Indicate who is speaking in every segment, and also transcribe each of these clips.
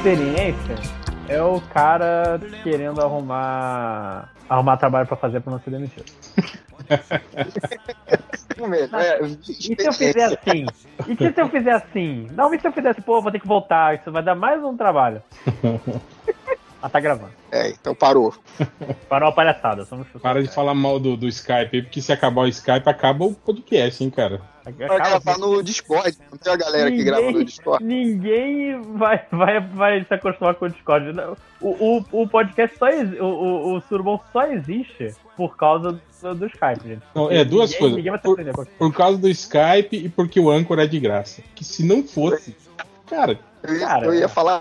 Speaker 1: experiência é o cara querendo arrumar arrumar trabalho pra fazer pra não ser demitido.
Speaker 2: É,
Speaker 1: E se eu fizer assim? E que se eu fizer assim? Não, e se eu fizer assim, pô, vou ter que voltar, isso vai dar mais um trabalho. ah, tá gravando.
Speaker 2: É, então parou.
Speaker 1: Parou a palhaçada, somos
Speaker 3: Para de falar mal do, do Skype aí, porque se acabar o Skype, acaba o podcast, hein, cara.
Speaker 2: Vai gravar no Discord. Não tem a galera que grava no Discord.
Speaker 1: Ninguém vai, vai, vai se acostumar com o Discord. Não. O, o, o podcast só o, o, o Surubom só existe por causa do, do Skype, gente.
Speaker 3: Não, é, duas
Speaker 1: Ninguém-
Speaker 3: coisas.
Speaker 1: Ninguém
Speaker 3: Por, por causa do Skype e porque o Anchor é de graça. Que se não fosse. Cara,
Speaker 2: Eu ia,
Speaker 1: Cara,
Speaker 2: eu ia falar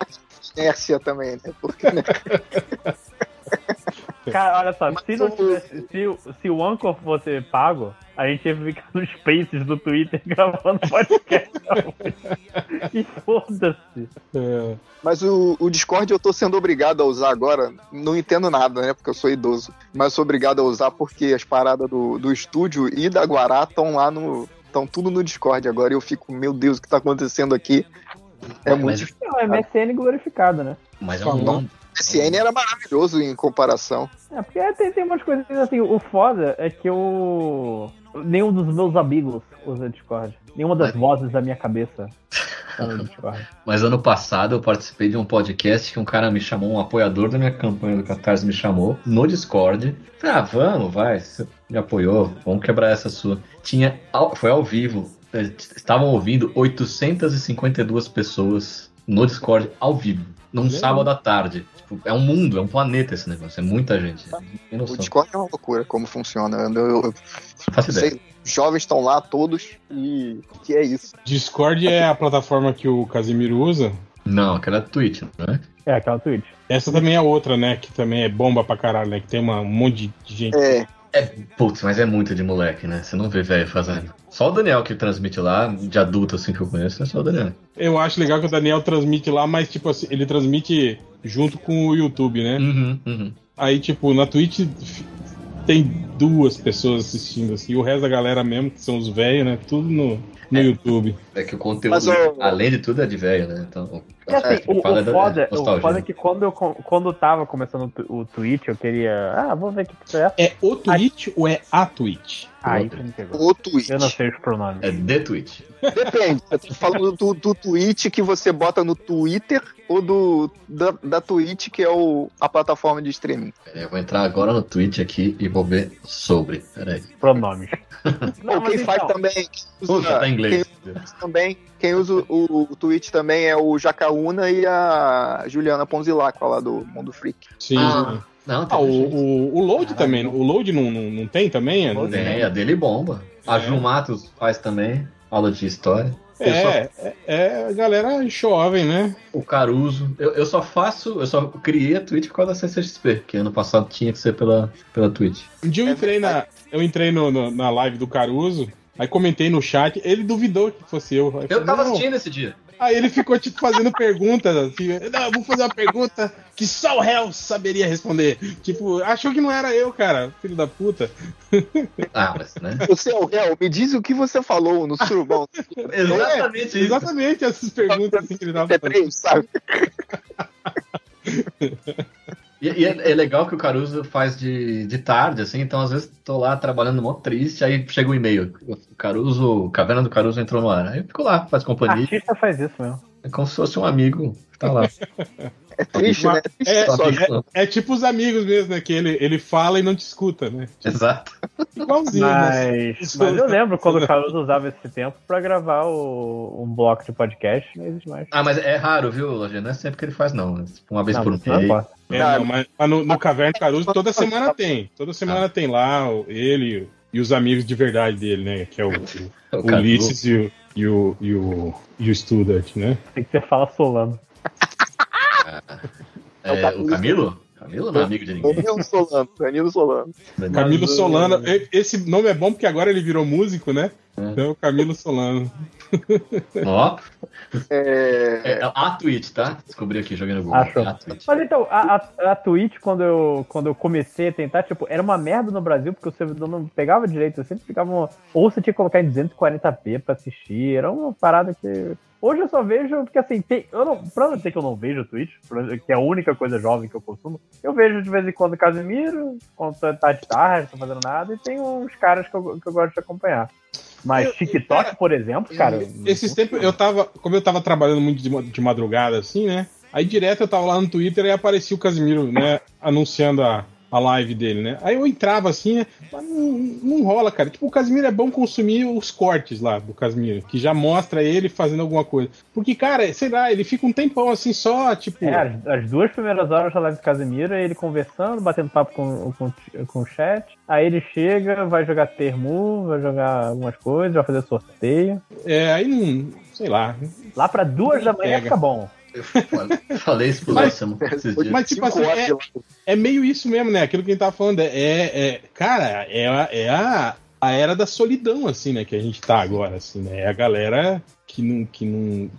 Speaker 2: inércia também, né? Porque, né?
Speaker 1: Cara, olha só, se, tivesse, se, o- se o Anchor fosse pago, a gente ia ficar nos Spaces do Twitter gravando podcast. e foda-se.
Speaker 3: é,
Speaker 2: Mas o, o Discord eu tô sendo obrigado a usar agora. Não entendo nada, né? Porque eu sou idoso. Mas sou obrigado a usar porque as paradas do, do estúdio e da Guará estão lá no. Estão tudo no Discord agora. E eu fico, meu Deus, o que tá acontecendo aqui? É muito
Speaker 4: mas.
Speaker 1: É o MSN glorificado, né?
Speaker 4: mas é um
Speaker 3: Falou.
Speaker 4: Nome.
Speaker 2: O SN era maravilhoso em comparação.
Speaker 1: É, porque tem, tem umas coisas assim, o foda é que eu. Nenhum dos meus amigos usa Discord. Nenhuma das
Speaker 4: Mas-
Speaker 1: vozes da minha cabeça.
Speaker 4: Mas ano passado eu participei de um podcast que um cara me chamou, um apoiador da minha campanha do Catarse me chamou no Discord. Falei, ah, vamos, vai, você me apoiou, vamos quebrar essa sua. Tinha, foi ao vivo, eh, estavam ouvindo 852 pessoas no Discord ao vivo, num
Speaker 3: Legal.
Speaker 4: sábado à tarde. Tipo, é um mundo, é um planeta esse negócio, é muita gente. Tem
Speaker 2: O. Discord é uma loucura como funciona. Eu, eu, eu
Speaker 4: faço ideia.
Speaker 2: sei, jovens estão lá todos e que é isso.
Speaker 3: Discord é a plataforma que o Casimiro usa.
Speaker 4: Não, aquela é Twitch, né?
Speaker 1: É, aquela Twitch.
Speaker 3: Essa também é outra, né? Que também é bomba pra caralho, né? Que tem uma, um monte de gente.
Speaker 2: É,
Speaker 4: É, putz, mas é muito de moleque, né? Você não vê velho fazendo. Só o Daniel que transmite lá, de adulto assim que eu conheço, é só o Daniel.
Speaker 3: Eu acho legal que o Daniel transmite lá, mas tipo assim, ele transmite junto com o YouTube, né?
Speaker 4: Uhum, uhum.
Speaker 3: Aí, tipo, na Twitch tem duas pessoas assistindo, assim, o resto da galera mesmo, que são os velhos, né? Tudo no, no YouTube.
Speaker 4: É que o conteúdo,
Speaker 2: Mas,
Speaker 4: além de tudo, é de velho, né? Então,
Speaker 1: E assim, o, o,
Speaker 4: da-
Speaker 1: foda, o
Speaker 4: nostalgia.
Speaker 1: foda é que quando eu quando tava começando o, o Twitch, eu queria. Ah, vamos ver o que que isso é.
Speaker 3: É o Twitch ou é a Twitch?
Speaker 1: Aí me pegou.
Speaker 2: o Twitch.
Speaker 1: Eu não sei os pronomes.
Speaker 4: É de Twitch.
Speaker 2: Depende. Eu tô falando do, do tweet que você bota no Twitter ou do da, da Twitch, que é o, a plataforma de streaming.
Speaker 4: É, Eu vou entrar agora no Twitch aqui e vou ver sobre. Peraí.
Speaker 1: Pronomes.
Speaker 2: Ou quem
Speaker 1: mas
Speaker 2: faz
Speaker 1: então,
Speaker 2: também. Quem usa,
Speaker 4: Puta, tá em inglês.
Speaker 2: Quem usa também, quem usa o, o Twitch também é o Jacaúna e a Juliana Ponzilacqua lá do Mundo Freak.
Speaker 3: Sim.
Speaker 4: Ah, não,
Speaker 3: Ah, o, o, o Load também. O Load não, não, não tem também?
Speaker 1: Load
Speaker 4: Tem, a dele bomba. A
Speaker 3: É.
Speaker 4: Ju Matos faz também, aula de história. Eu só-
Speaker 3: É, é, é a galera jovem, né?
Speaker 4: o Caruso. Eu, eu só faço, eu só criei a Twitch por causa da CCXP, que ano passado tinha que ser pela, pela Twitch.
Speaker 3: Um dia eu
Speaker 2: É
Speaker 3: entrei na, eu entrei no, no- na live do Caruso, aí comentei no chat, ele duvidou que fosse eu. Aí
Speaker 4: Eu
Speaker 3: falei,
Speaker 4: tava
Speaker 3: "Não."
Speaker 4: assistindo esse dia.
Speaker 3: Aí ele ficou tipo fazendo perguntas assim, não, eu vou fazer uma pergunta que só o réu saberia responder. Tipo, achou que não era eu, cara, filho da puta.
Speaker 4: Ah, mas, né?
Speaker 2: Você é o réu, me diz o que você falou no surubão.
Speaker 4: Exatamente isso.
Speaker 3: Exatamente essas perguntas assim, que ele tava fazendo.
Speaker 2: P3, sabe?
Speaker 4: E, e é, é legal que o Caruso faz de, de tarde, assim, então às vezes tô lá trabalhando mó triste, aí chega o e-mail. O Caruso, Caverna do Caruso entrou no ar. Aí eu fico lá, faz companhia.
Speaker 1: Artista faz isso mesmo.
Speaker 4: É como se fosse um amigo que tá lá.
Speaker 2: É triste, né? É triste
Speaker 3: É,
Speaker 2: só.
Speaker 3: é, é tipo os amigos mesmo, né? Que ele, ele fala e não te escuta, né?
Speaker 4: Exato.
Speaker 3: Igualzinho, né?
Speaker 1: Mas, mas eu lembro quando o Caruso usava esse tempo pra gravar o, um bloco de podcast, não existe mais.
Speaker 4: Ah, mas é raro, viu, Lojinha? Não é sempre que ele faz, não. Tipo, Uma vez
Speaker 1: Não,
Speaker 4: por mês.
Speaker 1: importa.
Speaker 3: É, não, mas, mas no, no Caverna Caruso toda semana tem. Toda semana tem lá ele e os amigos de verdade dele, né? Que é o, o,
Speaker 4: O.
Speaker 3: Ulisses e o, e o, e o, e o Studart, né?
Speaker 1: Tem que ser fala solano.
Speaker 4: É, o Camilo? Camilo não é amigo de ninguém.
Speaker 2: Danilo Solano, Danilo Solano.
Speaker 3: Camilo
Speaker 1: Mas,
Speaker 3: Solano. Esse nome é bom porque agora ele virou músico, né? É o Camilo Solano.
Speaker 4: Ó,
Speaker 2: É,
Speaker 4: é a Twitch, tá? Descobri aqui, joguei no Google.
Speaker 1: Achou.
Speaker 4: É a Twitch.
Speaker 1: Mas então, a, a, a Twitch, quando eu, quando eu comecei a tentar, tipo, era uma merda no Brasil, porque o servidor não pegava direito, eu sempre ficava. uma- Ou você tinha que colocar em 240p pra assistir, era uma parada que. Hoje eu só vejo, porque assim, tem, eu não, pra não dizer que eu não vejo Twitch, que é a única coisa jovem que eu consumo, eu vejo de vez em quando Casimiro, quando tá de tarde, não tô fazendo nada, e tem uns caras que eu, que eu gosto de acompanhar. Mas TikTok, por exemplo, cara.
Speaker 3: Esses tempos eu tava. Como eu tava trabalhando muito de, de madrugada, assim, né? Aí direto eu tava lá no Twitter e aparecia o Casimiro, né? Anunciando a, a live dele, né? Aí eu entrava assim, né, mas não, não rola, cara. Tipo, o Casimiro é bom consumir os cortes lá do Casimiro, que já mostra ele fazendo alguma coisa. Porque, cara, sei lá, ele fica um tempão assim só, tipo.
Speaker 1: É, as, as duas primeiras horas da live do Casemiro é ele conversando, batendo papo com, com, com o chat. Aí ele chega, vai jogar termo, vai jogar algumas coisas, vai fazer sorteio.
Speaker 3: É, aí não. Sei lá.
Speaker 1: Lá pra duas da manhã
Speaker 3: Pega.
Speaker 1: fica bom.
Speaker 4: Eu falei, isso pro
Speaker 3: Mas-
Speaker 4: dias.
Speaker 3: Mas, tipo assim, é-. É meio isso mesmo, né? Aquilo que a gente tava falando. É, é- cara, é, a, é a, a era da solidão, assim, né? Que a gente tá agora, assim, né? É a galera que não. Que, não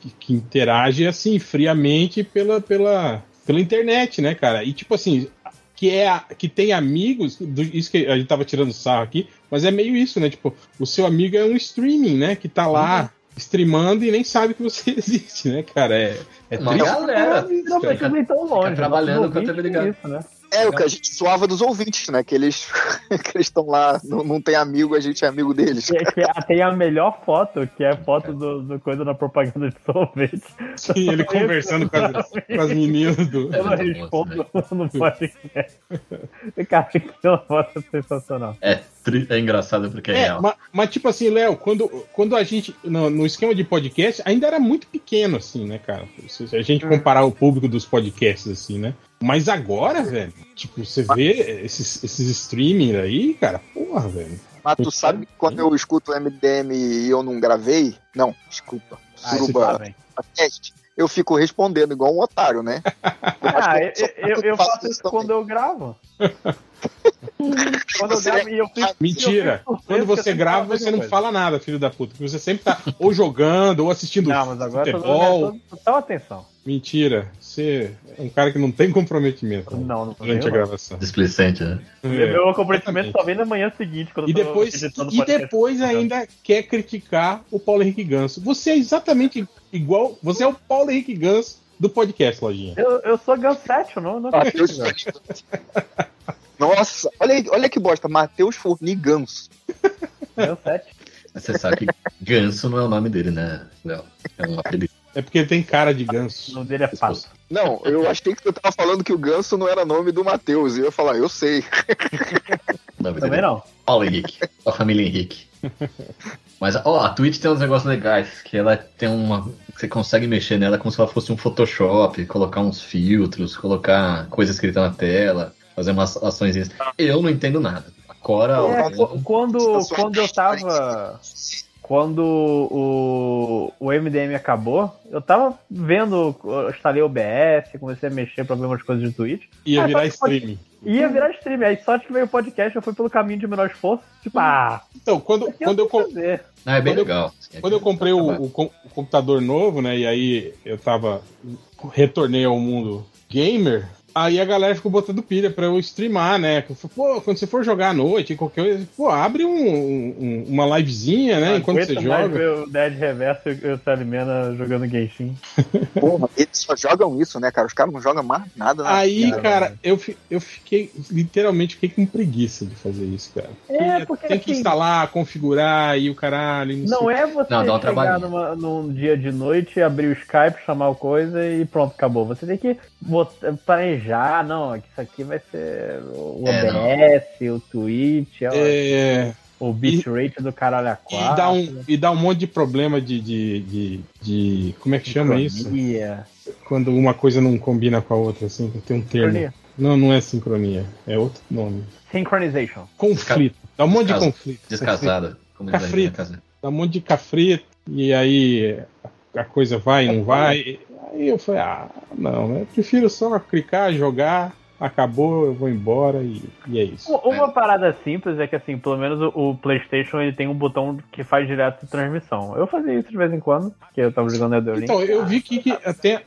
Speaker 3: que, que interage, assim, friamente pela, pela, pela internet, né, cara? E, tipo assim. Que, é a- que tem amigos, do- isso que a gente tava tirando sarro aqui, mas é meio isso, né? Tipo, o seu amigo é um streaming, né? Que tá lá streamando e nem sabe que você existe, né, cara? É, é
Speaker 4: Uma
Speaker 3: triste.
Speaker 4: galera.
Speaker 1: Não precisa nem tão longe.
Speaker 4: trabalhando
Speaker 1: mas
Speaker 4: com a TV ligada.
Speaker 1: Isso, né?
Speaker 2: É, o que a gente suava dos ouvintes, né? Que eles estão lá, não, não tem amigo, a gente é amigo deles.
Speaker 1: Que, que tem a melhor foto, que é a foto do, do coisa na propaganda de sorvete.
Speaker 3: Sim, ele conversando com as, com as meninas do.
Speaker 1: Eu não respondo no podcast. Cara, aquela foto é sensacional.
Speaker 4: É, é engraçado porque é,
Speaker 3: É,
Speaker 4: real.
Speaker 3: mas, mas, tipo assim, Léo, quando, quando a gente, no, no esquema de podcast, ainda era muito pequeno, assim, né, cara? Se a gente comparar o público dos podcasts, assim, né? Mas agora, velho, tipo, você vê esses, esses streaming aí, cara, porra, velho.
Speaker 2: Mas tu sabe que quando eu escuto o MDM e eu não gravei? Não, desculpa.
Speaker 1: Ah,
Speaker 2: Suruba
Speaker 1: tá bem.
Speaker 2: podcast, eu fico respondendo igual um otário, né?
Speaker 1: Ah, eu, eu, eu faço isso
Speaker 2: também.
Speaker 1: quando eu gravo. quando eu gravo e eu fico.
Speaker 3: Mentira.
Speaker 1: eu fico
Speaker 3: Quando você
Speaker 1: eu
Speaker 3: grava, você não
Speaker 1: coisa.
Speaker 3: fala nada, filho da puta. Porque você sempre tá ou jogando ou assistindo
Speaker 1: Não, mas agora eu tô
Speaker 3: futebol.
Speaker 1: dando total atenção.
Speaker 3: Mentira. Você é um cara que não tem comprometimento
Speaker 1: Não, não
Speaker 3: durante a gravação.
Speaker 4: Displicente, né?
Speaker 3: É.
Speaker 1: Meu comprometimento só vem na manhã seguinte, quando
Speaker 3: E
Speaker 1: eu tô
Speaker 3: depois,
Speaker 1: o
Speaker 3: e depois ainda quer criticar o Paulo Henrique Ganso. Você é exatamente igual. Você é o Paulo Henrique Ganso do podcast, Lojinha.
Speaker 1: Eu, eu sou Gansete, eu não, não acredito.
Speaker 2: Nossa, olha, olha que bosta, Matheus Forniganso.
Speaker 1: Gansete.
Speaker 4: Mas Você sabe que Ganso não é o nome dele, né, Léo? É um apelido.
Speaker 3: É porque ele tem cara de
Speaker 1: O
Speaker 3: ganso.
Speaker 1: nome dele é Pato.
Speaker 2: Não, eu achei que tu tava falando que o Ganso não era nome do Matheus. E eu ia falar, eu sei.
Speaker 4: O nome
Speaker 1: Também
Speaker 4: dele é
Speaker 1: não.
Speaker 4: Paulo Henrique. A família Henrique. Mas, ó, a Twitch tem uns negócios legais, que ela tem uma. Você consegue mexer nela como se ela fosse um Photoshop, colocar uns filtros, colocar coisa escrita na tela, fazer umas ações. Eu não entendo nada. A Cora.
Speaker 1: É, quando, quando eu tava. Quando o, o MDM acabou, eu tava vendo, eu instalei o OBS, comecei a mexer pra ver umas coisas de Twitch.
Speaker 3: Ia
Speaker 1: Ah,
Speaker 3: virar streaming.
Speaker 1: Ia virar stream. Aí sorte que veio o podcast, eu fui pelo caminho de menor esforço. Tipo, ah,
Speaker 3: Então, quando, quando, eu,
Speaker 1: eu fazer.
Speaker 4: Ah, é bem
Speaker 3: quando eu-
Speaker 4: legal. assim, é
Speaker 3: quando eu comprei o, o o computador novo, né? E aí eu tava. Retornei ao mundo gamer. Aí a galera ficou botando pilha pra eu streamar, né? Eu falei, Pô, quando você for jogar à noite, qualquer coisa, pô, abre um- um- uma livezinha, né? Enquanto você joga.
Speaker 1: o Dead Reverso e o Salimena jogando Genshin.
Speaker 2: Porra, eles só jogam isso, né, cara? Os caras não jogam mais nada. na
Speaker 3: Aí,
Speaker 2: vida.
Speaker 3: cara, eu, fi- eu fiquei, literalmente, fiquei com preguiça de fazer isso, cara.
Speaker 1: É, porque
Speaker 3: Tem que
Speaker 1: assim,
Speaker 3: instalar, configurar e o caralho. Não,
Speaker 1: Não é você
Speaker 4: Não, dá um
Speaker 1: chegar numa- num dia de noite, abrir o Skype, chamar o coisa e pronto, acabou. Você tem que botar- planejar, não, que isso aqui vai ser o
Speaker 4: É,
Speaker 1: OBS, o Twitch, ó,
Speaker 3: É,
Speaker 1: o bitrate do caralho a
Speaker 3: e,
Speaker 1: quatro.
Speaker 3: dá um, e dá um monte de problema de. de, de, de- como é que chama isso?
Speaker 1: sincronia.
Speaker 3: Quando uma coisa não combina com a outra, assim, tem um termo.
Speaker 1: Sincronia.
Speaker 3: Não, não é sincronia, é outro nome.
Speaker 1: Synchronization.
Speaker 3: Conflito. Dá um monte de
Speaker 4: Descasa-
Speaker 3: conflito.
Speaker 4: Descasada. Como.
Speaker 3: Dá um monte de cafrito, e aí a coisa vai e não vai. Aí eu falei, ah, não, eu prefiro só clicar, jogar acabou, eu vou embora e, e é isso.
Speaker 1: Uma parada simples é que, assim, pelo menos o, o PlayStation ele tem um botão que faz direto transmissão. Eu fazia isso de vez em quando, que eu tava jogando Elden Ring.
Speaker 3: Então, eu vi que, que até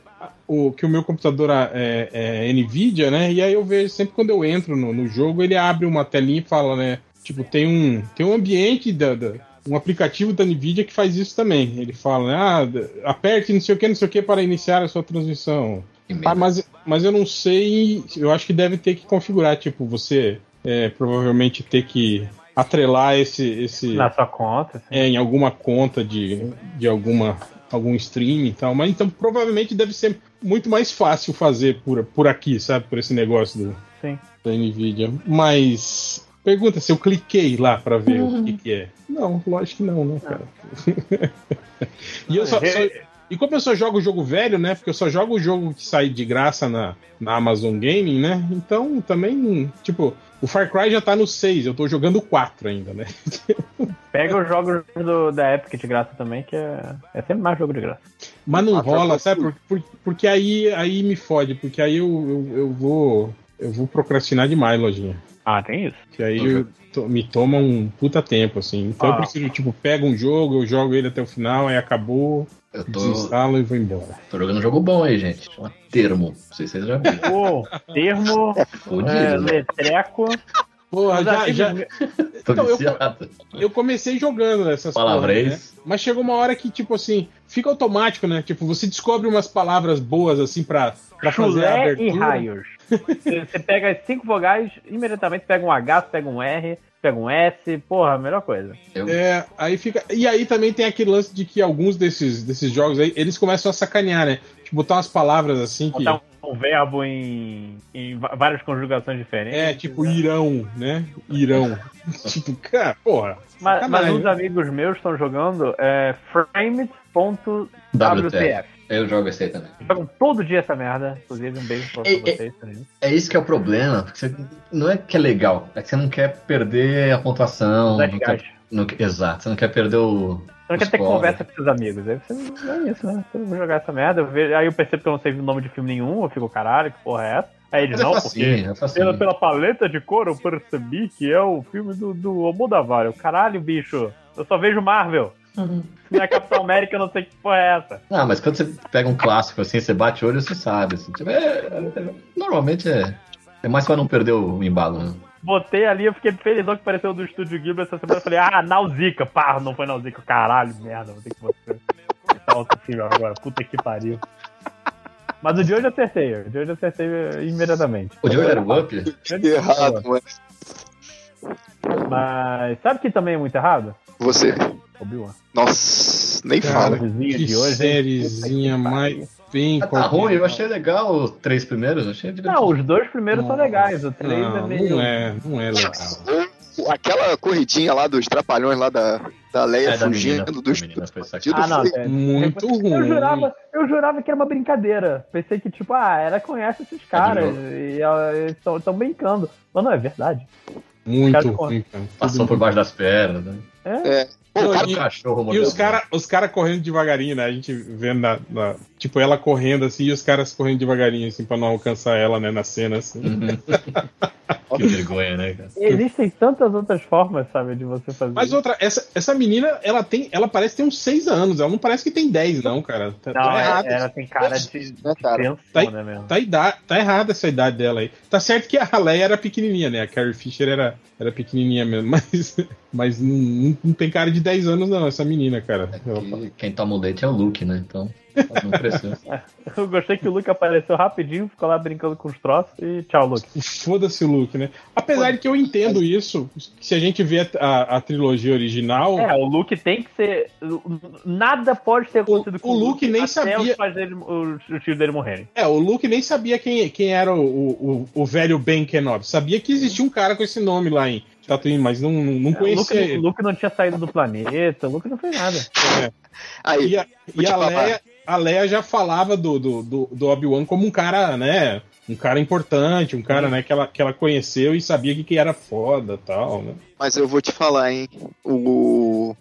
Speaker 3: o, que o meu computador é, é Nvidia, né? E aí eu vejo sempre quando eu entro no, no jogo, ele abre uma telinha e fala, né? Tipo, tem um, tem um ambiente da, da um aplicativo da Nvidia que faz isso também. Ele fala, né, ah, aperte não sei o que, não sei o que para iniciar a sua transmissão. Ah, mas, mas eu não sei, eu acho que deve ter que configurar, tipo, você é, provavelmente ter que atrelar esse. esse
Speaker 1: Na sua conta. Sim.
Speaker 3: É, em alguma conta de, de alguma algum stream e tal, mas então provavelmente deve ser muito mais fácil fazer por, por aqui, sabe? Por esse negócio do,
Speaker 1: Sim.
Speaker 3: da Nvidia. Mas pergunta se eu cliquei lá para ver uhum. o que, que, é. Não, lógico que não, né, cara? e eu só, só, e como eu só jogo jogo velho, né? Porque eu só jogo o jogo que sai de graça na, na Amazon Gaming, né? Então também, tipo, o Far Cry já tá no 6, eu tô jogando o 4 ainda, né?
Speaker 1: Pega os jogos do, da Epic de graça também, que é, é sempre mais jogo de graça.
Speaker 3: Mas não ah, rola, sabe? Por, por, porque aí, aí me fode, porque aí eu, eu, eu, vou. Eu vou procrastinar demais, lojinha.
Speaker 1: Ah, tem isso.
Speaker 3: Que aí eu, to, me toma um puta tempo, assim. Então ah. eu preciso, tipo, pego um jogo, eu jogo ele até o final, aí acabou. Eu tô... Desinstalo e vou embora.
Speaker 4: Tô jogando um jogo bom aí, gente. Chama Termo. Não sei se vocês já viram.
Speaker 1: Pô, termo, é, letreco.
Speaker 3: Porra, já, já... Então, eu, eu, comecei jogando essas
Speaker 4: palavras, né?
Speaker 3: mas chegou uma hora que, tipo assim, fica automático, né? Tipo, você descobre umas palavras boas, assim, pra, pra fazer a abertura.
Speaker 1: e raios. Você pega as cinco vogais, imediatamente pega um H, pega um R, pega um S, porra, melhor coisa.
Speaker 3: É, aí fica. E aí também tem aquele lance de que alguns desses, desses jogos aí, eles começam a sacanear, né? Tipo, botar umas palavras assim que.
Speaker 1: Botar um verbo em, em várias conjugações diferentes.
Speaker 3: É, tipo né? irão, né? Irão. tipo, cara, porra.
Speaker 1: Mas, mas uns amigos meus estão jogando é, framed.wtf.
Speaker 4: Eu jogo esse aí também.
Speaker 1: Jogam todo dia essa merda. Inclusive, um beijo pra é, vocês.
Speaker 4: É, é, isso que é o problema. Você, não é que é legal, é que você não quer perder a pontuação. Não quer, não, exato, você não quer perder o. Você
Speaker 1: não quer ter conversa com seus amigos. Aí você não é isso, né? Você não vai jogar essa merda. Eu vejo, aí eu percebo que eu não sei o nome de filme nenhum. Eu fico, caralho, que porra é essa? Aí ele, é não, facinho, porque é pela, pela paleta de cor eu percebi que é o filme do, do Almodóvar. Caralho, bicho, eu só vejo Marvel. Uhum. Minha Capitão América, eu não sei que porra é essa.
Speaker 4: Não, mas quando você pega um clássico assim, você bate o olho, você sabe. Assim, tipo, é, é, normalmente é, é mais pra não perder o embalo, né?
Speaker 1: Botei ali, eu fiquei felizão que apareceu do Estúdio Ghibli essa semana. Eu falei, ah, Nausica. Pá, não foi Nausica. Caralho, merda, vou ter que botar outro filme agora. Puta que pariu. Mas o de hoje eu acertei. O de hoje eu acertei imediatamente.
Speaker 4: O de hoje era o Up?
Speaker 2: Errado, mas...
Speaker 1: Mas sabe que também é muito errado?
Speaker 2: Você. Obi-Wan. Nossa, nem fala.
Speaker 3: Que de hoje, sériezinha mais bem.
Speaker 4: Ah, tá ruim, eu achei legal os três primeiros. Achei
Speaker 1: não, os dois primeiros não, são legais. O três não, é meio.
Speaker 3: Não é, não é legal.
Speaker 2: Aquela corridinha lá dos trapalhões lá da, da Leia é, fugindo da menina, dos. Menina,
Speaker 3: ah, não, é, muito eu, ruim.
Speaker 1: Eu jurava, eu jurava que era uma brincadeira. Pensei que, tipo, ah, ela conhece esses caras e eles estão brincando. Mas não, é verdade.
Speaker 3: Muito
Speaker 4: cara. Passou por baixo das pernas, né?
Speaker 2: É. é. Pô,
Speaker 3: cara, e, cachorro, e os caras os cara correndo devagarinho, né? A gente vendo na, na, Tipo, ela correndo assim e os caras correndo devagarinho, assim, pra não alcançar ela, né, na cena, assim. Uhum.
Speaker 4: que vergonha, né, cara?
Speaker 1: Existem tantas outras formas, sabe, de você fazer.
Speaker 3: Mas outra, essa, essa menina, ela tem. Ela parece ter uns 6 anos, ela não parece que tem 10, não, cara.
Speaker 1: Tá, não, tá é, errado. Ela tem cara de. É, cara.
Speaker 3: Tá, mesmo. Tá, idade, tá errada essa idade dela aí. Tá certo que a Leia era pequenininha, né? A Carrie Fisher era, era pequenininha mesmo, mas. Mas não, não tem cara de 10 anos, não, essa menina, cara.
Speaker 4: É quem toma o leite é o Luke, né? Então.
Speaker 1: Eu gostei que o Luke apareceu rapidinho, ficou lá brincando com os troços e tchau, Luke.
Speaker 3: Foda-se o Luke, né? Apesar de que eu entendo isso, se a gente vê a, a, a, trilogia original.
Speaker 1: É, o Luke tem que ser. Nada pode ter acontecido
Speaker 3: o, com o Luke. nem sabia.
Speaker 1: Os, dele, os, os tios dele morrerem.
Speaker 3: É, o Luke nem sabia quem, quem era o, o, o velho Ben Kenobi. Sabia que existia um cara com esse nome lá em Tatooine, mas não, não é, conhecia
Speaker 1: Luke, ele. O Luke não tinha saído do planeta, o Luke não fez nada.
Speaker 3: É. Aí, e a, e a Leia, a Leia já falava do, do, do, do Obi-Wan como um cara, né? Um cara importante, um cara, né, que ela, que ela conheceu e sabia que, que era foda tal, né?
Speaker 2: Mas eu vou te falar, hein? O.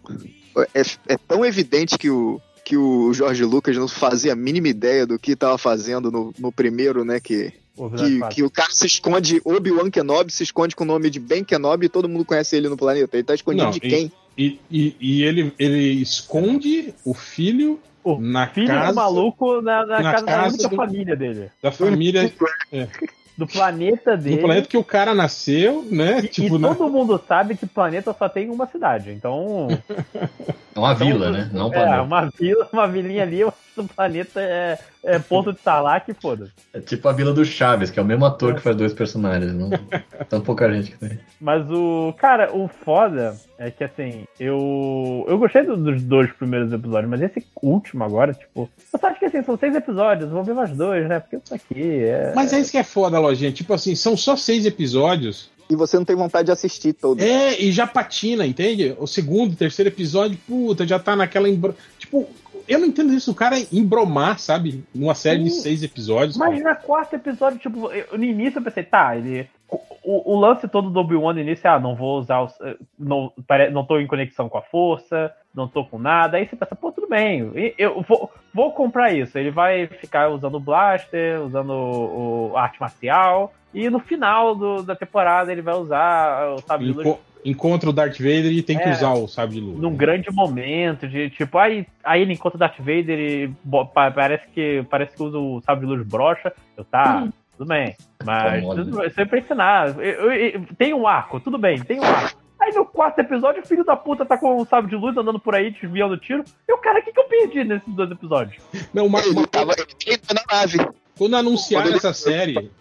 Speaker 2: É, é tão evidente que o, que o Jorge Lucas não fazia a mínima ideia do que estava fazendo no, no primeiro, né? Que Que,
Speaker 1: 4.
Speaker 2: que o cara se esconde, Obi-Wan Kenobi se esconde com o nome de Ben Kenobi e todo mundo conhece ele no planeta. Ele tá escondido
Speaker 3: Não,
Speaker 2: de
Speaker 3: e-
Speaker 2: quem?
Speaker 3: E, e, e ele, ele esconde o filho
Speaker 1: O
Speaker 3: na
Speaker 1: filho
Speaker 3: casa
Speaker 1: do maluco na, na
Speaker 3: na
Speaker 1: casa, da
Speaker 3: casa
Speaker 1: única
Speaker 3: do-
Speaker 1: família dele.
Speaker 3: da família
Speaker 1: Do planeta dele.
Speaker 3: do planeta que o cara nasceu, né?
Speaker 1: E,
Speaker 3: tipo,
Speaker 1: e
Speaker 3: na-
Speaker 1: todo mundo sabe que planeta só tem uma cidade. Então,
Speaker 4: É uma
Speaker 1: Então,
Speaker 4: vila, né? Não um
Speaker 1: é,
Speaker 4: planeta.
Speaker 1: uma vila, uma vilinha ali, do planeta é, é ponto de Tarlac e foda-se.
Speaker 4: É tipo a vila do Chaves, que é o mesmo ator que faz dois personagens. Não... Tão pouca gente que tem.
Speaker 1: Mas o. Cara, o foda é que assim, eu. Eu gostei do- dos dois primeiros episódios, mas esse último agora, tipo. Eu só acho que assim, são seis episódios, vou ver mais dois, né? Porque isso aqui é.
Speaker 3: Mas é isso que é foda, lojinha. Tipo assim, são só seis episódios.
Speaker 2: E você não tem vontade de assistir todo.
Speaker 3: É, e já patina, entende? O segundo, terceiro episódio, puta, já tá naquela. Tipo, eu não entendo isso, o cara embromar, sabe? Numa série de
Speaker 1: Sim.
Speaker 3: seis episódios.
Speaker 1: Mas na quarto episódio, tipo, eu- no início eu pensei, tá, ele. O, o lance todo do Obi-Wan no início é, ah, não vou usar os. eh, Não, não tô em conexão com a força, não tô com nada. Aí você pensa, pô, tudo bem, eu vou, vou comprar isso. Ele vai ficar usando o Blaster, usando o, o arte marcial. E no final do- da temporada ele vai usar o sabre de
Speaker 3: Enco- encontra o Darth Vader e tem que
Speaker 1: É.
Speaker 3: usar o sabre de luz.
Speaker 1: num grande momento de tipo aí, aí ele encontra o Darth Vader e bo- pa- parece que parece que usa o sabre de luz brocha eu tá tudo bem mas
Speaker 4: Tá mole.
Speaker 1: tudo, isso é pra ensinar Eu- eu- eu- tem um arco tudo bem tem um arco aí no quarto episódio o filho da puta tá com o sabre de luz andando por aí desviando tiro e o cara o que que eu perdi nesses dois episódios
Speaker 3: Não,
Speaker 2: tava ele tava na nave
Speaker 3: quando anunciaram
Speaker 2: Quando ele-
Speaker 3: essa série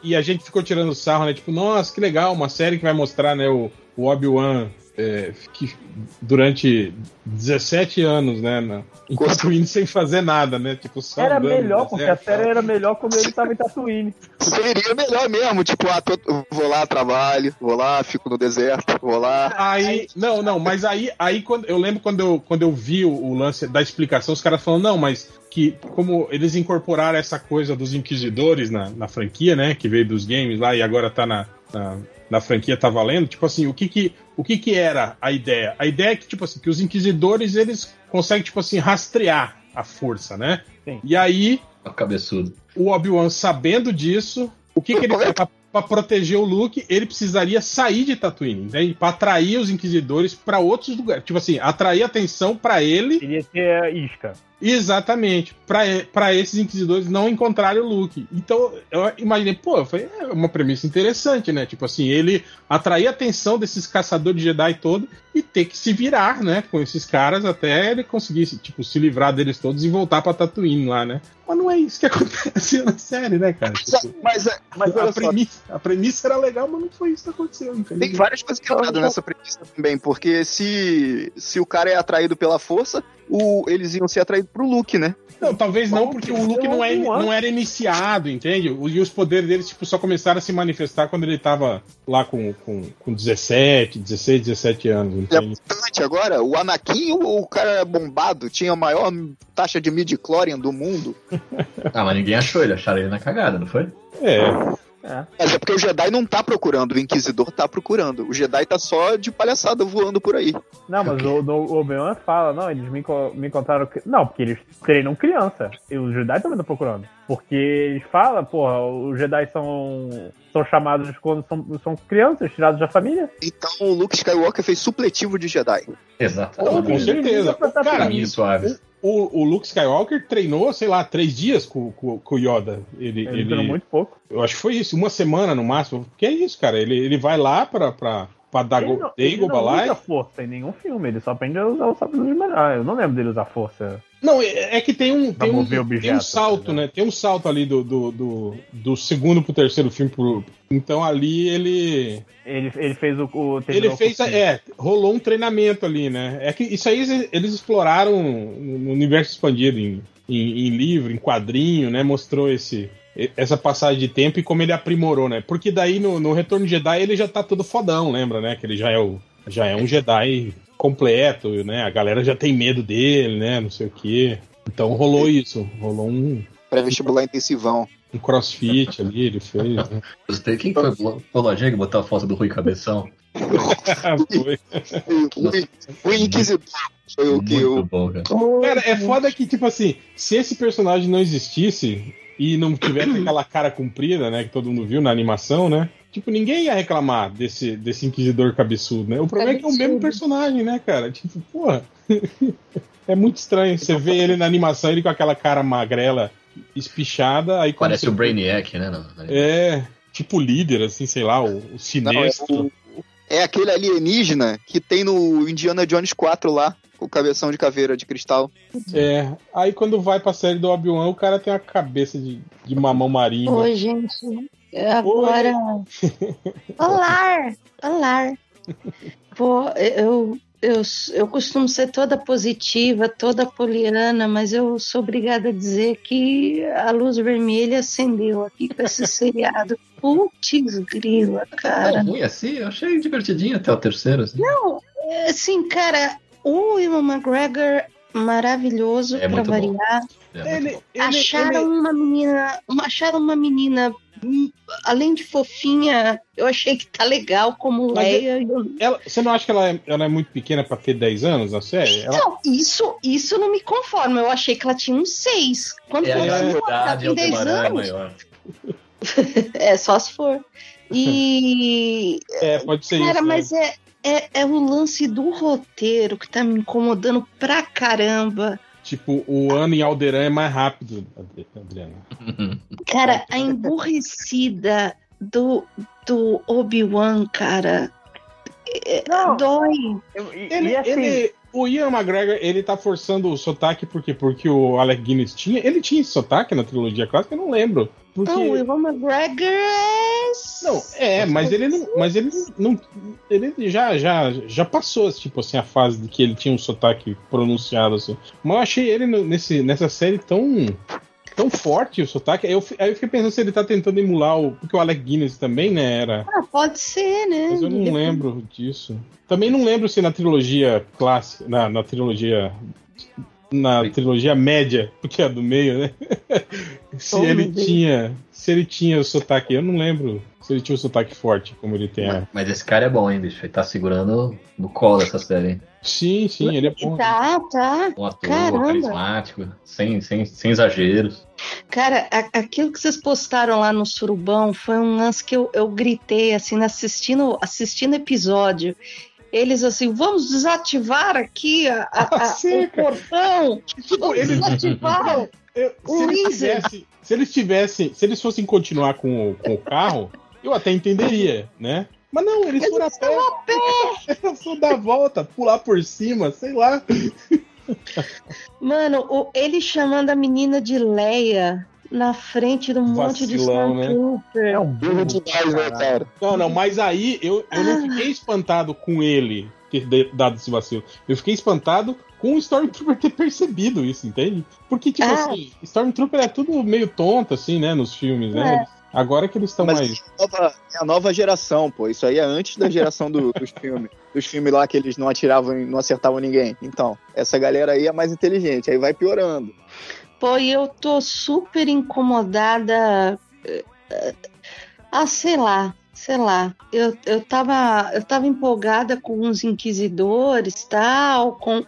Speaker 3: e a gente ficou tirando sarro, né? Tipo, nossa, que legal, uma série que vai mostrar, né, o, o Obi-Wan é, que durante 17 anos, né, na, em. Tatooine sem fazer nada, né? Tipo, só
Speaker 1: era
Speaker 3: andando
Speaker 1: melhor porque a série era melhor quando ele tava em Tatooine
Speaker 2: Seria melhor mesmo, tipo, ah, tô- vou lá, trabalho, vou lá, fico no deserto, vou lá.
Speaker 3: Aí, não, não, mas aí, aí quando, eu lembro quando eu, quando eu vi o, o lance da explicação, os caras falam, não, mas que como eles incorporaram essa coisa dos inquisidores na, na franquia, né, que veio dos games lá e agora tá na, na, na franquia, tá valendo, tipo assim, o que que, o que que era a ideia? A ideia é que, tipo assim, que os inquisidores, eles conseguem, tipo assim, rastrear a força, né?
Speaker 1: Sim.
Speaker 3: E aí,
Speaker 4: O cabeçudo.
Speaker 3: o Obi-Wan sabendo disso, o que, que ele pra, pra proteger o Luke? Ele precisaria sair de Tatooine, entende? Pra atrair os inquisidores pra outros lugares. Tipo assim, atrair atenção pra ele,
Speaker 1: queria ser isca
Speaker 3: exatamente, pra esses inquisidores não encontrarem o Luke. Então, eu imaginei, pô, foi é uma premissa interessante, né? Tipo assim, ele atrair a atenção desses caçadores de Jedi todo e ter que se virar, né, com esses caras até ele conseguir, tipo, se livrar deles todos e voltar pra Tatooine lá, né? Mas não é isso que aconteceu na série, né, cara? Tipo,
Speaker 2: Mas, é- mas
Speaker 3: a, premissa, a premissa era legal, mas não foi isso que aconteceu,
Speaker 2: tem várias coisas que errado nessa premissa também, porque se, se o cara é atraído pela força, o, eles iam ser atraídos pro Luke, né?
Speaker 3: Não, talvez não, porque o Luke não, é, não era iniciado, entende? E os poderes dele tipo, só começaram a se manifestar quando ele tava lá com, com, com 17, 16, 17 anos,
Speaker 2: é
Speaker 3: entende?
Speaker 2: mutante agora, o Anakin, o, o cara bombado, tinha a maior taxa de midi-chlorian do mundo.
Speaker 4: Ah, mas ninguém achou ele, acharam ele na cagada, não foi?
Speaker 3: É,
Speaker 1: é.
Speaker 2: Mas é porque o Jedi não tá procurando, o Inquisidor tá procurando. O Jedi tá só de palhaçada voando por aí.
Speaker 1: Não, mas o, no- o Obi-Wan fala, não, eles me, me encontraram. Não, porque eles treinam criança. E os Jedi também estão procurando. Porque eles falam, porra, os Jedi são, são chamados quando são, são crianças, tirados da família.
Speaker 2: Então o Luke Skywalker fez supletivo de Jedi.
Speaker 4: Exato.
Speaker 3: Com certeza. Cara,
Speaker 4: Caminho suave.
Speaker 3: O, o Luke Skywalker treinou, sei lá, três dias com, com, com o Yoda. Ele, ele,
Speaker 1: duram muito pouco.
Speaker 3: Eu acho que foi isso, uma semana no máximo. Que é isso, cara? Ele, ele vai lá pra, pra, pra Dago,
Speaker 1: Ele não, ele não usa força em nenhum filme, ele só aprende a usar o sabre de melhor. Eu não lembro dele usar força.
Speaker 3: Não, é, é que tem um, tem um,
Speaker 1: mover
Speaker 3: tem um salto,
Speaker 1: tá
Speaker 3: né? Tem um salto ali do, do, do, do segundo pro terceiro filme. Pro... Então ali ele.
Speaker 1: Ele, ele fez o. o
Speaker 3: Ele fez. É, rolou um treinamento ali, né? É que isso aí eles- eles exploraram no universo expandido, em, em, em livro, em quadrinho, né? Mostrou esse. Essa passagem de tempo e como ele aprimorou, né? Porque daí no, no Retorno de Jedi ele já tá todo fodão, lembra, né? Que ele já é, o, já é um Jedi completo, né? A galera já tem medo dele, né? Não sei o quê. Então rolou isso. Rolou um.
Speaker 2: Pré-vestibular intensivão.
Speaker 3: Um crossfit ali, ele fez. Né?
Speaker 4: Gostei. Quem foi o Bolodinha que botou a foto do Rui Cabeção?
Speaker 3: Foi.
Speaker 2: O, o Inquisidor foi o que eu.
Speaker 4: bom, cara.
Speaker 3: Cara, é foda que, tipo assim, se esse personagem não existisse e não tivesse aquela cara comprida, né, que todo mundo viu na animação, né? Tipo, ninguém ia reclamar desse, desse Inquisidor cabeçudo, né? O problema é que é o mesmo personagem, né, cara? Tipo, porra. é muito estranho. Você vê ele na animação, ele com aquela cara magrela, espichada, aí
Speaker 4: Parece
Speaker 3: você-
Speaker 4: o Brainiac, né? não?
Speaker 3: É, tipo líder, assim, sei lá, o, o
Speaker 2: Não, é, é aquele alienígena que tem no Indiana Jones 4 lá, com o cabeção de caveira de cristal.
Speaker 3: É, aí quando vai pra série do Obi-Wan, o cara tem a cabeça de, de mamão marinho.
Speaker 5: Oi, gente. Agora. Olá! Olá! Pô, eu, eu, eu costumo ser toda positiva, toda poliana, mas eu sou obrigada a dizer que a luz vermelha acendeu aqui com esse seriado. Putz, grila, cara.
Speaker 4: Tão ruim assim? Eu achei divertidinho até o terceiro. Assim.
Speaker 5: Não, assim, cara, o Ivan McGregor maravilhoso
Speaker 4: É bom.
Speaker 5: variar.
Speaker 4: É
Speaker 3: Ele, ele-
Speaker 5: acharam
Speaker 3: ele-
Speaker 5: uma menina, uma- acharam uma menina hum, além de fofinha, eu achei que tá legal como
Speaker 3: Mas
Speaker 5: Leia. e eu-
Speaker 3: ela- você não acha que ela é, ela é muito pequena pra ter 10 anos na série? Ela-
Speaker 5: Não, isso, isso não me conforma. Eu achei que ela tinha uns seis. Quando
Speaker 4: É,
Speaker 5: assim, ela
Speaker 4: é
Speaker 5: tem
Speaker 4: o
Speaker 5: 10
Speaker 4: Tubarão é
Speaker 5: anos.
Speaker 4: maior.
Speaker 5: É, só se for. E.
Speaker 3: É, pode ser
Speaker 5: Cara,
Speaker 3: isso. né?
Speaker 5: mas é, é, é o lance do roteiro que tá me incomodando pra caramba.
Speaker 3: Tipo, o ano em Alderan é mais rápido, Adriana.
Speaker 5: Cara, a emburrecida do, do Obi-Wan, cara. é-
Speaker 1: Não.
Speaker 5: Dói.
Speaker 1: Eu-
Speaker 3: Ele,
Speaker 1: e assim,
Speaker 3: ele- o Ian McGregor, ele tá forçando o sotaque por quê? Porque o Alec Guinness tinha. Ele tinha esse sotaque na trilogia clássica, eu não lembro. Porque.
Speaker 5: Não, o Ivan McGregor é.
Speaker 3: Não, é, mas ele não, mas ele não, ele já, já, já passou, tipo assim, a fase de que ele tinha um sotaque pronunciado assim. Mas eu achei ele nesse, nessa série tão, tão forte o sotaque. Aí eu, aí eu fiquei pensando se ele tá tentando emular o, porque o Alec Guinness também, né, era.
Speaker 5: Ah, pode ser, né?
Speaker 3: Mas eu não
Speaker 5: Ele-
Speaker 3: lembro disso. Também não lembro se na trilogia clássica, na, na trilogia na
Speaker 4: Sim.
Speaker 3: trilogia média, porque é a do meio, né? se
Speaker 5: Oh,
Speaker 3: ele tinha, se ele tinha o sotaque, eu não lembro se ele tinha o sotaque forte como ele tem.
Speaker 4: Mas, mas esse cara é bom, hein, bicho? Ele tá segurando no colo essa série. hein?
Speaker 3: Sim, sim, ele é bom.
Speaker 5: Tá, tá.
Speaker 4: Um ator
Speaker 5: Caramba.
Speaker 4: carismático, sem, sem, sem exageros.
Speaker 5: Cara, a- aquilo que vocês postaram lá no Surubão foi um lance que eu, eu gritei, assim, assistindo assistindo episódio. Eles assim, vamos desativar aqui a, a- a-
Speaker 3: Sim,
Speaker 5: o portão.
Speaker 3: Tipo,
Speaker 5: Vamos
Speaker 3: ele-
Speaker 5: desativar.
Speaker 3: Eu- se,
Speaker 5: O
Speaker 3: eles tivessem, se eles tivessem, se eles fossem continuar com, o- com o carro, eu até entenderia, né? Mas não, eles
Speaker 5: Eles
Speaker 3: foram a pé.
Speaker 5: a pé.
Speaker 3: Eles foram dar a volta, pular por cima, sei lá.
Speaker 5: Mano, o- ele chamando a menina de Leia na frente do monte de
Speaker 3: Vacilão, né?
Speaker 5: Stormtrooper.
Speaker 1: é um
Speaker 2: Burro demais, né, cara?
Speaker 3: Não, não, mas aí eu, eu não fiquei espantado com ele ter de- dado esse vacilo. Eu fiquei espantado com o Stormtrooper ter percebido isso, entende? Porque, tipo
Speaker 5: Ah.
Speaker 3: assim, Stormtrooper é tudo meio tonto, assim, né, nos filmes, né? Agora que eles estão mais.
Speaker 2: é a nova- é a nova geração, pô. Isso aí é antes da geração do- dos filmes. Dos filmes lá que eles não atiravam e não acertavam ninguém. Então, essa galera aí é mais inteligente. Aí vai piorando.
Speaker 5: Pô, e eu tô super incomodada. eh, eh, Ah, sei lá, sei lá. Eu, eu, tava, eu tava empolgada com os inquisidores tal, com.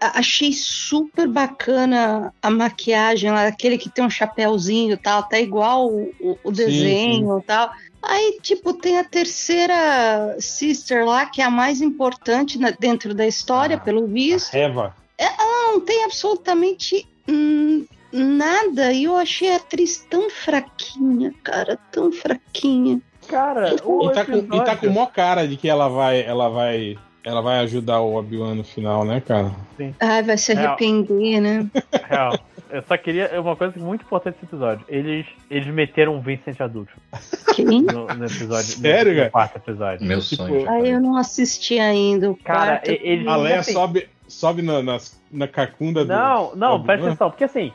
Speaker 5: Achei super bacana a maquiagem lá, aquele que tem um chapéuzinho e tal, tá igual o, o- desenho e tal. Aí, tipo, tem a terceira sister lá, que é a mais importante na- dentro da história,
Speaker 3: Ah,
Speaker 5: pelo visto
Speaker 3: Eva.
Speaker 5: não tem absolutamente hum, nada. E eu achei a atriz tão fraquinha, cara, tão fraquinha.
Speaker 1: Cara, o
Speaker 3: E tá, com, e tá com mó cara de que ela vai, ela vai, ela vai ajudar o Obi-Wan no final, né, cara?
Speaker 5: Ai, vai se
Speaker 1: Real.
Speaker 5: arrepender, né?
Speaker 1: Real. Eu só queria. Uma coisa muito importante desse episódio. Eles, eles meteram um Vincent adulto
Speaker 5: Quem?
Speaker 1: no, no episódio.
Speaker 3: Sério,
Speaker 1: no,
Speaker 3: cara?
Speaker 1: no quarto episódio.
Speaker 4: Meu
Speaker 3: Tipo,
Speaker 4: sonho. cara.
Speaker 5: eu não assisti ainda. o
Speaker 1: Cara,
Speaker 5: quarto.
Speaker 1: ele-
Speaker 3: A Leia sobe, sobe na, nas- na cacunda do.
Speaker 1: Não, não,
Speaker 3: Obi-Wan?
Speaker 1: presta atenção, porque assim,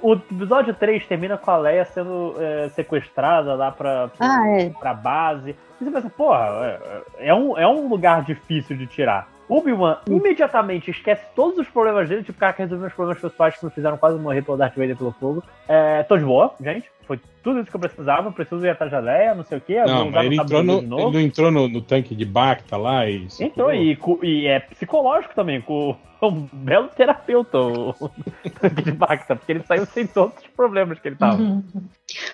Speaker 1: o, o episódio 3 termina com a Leia sendo é, sequestrada lá pra, pra,
Speaker 5: Ah, é.
Speaker 1: pra base. E você pensa, porra, é, é um, é um lugar difícil de tirar. Obi-Wan imediatamente esquece todos os problemas dele, tipo, o cara que resolveu os problemas pessoais que me fizeram quase morrer pelo Darth Vader pelo fogo. É, tô de boa, gente. Foi tudo isso que eu precisava, preciso ir atrás da Leia, não sei o quê.
Speaker 3: Não, mas ele, entrou no, ele não entrou no, no, tanque de Bacta lá e.
Speaker 1: Entrou, e, e, é psicológico também, com um belo terapeuta, o, tanque de Bacta, porque ele saiu sem todos os problemas que ele tava. Uhum.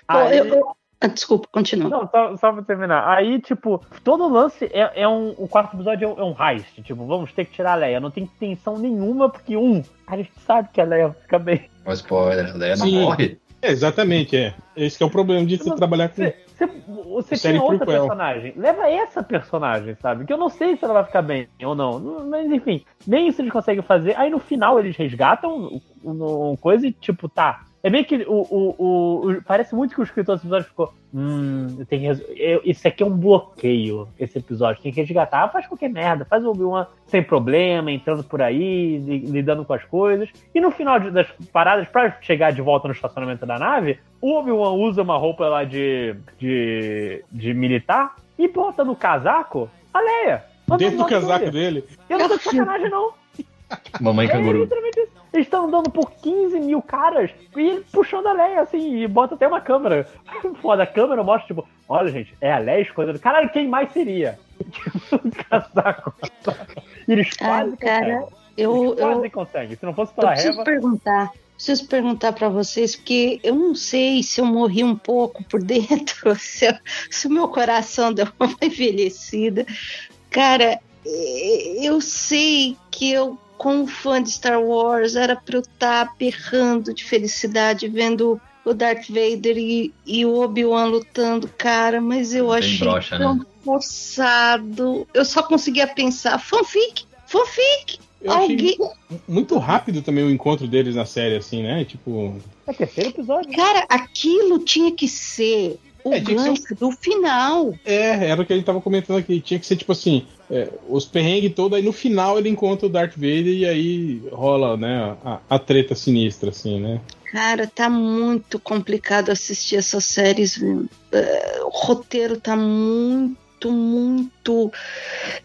Speaker 5: Aí... eu, eu... Ah, desculpa, continua.
Speaker 1: Não, só, só pra terminar. Aí, tipo, todo lance é, é um. O quarto episódio é um, é um heist. Tipo, vamos ter que tirar a Leia. Não tem tensão nenhuma, porque, um, a gente sabe que a Leia fica bem.
Speaker 4: O spoiler, a Leia não Sim. morre.
Speaker 3: É, exatamente, é. Esse é o problema de você não, trabalhar com. Você,
Speaker 1: você tinha outra personagem. Leva essa personagem, sabe? Que eu não sei se ela vai ficar bem ou não. Mas enfim, nem isso eles conseguem fazer. Aí no final eles resgatam uma coisa e, tipo, tá. É meio que o, o, o, o, Parece muito que o escritor desse episódio ficou. Hum, eu tenho que eu, isso aqui é um bloqueio, esse episódio. Tem que resgatar. Faz qualquer merda. Faz o Obi-Wan sem problema, entrando por aí, lidando com as coisas. E no final de, das paradas, para chegar de volta no estacionamento da nave, o Obi-Wan usa uma roupa lá de, de, de militar e bota no casaco a Leia.
Speaker 3: Dentro do casaco dele.
Speaker 1: Eu não tô de sacanagem, não.
Speaker 4: Mamãe canguru. É,
Speaker 1: eles estão andando por 15 mil caras e ele puxando a Leia, assim, e bota até uma câmera. Foda, a câmera mostra, tipo, olha, gente, é a Leia escondendo. Caralho, quem mais seria? casaco. E eles quase ah, cara, conseguem. Eu, eles quase eu, conseguem. Se não fosse pela
Speaker 5: eu preciso
Speaker 1: Reva...
Speaker 5: perguntar. Preciso perguntar para vocês, porque eu não sei se eu morri um pouco por dentro, se, eu, se o meu coração deu uma envelhecida. Cara, eu sei que eu como fã de Star Wars, era pra eu estar tá berrando de felicidade vendo o Darth Vader e, e o Obi-Wan lutando, cara, mas eu Bem achei broxa, tão né? forçado. Eu só conseguia pensar, fanfic, fanfic.
Speaker 3: Eu Alguém... muito rápido também o encontro deles na série, assim, né? Tipo.
Speaker 1: É terceiro episódio.
Speaker 5: Cara, aquilo tinha que ser o é, gancho ser... do final.
Speaker 3: É, era o que a gente tava comentando aqui. Tinha que ser tipo assim: é, os perrengues todos, aí no final ele encontra o Darth Vader e aí rola, né, a, a treta sinistra, assim, né?
Speaker 5: Cara, tá muito complicado assistir essas séries. Uh, o roteiro tá muito, muito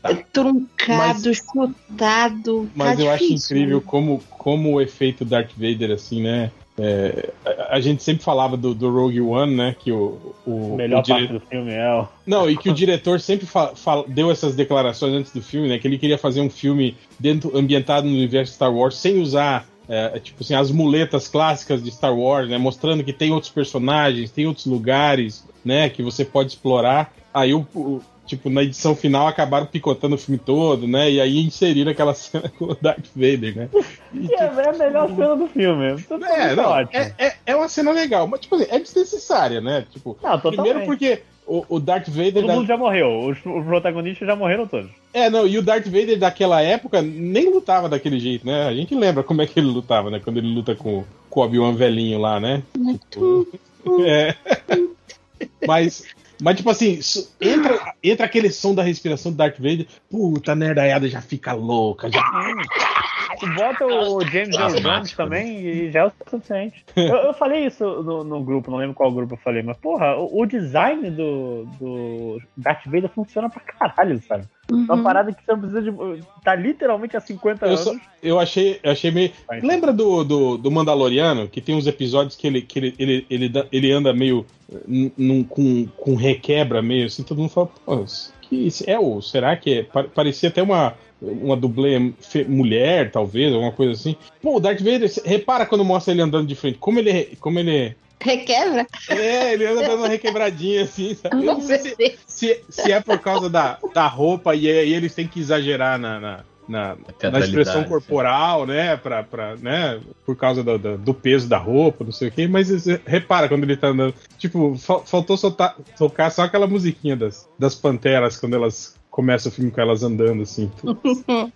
Speaker 5: tá. truncado, mas, chutado.
Speaker 3: Mas
Speaker 5: tá
Speaker 3: eu
Speaker 5: difícil,
Speaker 3: acho incrível né? como, como o efeito Darth Vader, assim, né? É, a, a, gente sempre falava do, do, Rogue One, né? Que o, o
Speaker 1: melhor
Speaker 3: o
Speaker 1: dire... parte do filme é o...
Speaker 3: Não, e que o diretor sempre fa, fa, deu essas declarações antes do filme, né? Que ele queria fazer um filme dentro ambientado no universo Star Wars sem usar é, tipo assim as muletas clássicas de Star Wars, né? Mostrando que tem outros personagens, tem outros lugares, né? Que você pode explorar. Aí o, o tipo, na edição final acabaram picotando o filme todo, né? E aí inseriram aquela cena com o Darth Vader, né?
Speaker 1: E, tipo, é a melhor cena do filme.
Speaker 3: É, não, é, é, é, uma cena legal, mas tipo assim, é desnecessária, né? Tipo, não, primeiro porque o, o Darth Vader.
Speaker 1: Todo da... mundo já morreu, os, os, protagonistas já morreram todos.
Speaker 3: É, não, e o Darth Vader daquela época nem lutava daquele jeito, né? A gente lembra como é que ele lutava, né? Quando ele luta com, com o Obi-Wan velhinho lá, né? Tipo, é. Mas mas, tipo assim, entra, entra aquele som da respiração do Darth Vader, puta, nerdaiada já fica louca. Já...
Speaker 1: Bota o James Earl Jones também e já é o suficiente. Eu, eu falei isso no, no, grupo, não lembro qual grupo eu falei, mas, porra, o, o design do, do Darth Vader funciona pra caralho, sabe? Uhum. Uma parada que você não precisa de. tá literalmente há 50
Speaker 3: eu
Speaker 1: anos.
Speaker 3: Só, eu achei, eu achei meio. Lembra do, do, do, Mandaloriano? Que tem uns episódios que ele, que ele, ele, ele, ele anda meio. Num, com, com requebra meio assim, todo mundo fala, pô, que é o. Será que é? Parecia até uma. Uma dublê mulher, talvez, alguma coisa assim. Pô, o Darth Vader, repara quando mostra ele andando de frente, como ele, como ele
Speaker 5: Requebra?
Speaker 3: É, ele anda dando uma requebradinha assim, sabe? Eu não sei se, se, se, é por causa da, da roupa e aí eles têm que exagerar na, na, na, na expressão corporal, né? Pra, pra, né? Por causa do, do, do, peso da roupa, não sei o quê. Mas repara quando ele tá andando. Tipo, faltou soltar, tocar só aquela musiquinha das, das panteras quando elas começa o filme com elas andando assim.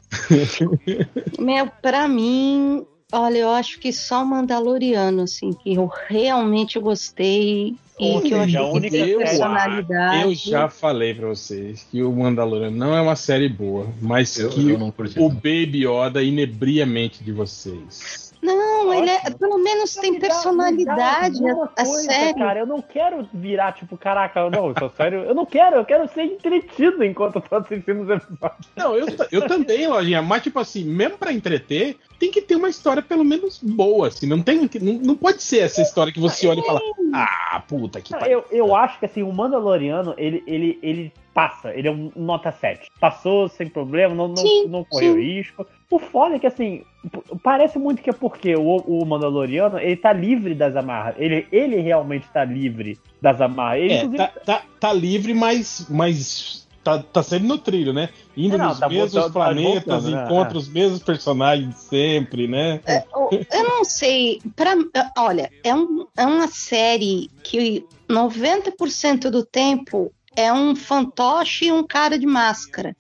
Speaker 5: Meu, pra mim, Olha, eu acho que só Mandaloriano, assim, que eu realmente gostei e que eu achei que
Speaker 3: eu, personalidade. Eu já falei pra vocês que o Mandaloriano não é uma série boa, mas eu, que eu o Baby Yoda inebria a mente de vocês.
Speaker 5: Não, Não, ele é,
Speaker 1: Ótimo.
Speaker 5: pelo menos tem
Speaker 1: Me dá-
Speaker 5: personalidade
Speaker 1: me dá
Speaker 5: a, a
Speaker 1: coisa,
Speaker 5: série.
Speaker 1: Cara, eu não quero virar, tipo, caraca, não, eu sou sério. Eu não quero, eu quero ser entretido enquanto eu tô assistindo os episódios.
Speaker 3: Não, eu, eu também, Lojinha, mas tipo assim, mesmo pra entreter, tem que ter uma história pelo menos boa, assim, não tem, que- não, não pode ser essa história que você olha e fala, ah, puta que pariu.
Speaker 1: Eu, eu acho que assim, o Mandaloriano, ele, ele, ele passa, ele é um nota 7. Passou sem problema, não, não,
Speaker 5: Sim,
Speaker 1: não correu
Speaker 5: sim.
Speaker 1: risco. O foda é que assim, parece muito que é porque o, o Mandaloriano, ele tá livre das amarras. Ele, ele realmente tá livre das amarras. Ele,
Speaker 3: É,
Speaker 1: inclusive,
Speaker 3: tá, tá, tá livre, mas, mas tá, tá sempre no trilho, né? Indo
Speaker 1: É, não,
Speaker 3: nos
Speaker 1: tá
Speaker 3: mesmos
Speaker 1: voltando- tá
Speaker 3: planetas,
Speaker 1: voltando, né?
Speaker 3: encontra os mesmos personagens sempre, né?
Speaker 5: Eu, eu não sei. Pra, olha, é, um, é uma série que 90% do tempo é um fantoche e um cara de máscara.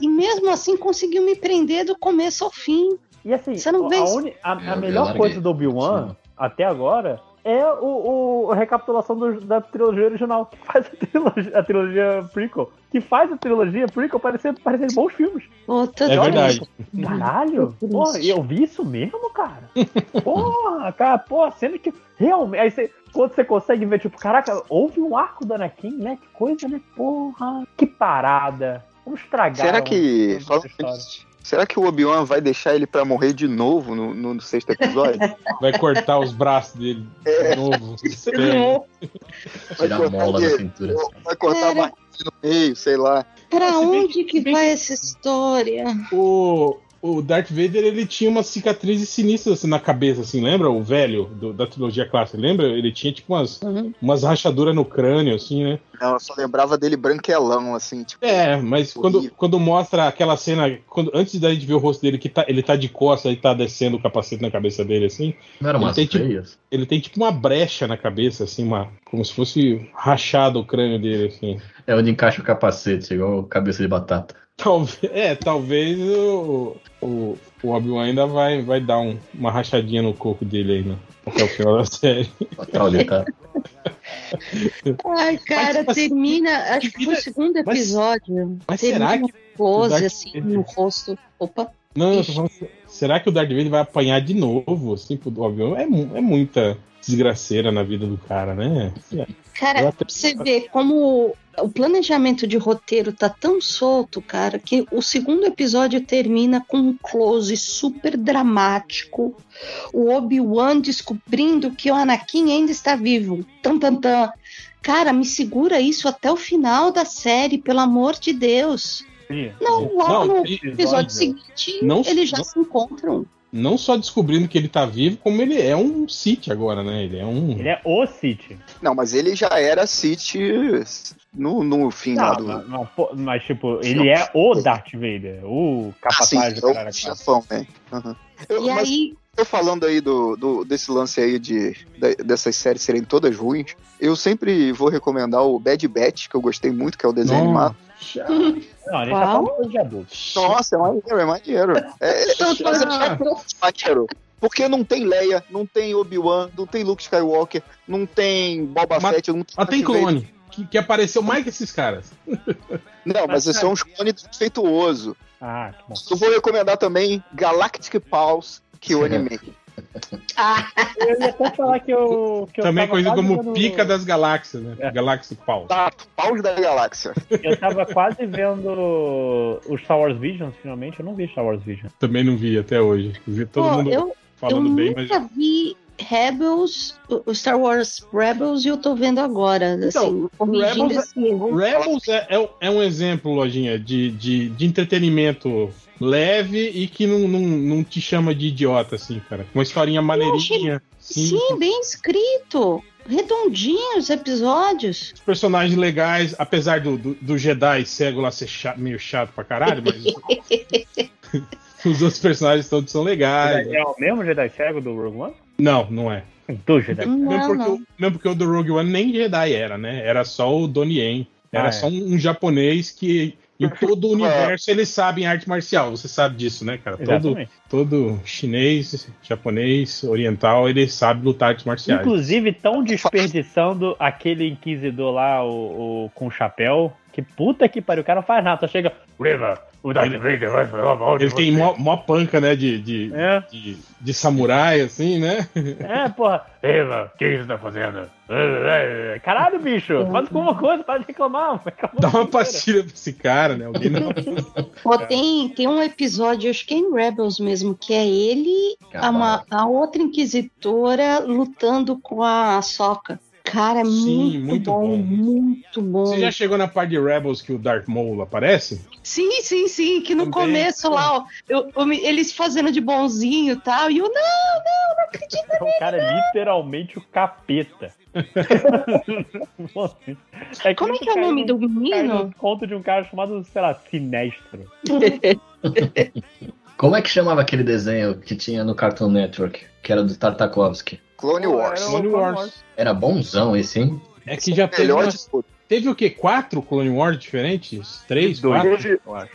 Speaker 5: E mesmo assim conseguiu me prender do começo ao fim.
Speaker 1: E assim,
Speaker 5: Você não
Speaker 1: a,
Speaker 5: vê
Speaker 1: a a-
Speaker 4: É,
Speaker 1: a
Speaker 4: eu
Speaker 1: melhor coisa do Obi-Wan, até agora, é o, o- a recapitulação do- da trilogia original, que faz a trilogia, a trilogia prequel. Que faz a trilogia prequel parecer, parecer bons filmes.
Speaker 5: Puta
Speaker 3: É verdade.
Speaker 1: Caralho!
Speaker 5: Por
Speaker 1: Porra, eu vi isso mesmo, cara? Porra, cara, porra, sendo que realmente. Aí você, quando você consegue ver, tipo, caraca, houve um arco do Anakin, né? Que coisa, né? Porra, que parada. Vamos estragar.
Speaker 2: Será que. Será que o Obi-Wan vai deixar ele pra morrer de novo no, no sexto episódio?
Speaker 3: Vai cortar os braços dele de novo.
Speaker 2: Vai
Speaker 4: Tirar a
Speaker 2: cortar
Speaker 4: mola da cintura.
Speaker 2: Vai cortar a
Speaker 5: Cara.
Speaker 2: barriga no meio, sei lá.
Speaker 5: Pra onde que vai essa história?
Speaker 3: O, o Darth Vader, ele tinha umas cicatrizes sinistras assim, na cabeça, assim, lembra? O velho do- da trilogia clássica, lembra? Ele tinha tipo umas,
Speaker 5: Uhum.
Speaker 3: umas rachaduras no crânio, assim, né?
Speaker 2: Não, eu só lembrava dele branquelão, assim, tipo.
Speaker 3: É, mas quando,
Speaker 2: Horrível.
Speaker 3: quando mostra aquela cena, quando, antes da gente ver o rosto dele, que tá, ele tá de costas e tá descendo o capacete na cabeça dele, assim,
Speaker 4: Não eram umas
Speaker 3: Ele tem, tipo, ele tem tipo uma brecha na cabeça, assim, uma, como se fosse rachado o crânio dele, assim.
Speaker 4: É onde encaixa o capacete, igual cabeça de batata.
Speaker 3: Talvez, é, talvez o, o, o Obi-Wan ainda vai, vai dar um- uma rachadinha no corpo dele aí, né? Até o final da série.
Speaker 4: Olha onde tá.
Speaker 5: Ai, cara,
Speaker 3: mas-
Speaker 5: termina. Acho que foi o segundo
Speaker 3: mas-
Speaker 5: episódio.
Speaker 3: Mas
Speaker 5: termina
Speaker 3: será que.
Speaker 5: um close, assim, no rosto. Opa.
Speaker 3: Não, eu tô falando, será que o Darth Vader vai apanhar de novo, assim, pro Obi-Wan? É, é muita desgraceira na vida do cara, né?
Speaker 5: Cara,
Speaker 3: até-
Speaker 5: você ver como o planejamento de roteiro tá tão solto, cara, que o segundo episódio termina com um close super dramático. O Obi-Wan descobrindo que o Anakin ainda está vivo. Tam, tam, tam. Cara, me segura isso até o final da série, pelo amor de Deus.
Speaker 1: Sim.
Speaker 5: Não, logo
Speaker 3: Não,
Speaker 5: no episódio seguinte,
Speaker 3: não-
Speaker 5: eles já
Speaker 3: não-
Speaker 5: se encontram.
Speaker 3: Não só descobrindo que ele tá vivo, como ele é um Sith agora, né? Ele é um.
Speaker 1: Ele é o City.
Speaker 2: Não, mas ele já era City no, no fim lá
Speaker 1: Não,
Speaker 2: do.
Speaker 1: mas, mas, mas, tipo, ele é o Darth Vader, o
Speaker 2: Ah, sim,
Speaker 1: capataz do
Speaker 2: é
Speaker 1: cara.
Speaker 2: o chefão, né? Uhum. Eu-
Speaker 5: E
Speaker 2: mas
Speaker 5: aí,
Speaker 2: eu falando aí do, do- desse lance aí de, de- dessas séries serem todas ruins, eu sempre vou recomendar o Bad Batch, que eu gostei muito, que é o desenho animado.
Speaker 1: Não, a gente tá
Speaker 5: Qual?
Speaker 1: falando de coisa de adulto.
Speaker 2: Nossa, é maneiro, é maneiro. É, é, maneiro. Porque não tem Leia, não tem Obi-Wan, não tem Luke Skywalker, não tem Boba
Speaker 3: Mas-
Speaker 2: Fett, não tem,
Speaker 3: Ah, tem clone. Que, que apareceu mais que esses caras.
Speaker 2: Não, mas esses são os clones defeituoso.
Speaker 1: Ah, que bom.
Speaker 2: Eu vou recomendar também Galactic Pulse, que eu animei.
Speaker 5: Ah,
Speaker 1: Eu ia até falar que eu. Que eu
Speaker 3: Também
Speaker 1: quase
Speaker 3: como
Speaker 1: vendo-
Speaker 3: Pica das Galáxias, né?
Speaker 1: É.
Speaker 3: Galaxy Pulse.
Speaker 2: Tato, Paus da Galáxia.
Speaker 1: Eu tava quase vendo os Star Wars Visions, finalmente. Eu não vi Star Wars Visions.
Speaker 3: Também não vi até hoje. Vi todo
Speaker 5: pô,
Speaker 3: mundo
Speaker 5: eu, eu
Speaker 3: falando bem, mas.
Speaker 5: nunca vi Rebels, o Star Wars Rebels, e eu tô vendo agora, assim, corrigindo
Speaker 3: Rebels é-. Rebels é, é- é um exemplo, Lojinha, de, de, de entretenimento leve e que não, não, não te chama de idiota, assim, cara. Uma historinha maneirinha. Sim.
Speaker 5: Sim, bem escrito. Redondinho os episódios.
Speaker 3: Os personagens legais, apesar do, do, do Jedi cego lá ser chato- meio chato pra caralho, mas os outros personagens todos são legais.
Speaker 1: É o mesmo Jedi cego do Rogue One?
Speaker 3: Não, não é.
Speaker 1: Do Jedi
Speaker 5: Não,
Speaker 3: Mesmo porque,
Speaker 5: não.
Speaker 3: o- mesmo porque o do Rogue One nem Jedi era, né? Era só o Donnie Yen. Era
Speaker 1: Ah, é.
Speaker 3: só um, um japonês que em todo o universo eles sabem arte marcial. Você sabe disso, né, cara? Todo,
Speaker 1: Exatamente.
Speaker 3: todo chinês, japonês, oriental, ele sabe lutar artes marciais.
Speaker 1: Inclusive, estão desperdiçando aquele inquisidor lá, o, o- com chapéu. Que puta que pariu, o cara não faz nada, só chega. Riva, o Darth Vader vai falar mal de
Speaker 3: Ele tem
Speaker 1: você."
Speaker 3: mó, mó panca, né? De, de,
Speaker 1: É.
Speaker 3: de, de samurai, assim, né?
Speaker 1: É, porra. Riva, o que você tá fazendo? Caralho, bicho, faz alguma coisa, para de reclamar.
Speaker 3: Dá uma pastilha pra esse cara, né? Alguém não.
Speaker 5: Pô, tem, tem um episódio, acho que é em Rebels mesmo, que é ele, a, uma- a outra inquisitora lutando com a Soca. Cara, é
Speaker 3: Sim,
Speaker 5: muito,
Speaker 3: muito
Speaker 5: bom,
Speaker 3: bom.
Speaker 5: muito bom.
Speaker 3: Você já chegou na parte de Rebels que o Darth Maul aparece?
Speaker 5: Sim, sim, sim, que no
Speaker 3: Também.
Speaker 5: começo lá, ó, eu- eu eles fazendo de bonzinho e tal, e eu, não, não, não acredito.
Speaker 1: O cara é literalmente o capeta. é
Speaker 5: Como é que é o nome
Speaker 1: no-
Speaker 5: do menino?
Speaker 1: no conto de um cara chamado, sei lá, Sinestro.
Speaker 4: Como é que chamava aquele desenho que tinha no Cartoon Network, que era do Tartakovsky?
Speaker 2: Clone Wars.
Speaker 3: Clone Wars.
Speaker 4: Era bonzão esse, hein?
Speaker 3: É que já teve,
Speaker 2: Melhor
Speaker 3: umas- teve o quê? Quatro Clone Wars diferentes? Três,
Speaker 1: Dois.
Speaker 3: quatro?
Speaker 2: Teve,
Speaker 1: Eu acho.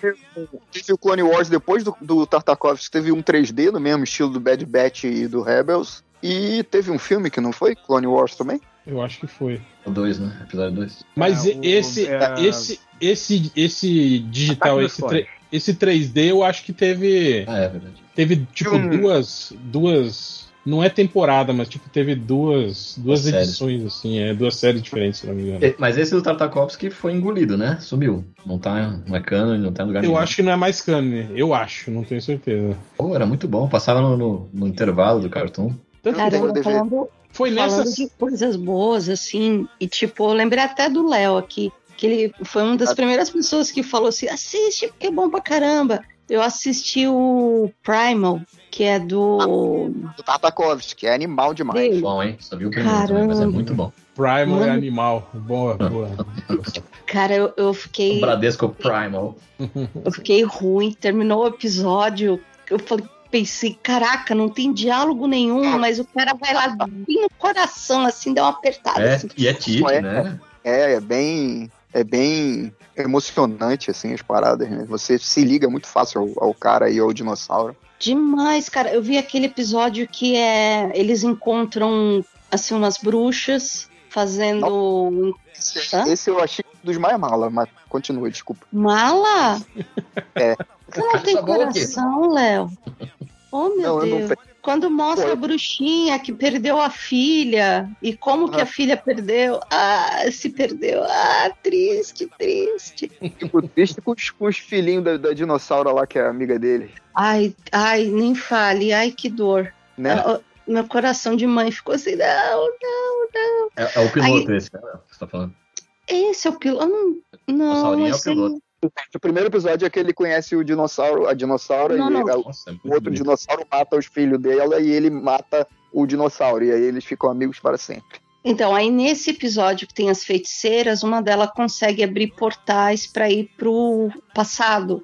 Speaker 2: teve o Clone Wars depois do, do Tartakovsky, teve um 3D no mesmo estilo do Bad Batch e do Rebels. E teve um filme que não foi? Clone Wars também?
Speaker 3: Eu acho que foi.
Speaker 4: O 2, né? Episódio 2.
Speaker 3: Mas
Speaker 1: É,
Speaker 3: e-
Speaker 1: o-
Speaker 3: esse,
Speaker 1: é-
Speaker 3: esse, esse, esse digital, esse, esse 3D, eu acho que teve.
Speaker 4: Ah, é verdade.
Speaker 3: Teve, tipo,
Speaker 2: Hum.
Speaker 3: duas. Duas. Não é temporada, mas tipo, teve duas. Duas edições, assim, é, duas séries diferentes, se não me engano.
Speaker 4: E- Mas esse do Tartakovsky foi engolido, né? Sumiu. Não tá. Não é canon, não tá em lugar
Speaker 3: Eu
Speaker 4: nenhum.
Speaker 3: acho que não é mais canon, eu acho, não tenho certeza.
Speaker 4: Pô, era muito bom. Passava no, no- no intervalo do cartoon.
Speaker 3: Tanto que
Speaker 2: Cara,
Speaker 5: Caramba,
Speaker 2: dever.
Speaker 5: falando,
Speaker 3: foi
Speaker 5: falando
Speaker 3: nessas.
Speaker 5: de coisas boas, assim, e tipo, eu lembrei até do Léo aqui, que ele foi uma das
Speaker 2: Ah.
Speaker 5: primeiras pessoas que falou assim, assiste, porque é bom pra caramba. Eu assisti o Primal, que é do...
Speaker 2: Do Tartakovsky, que é animal demais.
Speaker 5: dele.
Speaker 4: Bom, hein? Só vi o primeiro também, mas é muito bom.
Speaker 3: Primal é
Speaker 5: Mano.
Speaker 3: animal. Boa, boa.
Speaker 5: Cara, eu, eu
Speaker 4: O
Speaker 5: fiquei...
Speaker 4: Bradesco Primal.
Speaker 5: Eu fiquei ruim, terminou o episódio, eu falei, pensei, caraca, não tem diálogo nenhum, mas o cara vai lá bem no coração, assim, dá uma apertada.
Speaker 4: É,
Speaker 5: assim.
Speaker 4: e é
Speaker 2: É.
Speaker 4: né?
Speaker 2: É, é bem. É bem emocionante, assim, as paradas, né? Você se liga muito fácil ao, ao cara e ao dinossauro.
Speaker 5: Demais, cara. Eu vi aquele episódio que é. Eles encontram, assim, umas bruxas fazendo.
Speaker 2: Esse, esse eu achei dos mais mala, mas continua, desculpa.
Speaker 5: Mala?
Speaker 2: É.
Speaker 5: Você não tem coração, Léo? Oh, meu
Speaker 2: Não, eu não
Speaker 5: Deus.
Speaker 2: tenho.
Speaker 5: Quando mostra
Speaker 2: Pô,
Speaker 5: a bruxinha que perdeu a filha e como que
Speaker 2: Ah.
Speaker 5: a filha perdeu. Ah, se perdeu. Ah, triste, triste.
Speaker 2: Fico triste com os, com os filhinhos da, da dinossauro lá, que é amiga dele.
Speaker 5: Ai, ai, nem fale. Ai, que dor.
Speaker 2: Né?
Speaker 5: Ah, Meu coração de mãe ficou assim, não, não, não.
Speaker 4: É, é o piloto esse, né? Que você tá falando.
Speaker 5: Esse é o piloto. Não, não
Speaker 4: Saurinho é o
Speaker 5: aí-
Speaker 4: piloto.
Speaker 2: O primeiro episódio é que ele conhece o dinossauro, a dinossauro,
Speaker 5: Não,
Speaker 2: e
Speaker 5: não.
Speaker 2: a- o
Speaker 4: Nossa, é muito
Speaker 2: outro
Speaker 4: bonito.
Speaker 2: dinossauro mata os filhos dela e ele mata o dinossauro. E aí eles ficam amigos para sempre.
Speaker 5: Então, aí nesse episódio que tem as feiticeiras, uma delas consegue abrir portais para ir pro passado.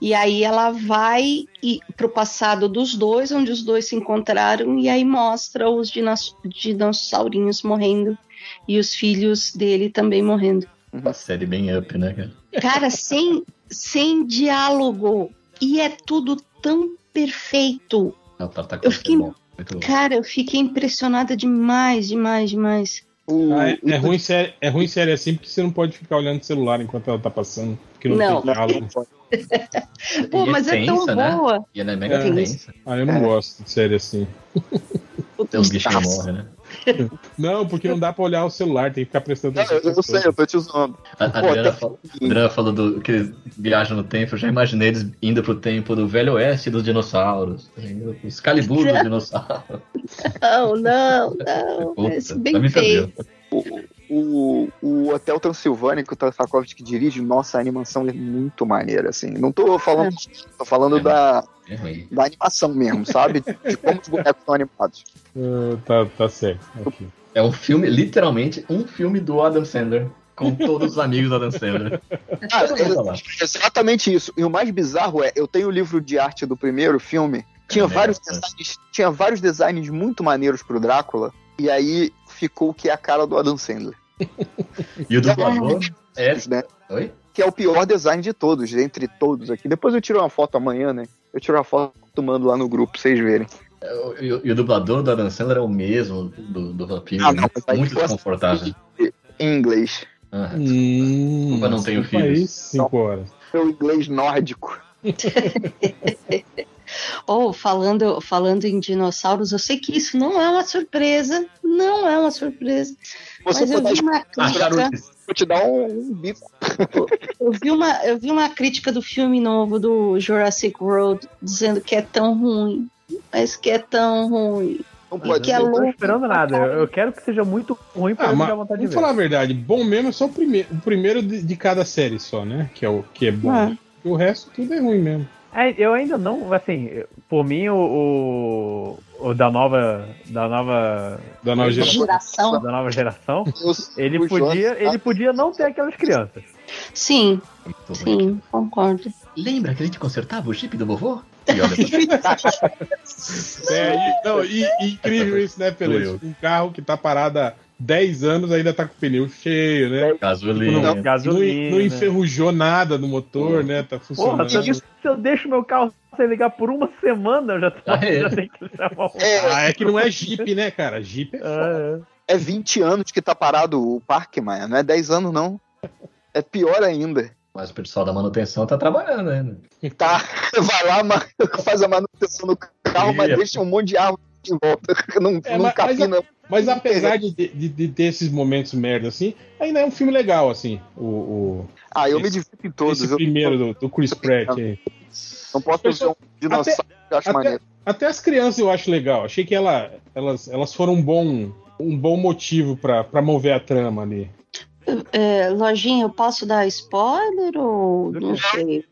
Speaker 5: E aí ela vai e pro passado dos dois, onde os dois se encontraram, e aí mostra os dinos- dinossaurinhos morrendo e os filhos dele também morrendo.
Speaker 4: Uma série bem up, né, cara?
Speaker 5: Cara, sem, sem diálogo. E é tudo tão perfeito.
Speaker 4: Não, tá, tá
Speaker 5: Eu fiquei-
Speaker 4: bom. Muito bom.
Speaker 5: Cara, eu fiquei impressionada demais, demais, demais.
Speaker 2: O,
Speaker 3: Ah, é, é ruim série, é ruim série assim porque você não pode ficar olhando o celular enquanto ela tá passando. Porque não,
Speaker 5: Não.
Speaker 3: tem diálogo.
Speaker 5: Pô,
Speaker 4: E
Speaker 5: mas é tão
Speaker 4: tensa, né?
Speaker 5: boa.
Speaker 4: E ela é mega
Speaker 3: É.
Speaker 4: tensa.
Speaker 3: Ah, eu não
Speaker 2: É.
Speaker 3: gosto de série assim.
Speaker 4: Bichinhos
Speaker 2: Nossa.
Speaker 4: morrem, né?
Speaker 3: Não, porque não dá pra olhar o celular, tem que ficar prestando
Speaker 2: Não,
Speaker 3: atenção.
Speaker 2: eu, eu sei, eu tô te usando.
Speaker 4: A, a
Speaker 2: Pô,
Speaker 4: Adriana, Adriana falou do, que eles viajam no tempo. Eu já imaginei eles indo pro tempo do Velho Oeste dos dinossauros. entendeu? Os Calibur dos dinossauros.
Speaker 5: Não, não, não.
Speaker 4: Puta, tá
Speaker 5: bem feio.
Speaker 2: O, o Hotel Transilvânia que o Tartakovsky dirige, nossa, a animação é muito maneira, assim. Não tô falando, tô falando
Speaker 4: É.
Speaker 2: da,
Speaker 4: É
Speaker 2: da animação mesmo, sabe? De como os bonecos são animados.
Speaker 3: Ah, tá, tá certo. Ok.
Speaker 4: É um filme, literalmente, um filme do Adam Sandler. Com todos os amigos do Adam Sandler.
Speaker 2: Ah,
Speaker 4: Todo mundo tá lá.
Speaker 2: é exatamente isso. E o mais bizarro é, eu tenho o livro de arte do primeiro filme, tinha
Speaker 4: É,
Speaker 2: vários
Speaker 4: é.
Speaker 2: designs, tinha vários designs muito maneiros pro Drácula, e aí ficou o que é a cara do Adam Sandler,
Speaker 4: E o dublador é.
Speaker 2: né?
Speaker 4: Oi?
Speaker 2: Que é o pior design de todos, entre todos aqui. Depois eu tiro uma foto amanhã, né? Eu tiro uma foto tomando lá no grupo pra vocês verem.
Speaker 4: E, o- e o dublador do Adam Sandler é o mesmo do, do Vampiro.
Speaker 2: Ah, não, aí
Speaker 4: muito desconfortável.
Speaker 2: Em inglês.
Speaker 4: Ah,
Speaker 3: Hum,
Speaker 4: Desculpa, não tenho filhos.
Speaker 3: aí, cinco horas.
Speaker 2: Meu inglês nórdico.
Speaker 5: Ou falando, falando em dinossauros, eu sei que isso não é uma surpresa, não é uma surpresa.
Speaker 2: Você
Speaker 5: mas eu vi uma
Speaker 4: Ah,
Speaker 5: crítica,
Speaker 2: vou te dar um, bico.
Speaker 5: eu vi uma, eu vi uma crítica do filme novo do Jurassic World dizendo que é tão ruim, mas que é tão ruim.
Speaker 2: Não pode
Speaker 5: Que é
Speaker 2: ser.
Speaker 1: Eu não tô
Speaker 5: louco
Speaker 1: esperando nada. Eu, eu quero que seja muito ruim pra
Speaker 3: Ah,
Speaker 1: eu
Speaker 3: mas
Speaker 1: vontade de ver.
Speaker 3: falar a verdade, bom mesmo é só o primeiro, o primeiro de, de cada série só, né? Que é o que é bom.
Speaker 5: Ah.
Speaker 3: O resto tudo é ruim mesmo.
Speaker 1: É, eu ainda não, assim, por mim o, o, o da nova da nova
Speaker 3: Da nova geração.
Speaker 5: Geração.
Speaker 1: da nova geração, ele podia, ele podia não ter aquelas crianças.
Speaker 5: Sim,
Speaker 4: Muito
Speaker 5: sim, concordo.
Speaker 4: Lembra que a gente consertava o chip do vovô? E olha pra
Speaker 3: É, e, não, e, e incrível isso, né, Pelé? Um carro que tá parado há 10 anos ainda tá com o pneu cheio, né?
Speaker 4: gasolina.
Speaker 3: Não,
Speaker 1: Gasolina.
Speaker 3: Não, não enferrujou nada no motor, né? Tá
Speaker 1: Porra,
Speaker 3: funcionando.
Speaker 1: se eu, se eu deixo meu carro sem ligar por uma semana, eu já, tô,
Speaker 4: Ah, é?
Speaker 1: já tenho que chamar.
Speaker 2: É,
Speaker 3: Ah, é que não é Jeep, né, cara? Jeep é
Speaker 1: É,
Speaker 2: é 20 anos que tá parado o parque, Maia. Não é 10 anos, não. É pior ainda.
Speaker 4: Mas o pessoal da manutenção tá trabalhando ainda.
Speaker 2: Tá, vai lá, faz a manutenção no carro, mas
Speaker 4: Ia.
Speaker 2: deixa um monte de árvore em volta. Não,
Speaker 3: É,
Speaker 2: não
Speaker 3: mas-
Speaker 2: capina.
Speaker 3: Mas apesar de, de, de ter esses momentos merda assim, ainda é um filme legal, assim. O, o-
Speaker 2: Ah, eu me
Speaker 3: esse-
Speaker 2: divirto em todos.
Speaker 3: esse
Speaker 2: Eu
Speaker 3: primeiro do, do Chris Pratt aí.
Speaker 2: não posso ver um dinossauro que eu acho
Speaker 3: até-
Speaker 2: maneiro.
Speaker 3: Até as crianças eu acho legal. Achei que ela, elas, elas foram um bom, um bom motivo pra, pra mover a trama ali.
Speaker 5: É, Lojinha, eu posso dar spoiler ou não sei?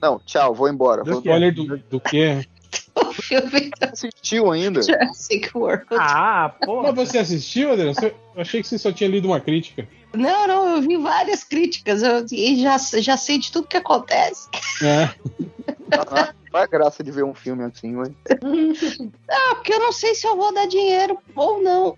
Speaker 2: Não, tchau, vou embora.
Speaker 1: Do
Speaker 2: Vou...
Speaker 1: quê?
Speaker 3: Spoiler do, do quê?
Speaker 5: O filme
Speaker 2: Assistiu ainda?
Speaker 5: Jurassic World.
Speaker 1: Ah, porra.
Speaker 3: Mas você assistiu, Adriano? Eu achei que você só tinha lido uma crítica.
Speaker 5: Não, não, eu vi várias críticas eu, e já, já sei de tudo que acontece.
Speaker 3: É.
Speaker 2: Ah, Qual é a graça de ver um filme assim, ué?
Speaker 5: Ah, porque eu não sei se eu vou dar dinheiro ou não.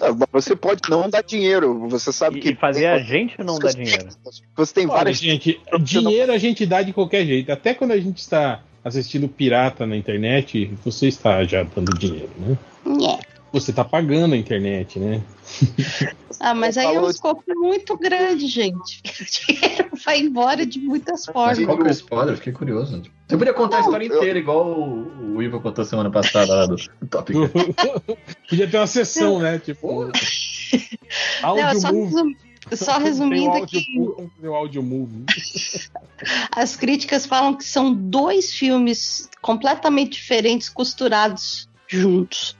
Speaker 2: Ah, Você pode não dar dinheiro, você sabe
Speaker 1: E,
Speaker 2: que.
Speaker 1: e fazer a gente não dar dinheiro.
Speaker 2: Você tem
Speaker 3: Olha,
Speaker 2: várias.
Speaker 3: gente, dinheiro a gente dá de qualquer jeito. Até quando a gente está assistindo pirata na internet, você está já dando dinheiro, né?
Speaker 5: Nhé.
Speaker 3: Você está pagando a internet, né?
Speaker 5: Ah, mas aí é um escopo muito grande, gente. O dinheiro vai embora de muitas
Speaker 4: Mas
Speaker 5: formas.
Speaker 4: qual que é o spoiler? Fiquei curioso. Você podia contar a história
Speaker 2: eu-
Speaker 4: inteira, igual o, o Ivo contou semana passada lá do Top Gun.
Speaker 3: Podia ter uma sessão, né? Tipo.
Speaker 5: Não, só,
Speaker 3: movie.
Speaker 5: resum- só resumindo aqui,
Speaker 3: o áudio movie.
Speaker 5: as críticas falam que são dois filmes completamente diferentes costurados juntos.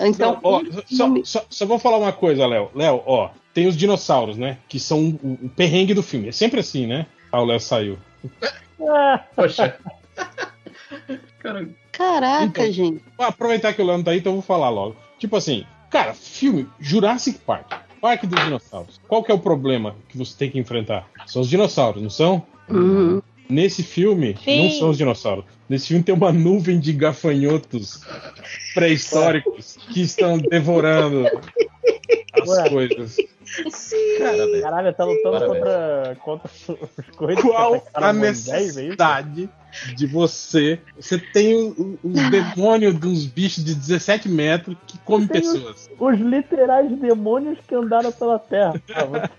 Speaker 5: Então,
Speaker 3: Não, ó,
Speaker 5: um
Speaker 3: só,
Speaker 5: filme-
Speaker 3: só, só vou falar uma coisa, Léo. Léo, ó, tem os dinossauros, né? Que são o, o perrengue do filme. É sempre assim, né? Ah, o Léo saiu.
Speaker 4: Poxa. Cara,
Speaker 5: Caraca,
Speaker 3: Então.
Speaker 5: gente.
Speaker 3: Vou aproveitar que o Léo não tá aí, então eu vou falar logo. Tipo assim, cara, filme Jurassic Park, Parque dos Dinossauros. Qual que é o problema que você tem que enfrentar? São os dinossauros, não são?
Speaker 5: Uhum.
Speaker 3: Nesse filme,
Speaker 5: Sim.
Speaker 3: não são os dinossauros. Nesse filme tem uma nuvem de gafanhotos pré-históricos que estão devorando as
Speaker 1: Ué.
Speaker 3: coisas.
Speaker 5: Sim.
Speaker 1: caralho, tá lutando
Speaker 4: Parabéns.
Speaker 1: contra, contra os coisas.
Speaker 3: Qual a
Speaker 1: é
Speaker 3: necessidade de você? Você tem o- o- os demônios de uns bichos de 17 metros que comem
Speaker 1: Tem os-
Speaker 3: pessoas.
Speaker 1: Os literais demônios que andaram pela Terra.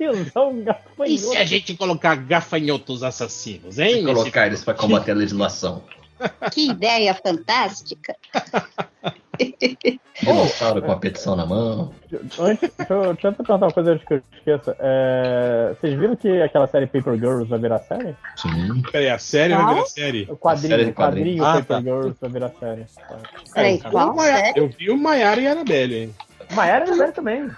Speaker 1: Um
Speaker 3: E se a gente colocar gafanhotos assassinos, hein?
Speaker 4: E colocar eles pra combater a legislação.
Speaker 5: Que ideia fantástica.
Speaker 4: Dinossauro com a petição na mão.
Speaker 1: Antes, deixa, eu, deixa eu perguntar uma coisa antes que eu esqueça. É, vocês viram que aquela série Paper Girls vai virar série?
Speaker 4: Sim.
Speaker 3: Peraí, a série vai virar série?
Speaker 1: O quadrinho,
Speaker 4: série
Speaker 1: quadrinho
Speaker 3: quadrinhos. Ah,
Speaker 1: Paper
Speaker 3: tá.
Speaker 1: Girls vai virar série.
Speaker 5: Peraí,
Speaker 3: eu,
Speaker 5: qual
Speaker 3: eu vi o Maiara e a Anabelle, hein?
Speaker 1: Maiara é série também.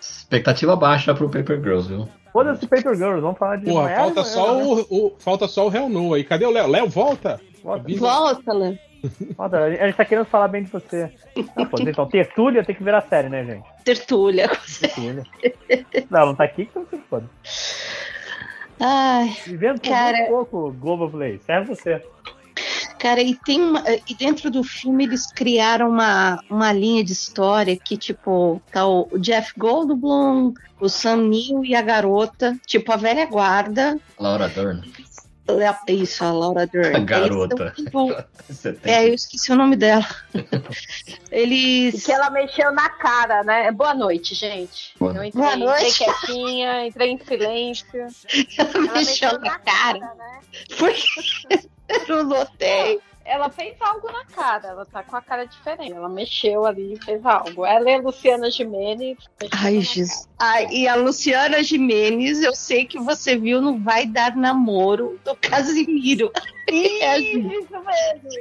Speaker 4: Expectativa baixa pro Paper Girls, viu?
Speaker 1: Foda-se Paper Girls, vamos falar de
Speaker 3: Porra,
Speaker 1: Maiara,
Speaker 3: falta só o, o- falta só o Hell No aí. Cadê o Léo? Léo, volta!
Speaker 1: Volta.
Speaker 5: Volta, Léo.
Speaker 1: Volta, a gente tá querendo falar bem de você. Ah, pô, então, Tertúlia tem que virar série, né, gente?
Speaker 5: Tertúlia.
Speaker 1: Tertúlia. Não, não tá aqui, então você foda.
Speaker 5: Ai,
Speaker 1: Vivendo por
Speaker 5: Cara-
Speaker 1: muito pouco, Globoplay. Serve você.
Speaker 5: cara, e tem uma, e dentro do filme eles criaram uma, uma linha de história que, tipo, tá o o Jeff Goldblum, o Sam Neill e a garota, tipo, a velha guarda.
Speaker 4: Laura Dern.
Speaker 5: Le- Isso, a Laura Dern.
Speaker 4: A garota. Você tem
Speaker 5: É, eu esqueci o nome dela.
Speaker 6: E
Speaker 5: Eles.
Speaker 6: que ela mexeu na cara, né? Boa noite, gente.
Speaker 4: Boa
Speaker 6: Eu entrei,
Speaker 5: Boa noite.
Speaker 6: entrei quietinha, entrei em silêncio.
Speaker 5: Ela
Speaker 6: Ela
Speaker 5: mexeu na cara.
Speaker 6: né?
Speaker 5: Porque eu não notei.
Speaker 6: Ela fez algo na cara, ela tá com a cara diferente. Ela mexeu ali e fez algo. Ela e a Luciana mexeram
Speaker 5: Ai, Jesus. Ai, e a Luciana Jimenez, eu sei que você viu no Vai Dar Namoro do Casimiro. É,
Speaker 6: Isso mesmo,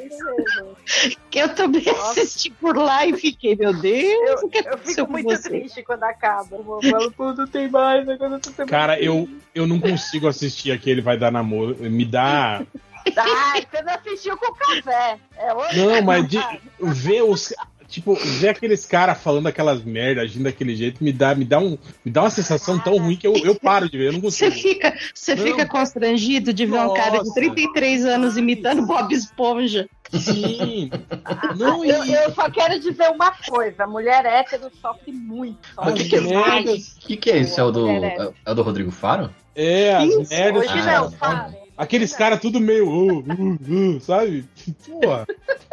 Speaker 6: isso mesmo.
Speaker 5: que eu também
Speaker 6: Nossa.
Speaker 5: assisti por lá e fiquei, meu Deus,
Speaker 6: Eu
Speaker 5: aconteceu
Speaker 6: fico muito
Speaker 5: você?
Speaker 6: triste quando acaba. Eu falo, tudo tem mais, agora tudo tem
Speaker 3: Cara,
Speaker 6: mais.
Speaker 3: eu, eu não consigo assistir aquele Vai Dar Namoro. Me dá.
Speaker 6: Ai, você não assistiu com café. É
Speaker 3: Não, mas de, ver os. Tipo, ver aqueles caras falando aquelas merdas, agindo daquele jeito, me dá, me dá, um, me dá uma sensação tão ruim que eu, eu paro de ver, eu não
Speaker 5: Você
Speaker 3: consigo.
Speaker 5: fica, você
Speaker 3: Não.
Speaker 5: fica constrangido de ver um cara de
Speaker 3: Nossa.
Speaker 5: 33 anos imitando Bob Esponja.
Speaker 3: Sim. Não.
Speaker 6: Eu, eu só quero dizer uma coisa: mulher hétero sofre muito.
Speaker 4: Mas
Speaker 6: Sofre
Speaker 4: que que é. O que, que é isso? É o do, é o do Rodrigo Faro?
Speaker 3: É, as
Speaker 5: Isso,
Speaker 3: merdas.
Speaker 6: Hoje
Speaker 4: Ah,
Speaker 6: não, fala.
Speaker 3: Aqueles caras tudo meio. uh, uh, uh, sabe? Porra.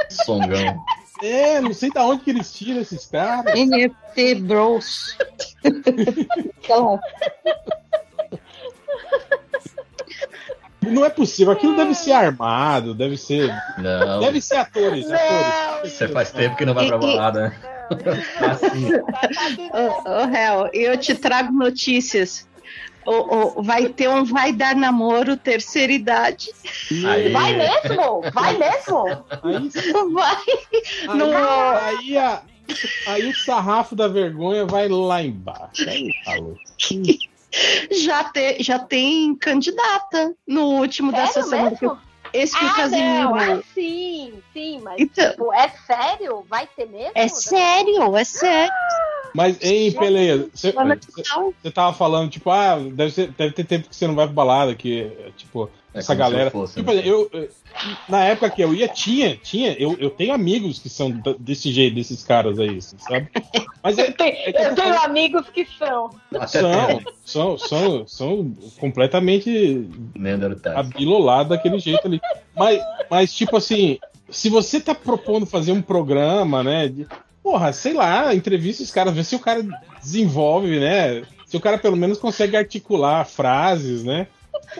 Speaker 4: Songão.
Speaker 3: É, não sei da onde que eles tiram esses caras.
Speaker 5: NFT Bros.
Speaker 3: Não é possível, aquilo deve ser armado, deve ser.
Speaker 4: Não.
Speaker 3: Deve ser atores, atores.
Speaker 4: Você faz tempo que não vai pra balada, né? Assim.
Speaker 5: Ô, ô, Hel, eu te trago notícias. Vai ter um Vai Dar Namoro terceira idade.
Speaker 4: Aí,
Speaker 6: Vai mesmo? Vai mesmo?
Speaker 3: Aí,
Speaker 5: Vai.
Speaker 3: aí,
Speaker 5: No-
Speaker 3: aí, a- aí o sarrafo da vergonha vai lá embaixo. Aí falou.
Speaker 5: Já, te, já tem candidata no último dessa
Speaker 6: Sério
Speaker 5: semana.
Speaker 6: mesmo?
Speaker 5: Esse que o
Speaker 6: Ah,
Speaker 5: Casimiro.
Speaker 6: não. Ah, sim, sim, mas
Speaker 5: Então,
Speaker 6: tipo, é sério? Vai ter mesmo?
Speaker 5: é sério, é sério.
Speaker 3: Mas, hein, Peleia, você tava falando, tipo, ah, deve, ser- deve ter tempo que você não vai pra balada, que, tipo,
Speaker 4: É
Speaker 3: essa galera.
Speaker 4: fosse,
Speaker 3: tipo,
Speaker 4: né?
Speaker 3: eu, na época que eu ia, tinha, tinha, eu, eu tenho amigos que são desse jeito, desses caras aí, assim, sabe? Mas é,
Speaker 6: Eu tenho,
Speaker 3: É que eu
Speaker 6: tenho amigos que são.
Speaker 3: São, são, são, são completamente
Speaker 4: Neandertais.
Speaker 3: abilolado daquele jeito ali. Mas, mas, tipo assim, se você tá propondo fazer um programa, né? De, porra, sei lá, entrevista os caras, vê se o cara desenvolve, né? Se o cara pelo menos consegue articular frases, né?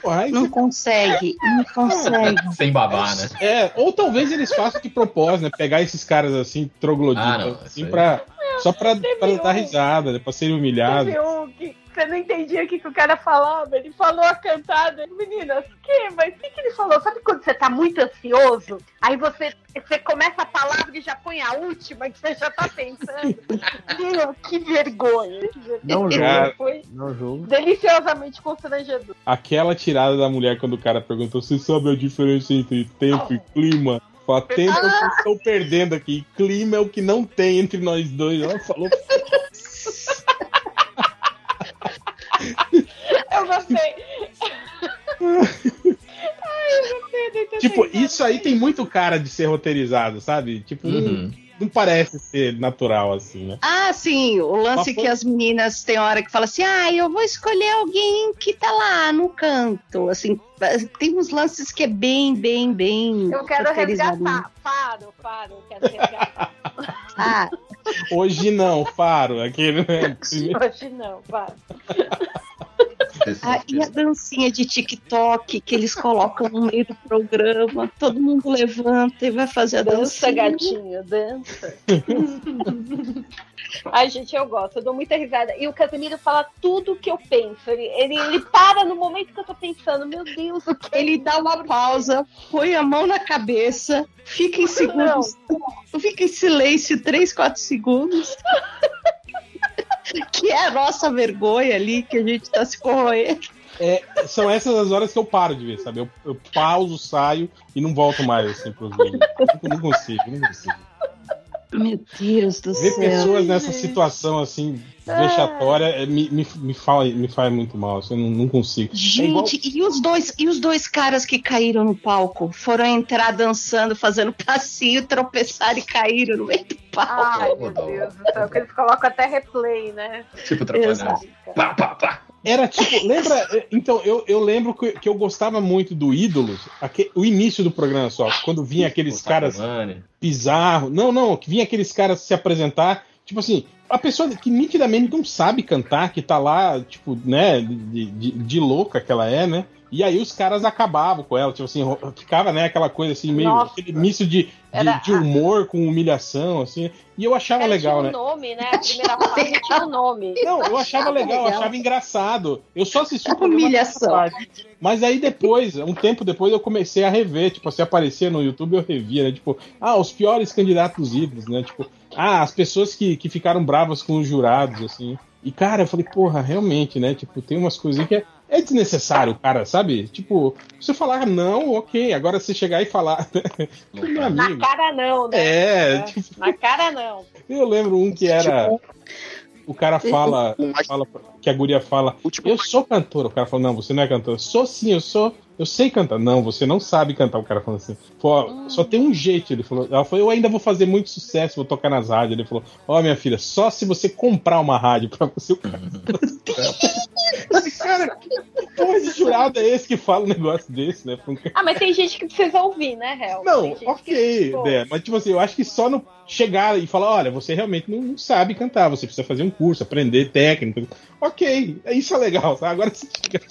Speaker 3: Aí
Speaker 5: Não
Speaker 3: você-
Speaker 5: consegue, não consegue.
Speaker 4: Sem babar, né?
Speaker 3: é, ou talvez eles façam de propósito, né? Pegar esses caras assim, trogloditas,
Speaker 4: Ah, não,
Speaker 3: assim, pra, só pra, pra
Speaker 6: um-
Speaker 3: dar risada, né? Pra serem humilhados.
Speaker 6: Teve um que você não entendia o que, que o cara falava. Ele falou a cantada. Meninas, que? Mas o que, que ele falou? Sabe quando você tá muito ansioso? Aí você, você começa a palavra e já põe a última que você já tá pensando. Meu, que vergonha.
Speaker 1: Não julgo,
Speaker 6: Foi
Speaker 1: não julgo.
Speaker 6: deliciosamente constrangedor.
Speaker 3: Aquela tirada da mulher quando o cara perguntou: Você sabe a diferença entre tempo e clima? Fala, tempo o que eu estou perdendo aqui. Clima é o que não tem entre nós dois. Ela falou.
Speaker 6: Eu gostei. Ai, eu gostei.
Speaker 3: Tipo, isso aí tem muito cara de ser roteirizado, sabe? Tipo, não-
Speaker 4: Uhum.
Speaker 3: não, parece ser natural assim, né?
Speaker 5: Ah, sim, o lance
Speaker 3: foi-
Speaker 5: que as meninas tem hora que fala assim: ah, eu vou escolher alguém que tá lá no canto. Assim, tem uns lances que é bem, bem, bem.
Speaker 6: Eu quero resgatar. Paro, paro. Eu quero resgatar.
Speaker 5: Ah,
Speaker 3: Hoje não, faro. Aquele, né?
Speaker 6: Hoje não, paro.
Speaker 5: ah, e a dancinha de TikTok que eles colocam no meio do programa, todo mundo levanta e vai fazer a
Speaker 6: Dança,
Speaker 5: dancinha.
Speaker 6: gatinho, dança. Ai, gente, eu gosto, eu dou muita risada. E o Casemiro fala tudo que eu penso. Ele, ele, ele para no momento que eu tô pensando, meu Deus, o que é
Speaker 5: Ele dá uma pausa, põe a mão na cabeça, fica em segundos, fica em silêncio 3, 4 segundos. que é a nossa vergonha ali, que a gente tá se corroendo.
Speaker 3: São essas as horas que eu paro de ver, sabe? Eu, eu pauso, saio e não volto mais assim pros vídeos. Não, não consigo, não consigo.
Speaker 5: Meu Deus do
Speaker 3: Ver
Speaker 5: céu.
Speaker 3: pessoas nessa situação assim, vexatória, é, me, me, me, fala, me faz muito mal. assim, Eu não, não consigo. É igual-
Speaker 5: Gente, e os dois, e os dois caras que caíram no palco? Foram entrar dançando, fazendo passinho, tropeçaram e caíram no meio do palco.
Speaker 6: Ai, meu Deus do céu, eles colocam até replay, né?
Speaker 4: Tipo, atrapalhando.
Speaker 5: Exato.
Speaker 4: Pá, pá, pá.
Speaker 3: Era tipo, lembra? Então, eu, eu lembro que, que eu gostava muito do Ídolos, o início do programa só, quando vinha aqueles caras bizarros. Não, não, que vinha aqueles caras se apresentar. Tipo assim, a pessoa que nitidamente não sabe cantar, que tá lá, tipo, né, de, de, de louca que ela é, né? E aí os caras acabavam com ela, tipo assim, ficava, né, aquela coisa assim, meio
Speaker 6: Nossa.
Speaker 3: aquele misto de, de,
Speaker 6: Era
Speaker 3: de humor com humilhação, assim. E eu achava
Speaker 6: Ela
Speaker 3: legal,
Speaker 6: tinha
Speaker 3: né?
Speaker 6: um nome, né? A primeira fase tinha um nome.
Speaker 3: Não, eu achava legal, eu
Speaker 5: legal.
Speaker 3: achava engraçado. Eu só assisti o
Speaker 5: Humilhação.
Speaker 3: Mas aí depois, um tempo depois, eu comecei a rever. Tipo, se aparecia no YouTube, eu revia, né? Tipo, ah, os piores candidatos ídolos, né? Tipo, ah, as pessoas que, que ficaram bravas com os jurados, assim. E, cara, eu falei, porra, realmente, né? Tipo, tem umas coisas que é, é desnecessário, cara, sabe? Tipo, você falar não, ok. Agora você chegar e falar. Meu
Speaker 6: Na
Speaker 3: amigo.
Speaker 6: cara não, né?
Speaker 3: É,
Speaker 6: É.
Speaker 3: tipo,
Speaker 6: Na cara não.
Speaker 3: eu lembro um que era. O cara fala,
Speaker 2: O mais-
Speaker 3: fala que a guria fala,
Speaker 2: tipo
Speaker 3: eu sou cantor. O cara falou, não, você não é cantor. Sou sim, eu sou. Eu sei cantar. Não, você não sabe cantar. O cara falou assim. Falou, ó, só tem um jeito. Ele falou. Ela falou, eu ainda vou fazer muito sucesso, vou tocar nas rádios. Ele falou, ó, minha filha, só se você comprar uma rádio pra você. Cara, Esse cara, que porra de jurado é esse que fala um negócio desse, né? Um
Speaker 6: Ah, mas tem gente que precisa ouvir, né, Hel?
Speaker 3: Não, ok,
Speaker 6: que,
Speaker 3: né? Mas tipo assim, eu acho que só no chegar e falar, olha, você realmente não, sabe cantar, você precisa fazer um curso, aprender técnica. Ok, isso é legal, tá? Agora você chegar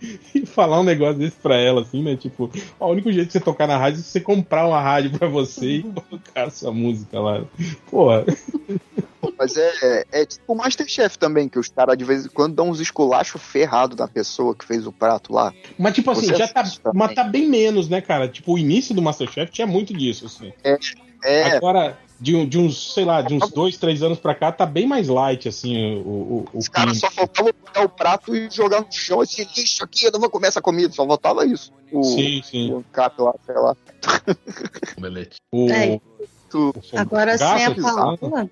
Speaker 3: e- falar um negócio desse pra ela, assim, né? Tipo, ó, o único jeito de você tocar na rádio é você comprar uma rádio pra você e colocar a sua música lá. Porra.
Speaker 2: Mas é, é tipo o Masterchef também, que os caras de vez em quando dão uns esculachos ferrados na pessoa que fez o prato lá.
Speaker 3: Mas tipo assim,
Speaker 2: Você
Speaker 3: já tá, mas tá bem menos, né, cara? Tipo, o início do Masterchef tinha muito disso, assim.
Speaker 2: É,
Speaker 3: Agora, de, um- de uns, sei lá, de uns dois, três anos pra cá, tá bem mais light, assim, o, o, o
Speaker 2: os caras só faltavam pegar o prato e jogar no chão, esse lixo aqui, eu não vou comer essa comida, só faltava isso. O,
Speaker 3: Sim, sim.
Speaker 2: o cap lá, sei lá.
Speaker 4: Omelete.
Speaker 3: O,
Speaker 5: É.
Speaker 3: O-
Speaker 5: Agora sem a Paola.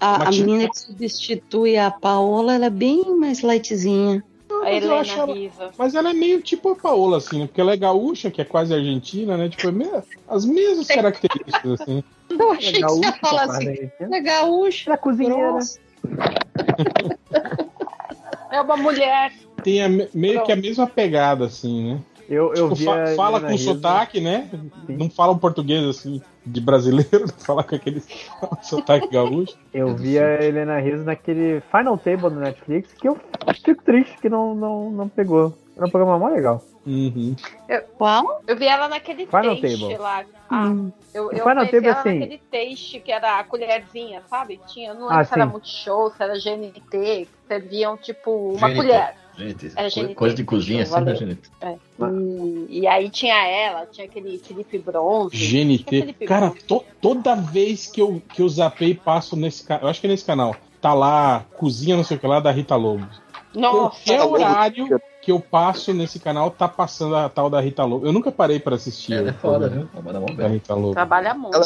Speaker 5: A, a menina que substitui a Paola, ela é bem mais lightzinha.
Speaker 6: A
Speaker 3: mas eu
Speaker 6: Helena
Speaker 3: acho ela-
Speaker 6: Risa.
Speaker 3: Mas ela é meio tipo a Paola, assim, né? Porque ela é gaúcha, que é quase argentina, né? Tipo, é meio- as mesmas características, assim.
Speaker 5: Eu achei que você ia assim.
Speaker 1: Argentina.
Speaker 5: Ela é gaúcha.
Speaker 1: Ela é cozinheira.
Speaker 6: É uma mulher.
Speaker 3: Tem a me- meio que a mesma pegada, assim, né?
Speaker 1: Eu, eu
Speaker 3: Tipo, fa- fala com
Speaker 1: Rizzo.
Speaker 3: sotaque, né? Não fala um português, assim, de brasileiro, fala com aquele sotaque gaúcho.
Speaker 1: Eu vi a Helena Rizzo naquele Final Table do Netflix, que eu fico triste que não, não, não pegou. Era um programa mó legal.
Speaker 3: Uhum.
Speaker 5: Qual?
Speaker 6: Eu vi ela naquele
Speaker 1: Final
Speaker 6: taste
Speaker 1: Table.
Speaker 6: lá. Ah,
Speaker 5: Hum.
Speaker 6: eu, eu
Speaker 1: Final Table,
Speaker 6: ela
Speaker 1: assim-
Speaker 6: naquele taste que era a colherzinha, sabe? Tinha, não
Speaker 1: Ah,
Speaker 6: lembro se era
Speaker 1: sim.
Speaker 6: Multishow, se era GNT, que serviam tipo uma
Speaker 4: GNT.
Speaker 6: colher.
Speaker 4: Gente,
Speaker 6: É,
Speaker 4: co-
Speaker 6: GNT.
Speaker 4: coisa de cozinha sempre
Speaker 6: Valeu.
Speaker 4: é GNT.
Speaker 6: E, e aí tinha ela, tinha aquele Felipe Bronze.
Speaker 3: GNT.
Speaker 6: Felipe
Speaker 3: Cara,
Speaker 6: Bronze.
Speaker 3: to- toda vez que eu, que eu zapei passo nesse canal, eu acho que é nesse canal, tá lá, cozinha não sei o que lá, da Rita Lobo.
Speaker 6: Nossa,
Speaker 3: Qualquer
Speaker 2: louco.
Speaker 3: horário que eu passo nesse canal, tá passando a tal da Rita Lobo. Eu nunca parei pra assistir.
Speaker 4: Ela é foda, viu? Mó
Speaker 3: Da
Speaker 4: bem.
Speaker 3: Rita Lobo.
Speaker 6: trabalha muito.
Speaker 2: Ela-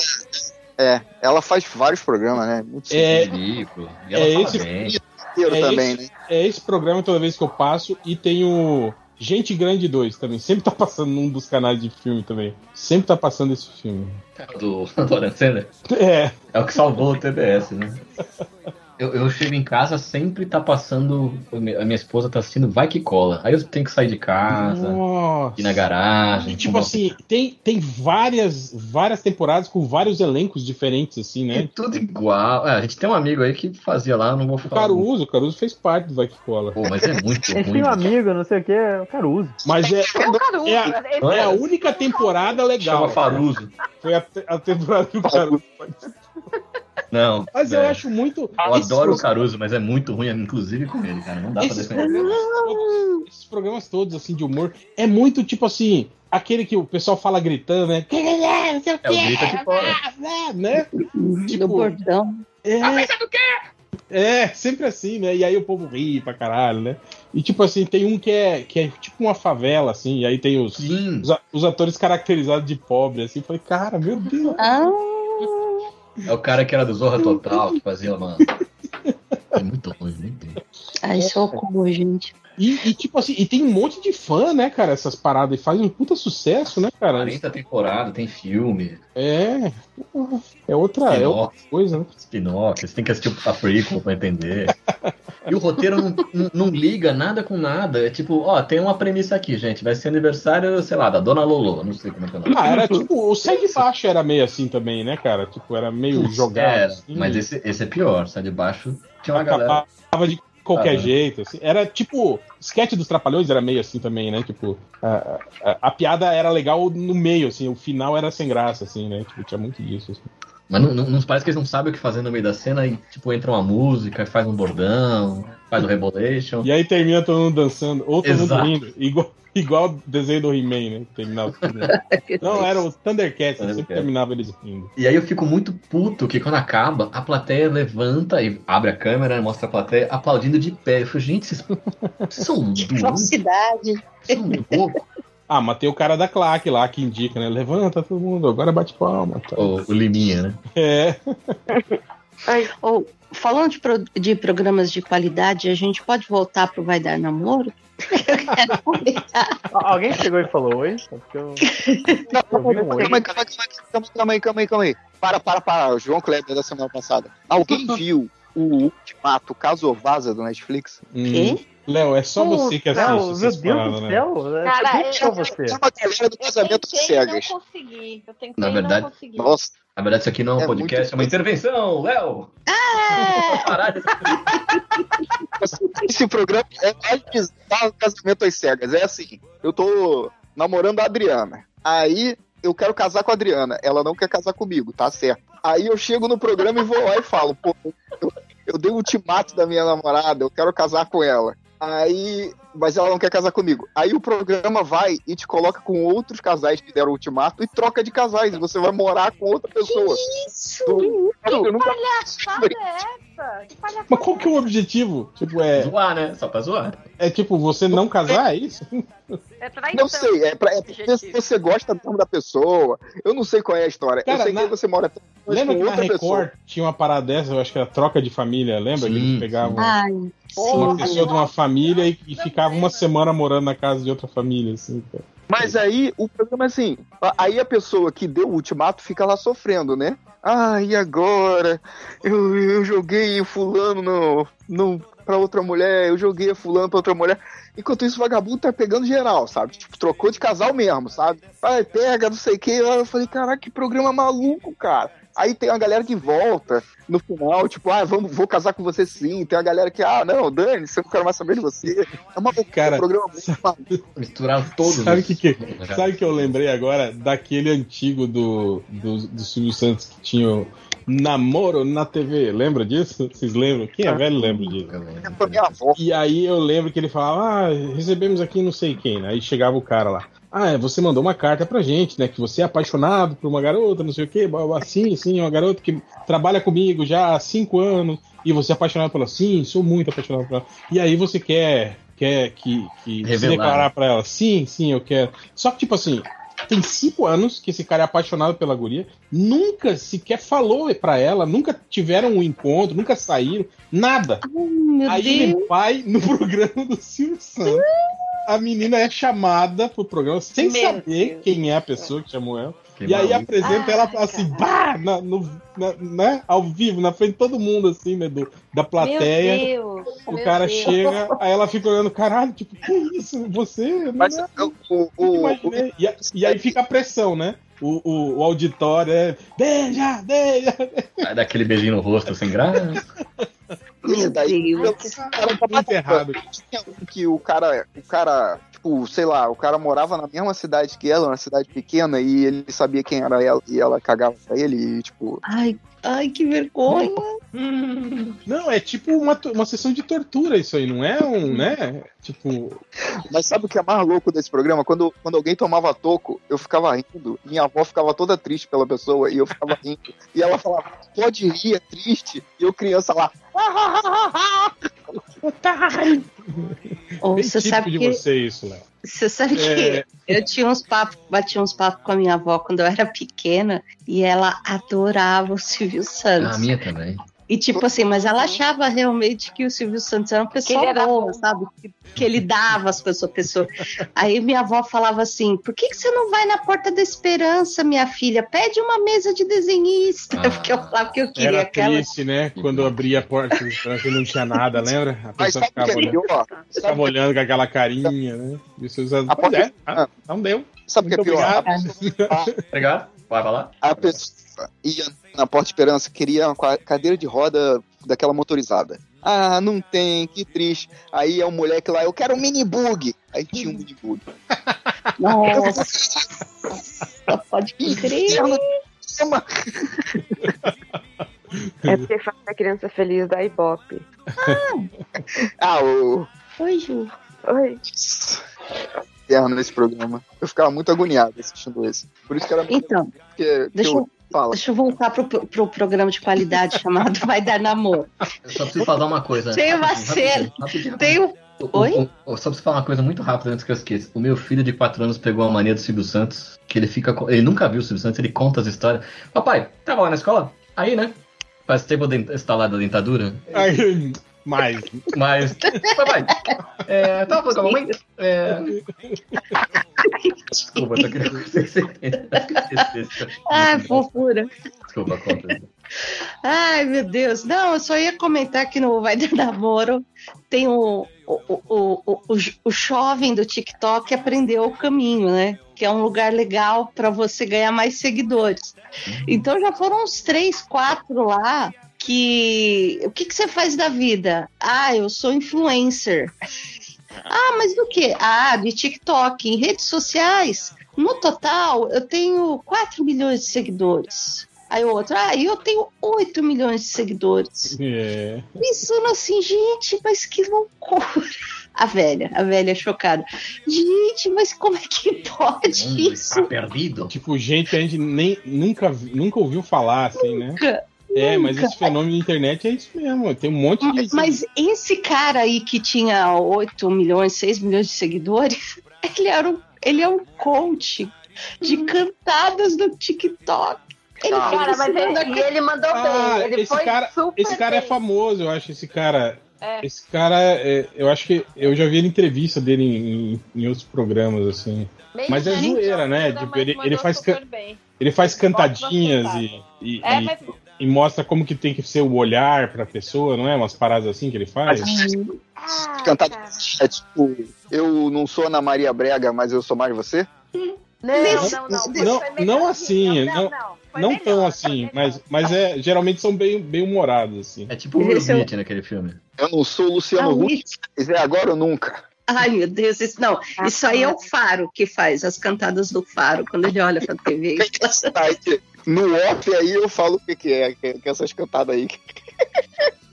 Speaker 2: É, ela faz vários programas, né? Muito
Speaker 3: É,
Speaker 4: Ridículo. E ela
Speaker 3: é
Speaker 4: fala
Speaker 3: esse-
Speaker 4: bem.
Speaker 2: Inteiro
Speaker 3: é
Speaker 2: também,
Speaker 3: esse-
Speaker 2: né?
Speaker 3: É esse programa toda vez que eu passo e tem o Gente Grande 2 também. Sempre tá passando num dos canais de filme também. Sempre tá passando esse filme.
Speaker 4: Do, do Adam Sandler.
Speaker 3: É,
Speaker 4: É o que salvou o TBS, né? Eu, eu chego em casa, sempre tá passando. A minha esposa tá assistindo Vai Que Cola. Aí eu tenho que sair de casa,
Speaker 3: nossa.
Speaker 4: ir na garagem.
Speaker 3: E, tipo assim, tem, tem várias, várias temporadas com vários elencos diferentes, assim,
Speaker 4: É
Speaker 3: né?
Speaker 4: tudo igual. É, a gente tem um amigo aí que fazia lá, não vou
Speaker 3: O
Speaker 4: falar.
Speaker 3: Caruso, o Caruso fez parte do Vai Que Cola.
Speaker 4: Pô, mas é muito ruim.
Speaker 1: têm um amigo, não sei o que, o Caruso.
Speaker 3: Mas é,
Speaker 6: É o Caruso.
Speaker 3: É a-
Speaker 6: esse-
Speaker 3: é a única temporada legal.
Speaker 4: Chama Faruso.
Speaker 3: Foi a, a temporada que o Caruso
Speaker 4: Não.
Speaker 3: Mas eu
Speaker 4: é.
Speaker 3: acho muito.
Speaker 4: Eu
Speaker 3: esses
Speaker 4: adoro o Caruso, mas é muito ruim, inclusive com ele, cara. Não dá pra
Speaker 3: Esses
Speaker 4: defender.
Speaker 3: programas, todos, esses programas todos, assim, de humor, é muito tipo assim, aquele que o pessoal fala gritando, né? Não sei o
Speaker 4: É o
Speaker 3: quê,
Speaker 4: grita de fora.
Speaker 3: né?
Speaker 5: Do
Speaker 3: Tipo,
Speaker 5: bordão.
Speaker 3: é, é, sempre assim, né? E aí o povo ri pra caralho, né? E tipo assim, tem um que é, que é tipo uma favela, assim, e aí tem os, os, os atores caracterizados de pobre, assim. Eu falei, cara, meu Deus.
Speaker 5: Ah,
Speaker 4: É o cara que era do Zorra Total, que fazia uma. É muito ruim, muito ruim.
Speaker 5: ai, socorro, gente.
Speaker 3: E, e, tipo assim, e tem um monte de fã, né, cara, essas paradas. E faz um puta sucesso, né, cara?
Speaker 4: 40 temporadas, tem filme.
Speaker 3: É. É outra, é outra coisa, né?
Speaker 4: Spin-off, você tem que assistir a prequel pra entender. E o roteiro não, não, não, liga nada com nada. É tipo, ó, tem uma premissa aqui, gente. Vai ser aniversário, sei lá, da Dona Lolo. Não sei como é que é o nome.
Speaker 3: Ah, era tipo, o Sai de Baixo era meio assim também, né, cara? Tipo, era meio Putz, jogado. Era, assim.
Speaker 4: Mas esse, esse é pior. Sai de Baixo tinha uma Acabava galera.
Speaker 3: de qualquer ah, jeito. Assim. Era tipo. Sketch dos Trapalhões era meio assim também, né? Tipo, a, a, a, piada era legal no meio, assim, o final era sem graça, assim, né? Tipo, tinha muito disso. Assim.
Speaker 4: Mas não, não, não, parece que eles não sabem o que fazer no meio da cena e, tipo, entra uma música, faz um bordão, faz o um Rebolation.
Speaker 3: E aí termina todo mundo dançando, ou todo Exato. mundo rindo. Igual, igual o desenho do He-Man, né? Terminava Não, era o Thundercats, Thundercats. sempre terminava eles rindo.
Speaker 4: E aí eu fico muito puto que quando acaba, a plateia levanta e abre a câmera, mostra a plateia aplaudindo de pé. Eu falo, gente, vocês, vocês são doentes.
Speaker 5: Velocidade.
Speaker 4: Vocês são loucos.
Speaker 3: Ah, mas tem o cara da claque lá que indica, né? Levanta todo mundo, agora bate palma. Tá.
Speaker 4: O, o Liminha, né?
Speaker 3: É.
Speaker 5: oh, falando de, pro, de programas de qualidade, a gente pode voltar pro Vai Dar Namoro?
Speaker 1: Alguém chegou e falou oi? Eu...
Speaker 2: Não, calma, aí, calma, aí, calma aí, calma aí, calma aí. Para, para, para. O João Kleber da semana passada. Alguém viu o Ultimato Caso Vaza do Netflix?
Speaker 5: Hum.
Speaker 3: Léo, é só você que assiste Léo,
Speaker 1: essas meu Deus do
Speaker 3: né?
Speaker 1: céu, né? Cara, eu,
Speaker 2: eu, você. É uma galera do casamento cegas.
Speaker 6: Eu consegui, eu tentei
Speaker 4: Na verdade,
Speaker 6: não consegui.
Speaker 2: Nossa.
Speaker 4: Na verdade, isso aqui não é um é podcast, é uma intervenção, Léo!
Speaker 5: Ah!
Speaker 2: Esse programa é mais casamento às cegas. É assim, eu tô namorando a Adriana. Aí eu quero casar com a Adriana. Ela não quer casar comigo, tá certo. Aí eu chego no programa e vou lá e falo, pô, eu, eu dei o ultimato da minha namorada, eu quero casar com ela. Aí, mas ela não quer casar comigo. Aí o programa vai e te coloca com outros casais que deram o ultimato e troca de casais. E você vai morar com outra pessoa.
Speaker 5: Que isso? Do...
Speaker 6: Que nunca... palhaçada é essa? Que palhaçada
Speaker 3: mas qual que é o objetivo? Tipo, é.
Speaker 4: Zoar, né? Só pra zoar.
Speaker 3: É tipo, você não casar, é isso?
Speaker 2: É não sei, é pra, é você gosta do da pessoa. Eu não sei qual é a história.
Speaker 3: Cara,
Speaker 2: eu sei
Speaker 3: na...
Speaker 2: que você mora
Speaker 3: Lembra que na Record pessoa. tinha uma parada dessa, eu acho que era troca de família, lembra? Sim, que eles pegavam
Speaker 5: Ai,
Speaker 3: uma pessoa de uma família e, e ficava uma semana morando na casa de outra família, assim, cara.
Speaker 2: Mas aí o problema é assim, aí a pessoa que deu o ultimato fica lá sofrendo, né? Ah, e agora? Eu, eu joguei fulano no, no, pra outra mulher, eu joguei fulano pra outra mulher. Enquanto isso, o vagabundo tá pegando geral, sabe? Tipo, trocou de casal mesmo, sabe? Ai, pega, não sei o que. Eu falei, caraca, que programa maluco, cara. Aí tem uma galera que volta no final, tipo, ah, vamos, vou casar com você sim. Tem a galera que, ah, não, Dani, você não quero mais saber de você. É uma
Speaker 3: cara,
Speaker 2: um programa muito
Speaker 4: Misturar todos.
Speaker 3: Sabe o que, que, sabe que eu lembrei agora? Daquele antigo do, do, do Silvio Santos que tinha Namoro na TV, lembra disso? Vocês lembram? Quem é velho lembra disso. E aí eu lembro que ele falava, ah, recebemos aqui não sei quem, né? Aí chegava o cara lá. Ah, é, você mandou uma carta pra gente, né? Que você é apaixonado por uma garota, não sei o quê, assim, sim, uma garota que trabalha comigo já há cinco anos, e você é apaixonado por ela, sim, sou muito apaixonado por ela. E aí você quer, quer que, que se declarar pra ela, sim, sim, eu quero. Só que, tipo assim, tem cinco anos que esse cara é apaixonado pela guria, nunca sequer falou pra ela, nunca tiveram um encontro, nunca saíram, nada.
Speaker 5: Ai,
Speaker 3: Aí
Speaker 5: Deus.
Speaker 3: ele vai no programa do Silvio Santos a menina é chamada pro programa sem
Speaker 6: Meu
Speaker 3: saber
Speaker 6: Deus.
Speaker 3: quem é a pessoa que chamou ela.
Speaker 4: Que
Speaker 3: e aí
Speaker 4: maluco.
Speaker 3: apresenta
Speaker 5: Ai,
Speaker 3: ela assim, bah, na, no, na- né, ao vivo, na frente de todo mundo, assim, né, do, da plateia.
Speaker 6: Meu Deus.
Speaker 3: O
Speaker 6: meu
Speaker 3: cara
Speaker 6: Deus.
Speaker 3: chega, aí ela fica olhando, caralho, tipo, que isso? Você? Não
Speaker 2: Mas
Speaker 3: é,
Speaker 2: o, o, o.
Speaker 3: E, e aí fica a pressão, né? O, o, o auditório é. Beija, beija!
Speaker 4: Vai dar aquele beijinho no rosto sem graça.
Speaker 2: daí
Speaker 5: Deus.
Speaker 2: cara tá
Speaker 3: Muito errado.
Speaker 2: Que o cara, o cara, tipo, sei lá, o cara morava na mesma cidade que ela, uma cidade pequena, e ele sabia quem era ela, e ela cagava pra ele, e tipo,
Speaker 5: Ai, ai, que vergonha.
Speaker 3: Não, é tipo uma, uma sessão de tortura isso aí, não é um, né? Tipo.
Speaker 2: Mas sabe o que é mais louco desse programa? Quando, quando alguém tomava toco, eu ficava rindo. Minha avó ficava toda triste pela pessoa e eu ficava rindo. E ela falava, pode rir, é triste. E eu, criança lá,
Speaker 5: Ou
Speaker 3: Bem
Speaker 5: você sabe
Speaker 3: de
Speaker 5: que
Speaker 3: você isso, Léo.
Speaker 5: Você sabe
Speaker 3: É.
Speaker 5: que eu tinha uns papos, batia uns papos com a minha avó quando eu era pequena e ela adorava o Silvio
Speaker 4: Ah,
Speaker 5: Santos.
Speaker 4: a minha também.
Speaker 5: E tipo assim, mas ela achava realmente que o Silvio Santos era uma
Speaker 6: Que
Speaker 5: pessoa
Speaker 6: era
Speaker 5: boa, sabe? Que, que ele dava as pessoas, pessoas. Aí minha avó falava assim: por que, que você não vai na Porta da Esperança, minha filha? Pede uma mesa de desenhista.
Speaker 4: Ah.
Speaker 5: Porque eu falava que eu queria
Speaker 3: Era
Speaker 5: aquela.
Speaker 3: triste, né? Quando eu abria a porta do restaurante e não tinha nada, lembra? A pessoa ficava
Speaker 2: que
Speaker 3: olhando,
Speaker 2: pior?
Speaker 3: ficava olhando com aquela carinha, né? E os seus
Speaker 2: A
Speaker 3: Pois
Speaker 2: porta-
Speaker 3: é, ah, não deu.
Speaker 2: sabe o que é pior?
Speaker 3: obrigado.
Speaker 4: Obrigado. Vai falar?
Speaker 2: A pessoa ia na Porta Esperança, queria uma cadeira de roda daquela motorizada. Ah, não tem, que triste. Aí é um moleque lá, eu quero um mini bug. Aí tinha um mini bug.
Speaker 5: Nossa, pode crer.
Speaker 7: É porque faz a criança feliz da Ibope.
Speaker 2: Ah, o.
Speaker 5: Oi, Ju.
Speaker 7: Oi.
Speaker 2: Terno nesse programa. Eu ficava muito agoniado assistindo esse. Por isso que era muito.
Speaker 5: Então,
Speaker 2: Que, que
Speaker 5: deixa
Speaker 2: eu
Speaker 5: eu,
Speaker 2: falo.
Speaker 5: deixa eu voltar pro, pro programa de qualidade chamado Vai Dar Namoro.
Speaker 4: Eu só preciso falar uma coisa.
Speaker 5: Tem uma cena. Tem um.
Speaker 4: O- o-
Speaker 5: Oi?
Speaker 4: o- só preciso falar uma coisa muito rápida antes que eu esqueça. O meu filho de 4 anos pegou a mania do Silvio Santos, que ele fica. Ele nunca viu o Silvio Santos, ele conta as histórias. Papai, tava lá na escola? Aí, né? Faz tempo de instalada a dentadura.
Speaker 3: Aí, Mas,
Speaker 4: Mas. Papai, é, tava falando com a mamãe? É. Desculpa, que você entendesse.
Speaker 5: Ai, fofura.
Speaker 4: Desculpa, conta.
Speaker 5: Ai, meu Deus. Não, eu só ia comentar que no Vai Dar Namoro tem o, o, o, o, o, o jovem do TikTok aprendeu o caminho, né? Que é um lugar legal para você ganhar mais seguidores. Então já foram uns três, quatro lá que. O que, que você faz da vida? Ah, eu sou influencer. Ah, mas do que? Ah, de TikTok, em redes sociais. No total, eu tenho 4 milhões de seguidores. Aí o outro, ah, eu tenho 8 milhões de seguidores.
Speaker 3: é,
Speaker 5: Pensando assim, gente, mas que loucura. A velha, a velha chocada. Gente, mas como é que pode
Speaker 4: Mundo
Speaker 5: isso?
Speaker 4: está perdido.
Speaker 3: tipo, gente que a gente nem, nunca, vi- nunca ouviu falar, assim, né?
Speaker 5: Nunca,
Speaker 3: É, mas esse fenômeno da internet é isso mesmo. Tem um monte de.
Speaker 5: Mas esse cara aí que tinha 8 milhões, 6 milhões de seguidores, ele, era um, ele é um coach de cantadas no TikTok. Ele
Speaker 6: Cara, mas ele, e ele mandou
Speaker 3: Ah,
Speaker 6: bem. Ele
Speaker 3: esse
Speaker 6: foi
Speaker 3: cara-
Speaker 6: super
Speaker 3: Esse cara é
Speaker 6: bem.
Speaker 3: famoso, eu acho. Esse cara.
Speaker 6: É.
Speaker 3: Esse cara, é, eu acho que eu já vi ele em entrevista dele em, em outros programas, assim.
Speaker 6: Meio
Speaker 3: Mas é zoeira, né? Tipo, ele- ele faz
Speaker 6: bem.
Speaker 3: Ele faz cantadinhas e, e,
Speaker 6: É,
Speaker 3: e-
Speaker 6: mas
Speaker 3: e mostra como que tem que ser o olhar pra pessoa, não é? Umas paradas assim que ele faz.
Speaker 6: Ah,
Speaker 2: Cantar
Speaker 6: cara.
Speaker 2: é tipo, eu não sou Ana Maria Brega, mas eu sou mais você?
Speaker 6: Não,
Speaker 5: Nesse-
Speaker 6: não, não.
Speaker 3: não-
Speaker 6: foi
Speaker 3: não
Speaker 6: melhor.
Speaker 3: assim, não- não
Speaker 6: melhor,
Speaker 3: tão assim, mas, mas é, geralmente são bem, bem humorados, assim.
Speaker 4: É tipo o Will
Speaker 5: é
Speaker 4: Smith naquele filme.
Speaker 2: Eu não sou o Luciano
Speaker 5: Ah,
Speaker 2: Huck, mas é agora ou nunca.
Speaker 5: Ai, meu Deus, isso, não. Isso aí é o Faro que faz, as cantadas do Faro, quando ele olha pra TV.
Speaker 2: No off aí eu falo o que, que é, que, que essas cantadas aí.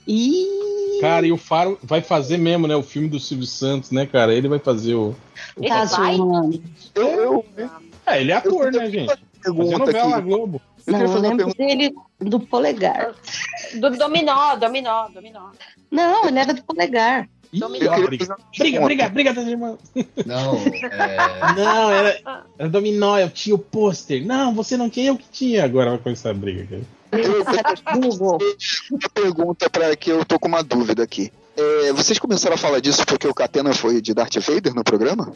Speaker 5: Ih,
Speaker 3: Cara, e o Faro vai fazer mesmo, né? O filme do Silvio Santos, né, cara? Ele vai fazer o.
Speaker 6: Ele vai?
Speaker 5: zoando.
Speaker 2: Eu, eu,
Speaker 3: É, ele é ator,
Speaker 2: Eu-
Speaker 3: né, gente?
Speaker 2: Pergunta
Speaker 3: novela na
Speaker 2: aqui.
Speaker 3: Globo.
Speaker 2: Eu
Speaker 5: Não, eu lembro
Speaker 2: pergunta.
Speaker 5: dele do polegar.
Speaker 6: Do dominó, dominó, dominó.
Speaker 5: Não, ele era do polegar.
Speaker 3: Ih,
Speaker 6: Dominó.
Speaker 2: Eu
Speaker 3: briga, briga, briga, briga das irmãs.
Speaker 4: Não, é.
Speaker 3: Não, era, era dominó, eu tinha o pôster. Não, você não tinha, eu que tinha. Agora vai começar a briga. Cara.
Speaker 2: Eu-
Speaker 5: Google.
Speaker 2: Uma pergunta para que eu tô com uma dúvida aqui. É, vocês começaram a falar disso porque o Catena foi de Darth Vader no programa?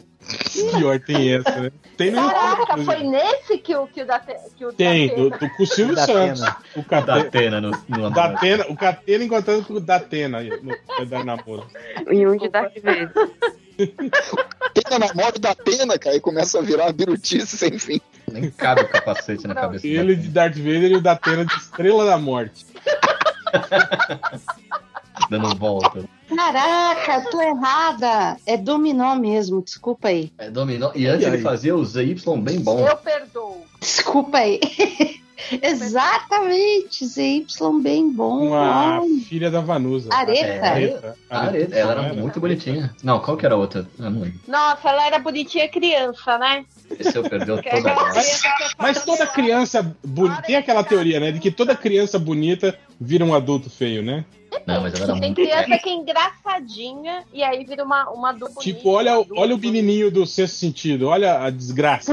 Speaker 3: Pior tem essa, né? Tem no
Speaker 6: Caraca,
Speaker 3: YouTube,
Speaker 6: foi nesse que o, que o da que o
Speaker 3: Tem,
Speaker 6: da
Speaker 3: do, do, com o Silvio
Speaker 1: Da
Speaker 3: Santos. O
Speaker 4: Da
Speaker 3: Catena,
Speaker 4: Atena no, no
Speaker 3: Datena, o Catena encontrando com o Datena aí, no Dar namoro.
Speaker 7: E um de Darth Vader.
Speaker 2: Atena namora da Atena, cara, e começa a virar birutice sem fim.
Speaker 4: Nem cabe o capacete na cabeça do
Speaker 3: Ele de Darth Vader e o Datena de Estrela da Morte.
Speaker 4: dando volta.
Speaker 5: Caraca, eu tô errada. É dominó mesmo, desculpa aí.
Speaker 4: É dominó. E antes
Speaker 3: E
Speaker 4: ele fazia o ZY bem bom.
Speaker 6: Eu perdoo.
Speaker 5: Desculpa aí. Exatamente, ZY bem bom.
Speaker 3: Uma
Speaker 5: Ai,
Speaker 3: filha da Vanusa.
Speaker 5: Areta.
Speaker 3: Areta.
Speaker 4: Ah, Areta, ela era
Speaker 3: Não
Speaker 4: muito bonitinha. Não, qual que era a outra? Eu não lembro.
Speaker 6: Nossa, ela era bonitinha criança, né?
Speaker 4: Esse eu perdeu
Speaker 6: é
Speaker 4: toda a
Speaker 3: Mas
Speaker 6: falo,
Speaker 3: toda
Speaker 6: "Meu,
Speaker 3: criança bonita. Tem aquela teoria, né? De que toda criança bonita vira um adulto feio, né?
Speaker 4: Não, mas ela era
Speaker 6: Tem
Speaker 4: muito.
Speaker 6: criança que é engraçadinha e aí vira uma, uma dupla.
Speaker 3: Tipo, olha, o- olha o menininho do sexto sentido, olha a desgraça.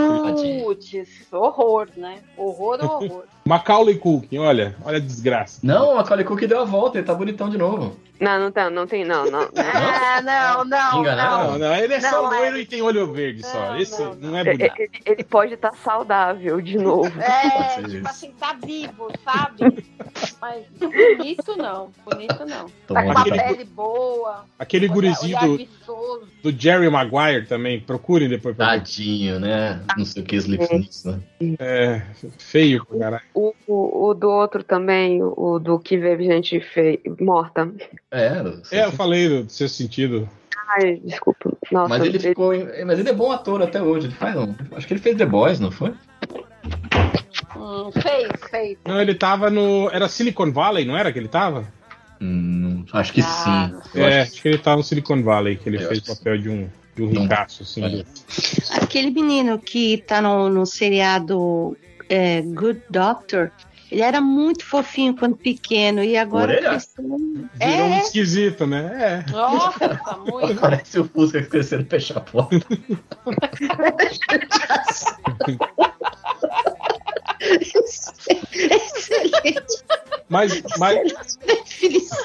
Speaker 6: Putz, horror, né? Horror, horror.
Speaker 3: Macaulay Culkin, olha, olha a desgraça.
Speaker 4: Não, o Macaulay Culkin deu a volta, ele tá bonitão de novo.
Speaker 7: Não, não tem, não tem, não, não.
Speaker 6: Ah, não, não.
Speaker 4: Enganaram?
Speaker 3: Não, não, ele é só
Speaker 6: Não, é-
Speaker 3: loiro e tem olho verde só.
Speaker 6: Não,
Speaker 3: Esse
Speaker 6: não,
Speaker 3: não, é bonito.
Speaker 7: ele- ele pode estar saudável de novo.
Speaker 6: É, tipo assim, tá vivo, sabe? Mas bonito não, bonito não. Tá com uma
Speaker 3: Aquele-
Speaker 4: tá.
Speaker 6: pele boa,
Speaker 3: Aquele gurizinho do,
Speaker 6: viçoso.
Speaker 3: do Jerry Maguire também, procurem depois pra ver.
Speaker 4: Tadinho, né? Não sei o que, Slipknot, né?
Speaker 3: É, feio, caralho.
Speaker 7: O, o, o do outro também, o do que vê gente feia, morta.
Speaker 4: É,
Speaker 3: É, eu falei do seu sentido.
Speaker 7: Ai, desculpa. Nossa,
Speaker 4: mas ele ficou. em- Mas ele é bom ator até hoje. Ele faz um. Acho que ele fez The Boys, não foi?
Speaker 6: Hum, fez, fez.
Speaker 3: Não, ele tava no. Era Silicon Valley, não era que ele tava?
Speaker 4: Hum, acho que
Speaker 6: Ah,
Speaker 4: sim.
Speaker 3: É,
Speaker 4: acho
Speaker 3: que ele tava no Silicon Valley, que ele
Speaker 4: Eu
Speaker 3: fez
Speaker 4: que
Speaker 3: papel de um, de um ricaço, assim.
Speaker 4: Olha.
Speaker 5: Aquele menino que tá no, no seriado é, Good Doctor, ele era muito fofinho quando pequeno e agora cresceu.
Speaker 3: Virou um
Speaker 5: É,
Speaker 3: esquisito, né? É.
Speaker 6: Nossa, muito.
Speaker 4: Parece o Fusca crescendo fechar a porta.
Speaker 5: excelente
Speaker 3: Mas, mas,
Speaker 5: definição.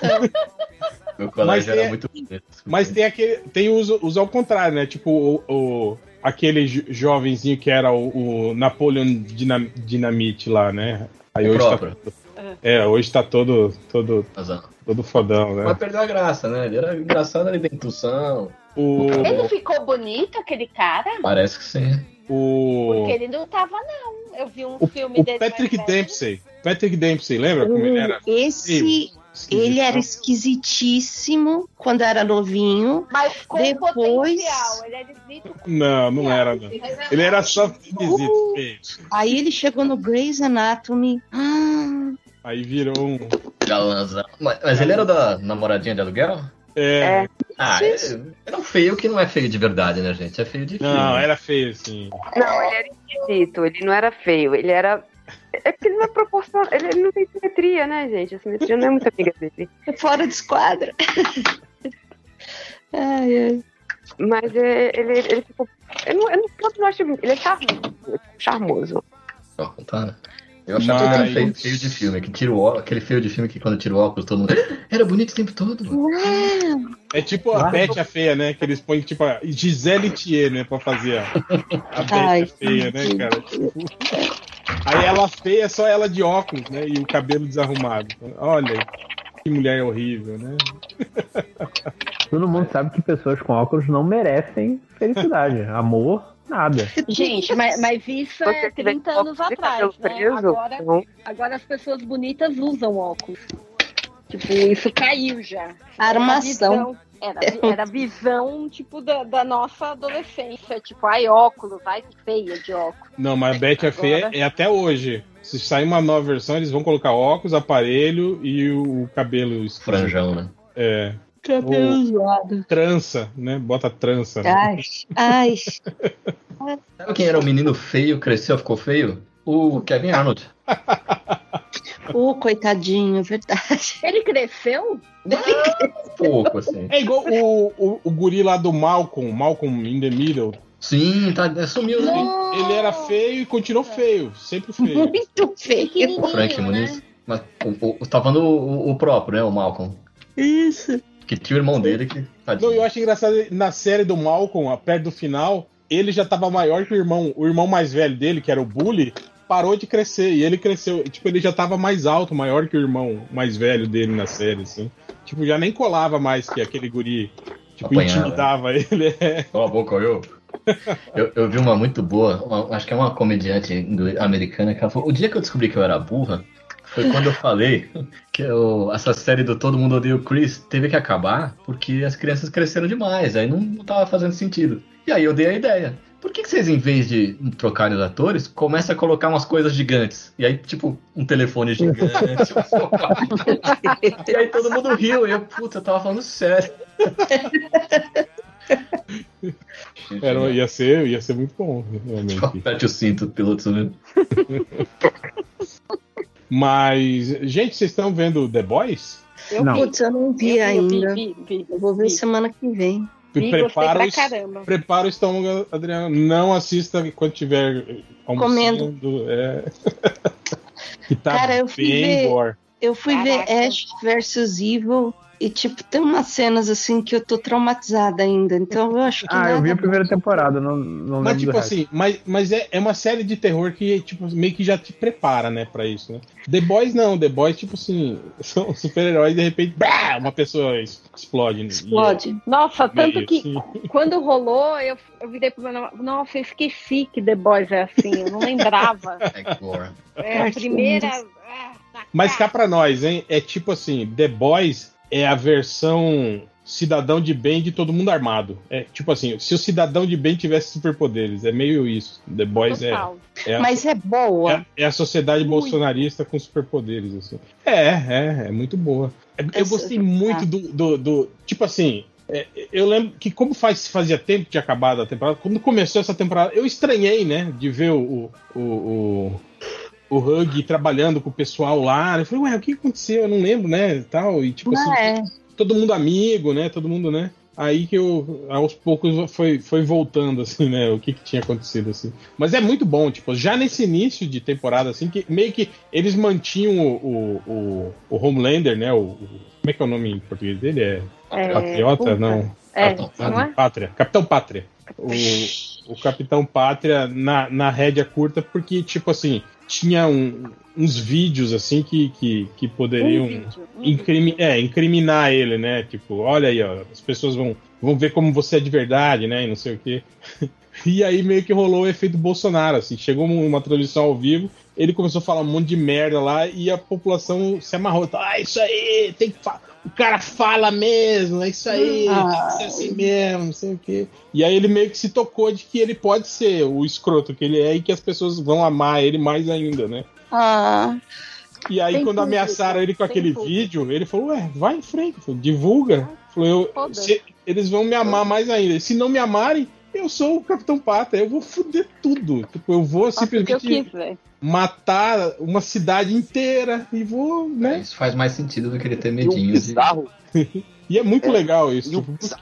Speaker 4: Meu colégio
Speaker 3: Mas
Speaker 4: era
Speaker 3: tem-
Speaker 4: muito bonito.
Speaker 3: mas tem, aquele, tem os, os ao contrário, né? Tipo, o, o- aquele jo- jovenzinho que era o, o Napoleon Dinam- Dinamite lá, né? Aí
Speaker 4: O
Speaker 3: hoje
Speaker 4: próprio.
Speaker 3: tá, é, hoje tá todo, todo, todo fodão, né?
Speaker 4: Mas perdeu a graça, né? Ele era engraçado ali da intuição.
Speaker 3: O,
Speaker 6: Ele ficou bonito, aquele cara?
Speaker 4: Parece que sim.
Speaker 3: O,
Speaker 6: Porque ele não tava, não. Eu vi um
Speaker 3: o,
Speaker 6: filme
Speaker 3: o
Speaker 6: dele.
Speaker 3: Patrick. Dempsey. Patrick Dempsey, lembra como ele era?
Speaker 5: Esse, ele era esquisitíssimo quando era novinho.
Speaker 6: Mas com
Speaker 5: Depois-
Speaker 6: potencial. Ele era esquisito
Speaker 3: Não, não era, não. Ele era só esquisito, feio.
Speaker 5: Aí ele chegou no Grey's Anatomy. Ah,
Speaker 3: Aí virou um.
Speaker 4: Mas ele era da namoradinha de aluguel?
Speaker 3: É,
Speaker 4: Ah, é, era um feio que não é feio de verdade, né, gente? É feio de filme.
Speaker 3: não, era feio, assim.
Speaker 7: Não, ele era esquisito, ele não era feio, ele era. É porque ele não é proporcional, ele, não tem simetria, né, gente? A simetria não é muito amiga dele.
Speaker 5: fora de esquadra. ai, ai.
Speaker 7: Mas é, ele, ele ficou. Eu não, eu não, eu não acho. Ele é charmoso. charmoso.
Speaker 4: Ó, tá, né? Eu achava
Speaker 3: Mas-
Speaker 4: que era feio, feio de filme, que tira o óculos, aquele feio de filme que quando tira o óculos todo mundo. Era bonito o tempo todo. mano.
Speaker 3: É tipo a Bete a Feia, né? Que eles põem tipo a Gisele Thier, né? Pra fazer a, a Bete a Feia, né, cara? Tipo, Aí ela feia, só ela de óculos, né? E o cabelo desarrumado. Olha, que mulher horrível, né?
Speaker 1: Todo mundo sabe que pessoas com óculos não merecem felicidade. Amor, nada.
Speaker 6: Gente, mas, mas isso
Speaker 7: Você
Speaker 6: é
Speaker 7: que vem
Speaker 6: 30
Speaker 7: com
Speaker 6: anos atrás,
Speaker 7: cabelo
Speaker 6: né?
Speaker 7: preso,
Speaker 6: Agora,
Speaker 7: então,
Speaker 6: agora as pessoas bonitas usam óculos. Tipo, isso caiu já.
Speaker 5: Armação.
Speaker 6: Era, era visão, tipo, da, da nossa adolescência. Tipo, ai, óculos, ai, feia de óculos.
Speaker 3: Não, mas a Bete a Feia
Speaker 6: Agora-
Speaker 3: é até hoje. Se sair uma nova versão, eles vão colocar óculos, aparelho e o cabelo esquisito.
Speaker 4: Franjão, né?
Speaker 3: É.
Speaker 5: Cabelo zoado.
Speaker 3: Trança, né? Bota trança. né?
Speaker 5: Ai, ai.
Speaker 4: Sabe quem era o menino feio, cresceu, ficou feio? O Kevin Arnold.
Speaker 5: Ô, coitadinho, verdade.
Speaker 6: Ele cresceu?
Speaker 4: Pouco, assim.
Speaker 3: É igual o, o, o guri lá do Malcolm, Malcolm in the Middle.
Speaker 4: Sim, tá, sumiu, né?
Speaker 3: Ele era feio e continuou feio. Sempre feio.
Speaker 5: Muito feio.
Speaker 6: Pequenininho,
Speaker 4: Frank
Speaker 6: né?
Speaker 4: Muniz. Mas o, o, tá falando o, o próprio, né? O Malcolm.
Speaker 5: Isso.
Speaker 4: Que tinha o irmão dele que.
Speaker 3: Não,
Speaker 4: Tadinho.
Speaker 3: eu acho engraçado, na série do Malcolm, a perto do final, ele já tava maior que o irmão. O irmão mais velho dele, que era o Bully, parou de crescer. E ele cresceu. Tipo, ele já tava mais alto, maior que o irmão mais velho dele na série, assim. Tipo, já nem colava mais que aquele guri. Tipo,
Speaker 4: Apanhava.
Speaker 3: intimidava ele. É.
Speaker 4: Cala a boca, eu. eu. Eu vi uma muito boa, uma- acho que é uma comediante americana que ela falou: O dia que eu descobri que eu era burra foi quando eu falei que eu- essa série do Todo Mundo Odeia o Chris teve que acabar porque as crianças cresceram demais, aí não, não tava fazendo sentido. E aí eu dei a ideia. Por que, que vocês, em vez de trocarem os atores, começam a colocar umas coisas gigantes? E aí, tipo, um telefone gigante, um sofá. E aí todo mundo riu, e eu, puta, eu tava falando sério.
Speaker 3: Era, ia, ser, ia ser muito bom, realmente.
Speaker 4: Aperte o cinto, piloto sumiu.
Speaker 3: Mas, gente, vocês estão vendo The Boys?
Speaker 6: Eu
Speaker 1: Não.
Speaker 6: vi.
Speaker 5: Putz, eu não vi
Speaker 6: Eu vi,
Speaker 5: ainda.
Speaker 6: vi, vi,
Speaker 5: Eu vou ver
Speaker 6: vi.
Speaker 5: semana que vem.
Speaker 6: Vi,
Speaker 3: prepara,
Speaker 6: gostei pra
Speaker 3: o, es-
Speaker 6: caramba.
Speaker 3: prepara o estômago, Adriano. Não assista quando tiver almoçando. É. que tá
Speaker 5: Cara, eu fui
Speaker 3: bem
Speaker 5: ver-
Speaker 3: gore.
Speaker 5: Eu fui
Speaker 6: Caraca.
Speaker 5: ver Ash versus Evil e, tipo, tem umas cenas assim que eu tô traumatizada ainda. Então eu acho que.
Speaker 1: Ah, eu
Speaker 5: nada
Speaker 1: vi a primeira temporada, não, não
Speaker 3: Mas,
Speaker 1: lembro
Speaker 3: tipo
Speaker 1: do resto.
Speaker 3: assim, mas, mas é, é uma série de terror que, tipo, meio que já te prepara, né, pra isso, né? The Boys não, The Boys, tipo assim, são super-heróis e de repente, bah, uma pessoa es- explode.
Speaker 5: Explode.
Speaker 6: Nossa,
Speaker 3: E é
Speaker 6: tanto
Speaker 3: meio
Speaker 6: que
Speaker 3: assim.
Speaker 6: quando rolou, eu, eu virei pro meu namorado. Nossa, eu esqueci que The Boys é assim, eu não lembrava.
Speaker 4: É.
Speaker 6: É, a
Speaker 5: Ai,
Speaker 6: primeira.
Speaker 3: Mas cá pra nós, hein? É tipo assim, The Boys é a versão cidadão de bem de todo mundo armado. É tipo assim, se o cidadão de bem tivesse superpoderes, é meio isso. The Boys é, é, a,
Speaker 5: Mas é boa.
Speaker 3: é, é a sociedade
Speaker 5: Muito.
Speaker 3: bolsonarista com superpoderes, assim. É, é, é muito boa. É- Eu gostei muito do, do, do- Tipo assim. é, eu lembro que, como faz, fazia tempo que tinha acabado a temporada, quando começou essa temporada, eu estranhei, né? De ver o, o, o, o Hug trabalhando com o pessoal lá. Eu falei, ué, o que aconteceu? Eu não lembro, né? Tal, e tipo assim,
Speaker 5: é.
Speaker 3: todo mundo amigo, né? Todo mundo, né? Aí que eu, aos poucos, foi, foi voltando, assim, né? O que, que tinha acontecido, assim. Mas é muito bom, tipo, já nesse início de temporada, assim, que meio que eles mantinham o, o, o, o Homelander, né? O, o- como é que é o nome em português dele? É
Speaker 6: É,
Speaker 3: Patriota?
Speaker 6: puta.
Speaker 3: Não.
Speaker 6: É,
Speaker 4: Capitão
Speaker 6: não é?
Speaker 3: Pátria. Capitão Pátria. O, o Capitão Pátria na, na rédea curta, porque, tipo assim, tinha um- uns vídeos, assim, que, que, que poderiam
Speaker 6: Um vídeo, um
Speaker 3: incrimi- é, incriminar ele, né? Tipo, olha aí, ó, as pessoas vão, vão ver como você é de verdade, né? E não sei o quê. E aí meio que rolou o efeito Bolsonaro, assim, chegou uma transmissão ao vivo, ele começou a falar um monte de merda lá e a população se amarrou. Ah, isso aí, tem que falar. O cara fala mesmo, é isso aí, tem que ser assim mesmo, não sei o quê. E aí ele meio que se tocou de que ele pode ser o escroto que ele é e que as pessoas vão amar ele mais ainda, né?
Speaker 5: Ah,
Speaker 3: E aí, quando
Speaker 6: público,
Speaker 3: ameaçaram ele com aquele
Speaker 6: público.
Speaker 3: vídeo, ele falou: Ué, vai em frente, falou, divulga. Falou, eu, se- eles vão me amar mais ainda. Se não me amarem, eu sou o Capitão Pata, eu vou foder tudo. Tipo, eu vou
Speaker 6: que eu
Speaker 3: simplesmente
Speaker 6: quiser.
Speaker 3: matar uma cidade inteira e vou, né?
Speaker 4: Isso faz mais sentido do que ele ter
Speaker 2: E
Speaker 4: medinho de.
Speaker 2: bizarro,
Speaker 3: E é muito
Speaker 2: É.
Speaker 3: legal isso.
Speaker 2: e
Speaker 3: Tipo,
Speaker 2: bizarro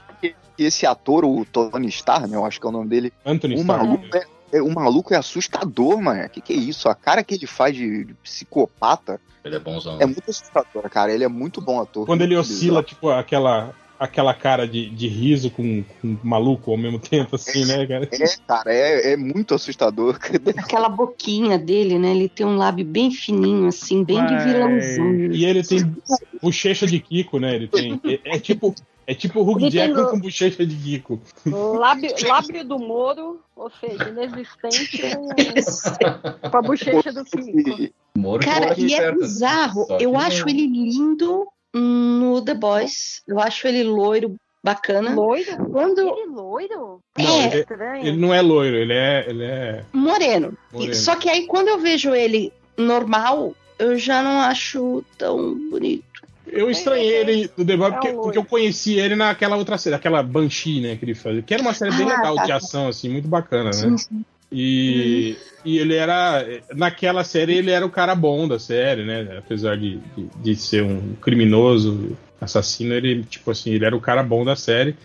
Speaker 2: esse ator, o Tony Starr, né? Eu acho que é o nome dele.
Speaker 3: Anthony Starr.
Speaker 2: maluco é, é- o maluco é assustador, mano. O que, que é isso? A cara que ele faz de, de psicopata
Speaker 4: Ele é bonzão.
Speaker 2: é muito assustador, cara. Ele é muito bom ator.
Speaker 3: Quando ele oscila, tipo, aquela, aquela cara de, de riso com, com maluco ao mesmo tempo, assim, né, cara?
Speaker 2: bizarro. É, cara, é, é muito assustador.
Speaker 5: aquela boquinha dele, né? Ele tem um lábio bem fininho, assim, bem de
Speaker 1: Mas-
Speaker 5: vilãozão.
Speaker 3: E ele tem bochecha de Kiko, né? Ele tem. É, é tipo. É tipo o Hugh Jackman
Speaker 6: no-
Speaker 3: com bochecha de Kiko.
Speaker 6: Lábio, lábio do Moro, ou seja, inexistente com, a bochecha do Kiko.
Speaker 4: Moro
Speaker 5: Cara, e é
Speaker 4: perto.
Speaker 5: bizarro. Eu acho ele lindo no The Boys. Eu acho ele loiro, bacana.
Speaker 6: Loiro?
Speaker 5: Quando.
Speaker 6: Ele loiro?
Speaker 3: Não,
Speaker 5: É.
Speaker 3: ele,
Speaker 6: Estranho.
Speaker 3: ele não é loiro, ele é. Ele é
Speaker 5: Moreno.
Speaker 3: moreno.
Speaker 5: Só que aí quando eu vejo ele normal, eu já não acho tão bonito.
Speaker 3: Eu estranhei ele do The Boys
Speaker 6: É
Speaker 3: porque, porque eu conheci ele naquela outra série, aquela Banshee, né, que ele fazia. Que era uma série bem
Speaker 5: Ah,
Speaker 3: legal
Speaker 5: tá.
Speaker 3: de ação, assim, muito bacana, né?
Speaker 5: Sim,
Speaker 3: E, e ele era. Naquela série, ele era o cara bom da série, né? Apesar de, de, de ser um criminoso, assassino, ele, tipo assim, ele era o cara bom da série.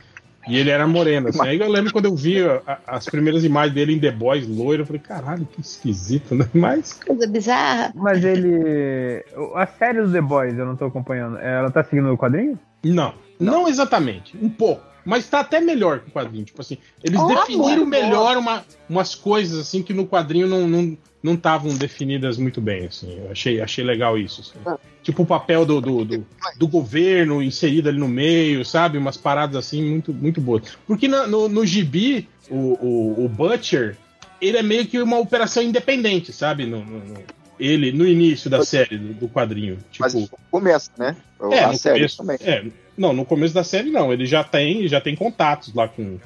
Speaker 3: E ele era moreno, assim. Aí eu lembro quando eu vi a- as primeiras imagens dele em The Boys, loiro, eu falei, caralho, que esquisito, né? Mas.
Speaker 5: Coisa bizarra.
Speaker 1: Mas ele. A série do The Boys, eu não tô acompanhando. Ela tá seguindo o quadrinho?
Speaker 3: Não, não, exatamente. Um pouco. Mas tá até melhor que o quadrinho. Tipo assim, eles
Speaker 5: Oh,
Speaker 3: definiram
Speaker 5: amor.
Speaker 3: melhor uma, umas coisas assim que no quadrinho não não não estavam definidas muito bem. Assim. Eu achei, achei legal isso. assim. Tipo o papel do, do, do, do governo inserido ali no meio, sabe? Umas paradas assim muito, muito boas. Porque na- no, no gibi, o, o, o Butcher, ele é meio que uma operação independente, sabe? No, no- no- ele, no início da série, do, do quadrinho. Tipo,
Speaker 2: Mas começa, né?
Speaker 3: é,
Speaker 2: a
Speaker 3: no
Speaker 2: série
Speaker 3: começo,
Speaker 2: também.
Speaker 3: é, não, no começo da série não. Ele já tem, já tem contatos lá com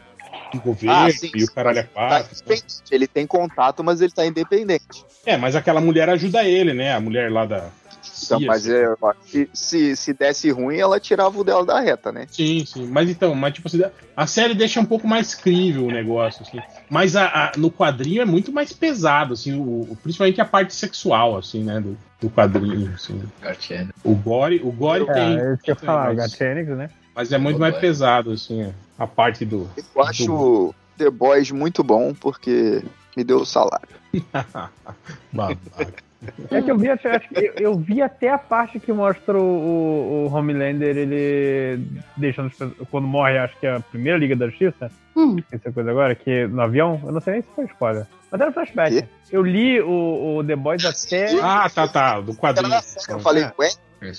Speaker 3: o governo
Speaker 2: Ah, sim,
Speaker 3: e o caralho é
Speaker 2: Tá
Speaker 3: quatro.
Speaker 2: independente. Ele tem contato, mas ele tá independente.
Speaker 3: É, mas aquela mulher ajuda ele, né? A mulher lá da.
Speaker 2: Então, mas
Speaker 3: assim.
Speaker 2: é, se, se, se desse ruim, ela tirava o dela da reta, né?
Speaker 3: Sim, sim. Mas então, mas tipo assim, a série deixa um pouco mais crível o negócio, assim. Mas a, a- no quadrinho é muito mais pesado, assim, o, o- principalmente a parte sexual, assim, né, do, do quadrinho, assim. O gore, o gore
Speaker 1: É,
Speaker 3: tem,
Speaker 1: é isso que eu
Speaker 3: tem,
Speaker 1: falar,
Speaker 3: mas,
Speaker 1: né?
Speaker 3: mas é muito mais pesado, assim, a parte do.
Speaker 2: Eu acho The Boys muito bom porque me deu o salário.
Speaker 3: Babaca.
Speaker 1: É que eu vi, acho, acho que eu, eu vi até a parte que mostra o, o, Homelander, ele deixando quando morre, acho que é a primeira Liga da Justiça,
Speaker 5: Hum,
Speaker 1: essa coisa agora, que no avião, eu não sei nem se foi spoiler, mas era flashback.
Speaker 2: Quê?
Speaker 1: Eu li o, o The Boys até.
Speaker 3: Ah, tá, tá, do quadrinho.
Speaker 2: Eu falei, ué,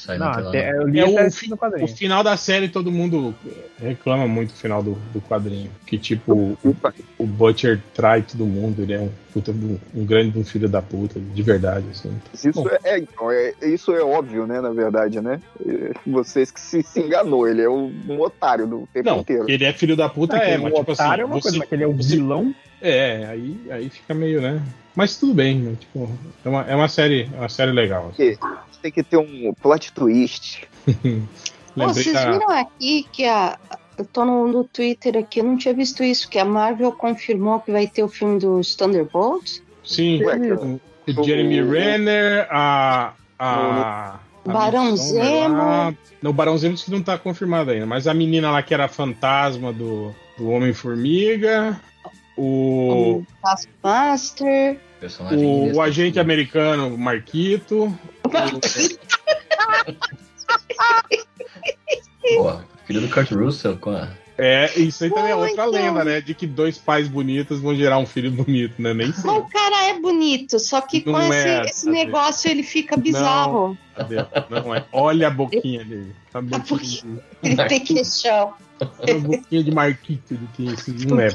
Speaker 4: Aí
Speaker 1: Não,
Speaker 4: não.
Speaker 1: eu li
Speaker 3: É
Speaker 1: até
Speaker 3: o, fi- o final da série todo mundo reclama muito do final do, do quadrinho. Que tipo, o, o Butcher trai todo mundo, ele é um puta do- um grande um filho da puta, de verdade, assim.
Speaker 2: isso é, é, então, é- isso é óbvio, né, na verdade, né? É, Vocês que se, se enganou, ele é um, um otário do tempo
Speaker 3: Não,
Speaker 2: inteiro.
Speaker 3: ele é filho da puta, é,
Speaker 1: o
Speaker 3: mas tipo assim,
Speaker 1: otário é uma
Speaker 3: você-
Speaker 1: coisa, mas ele é o
Speaker 3: você-
Speaker 1: vilão.
Speaker 3: É, aí, aí fica meio, né? Mas tudo bem, né? Tipo, é uma, é uma série, é uma série legal. assim.
Speaker 2: Tem que ter um plot twist.
Speaker 5: Ô,
Speaker 3: Lembrei
Speaker 5: vocês
Speaker 3: da.
Speaker 5: viram aqui que a. Eu tô no, no Twitter aqui, eu não tinha visto isso, que a Marvel confirmou que vai ter o filme dos Thunderbolts.
Speaker 3: Sim,
Speaker 2: Ué,
Speaker 3: o, o Jeremy
Speaker 2: o-
Speaker 3: Renner, a. a a
Speaker 5: Barão Zemo.
Speaker 3: lá. Não, o Barão Zemo diz que não tá confirmado ainda, mas a menina lá que era fantasma do, do Homem-Formiga, o,
Speaker 5: Taskmaster.
Speaker 3: O, o agente americano Marquito,
Speaker 4: Pô, filho do Kurt Russell com a.
Speaker 3: É, isso aí também é outra
Speaker 5: então.
Speaker 3: lenda, né? De que dois pais bonitos vão gerar um filho bonito, né? Nem
Speaker 5: Mas
Speaker 3: sei.
Speaker 5: o cara é bonito, só que com
Speaker 3: Não
Speaker 5: esse,
Speaker 3: é,
Speaker 5: esse
Speaker 3: cadê?
Speaker 5: negócio ele fica bizarro.
Speaker 3: Cadê? Não é. Olha a boquinha dele. A boquinha,
Speaker 5: Ele tem queixão.
Speaker 3: a boquinha de Marquito ele tem. Não é.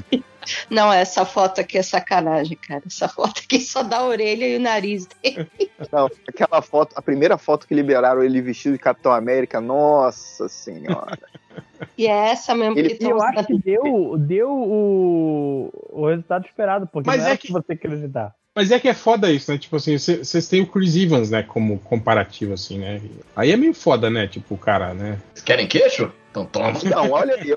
Speaker 5: Não, essa foto aqui é sacanagem, cara. Essa foto aqui só dá a orelha e o nariz dele.
Speaker 2: Não, aquela foto, a primeira foto que liberaram ele vestido de Capitão América, nossa senhora.
Speaker 5: E é essa mesmo
Speaker 2: Ele-
Speaker 5: que
Speaker 1: eu acho que deu, deu o, o resultado esperado, porque
Speaker 3: Mas
Speaker 1: não
Speaker 3: é
Speaker 1: é
Speaker 3: que-
Speaker 1: que você acreditar.
Speaker 3: Mas é que é foda isso, né? Tipo assim, vocês têm o Chris Evans, né? Como comparativo, assim, né? Aí é meio foda, né? Tipo, o cara, né?
Speaker 4: Vocês querem queixo? Então toma.
Speaker 2: Não, olha aí.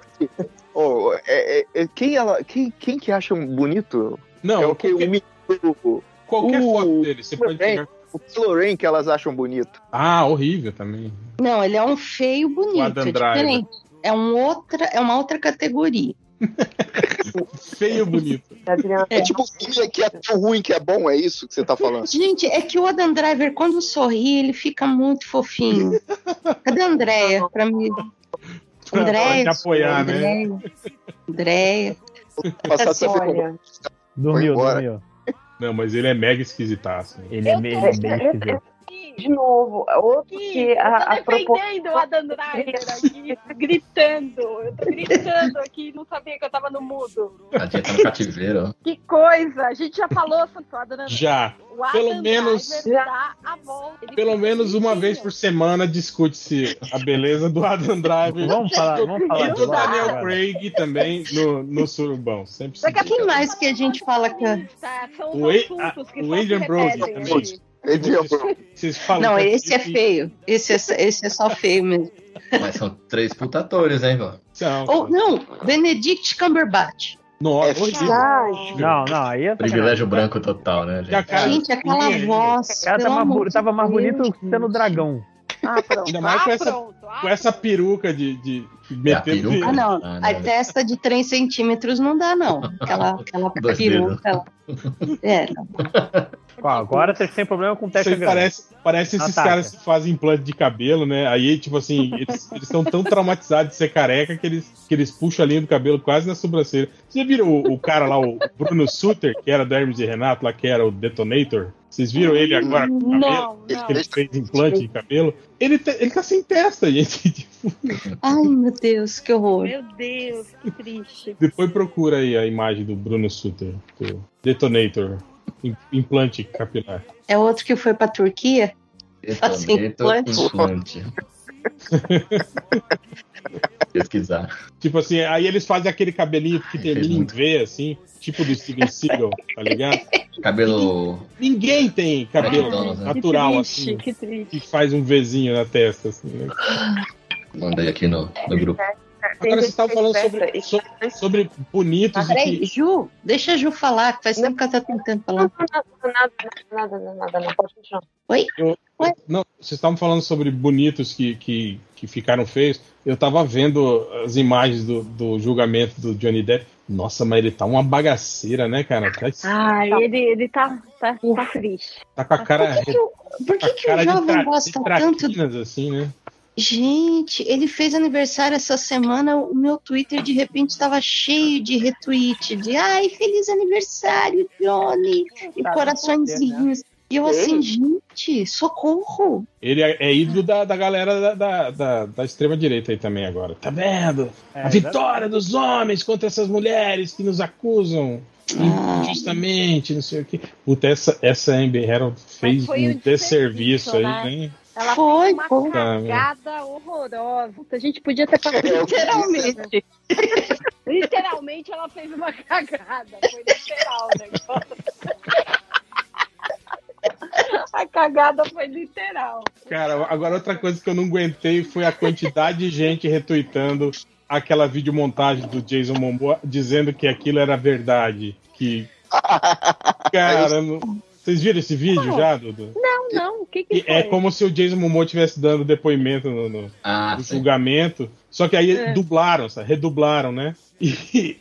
Speaker 2: Oh, é, é- quem, ela, quem, quem que acha bonito?
Speaker 3: Não,
Speaker 2: é o que
Speaker 3: qualquer,
Speaker 2: o,
Speaker 3: qualquer
Speaker 2: o-
Speaker 3: foto dele, você pode pegar.
Speaker 2: o Ren que elas acham bonito.
Speaker 3: Ah, horrível também.
Speaker 5: Não, ele é um feio
Speaker 3: O
Speaker 5: bonito.
Speaker 3: Adam
Speaker 5: É
Speaker 3: Driver.
Speaker 5: diferente. É, um outra, é uma outra categoria.
Speaker 3: Feio bonito.
Speaker 2: É, tipo o filme que é tão ruim que é bom, é isso que você tá falando?
Speaker 5: Gente, é que o Adam Driver, quando sorri, ele fica muito fofinho. Cadê a Andréia? Pra mim. Andréia.
Speaker 3: apoiar, né?
Speaker 5: Andréia. Andréia.
Speaker 2: Passar
Speaker 7: olha,
Speaker 1: Dormiu, dormiu.
Speaker 3: Não, mas ele é mega esquisitaço. né?
Speaker 1: Ele é
Speaker 6: Eu
Speaker 1: meio, é esquisito.
Speaker 7: De novo, outro
Speaker 6: Aqui,
Speaker 7: que
Speaker 6: eu
Speaker 7: a, a
Speaker 6: tô defendendo o Adam Driver aqui, gritando. Eu tô gritando aqui, não sabia que eu tava no mudo.
Speaker 4: Tadinha tá no cativeiro.
Speaker 6: Que coisa! A gente já falou, Santo Adam.
Speaker 3: Já.
Speaker 6: O Adam
Speaker 3: pelo menos-
Speaker 6: Driver dá a volta. Ele
Speaker 3: Pelo menos uma vez por semana discute-se a beleza do Adam Driver
Speaker 1: Vamos falar, vamos falar
Speaker 3: e do Daniel. Craig também no, no surubão. Sempre se
Speaker 6: Daqui a.
Speaker 5: Quem mais que a gente fala que.
Speaker 6: Tá, São os
Speaker 3: O A-
Speaker 6: assuntos que
Speaker 3: o
Speaker 6: se
Speaker 3: Brody também.
Speaker 5: Não,
Speaker 3: que
Speaker 5: esse é feio. Esse é, esse é só feio mesmo.
Speaker 4: Mas são três putatores, hein,
Speaker 5: Ou, não, Benedict Cumberbatch.
Speaker 3: Nossa,
Speaker 2: É
Speaker 1: Não, não, aí é
Speaker 4: Privilégio branco total, né, gente?
Speaker 3: cara-
Speaker 5: Gente, aquela
Speaker 3: Sim,
Speaker 5: voz.
Speaker 1: O cara tá
Speaker 5: pelo
Speaker 1: mais, tava mais
Speaker 5: Deus,
Speaker 1: bonito sendo dragão.
Speaker 6: Ah, pronto.
Speaker 3: Ainda mais
Speaker 6: ah,
Speaker 3: com essa-
Speaker 6: pronto. Ah,
Speaker 3: Com essa peruca de, de
Speaker 4: É a
Speaker 3: metendo
Speaker 4: peruca?
Speaker 5: Ah, não.
Speaker 4: Ah,
Speaker 5: A
Speaker 4: não.
Speaker 5: testa de 3 centímetros não dá, não. Aquela, aquela peruca. É, não.
Speaker 1: Ó, agora vocês têm problema com testa grande.
Speaker 3: parece, parece esses
Speaker 1: Ataca.
Speaker 3: caras que fazem implante de cabelo, né? Aí, tipo assim, eles estão tão traumatizados de ser careca que eles, que eles puxam a linha do cabelo quase na sobrancelha. Você viram o, o cara lá, o Bruno Suter, que era do Hermes e Renato, lá que era o Detonator? Vocês viram ele agora com cabelo?
Speaker 6: Não,
Speaker 3: Que
Speaker 6: não.
Speaker 3: ele fez implante de cabelo? Ele, tá- ele tá sem testa, gente.
Speaker 5: Ai, meu Deus, que horror.
Speaker 6: Meu Deus, que triste.
Speaker 3: Depois procura aí a imagem do Bruno Suter, do Detonator. im- Implante capilar.
Speaker 5: É outro que foi pra Turquia? Assim,
Speaker 4: Detonator
Speaker 5: implante.
Speaker 4: pesquisar.
Speaker 3: Tipo assim, aí eles fazem aquele cabelinho que termina em. V, assim, tipo do Steven Seagal, tá ligado?
Speaker 4: Cabelo.
Speaker 3: Ninguém tem cabelo
Speaker 4: McDonald's, né?
Speaker 3: natural,
Speaker 6: que
Speaker 3: assim,
Speaker 6: triste, que triste.
Speaker 3: que faz um Vzinho na testa, assim, né?
Speaker 4: Mandei aqui no, no grupo.
Speaker 3: Agora vocês estavam falando sobre, so- sobre bonitos
Speaker 5: Peraí,
Speaker 3: que...
Speaker 5: Ju, deixa a Ju falar, que faz tempo que ela tá tentando falar.
Speaker 7: Nada, nada, nada, nada, nada, não pode continuar.
Speaker 3: Não, vocês estavam falando sobre bonitos que, que, que ficaram feios. Eu tava vendo as imagens do, do julgamento do Johnny Depp. Nossa, mas ele tá uma bagaceira, né, cara? Tá,
Speaker 6: Ai, ele, ele tá, tá, tá triste.
Speaker 3: tá com a cara,
Speaker 5: Por que, que o- por que, que o jovem
Speaker 3: tra,
Speaker 5: gosta tanto
Speaker 3: assim, né?
Speaker 5: Gente, ele fez aniversário essa semana. O meu Twitter de repente estava cheio de retweet de ai, feliz aniversário, Johnny! E
Speaker 1: Tá,
Speaker 5: coraçõezinhos. E eu assim, gente, socorro!
Speaker 3: Ele é, é ídolo da, da galera da, da, da, da extrema-direita aí também agora. Tá vendo?
Speaker 1: É,
Speaker 3: a vitória dos homens contra essas mulheres que nos acusam
Speaker 5: Ah.
Speaker 3: injustamente, não sei o quê. Puta, essa, essa Amber Heard fez um desserviço
Speaker 6: desserviço,
Speaker 3: aí,
Speaker 6: né? Ela
Speaker 5: Foi,
Speaker 6: fez uma
Speaker 5: foi.
Speaker 6: cagada horrorosa. A gente podia ter passado.
Speaker 5: Literalmente.
Speaker 6: Literalmente ela fez uma cagada. Foi literal o negócio. A cagada foi literal.
Speaker 3: Cara, agora outra coisa que eu não aguentei foi a quantidade de gente retweetando aquela videomontagem do Jason Momoa dizendo que aquilo era verdade. Que. Cara, não- vocês viram esse vídeo já, Dudu?
Speaker 6: Não, não. O que, que
Speaker 3: E
Speaker 6: foi?
Speaker 3: É como se o Jason Momoa estivesse dando depoimento no, no-
Speaker 4: Ah,
Speaker 3: no julgamento. Só que aí
Speaker 6: É.
Speaker 3: dublaram, sabe? redublaram, né? E,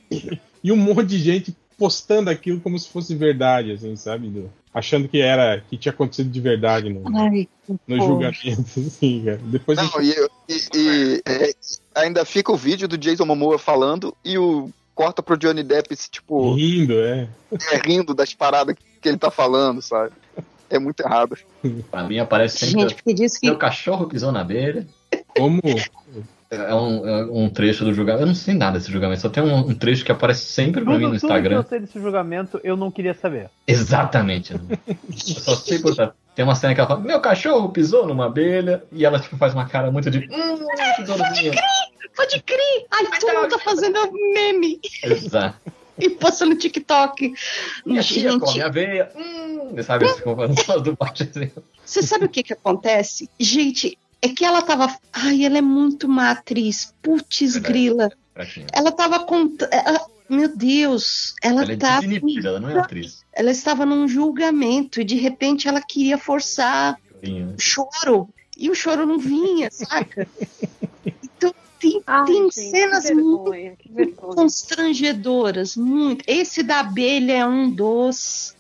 Speaker 3: e um monte de gente postando aquilo como se fosse verdade, assim, sabe? Do- achando que era que tinha acontecido de verdade no,
Speaker 5: Ai,
Speaker 3: no julgamento, assim, cara. Depois
Speaker 2: Não,
Speaker 3: gente-
Speaker 2: e, e- e, é, ainda fica o vídeo do Jason Momoa falando e o corta pro Johnny Depp, tipo,
Speaker 3: rindo, é.
Speaker 2: é, rindo das paradas que ele tá falando, sabe? É muito errado.
Speaker 4: Pra mim aparece sempre.
Speaker 5: gente, porque disse que
Speaker 4: Meu cachorro pisou na abelha.
Speaker 3: Como
Speaker 4: É um, é um trecho do julgamento. Eu não sei nada desse julgamento, só tem um, um trecho que aparece sempre pra mim no
Speaker 1: Tudo, tudo que
Speaker 4: Instagram.
Speaker 1: eu sei desse julgamento, eu não queria saber.
Speaker 4: Exatamente. Eu só sei por Tem uma cena que ela fala: Meu cachorro pisou numa abelha. E ela tipo, faz uma cara muito de. Hum, que dorzinha.
Speaker 5: pode crer! Ai, todo mundo tá fazendo meme
Speaker 4: Exato.
Speaker 5: E postando no TikTok.
Speaker 4: Minha tia come
Speaker 5: Gente,
Speaker 4: aveia. Hum, sabe? Eles ficam fazendo umas dublagens.
Speaker 5: você sabe o que que acontece? Gente, é que ela tava. Ai, ela é muito má atriz. Putz,
Speaker 4: Verdade.
Speaker 5: grila.
Speaker 4: fraquinho.
Speaker 5: Ela tava contando. Meu Deus, ela,
Speaker 4: Ela é
Speaker 5: tá.
Speaker 4: desinibida, ela não é atriz.
Speaker 5: Ela estava num julgamento e de repente ela queria forçar
Speaker 4: Chorinho.
Speaker 5: o choro. E o choro não vinha, saca? Tem,
Speaker 6: Ai,
Speaker 5: tem
Speaker 6: gente,
Speaker 5: cenas
Speaker 6: que
Speaker 5: muito
Speaker 6: vergonha, que vergonha.
Speaker 5: constrangedoras, muito. Esse da abelha é um dos.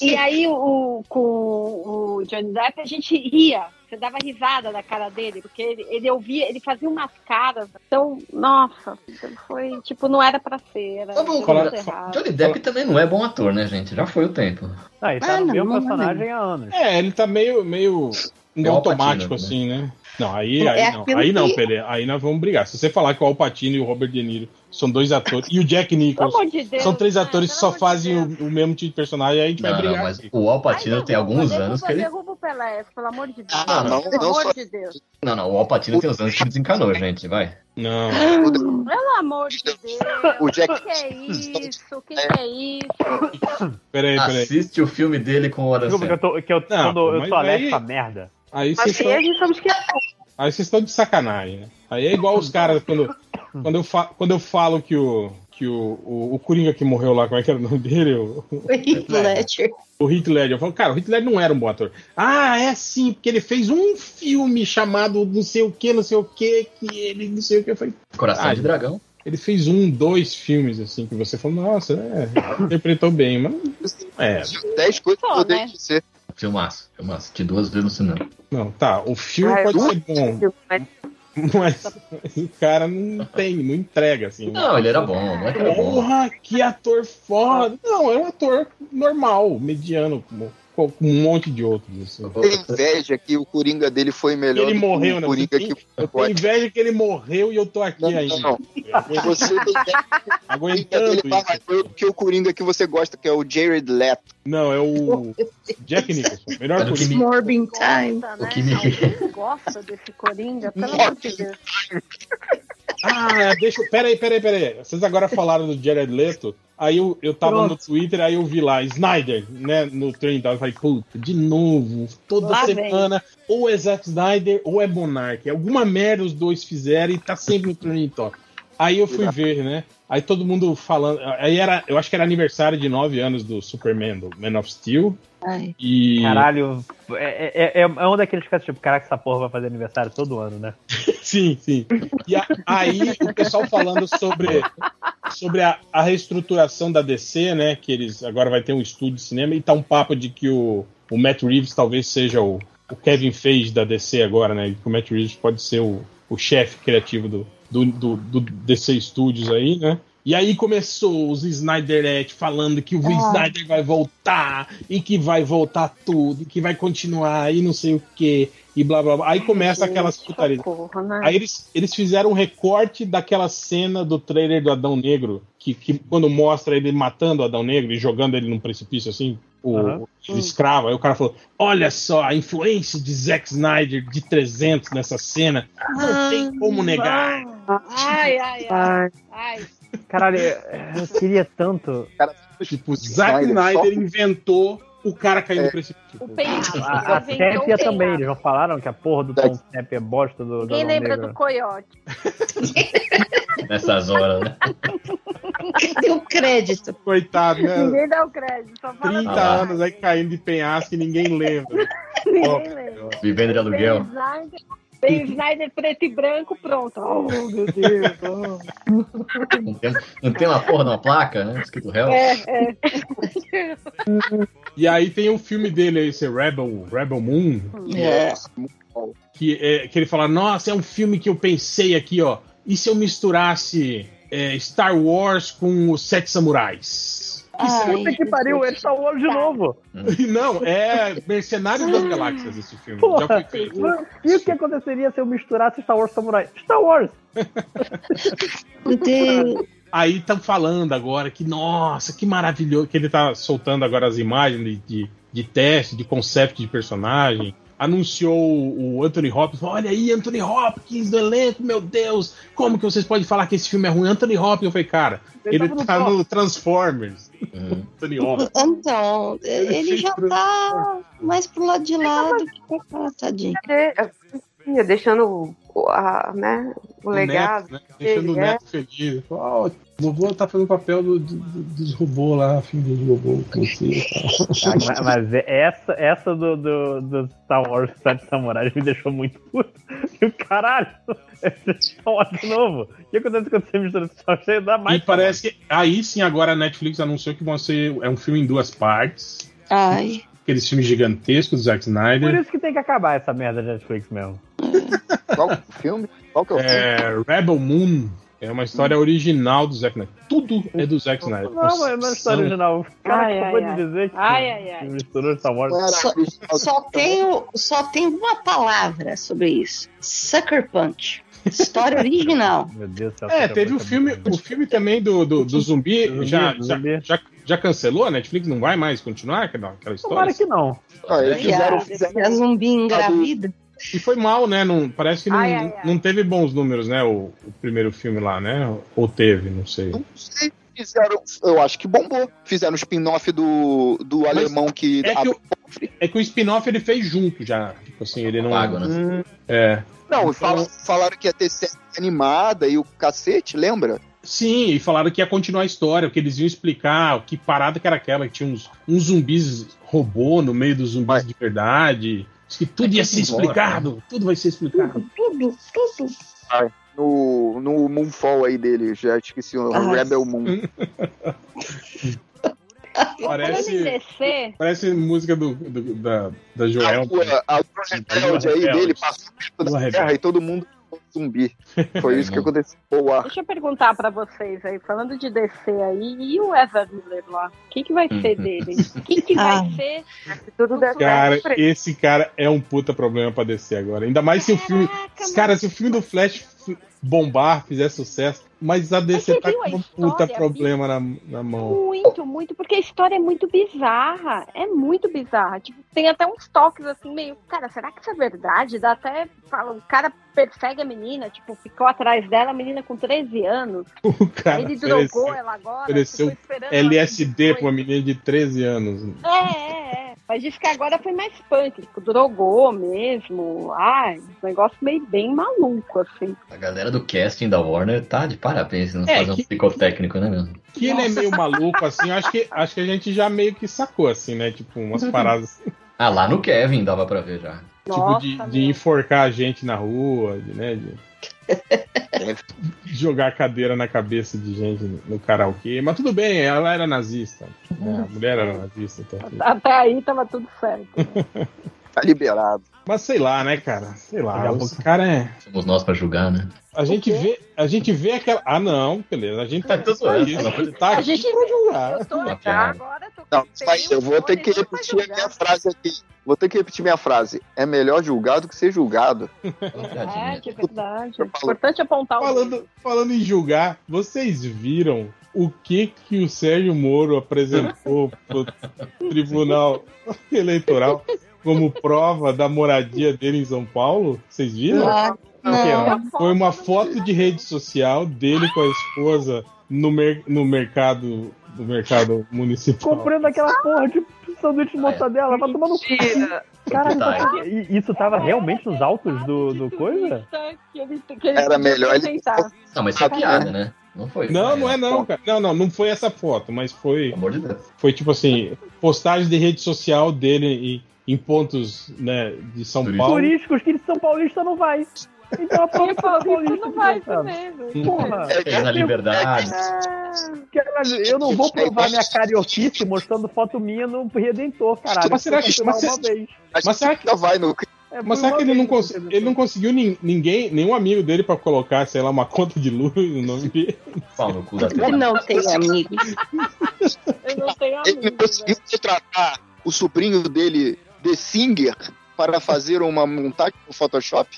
Speaker 6: E aí, o, com o Johnny Depp, a gente ria. Você dava risada da cara dele, porque ele, ele ouvia, ele fazia umas caras. Então, nossa, foi tipo, não era pra ser. Era,
Speaker 4: vamos
Speaker 3: falar-
Speaker 6: muito.
Speaker 4: Johnny Depp também não é bom ator, né, gente? Já foi o tempo.
Speaker 1: Ah, ele tá
Speaker 5: Ah,
Speaker 1: no
Speaker 5: não,
Speaker 1: meu
Speaker 5: não é
Speaker 1: personagem há anos.
Speaker 3: É, ele tá meio, meio
Speaker 4: É o
Speaker 3: automático,
Speaker 4: né?
Speaker 3: assim, né? Não, aí,
Speaker 5: É
Speaker 3: aí não.
Speaker 5: aquilo
Speaker 3: Aí não,
Speaker 5: que-
Speaker 3: Pelé. Aí nós vamos brigar. Se você falar que o Alpatino e o Robert De Niro são dois atores, e o Jack
Speaker 6: Pelo
Speaker 3: Nicholson
Speaker 6: amor de Deus.
Speaker 3: são três
Speaker 6: né?
Speaker 3: atores que só
Speaker 6: de
Speaker 3: fazem o, o mesmo tipo de personagem, aí a gente vai
Speaker 4: Não, não,
Speaker 3: brigar.
Speaker 4: mas
Speaker 3: aqui.
Speaker 4: o Al Pacino
Speaker 6: Ai,
Speaker 4: tem alguns
Speaker 6: derruba,
Speaker 4: anos que ele.
Speaker 6: Derruba o Pelé, pelo amor de Deus.
Speaker 2: Ah, não,
Speaker 6: pelo
Speaker 2: não
Speaker 6: amor
Speaker 2: só-
Speaker 6: de Deus.
Speaker 4: Não, não, o Al Pacino tem uns anos que ele desencanou, gente, vai.
Speaker 3: Não.
Speaker 6: Pelo amor de Deus.
Speaker 2: O Jack-
Speaker 6: que, que é isso? O que, que é isso?
Speaker 3: Peraí, peraí.
Speaker 4: Assiste o filme dele com o Adam
Speaker 1: Desculpa que eu que eu,
Speaker 3: Não,
Speaker 1: quando eu
Speaker 3: mas
Speaker 1: tô alérgico
Speaker 3: aí-
Speaker 1: a merda.
Speaker 3: Aí vocês estão
Speaker 7: a gente somos que
Speaker 3: aí vocês estão de sacanagem, né? Aí é igual os caras quando, quando, eu, fa, quando eu falo que o. Que o, o, o Coringa que morreu lá, como é que era o nome dele? O,
Speaker 5: O Heath Ledger.
Speaker 3: o Heath Ledger. Eu falo, cara, o Heath Ledger não era um bom ator. Ah, é sim, porque ele fez um filme chamado não sei o que, não sei o que, que ele não sei o que. Eu falei,
Speaker 4: Coração
Speaker 3: Ah,
Speaker 4: de Dragão.
Speaker 3: ele fez um, dois filmes, assim, que você falou, nossa, é, interpretou bem, mas. É,
Speaker 2: 10 coisas que eu deixo
Speaker 6: né?
Speaker 2: de ser.
Speaker 4: Filmaço, filmaço. Que duas vezes no cinema.
Speaker 3: não, tá, o filme
Speaker 7: Ah,
Speaker 3: pode ser bom, mas o cara não tem, não entrega, assim. né?
Speaker 4: Não, ele era bom, não é que era bom.
Speaker 3: Porra, que ator foda! Não, é um ator normal, mediano, como com um monte de outros. assim.
Speaker 2: Tem inveja que o Coringa dele foi melhor
Speaker 3: Ele
Speaker 2: do que
Speaker 3: morreu,
Speaker 2: o
Speaker 3: né?
Speaker 2: Coringa
Speaker 3: Você
Speaker 2: que
Speaker 3: tem- Eu tenho inveja que ele morreu e eu tô aqui
Speaker 2: Não,
Speaker 3: ainda.
Speaker 2: não. Você tem inveja que o Coringa
Speaker 3: Aguentando
Speaker 2: dele
Speaker 3: isso.
Speaker 2: que o Coringa que você gosta, que é o Jared Leto.
Speaker 3: Não, é o Jack Nicholson. Melhor
Speaker 4: que
Speaker 3: Coringa.
Speaker 4: me-
Speaker 5: Morbin Time.
Speaker 6: Gosta,
Speaker 4: O
Speaker 6: né?
Speaker 4: que me-
Speaker 6: Alguém gosta desse Coringa, pelo amor de Deus.
Speaker 3: Ah, deixa. Peraí, peraí, peraí. Vocês agora falaram do Jared Leto. Aí eu, eu tava
Speaker 1: Pronto.
Speaker 3: no Twitter, aí eu vi lá, Snyder, né, no trending. Eu falei, puta, de novo, toda
Speaker 6: Lá vem.
Speaker 3: semana, ou é Zack Snyder ou é Monarch. Alguma merda os dois fizeram e tá sempre no trending top. Aí eu fui ver, né? Aí todo mundo falando. Aí era, eu acho que era aniversário de 9 anos do Superman, do Man of Steel.
Speaker 5: Ai.
Speaker 3: E.
Speaker 1: Caralho, é, é, é, é um daqueles casos tipo, caraca, essa porra vai fazer aniversário todo ano, né?
Speaker 3: Sim, sim. E a- aí o pessoal falando sobre, sobre a, a reestruturação da DC, né? Que eles agora vai ter um estúdio de cinema e tá um papo de que o, o Matt Reeves talvez seja o, o Kevin Feige da DC agora, né? E que o Matt Reeves pode ser o, o chefe criativo do, do, do, do DC Studios aí, né? E aí começou os Snyderette falando que o Snyder vai voltar e que vai voltar tudo, e que vai continuar e não sei o que e blá blá blá. Aí começa aquelas putarias.
Speaker 6: Socorro, né?
Speaker 3: Aí eles, eles fizeram um recorte daquela cena do trailer do Adão Negro, que, que quando mostra ele matando o Adão Negro e jogando ele num precipício assim, o, o escravo. Aí o cara falou: Olha só, a influência de Zack Snyder de 300 nessa cena, não tem como negar.
Speaker 6: Ai, ai, ai. ai.
Speaker 1: Caralho, eu queria tanto.
Speaker 3: Tipo, Zack
Speaker 2: Snyder,
Speaker 3: inventou o cara cair no precipício.
Speaker 6: O Pente.
Speaker 1: A, a Sépia
Speaker 6: o
Speaker 1: também, eles já falaram que a porra do Tom Sépia é bosta do. do
Speaker 6: Ninguém lembra
Speaker 1: Negro.
Speaker 6: do Coyote.
Speaker 4: Nessas horas, né?
Speaker 5: Cadê o crédito?
Speaker 3: Coitado, né?
Speaker 6: Ninguém dá o crédito, só fala
Speaker 3: 30
Speaker 6: do
Speaker 3: anos aí caindo de penhasco e ninguém lembra.
Speaker 6: Ninguém lembra.
Speaker 4: Vivendo de aluguel.
Speaker 6: Tem Snyder preto e branco, pronto. Oh, meu Deus. oh.
Speaker 4: Não tem, não tem uma porra numa placa, né? Escrito Hell.
Speaker 6: É, é.
Speaker 3: E aí tem o filme dele, esse Rebel, Rebel Moon,
Speaker 5: É.
Speaker 3: que, é, que ele fala, nossa, é um filme que eu pensei aqui, ó. E se eu misturasse é, Star Wars com os Sete Samurais?
Speaker 5: Ai,
Speaker 1: Puta que pariu, ele Star Wars de novo.
Speaker 3: E não, é Mercenários das Galáxias esse filme. Já
Speaker 1: Porra.
Speaker 3: foi feito.
Speaker 1: E o que aconteceria se eu misturasse Star Wars Samurai? Star Wars!
Speaker 3: Aí estão falando agora que, nossa, que maravilhoso, que ele tá soltando agora as imagens de, de, de teste, de concept de personagem. Anunciou o Anthony Hopkins, olha aí, Anthony Hopkins do elenco, meu Deus, como que vocês podem falar que esse filme é ruim? Anthony Hopkins, eu falei, cara,
Speaker 1: Ele
Speaker 3: ele
Speaker 1: no
Speaker 3: tá
Speaker 1: top.
Speaker 3: no Transformers.
Speaker 4: Hum.
Speaker 3: Anthony Hopkins.
Speaker 5: Então, ele já tá mais pro lado de lá do que pra cá, tadinho.
Speaker 7: De- deixando o, a, né, o legado.
Speaker 3: Neto, né? Deixando o neto feliz. Ó, o vovô tá fazendo papel do, do- do- dos robôs lá, filho dos robôs, você.
Speaker 1: mas, mas essa, essa do, do, do Star Wars Sete Samurais me deixou muito puto. E o caralho, Star Wars de novo. O que acontece quando você mistura Star Wars? Você dá mais.
Speaker 3: E parece que aí sim agora a Netflix anunciou que vão ser é um filme em duas partes,
Speaker 5: Ai,
Speaker 3: aqueles filmes gigantescos do Zack
Speaker 1: Por
Speaker 3: Snyder.
Speaker 1: isso que tem que acabar essa merda de Netflix mesmo.
Speaker 2: Qual é o filme? Qual que é o filme?
Speaker 3: É, Rebel Moon é uma história original do Zack Snyder. Tudo é do Zack Snyder.
Speaker 1: Não, mas não é uma história original. O cara
Speaker 6: Ai,
Speaker 1: acabou
Speaker 6: ai,
Speaker 1: de
Speaker 6: ai.
Speaker 1: dizer que
Speaker 6: Ai,
Speaker 5: Só-
Speaker 2: original
Speaker 5: só tenho, só tenho uma palavra sobre isso. Sucker Punch. História original.
Speaker 1: Meu Deus do céu.
Speaker 3: É, teve o filme, o filme também do, do, do zumbi,
Speaker 1: Zumbi,
Speaker 3: já,
Speaker 1: do
Speaker 3: já,
Speaker 1: zumbi.
Speaker 3: já, já cancelou? A Netflix não vai mais continuar aquela, aquela
Speaker 1: Tomara
Speaker 3: história?
Speaker 1: que não.
Speaker 2: Ah, eles fizeram, fizeram
Speaker 5: a zumbi engravida.
Speaker 3: E foi mal, né? Não, parece que não,
Speaker 6: Ai, ai, ai.
Speaker 3: não teve bons números, né? O, o primeiro filme lá, né? Ou teve, não sei.
Speaker 2: Não sei. Fizeram, eu acho que bombou. Fizeram um spin-off do, do alemão que.
Speaker 3: É que, o, é que o spin-off ele fez junto já. Tipo assim, ele não.
Speaker 4: Pago, né?
Speaker 1: Hum,
Speaker 3: É.
Speaker 2: Não,
Speaker 3: Então-
Speaker 2: fala- falaram que ia ter série animada e o cacete, lembra?
Speaker 3: Sim, e falaram que ia continuar a história, que eles iam explicar o que parada que era aquela, que tinha uns, uns zumbis robô no meio dos zumbis
Speaker 2: Vai.
Speaker 3: de verdade. Diz que tudo ia ser explicado, tudo vai ser explicado.
Speaker 5: Tudo, tudo.
Speaker 2: No, no Moonfall aí dele, já esqueci o
Speaker 5: Ah.
Speaker 2: Rebel Moon.
Speaker 3: Parece, parece música do, do- da, da
Speaker 2: A
Speaker 3: Joel.
Speaker 2: lua, a lua rebelde aí dele passou perto da terra e todo mundo zumbi. Foi isso que aconteceu. Boa.
Speaker 6: Deixa eu perguntar pra vocês aí, falando de DC aí, e o Ezra Miller lá? O que, que vai ser
Speaker 4: Uhum.
Speaker 6: dele? O que, que
Speaker 5: Ah.
Speaker 6: vai ser?
Speaker 7: Tudo
Speaker 3: Cara, esse cara é um puta problema pra descer agora. Ainda mais se o filme. Cara, se o filme do Flash bombar, fizer sucesso. Mas a DC tá com
Speaker 6: a
Speaker 3: um puta
Speaker 6: história,
Speaker 3: problema na, na mão.
Speaker 6: Muito, muito, porque a história é muito bizarra. É muito bizarra. Tipo, tem até uns toques assim, meio. Cara, será que isso é verdade? Dá até. Fala, o cara persegue a menina, tipo, ficou atrás dela, a menina com 13 anos.
Speaker 3: O cara
Speaker 6: Aí ele drogou ela agora.
Speaker 3: ofereceu LSD pra uma menina de 13 anos.
Speaker 6: É, é, é. Mas diz que agora foi mais punk, tipo, drogou mesmo. Ai, um negócio meio bem maluco, assim.
Speaker 4: A galera do casting da Warner tá de parabéns, não
Speaker 3: É,
Speaker 4: fazer um
Speaker 3: que-
Speaker 4: psicotécnico, né, mesmo?
Speaker 3: Que ele é meio maluco, assim, acho que, acho que a gente já meio que sacou, assim, né? Tipo, umas paradas
Speaker 4: Ah, lá no Kevin dava pra ver já.
Speaker 3: Tipo
Speaker 6: Nossa,
Speaker 3: de,
Speaker 6: meu.
Speaker 3: de enforcar a gente na rua, de, né? De jogar cadeira na cabeça de gente no, no karaokê. Mas tudo bem, ela era nazista. né? A mulher era nazista. Tá tudo.
Speaker 6: Até aí tava tudo certo.
Speaker 2: Tá liberado.
Speaker 3: Mas sei lá, né, cara? Sei lá, os
Speaker 1: pouco-
Speaker 3: cara é.
Speaker 4: Somos nós pra julgar, né?
Speaker 3: A gente vê, a gente vê aquela. Ah, não, beleza. A gente
Speaker 4: Tá
Speaker 3: tá
Speaker 4: certo, não.
Speaker 3: tá
Speaker 6: A
Speaker 3: aqui
Speaker 6: gente-
Speaker 3: pra julgar.
Speaker 6: Eu tô
Speaker 4: piada.
Speaker 6: agora, tô
Speaker 2: Não, mas eu vou ter que
Speaker 6: pra
Speaker 2: repetir a
Speaker 6: julgar.
Speaker 2: minha frase aqui. Vou ter que repetir minha frase. É melhor julgar do que ser julgado.
Speaker 6: É, de verdade.
Speaker 2: Eu
Speaker 6: O
Speaker 2: falo-
Speaker 6: importante é apontar o
Speaker 3: Falando, falando em julgar, vocês viram o que que o Sérgio Moro apresentou pro Tribunal Eleitoral como prova da moradia dele em São Paulo? Vocês viram?
Speaker 5: Ah, não.
Speaker 3: Foi uma foto de rede social dele com a esposa no, mer no mercado no mercado municipal.
Speaker 1: Comprando aquela porra de sanduíche de mortadela, vai tomar no cu. Caralho,
Speaker 4: Tá.
Speaker 1: e isso tava realmente nos altos do, do coisa?
Speaker 6: Que ele, que ele
Speaker 2: Era melhor ele-.
Speaker 4: Não, mas isso é piada, né? Não foi.
Speaker 3: Não, não é não, cara. Não, não, não foi essa foto, mas foi
Speaker 4: Pelo amor de Deus.
Speaker 3: foi tipo assim, postagem de rede social dele em, em pontos, né, de São
Speaker 4: Turístico.
Speaker 3: Paulo.
Speaker 1: Turísticos que São Paulista não vai. Então a
Speaker 6: Tipo, isso
Speaker 1: Paulista
Speaker 6: não vai mesmo.
Speaker 1: Porra,
Speaker 4: Tem na liberdade.
Speaker 1: caralho, eu não vou provar minha carioquice mostrando foto minha no Redentor, caralho.
Speaker 3: Mas será
Speaker 1: Eu
Speaker 3: que- mas
Speaker 1: uma vez.
Speaker 3: Mas será que,
Speaker 2: vai no.
Speaker 1: É,
Speaker 3: mas será que ele não, cons ele não conseguiu nin- ninguém, nenhum amigo dele pra colocar, sei lá, uma conta de luz no nome dele?
Speaker 4: No cu da
Speaker 5: Ele
Speaker 4: TV.
Speaker 5: não tem amigo.
Speaker 6: Eu não tenho
Speaker 2: Ele não
Speaker 6: amigos.
Speaker 2: conseguiu contratar o sobrinho dele, The Singer, para fazer uma montagem no Photoshop?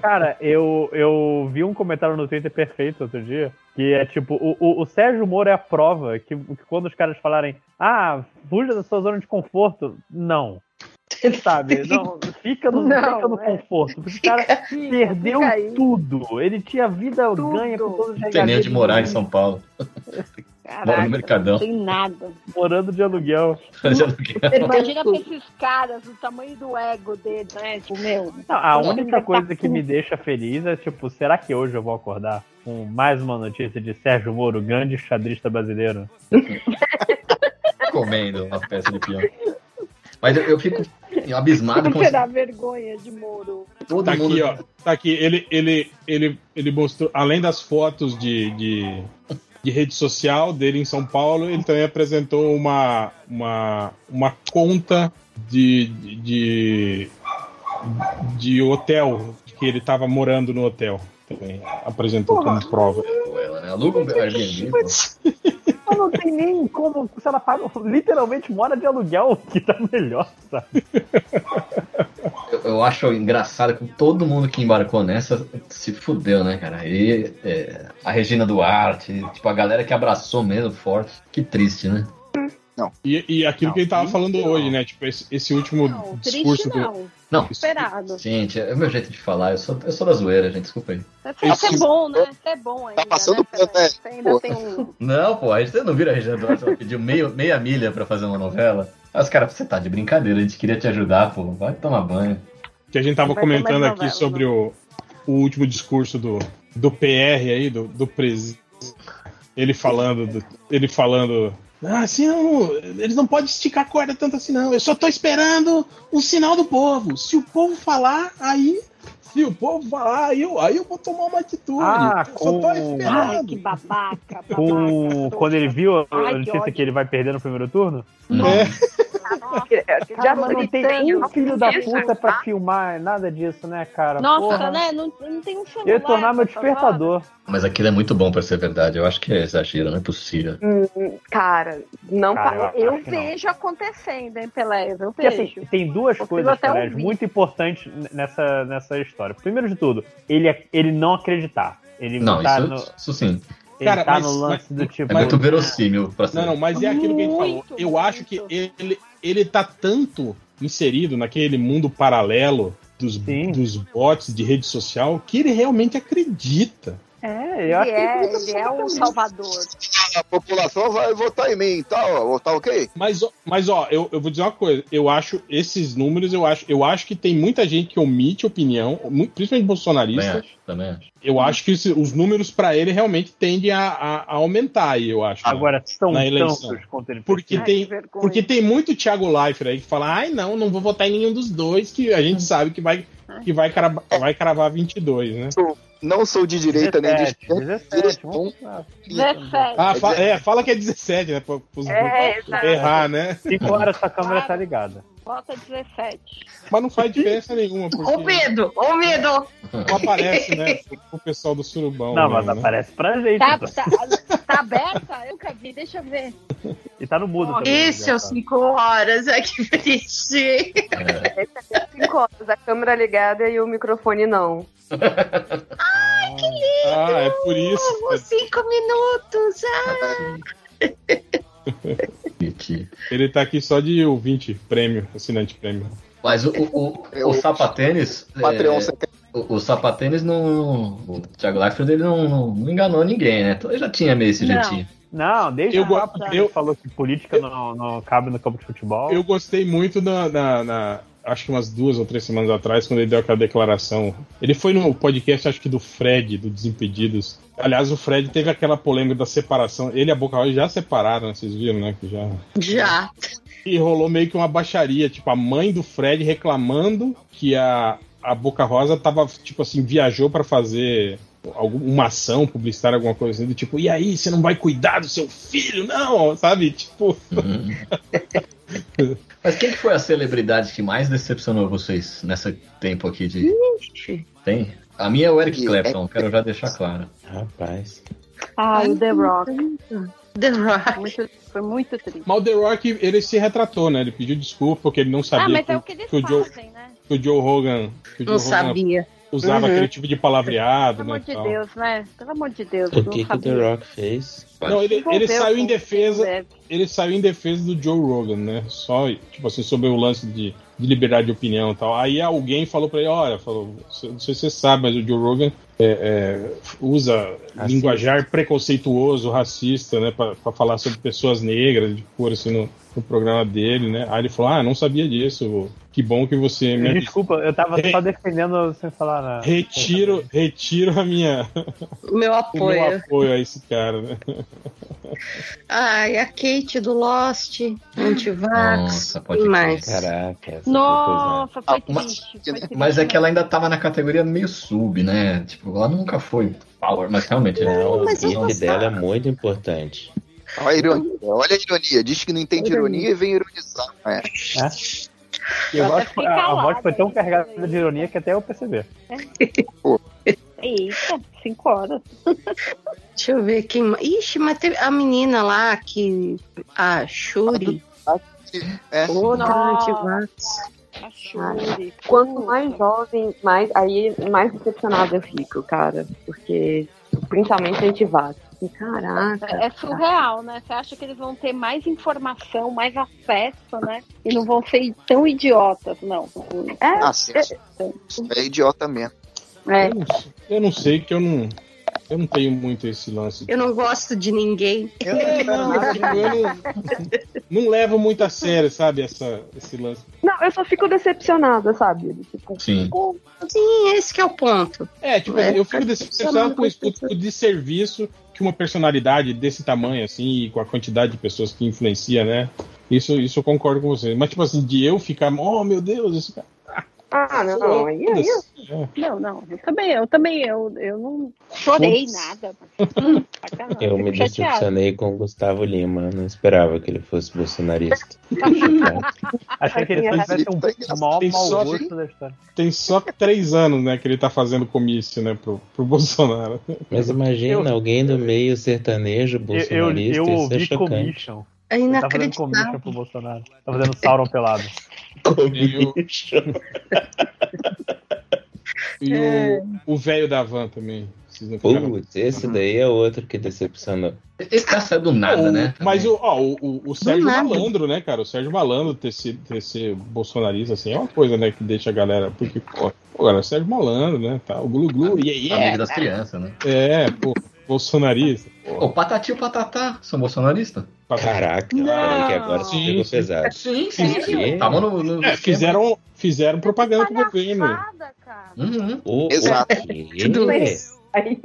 Speaker 1: Cara, eu, eu vi um comentário no Twitter perfeito outro dia, que é tipo, o, o, o Sérgio Moro é a prova que, que quando os caras falarem, ah, fuja da sua zona de conforto, não. Sabe? Não, fica no,
Speaker 6: Não,
Speaker 1: fica no
Speaker 6: é.
Speaker 1: conforto. Porque o cara perdeu
Speaker 6: fica
Speaker 1: tudo. Ele tinha vida
Speaker 6: Tudo.
Speaker 1: ganha com todos os
Speaker 4: tem
Speaker 1: regalias
Speaker 4: morar em São Paulo.
Speaker 6: Caraca,
Speaker 4: Mora no Mercadão.
Speaker 6: Não tem nada.
Speaker 1: morando de aluguel.
Speaker 6: Imagina pra esses caras, o tamanho do ego dele, né? Tipo, meu.
Speaker 1: Não, a única
Speaker 6: tá
Speaker 1: coisa que
Speaker 6: tudo.
Speaker 1: me deixa feliz é, tipo, será que hoje eu vou acordar com mais uma notícia de Sérgio Moro, grande xadrista brasileiro?
Speaker 4: Comendo uma peça de peão. Mas eu, eu fico abismado com
Speaker 6: Você dá vergonha de Moro.
Speaker 4: todo
Speaker 3: Tá
Speaker 4: mundo.
Speaker 3: aqui, ó. Tá aqui. Ele, ele, ele, ele mostrou, além das fotos de, de, de rede social dele em São Paulo, ele também apresentou uma, uma, uma conta de, de, de, hotel, que ele tava morando no hotel. Também apresentou como prova.
Speaker 4: Ela, né? Aluga um Airbnb.
Speaker 1: Mas não tem nem como, se ela paga, literalmente mora de aluguel, que tá melhor, sabe?
Speaker 4: Eu, eu acho engraçado que todo mundo que embarcou nessa se fudeu, né, cara? E é, a Regina Duarte, tipo, a galera que abraçou mesmo forte. Que triste, né?
Speaker 3: E, e aquilo
Speaker 1: Não,
Speaker 3: que ele tava falando
Speaker 1: não.
Speaker 3: hoje, né? Tipo, esse, esse último
Speaker 6: Não,
Speaker 3: discurso
Speaker 6: triste
Speaker 3: do.
Speaker 6: não.
Speaker 4: Não,
Speaker 6: Esperado.
Speaker 4: gente, é o meu jeito de falar. Eu sou, eu sou da zoeira, gente, desculpa aí.
Speaker 6: Isso é
Speaker 3: Esse-
Speaker 6: bom, né? Isso é bom ainda.
Speaker 2: Tá passando
Speaker 6: né,
Speaker 2: pano, né?
Speaker 6: Você ainda
Speaker 2: Pô.
Speaker 6: tem um.
Speaker 4: Não, pô, a gente não vira a Regina Duarte, ela pediu meio, meia milha pra fazer uma novela. Aí os caras, você tá de brincadeira, a gente queria te ajudar, pô, vai tomar banho.
Speaker 3: que a gente tava
Speaker 6: Vai
Speaker 3: comentando aqui
Speaker 6: novela,
Speaker 3: sobre o, o último discurso do, do PR aí, do, do presidente. Ele falando, do- ele falando. Assim, não, eles não podem esticar a corda tanto assim, não. Eu só tô esperando o sinal do povo. Se o povo falar, aí. Se o povo falar, aí eu, aí eu vou tomar uma atitude.
Speaker 1: Ah,
Speaker 3: eu só tô
Speaker 1: com-
Speaker 6: Ai,
Speaker 3: esperando.
Speaker 6: que babaca.
Speaker 1: Com,
Speaker 6: babaca,
Speaker 1: quando ele viu a notícia que ele vai perder no primeiro turno?
Speaker 4: Não.
Speaker 3: É.
Speaker 1: Cara, mas não tem um filho da puta pra filmar nada disso, né, cara?
Speaker 6: Nossa,
Speaker 1: Porra.
Speaker 6: né? Não, não tem um celular.
Speaker 1: Eu ia tornar meu despertador.
Speaker 4: Mas aquilo é muito bom pra ser verdade. Eu acho que é exagero, não é possível.
Speaker 7: Hum, Cara, não
Speaker 1: Cara,
Speaker 7: pa-
Speaker 6: Eu
Speaker 1: Acho que não.
Speaker 6: vejo acontecendo, hein, Pelé? Eu
Speaker 1: Porque
Speaker 6: vejo.
Speaker 1: assim, tem duas
Speaker 6: Consigo
Speaker 1: coisas, Pelé, muito importantes nessa, nessa história. Primeiro de tudo, ele, é- ele não acreditar. Ele
Speaker 4: Não,
Speaker 1: tá
Speaker 4: isso,
Speaker 1: no,
Speaker 4: isso sim.
Speaker 1: ele
Speaker 3: Cara,
Speaker 1: tá
Speaker 3: mas-
Speaker 1: no lance
Speaker 3: mas-
Speaker 1: do tipo.
Speaker 4: É muito verossímil pra ser.
Speaker 3: Não, não, mas é aquilo que a gente falou.
Speaker 6: Muito,
Speaker 3: Eu acho que ele, ele tá tanto inserido naquele mundo paralelo dos,
Speaker 1: Sim.
Speaker 3: dos bots de rede social que ele realmente acredita.
Speaker 1: É, eu acho
Speaker 6: Ele
Speaker 1: que
Speaker 6: é,
Speaker 1: ele
Speaker 6: é o salvador.
Speaker 2: A população vai votar em mim, tá? Ó, tá ok?
Speaker 3: Mas, ó- mas ó, eu, eu vou dizer uma coisa. Eu acho esses números, eu acho, eu acho que tem muita gente que omite opinião, principalmente
Speaker 4: Também
Speaker 3: bolsonarista.
Speaker 4: acho, também acho.
Speaker 3: Eu acho que esse- os números pra ele realmente tendem a, a- a aumentar aí, eu acho. né?
Speaker 1: Agora, são
Speaker 3: Na eleição.
Speaker 1: tantos quanto ele
Speaker 3: Porque
Speaker 6: Ai,
Speaker 3: tem. Porque tem muito Thiago Leifert aí que fala, ai não, não vou votar em nenhum dos dois, que a gente sabe que vai, que vai, cravar, vai cravar 22, né?
Speaker 2: Não sou de direita nem de
Speaker 1: 17,
Speaker 2: esquerda.
Speaker 1: 17, vamos lá.
Speaker 6: 17.
Speaker 3: Ah, fa- é, fala que é 17, né? Pra, pros
Speaker 7: É, exato.
Speaker 3: errar, né?
Speaker 1: 5 horas sua câmera tá ligada.
Speaker 6: Bota 17.
Speaker 3: Mas não faz diferença nenhuma, porque
Speaker 5: Ô medo, ô medo.
Speaker 3: não aparece, né? O pessoal do surubão.
Speaker 1: Não,
Speaker 3: né,
Speaker 1: mas
Speaker 3: né?
Speaker 1: aparece pra gente.
Speaker 6: Tá, tá, tá aberta? Eu vi, deixa eu ver.
Speaker 1: E tá no mudo também.
Speaker 5: Esse é o 5 horas. Ai, que triste.
Speaker 4: É.
Speaker 7: Esse é 5 horas, a câmera ligada e o microfone não.
Speaker 3: Ah, é por isso.
Speaker 5: Os 5 minutos. Ah.
Speaker 3: Ele tá aqui só de ouvinte prêmio, assinante prêmio.
Speaker 4: Mas o, o, o, o sapatênis.
Speaker 2: Patreon
Speaker 4: é, o, o sapatênis não. O Thiago Leifert ele não, não, não enganou ninguém, né? Então ele já tinha meio esse jeitinho.
Speaker 1: Não, desde
Speaker 3: Eu
Speaker 1: que
Speaker 3: eu-
Speaker 1: ele falou que política não, não cabe no campo de futebol.
Speaker 3: Eu gostei muito na, na- na- Acho que umas duas ou três semanas atrás, quando ele deu aquela declaração. Ele foi no podcast, acho que do Fred, do Desimpedidos. Aliás, o Fred teve aquela polêmica da separação. Ele e a Boca Rosa já separaram, né? Vocês viram, né? Que já.
Speaker 5: Já.
Speaker 3: E rolou meio que uma baixaria, tipo, a mãe do Fred reclamando que a, a Boca Rosa tava, tipo assim, viajou pra fazer alguma ação publicitária, alguma coisa assim, do tipo, e aí, você não vai cuidar do seu filho, não? Sabe? Tipo.
Speaker 4: Uhum. Mas quem que foi a celebridade que mais decepcionou vocês nesse tempo aqui de. Tem? A minha é o Eric Clapton, quero já deixar claro.
Speaker 8: Rapaz.
Speaker 6: Ah, o The Rock.
Speaker 5: The Rock.
Speaker 6: Muito, foi muito triste.
Speaker 3: Mas o The Rock, ele se retratou, né? Ele pediu desculpa porque ele não
Speaker 6: Ah,
Speaker 3: sabia
Speaker 6: mas
Speaker 3: que,
Speaker 6: é o que eles
Speaker 3: que o Joe,
Speaker 6: fazem, né?
Speaker 3: que o Joe Rogan, que o
Speaker 5: Não
Speaker 3: Joe Rogan
Speaker 5: sabia.
Speaker 3: usava
Speaker 5: Uhum.
Speaker 3: aquele tipo de palavreado,
Speaker 6: Pelo
Speaker 3: né?
Speaker 6: amor de
Speaker 3: tal.
Speaker 6: Deus, né? Pelo amor de Deus.
Speaker 8: O
Speaker 6: não
Speaker 8: que, que o. The Rock fez?
Speaker 3: Não, ele, ele saiu em defesa,
Speaker 6: É,
Speaker 3: ele saiu em defesa do Joe Rogan, né? Só, tipo assim, sobre o lance de, de liberdade de opinião e tal. Aí alguém falou pra ele, olha, falou, não sei se você sabe, mas o Joe Rogan é, é, usa
Speaker 8: Racista.
Speaker 3: linguajar preconceituoso, racista, né? Pra, pra falar sobre pessoas negras, de cor, assim, no, no programa dele, né? Aí ele falou, ah, não sabia disso, que bom que você me.
Speaker 1: Desculpa, eu tava
Speaker 3: Re-
Speaker 1: só defendendo sem falar nada.
Speaker 3: Retiro, retiro a minha,
Speaker 5: O meu
Speaker 3: o
Speaker 5: apoio.
Speaker 3: meu apoio a esse cara, né?
Speaker 5: Ai, a Kate do Lost, Antivax.
Speaker 4: Nossa, pode
Speaker 5: mais?
Speaker 8: Caraca. essa
Speaker 6: Nossa, foi
Speaker 4: Ah, mas-
Speaker 6: triste. Foi triste.
Speaker 4: Mas é que ela ainda tava na categoria meio sub, né? Tipo, ela nunca foi power, mas realmente.
Speaker 8: coisa. Não,
Speaker 5: mas
Speaker 8: o
Speaker 5: eu
Speaker 8: gif
Speaker 5: gostava.
Speaker 8: dela é muito importante.
Speaker 2: Olha a ironia. Olha a ironia. Diz que não entende ironia e vem ironizar. É.
Speaker 1: E eu
Speaker 6: Eu
Speaker 1: gosto
Speaker 6: até fiquei
Speaker 1: a, a voz foi tão carregada de ironia que até eu percebi.
Speaker 6: Eita, cinco horas.
Speaker 5: Deixa eu ver quem. Ixi, mas teve a menina lá que. A Shuri.
Speaker 2: É.
Speaker 5: Outra
Speaker 6: Nossa.
Speaker 5: antivax.
Speaker 6: A Shuri.
Speaker 7: Quanto mais jovem, mais aí mais decepcionada eu fico, cara. Porque principalmente a gente vai. Caraca.
Speaker 6: É surreal, né? Você acha que eles vão ter mais informação, mais acesso, né? E não vão ser tão idiotas, não.
Speaker 7: É,
Speaker 2: Ah, sim. É idiota mesmo.
Speaker 7: É.
Speaker 3: Eu não, eu não sei que eu não. Eu não tenho muito esse lance.
Speaker 5: Eu não gosto de ninguém.
Speaker 3: É, não, eu não, não levo muito a sério, sabe, essa, esse lance.
Speaker 7: Não, eu só fico decepcionada, sabe? Tipo,
Speaker 4: Sim.
Speaker 5: Sim, esse que é o ponto.
Speaker 3: É, tipo,
Speaker 5: É,
Speaker 3: eu fico decepcionado com esse tipo de serviço que uma personalidade desse tamanho, assim, e com a quantidade de pessoas que influencia, né? Isso, isso eu concordo com você. Mas, tipo assim, de eu ficar, oh meu Deus, esse cara.
Speaker 6: Ah, não, não. Aí, aí eu,
Speaker 3: É.
Speaker 6: não, não. Eu também, eu também, eu, eu não chorei nada. Hum,
Speaker 8: Eu me decepcionei com o Gustavo Lima. Não esperava que ele fosse bolsonarista.
Speaker 1: Achei que ele tivesse um,
Speaker 2: Tá
Speaker 1: maior
Speaker 3: Tem
Speaker 1: mau
Speaker 3: só-
Speaker 1: gosto da história.
Speaker 3: Tem só três anos, né, que ele tá fazendo comício, né, pro, pro Bolsonaro.
Speaker 8: Mas imagina alguém do meio sertanejo
Speaker 1: Eu, eu,
Speaker 8: bolsonarista.
Speaker 1: eu
Speaker 8: isso é
Speaker 1: ouvi commission.
Speaker 5: É
Speaker 1: Ele tá fazendo commission
Speaker 5: inacreditável.
Speaker 1: pro Bolsonaro. Tá fazendo Sauron pelado.
Speaker 3: E
Speaker 5: É.
Speaker 3: o- o velho da van também.
Speaker 8: Putz, esse daí é outro que decepcionou.
Speaker 4: Esse cara saiu do nada,
Speaker 3: O-
Speaker 4: né?
Speaker 3: Mas o, ó, o, o, o Sérgio. Malandro, né, cara? O Sérgio Malandro ter sido ter ser bolsonarista, assim, é uma coisa, né, que deixa a galera. Porque, pô, agora o Sérgio Malandro, né? Tá, o Glu Glu, e aí
Speaker 4: Amigo das crianças, né?
Speaker 3: é, pô, bolsonarista. Pô,
Speaker 4: O Patati e o Patatá são bolsonaristas?
Speaker 8: Caraca, peraí que agora
Speaker 3: Sim,
Speaker 8: ficou
Speaker 3: sim.
Speaker 8: pesado.
Speaker 4: Sim,
Speaker 8: sim, sim.
Speaker 4: Tava no. no
Speaker 3: é, fizeram, fizeram propaganda pro governo.
Speaker 6: Cara.
Speaker 4: Uhum.
Speaker 8: O,
Speaker 2: Exato.
Speaker 8: o.
Speaker 6: Aí,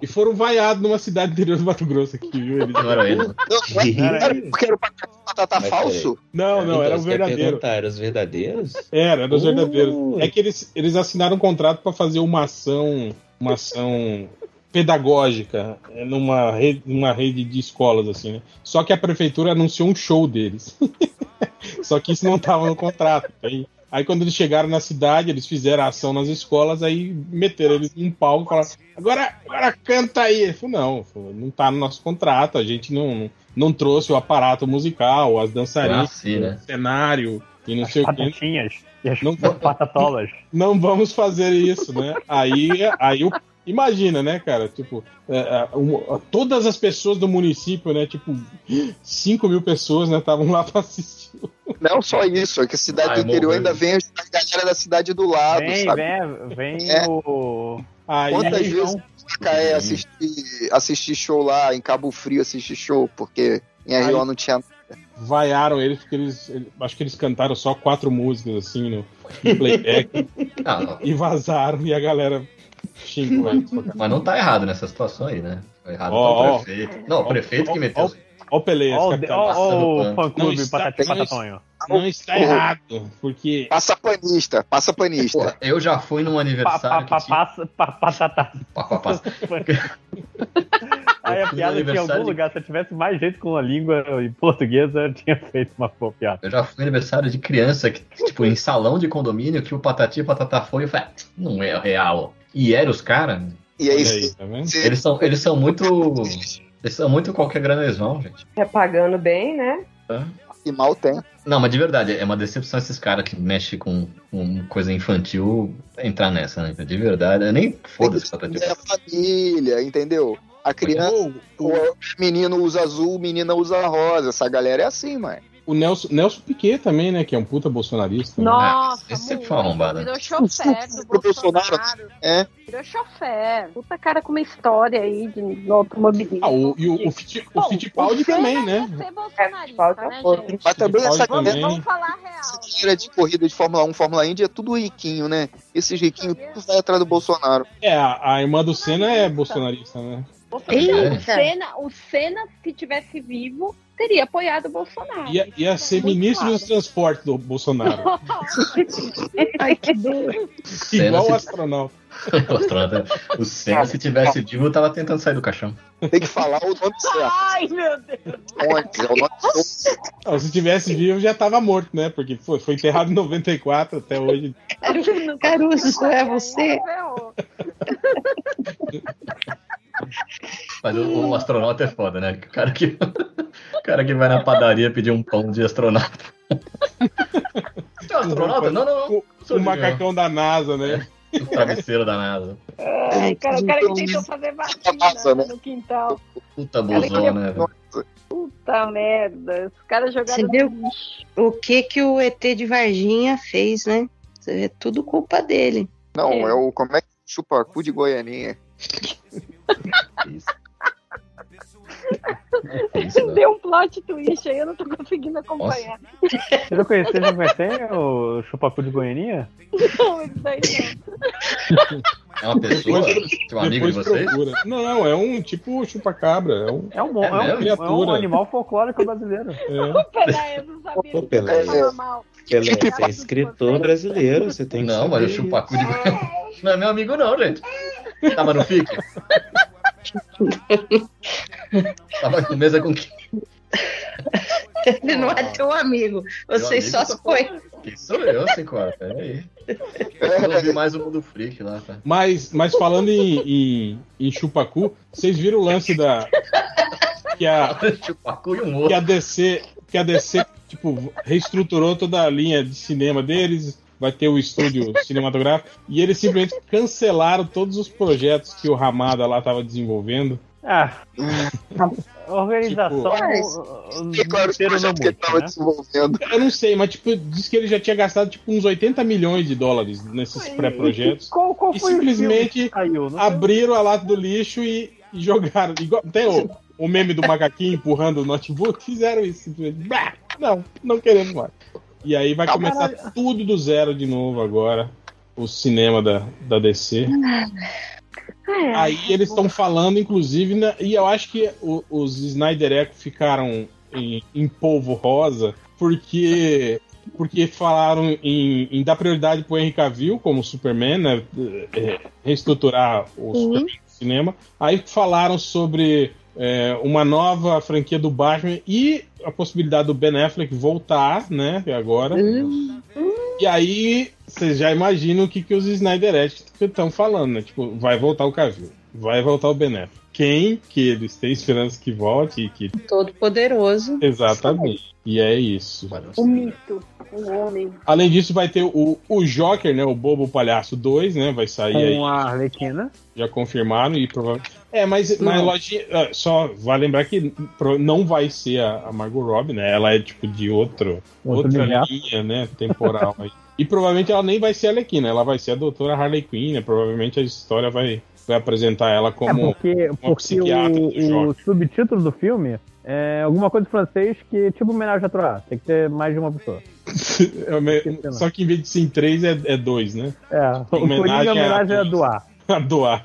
Speaker 3: E foram vaiados numa cidade interior do Mato Grosso aqui, viu? Eles-
Speaker 4: Não era ele.
Speaker 2: Não, não é- era porque era o batata
Speaker 8: Mas
Speaker 2: falso?
Speaker 3: Não, não, era o
Speaker 8: Então, você quer
Speaker 3: verdadeiro.
Speaker 8: Eram os verdadeiros?
Speaker 3: Era, era os
Speaker 8: Uh.
Speaker 3: verdadeiros. É que eles, eles assinaram um contrato para fazer uma ação, uma ação pedagógica é, numa rede, numa rede de escolas, assim, né? Só que a prefeitura anunciou um show deles. Só que isso não estava no contrato. Aí, aí quando eles chegaram na cidade, eles fizeram a ação nas escolas, aí meteram eles num palco e falaram, agora, agora canta aí. Ele falou, não, falou, não tá no nosso contrato, a gente não, não, não trouxe o aparato musical, as dançarinas,
Speaker 4: Ah, sim, né?
Speaker 3: o cenário e não sei o que.
Speaker 1: Patatinhas e as
Speaker 3: Não-
Speaker 1: patatolas.
Speaker 3: não vamos fazer isso, né? Aí, aí o- imagina, né, cara? Tipo, é, é, um- todas as pessoas do município, né? Tipo, 5 mil pessoas, né? Estavam lá pra assistir.
Speaker 2: Não só isso, é que a cidade
Speaker 4: Ai,
Speaker 2: do interior ainda vem a galera da cidade do lado,
Speaker 1: Vem,
Speaker 2: sabe?
Speaker 1: vem, vem
Speaker 2: É.
Speaker 1: o.
Speaker 3: Aí,
Speaker 2: Quantas
Speaker 1: aí,
Speaker 2: vezes Macaé assistir, assistir show lá, em Cabo Frio assistir show, porque em RO
Speaker 3: Aí-
Speaker 2: não tinha.
Speaker 3: vaiaram eles porque eles, eles- Acho que eles cantaram só quatro músicas, assim, no, no playback
Speaker 4: Ah,
Speaker 3: e vazaram e a galera caralho.
Speaker 4: Mas não tá errado nessa situação aí, né? Foi errado tá
Speaker 3: ó.
Speaker 4: o prefeito. Não, o prefeito que meteu.
Speaker 3: Ó o Pelé,
Speaker 1: Ó, o-
Speaker 3: capitão.
Speaker 1: ó, ó
Speaker 4: passando
Speaker 1: o
Speaker 4: pano.
Speaker 1: fã clube
Speaker 3: Não está-
Speaker 1: Patati
Speaker 3: não
Speaker 1: Patatonho.
Speaker 3: Não está errado, porque.
Speaker 2: Passa panista, passa
Speaker 4: Pô,
Speaker 2: panista.
Speaker 4: eu já fui num
Speaker 1: Pa-
Speaker 4: aniversário
Speaker 1: pa-
Speaker 4: que tinha...
Speaker 1: Passa, pa- patata.
Speaker 4: Pá, pá, pá.
Speaker 1: Aí a piada tinha algum
Speaker 4: de-
Speaker 1: lugar. Se eu tivesse mais jeito com a língua em portuguesa, eu tinha feito uma boa piada.
Speaker 4: Eu já fui aniversário de criança, que, tipo, em salão de condomínio, que o Patati e o Patatá foi, eu falei, ah, não é real. E era os caras,
Speaker 2: E
Speaker 3: Olha aí, tá
Speaker 4: eles são, eles são muito... Eles são muito qualquer grana eles vão, gente.
Speaker 6: é pagando bem, né?
Speaker 2: e mal tem.
Speaker 4: Não, mas de verdade, é uma decepção esses caras que mexem com, com coisa infantil entrar nessa, né? De verdade, eu nem foda-se Patati.
Speaker 2: É a família, entendeu? A criança,
Speaker 3: O,
Speaker 2: o menino usa azul, menina usa rosa. Essa galera é assim, mano.
Speaker 3: O Nelson, Nelson Piquet também, né? Que é um puta bolsonarista. né?
Speaker 6: Nossa,
Speaker 4: esse sempre
Speaker 6: muito.
Speaker 4: foi arrombada.
Speaker 6: Virou chofer do
Speaker 2: Bolsonaro,
Speaker 6: Bolsonaro.
Speaker 2: é.
Speaker 6: Virou chofer. Puta cara com uma história aí de no automobilismo.
Speaker 3: Ah, o, e o, o, o
Speaker 6: Bom,
Speaker 3: Fittipaldi
Speaker 6: o
Speaker 3: também, né?
Speaker 6: bolsonarista,
Speaker 5: Fittipaldi é
Speaker 6: né, gente?
Speaker 2: Mas também essa galera,
Speaker 6: Vamos falar a real.
Speaker 2: essa galera de corrida de Fórmula 1, Fórmula Indy é tudo riquinho, né? Esses riquinhos tudo vai atrás do Bolsonaro.
Speaker 3: É, a, a irmã do Senna é bolsonarista, né?
Speaker 6: O Senna, o Senna, se tivesse vivo, teria apoiado o Bolsonaro.
Speaker 3: Ia, ia ser
Speaker 6: Muito
Speaker 3: ministro
Speaker 6: claro.
Speaker 3: dos transportes do Bolsonaro.
Speaker 5: Ai, que.
Speaker 4: Senna,
Speaker 3: Igual o
Speaker 4: se-
Speaker 3: astronauta.
Speaker 4: o astronauta- o Senna, se tivesse vivo, tava tentando sair do caixão.
Speaker 2: Tem que falar o nome certo.
Speaker 6: Ai, meu Deus.
Speaker 2: Pontes, é o nome.
Speaker 3: Não, se tivesse vivo, já tava morto, né? Porque foi, foi enterrado em 94 até hoje.
Speaker 5: Caruso, é você?
Speaker 4: Mas o, o astronauta é foda, né? O cara que, o cara que vai na padaria pedir um pão de astronauta. Você é um astronauta? Não, não, não.
Speaker 3: O, o macacão da NASA, né?
Speaker 4: O travesseiro da NASA.
Speaker 6: Ai, cara, o cara que tentou fazer
Speaker 2: Massa,
Speaker 6: vacina
Speaker 2: né?
Speaker 6: no quintal.
Speaker 4: Puta bozão, né? velho?
Speaker 6: Puta merda. Os caras jogaram
Speaker 5: Você viu? O que que o ET de Varginha fez, né? É tudo culpa dele.
Speaker 2: Não,
Speaker 6: É.
Speaker 2: é o. Como é que chupa cu de Goianinha?
Speaker 4: Isso. Isso, né?
Speaker 6: Deu um plot twist aí, eu não tô conseguindo acompanhar.
Speaker 1: Vocês não conhecem, vocês não conhecem o Chupacu de Goianinha?
Speaker 6: Não, isso daí não.
Speaker 4: É uma pessoa?
Speaker 3: Depois-
Speaker 4: Tipo, um amigo de vocês?
Speaker 3: procura. Não, é um tipo chupacabra. É um,
Speaker 1: É um,
Speaker 4: É
Speaker 1: é um, é um animal folclórico brasileiro.
Speaker 3: é,
Speaker 6: Peraí, eu não sabia.
Speaker 8: Pelé. Pelé, você é escritor brasileiro, você tem que
Speaker 4: Não,
Speaker 8: saber
Speaker 4: mas o chupacu de. Não é meu amigo, não, gente. Tava no FIC? Tava com mesa com quem?
Speaker 5: Ele não é teu amigo. Vocês só
Speaker 4: amigo
Speaker 5: se foi.
Speaker 4: Quem sou eu, Cinco Peraí. Eu não vi mais o Mundo Freak lá, tá?
Speaker 3: Mas, mas falando em, em, em chupacu, vocês viram o lance da. Que a,
Speaker 4: Chupacu e um
Speaker 3: que a DC, que a DC tipo, reestruturou toda a linha de cinema deles, vai ter o estúdio cinematográfico, e eles simplesmente cancelaram todos os projetos que o Ramada lá estava desenvolvendo.
Speaker 1: Ah, organização.
Speaker 3: Tipo,
Speaker 2: claro, os projetos que ele tava
Speaker 1: né?
Speaker 2: desenvolvendo.
Speaker 3: Eu não sei, mas tipo, diz que ele já tinha gastado tipo, uns 80 milhões de dólares nesses pré-projetos.
Speaker 1: Qual, qual
Speaker 3: E
Speaker 1: foi o filme
Speaker 3: simplesmente Abriram a lata do lixo e, e jogaram. Igual, tem o, o meme do macaquinho empurrando o notebook, fizeram isso. simplesmente. Não, não queremos mais. E aí vai começar tudo do zero de novo agora. O cinema da, da DC.
Speaker 6: É.
Speaker 3: Aí eles estão falando, inclusive, na- e eu acho que o- os Snyder Echo ficaram em, em polvo rosa, porque porque falaram em, em dar prioridade pro Henry Cavill como Superman, né? é, reestruturar o Superman no cinema. Aí falaram sobre é, uma nova franquia do Batman e a possibilidade do Ben Affleck voltar, né? Agora. E aí, vocês já imaginam o que, que os Snyder estão falando, né? Tipo, vai voltar o Cavill, vai voltar o Ben Affleck. Quem que eles têm esperança que volte e que.
Speaker 5: Todo poderoso.
Speaker 3: Exatamente. E é isso.
Speaker 6: O mito, o homem.
Speaker 3: Além disso, vai ter o, o Joker, né? O Bobo Palhaço 2, né? Vai sair aí.
Speaker 1: Com a Arlequina.
Speaker 3: Já confirmaram e provavelmente. É, mas, mas
Speaker 5: Não.
Speaker 3: lojinha. ah, Só vale lembrar que não vai ser a, a Margot Robbie, né? Ela é tipo de outro,
Speaker 1: Outro
Speaker 3: outra
Speaker 1: universo.
Speaker 3: linha, né? Temporal aí. E provavelmente ela nem vai ser a Arlequina, ela vai ser a doutora Harley Quinn, né? Provavelmente a história vai, vai apresentar ela
Speaker 1: É
Speaker 3: como.
Speaker 1: porque, porque
Speaker 3: do
Speaker 1: o, o subtítulo do filme é alguma coisa em francês que tipo homenagem a Troá. Tem que ter mais de uma pessoa.
Speaker 3: É me- Só que em vez de em três, é, é dois, né?
Speaker 1: É, o
Speaker 3: Homenagem
Speaker 1: Coringa é
Speaker 3: a-
Speaker 1: homenagem a doar.
Speaker 3: a doar.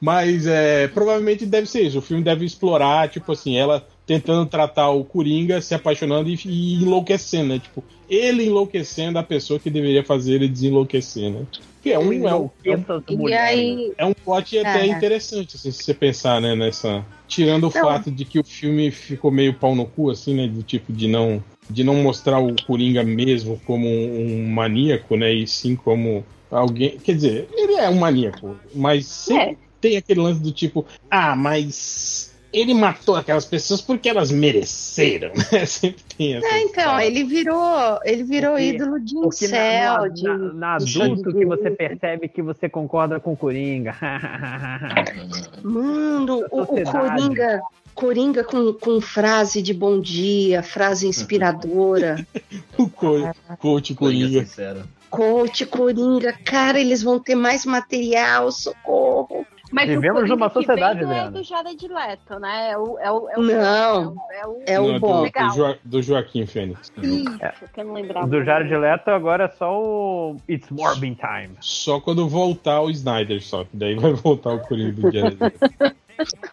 Speaker 3: Mas é, provavelmente deve ser isso. O filme deve explorar, tipo assim, ela tentando tratar o Coringa, se apaixonando e, e enlouquecendo, né? Tipo, ele enlouquecendo a pessoa que deveria fazer ele desenlouquecer, né? Que é um, é um, é um,
Speaker 5: E aí,
Speaker 3: é um plot até
Speaker 5: É.
Speaker 3: interessante, assim, se você pensar, né, nessa... Tirando o fato de que o filme ficou meio pau no cu, assim, né, do tipo de não... De não mostrar o Coringa mesmo como um, um maníaco, né? E sim como alguém. Quer dizer, ele é um maníaco, mas sempre tem aquele lance do tipo, ah, mas ele matou aquelas pessoas porque elas mereceram, né? Sempre tem essa.
Speaker 5: é, então, ele virou, ele virou
Speaker 1: Porque-
Speaker 5: ídolo de incel,
Speaker 1: na,
Speaker 5: de,
Speaker 1: na, na
Speaker 5: de-
Speaker 1: adulto que você percebe que você concorda com o Coringa.
Speaker 5: Mano, o, o. Coringa, Coringa com, com frase de bom dia, frase inspiradora.
Speaker 3: O co coach
Speaker 4: Coringa
Speaker 3: Coringa.
Speaker 4: sincero.
Speaker 5: Coach Coringa, cara, eles vão ter mais material, socorro.
Speaker 6: Mas
Speaker 1: Vivemos numa
Speaker 6: que
Speaker 1: sociedade,
Speaker 6: vem não é do Jared Leto, né? É o, é o, é o
Speaker 5: Não.
Speaker 6: É o,
Speaker 5: É o
Speaker 3: do,
Speaker 5: bom.
Speaker 3: do. Jo- do Joaquim Fênix.
Speaker 6: Isso, que eu não lembrava.
Speaker 1: do Jared Leto agora é só o It's Morbin Time.
Speaker 3: Só quando voltar o Snyder, só. que Daí vai voltar o Coringa do Jared Leto.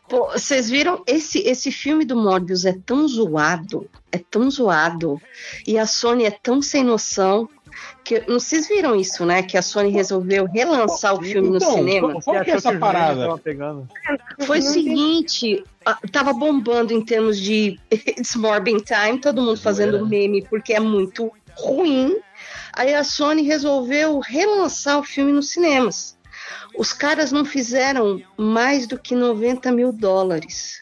Speaker 5: Pô, vocês viram? Esse, esse filme do Morbius é tão zoado, é tão zoado, e a Sony é tão sem noção. Que, não vocês viram isso, né? Que a Sony resolveu relançar o filme no
Speaker 3: Então,
Speaker 5: cinema.
Speaker 3: qual- qual que é essa parada?
Speaker 5: Foi o seguinte, ah, tava bombando em termos de It's Morbin Time, todo mundo fazendo meme porque é muito ruim. Aí a Sony resolveu relançar o filme nos cinemas. Os caras não fizeram mais do que 90 mil dólares.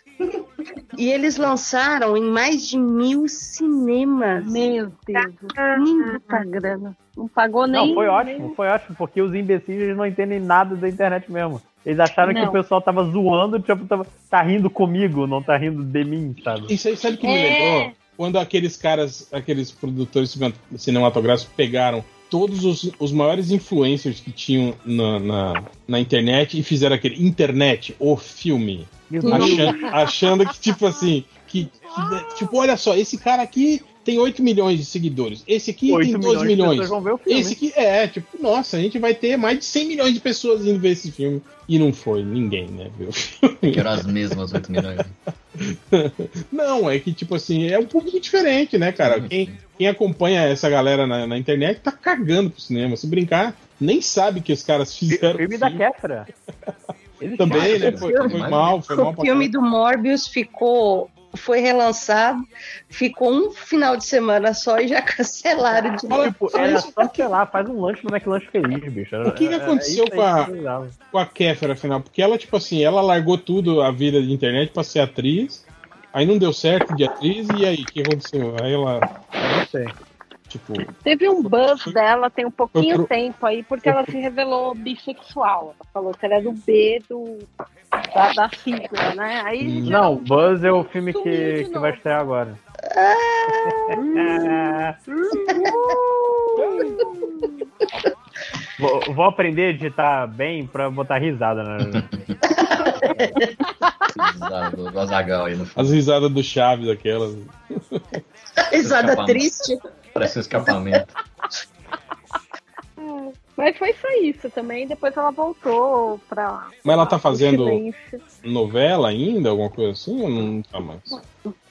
Speaker 5: E eles lançaram em mais de mil cinemas.
Speaker 6: Meu Deus, muita grana. Não pagou nem.
Speaker 1: Não, foi ótimo, foi ótimo, porque os imbecis eles não entendem nada da internet mesmo. Eles acharam que
Speaker 6: Não.
Speaker 1: o pessoal tava zoando, tipo, tava, tá rindo comigo, não tá rindo de mim, sabe?
Speaker 3: Isso aí, sabe o que me
Speaker 6: É.
Speaker 3: lembrou? Quando aqueles caras, aqueles produtores cine- cinematográficos pegaram todos os, os maiores influencers que tinham na, na, na internet e fizeram aquele internet, o filme.
Speaker 1: Meu
Speaker 3: Achando, achando que, tipo assim, que, que- tipo, olha só, esse cara aqui tem 8 milhões de seguidores, esse aqui tem
Speaker 1: 8
Speaker 3: 12
Speaker 1: milhões
Speaker 3: milhões.
Speaker 1: pessoas vão ver o filme.
Speaker 3: Esse aqui é, tipo, nossa, a gente vai ter mais de 100 milhões de pessoas indo ver esse filme. E não foi ninguém, né? Viu?
Speaker 4: Que eram as mesmas 8 milhões.
Speaker 3: Não, é que, tipo assim, é um público diferente, né, cara? Quem, quem acompanha essa galera na, na internet tá cagando pro cinema. Se brincar, nem sabe que os caras fizeram.
Speaker 1: Filme da Kéfera. Eles
Speaker 3: Também, né? Foi, foi mal, foi mal
Speaker 5: O
Speaker 3: pra
Speaker 5: filme do Morbius ficou. Foi relançado, ficou um final de semana só e já cancelaram de novo.
Speaker 1: Tipo, era só, sei lá, faz um lanche no McLanche feliz, bicho.
Speaker 3: O que que aconteceu
Speaker 1: é
Speaker 3: com a- com a Kéfera, afinal. Porque ela, tipo assim, ela largou tudo a vida de internet pra ser atriz. Aí não deu certo de atriz, e aí, o que aconteceu? Aí ela,
Speaker 1: não sei.
Speaker 3: tipo,
Speaker 6: Teve um buzz dela tem um pouquinho
Speaker 3: Foi pro-
Speaker 6: tempo aí, porque ela se revelou bissexual. Ela falou que ela é do B do, da, da sigla, né? Aí já-
Speaker 1: Não, Buzz é o filme que, que vai estrear agora. vou, vou aprender a editar bem pra botar risada, né?
Speaker 4: Risada do, do Azagal aí no fundo.
Speaker 3: as risadas do Chaves, aquelas.
Speaker 5: Risada triste.
Speaker 4: Parece um escapamento.
Speaker 6: Mas foi só isso também. Depois ela voltou pra.
Speaker 3: Mas ela tá fazendo
Speaker 6: silêncio.
Speaker 3: novela ainda, alguma coisa assim, ou não tá mais?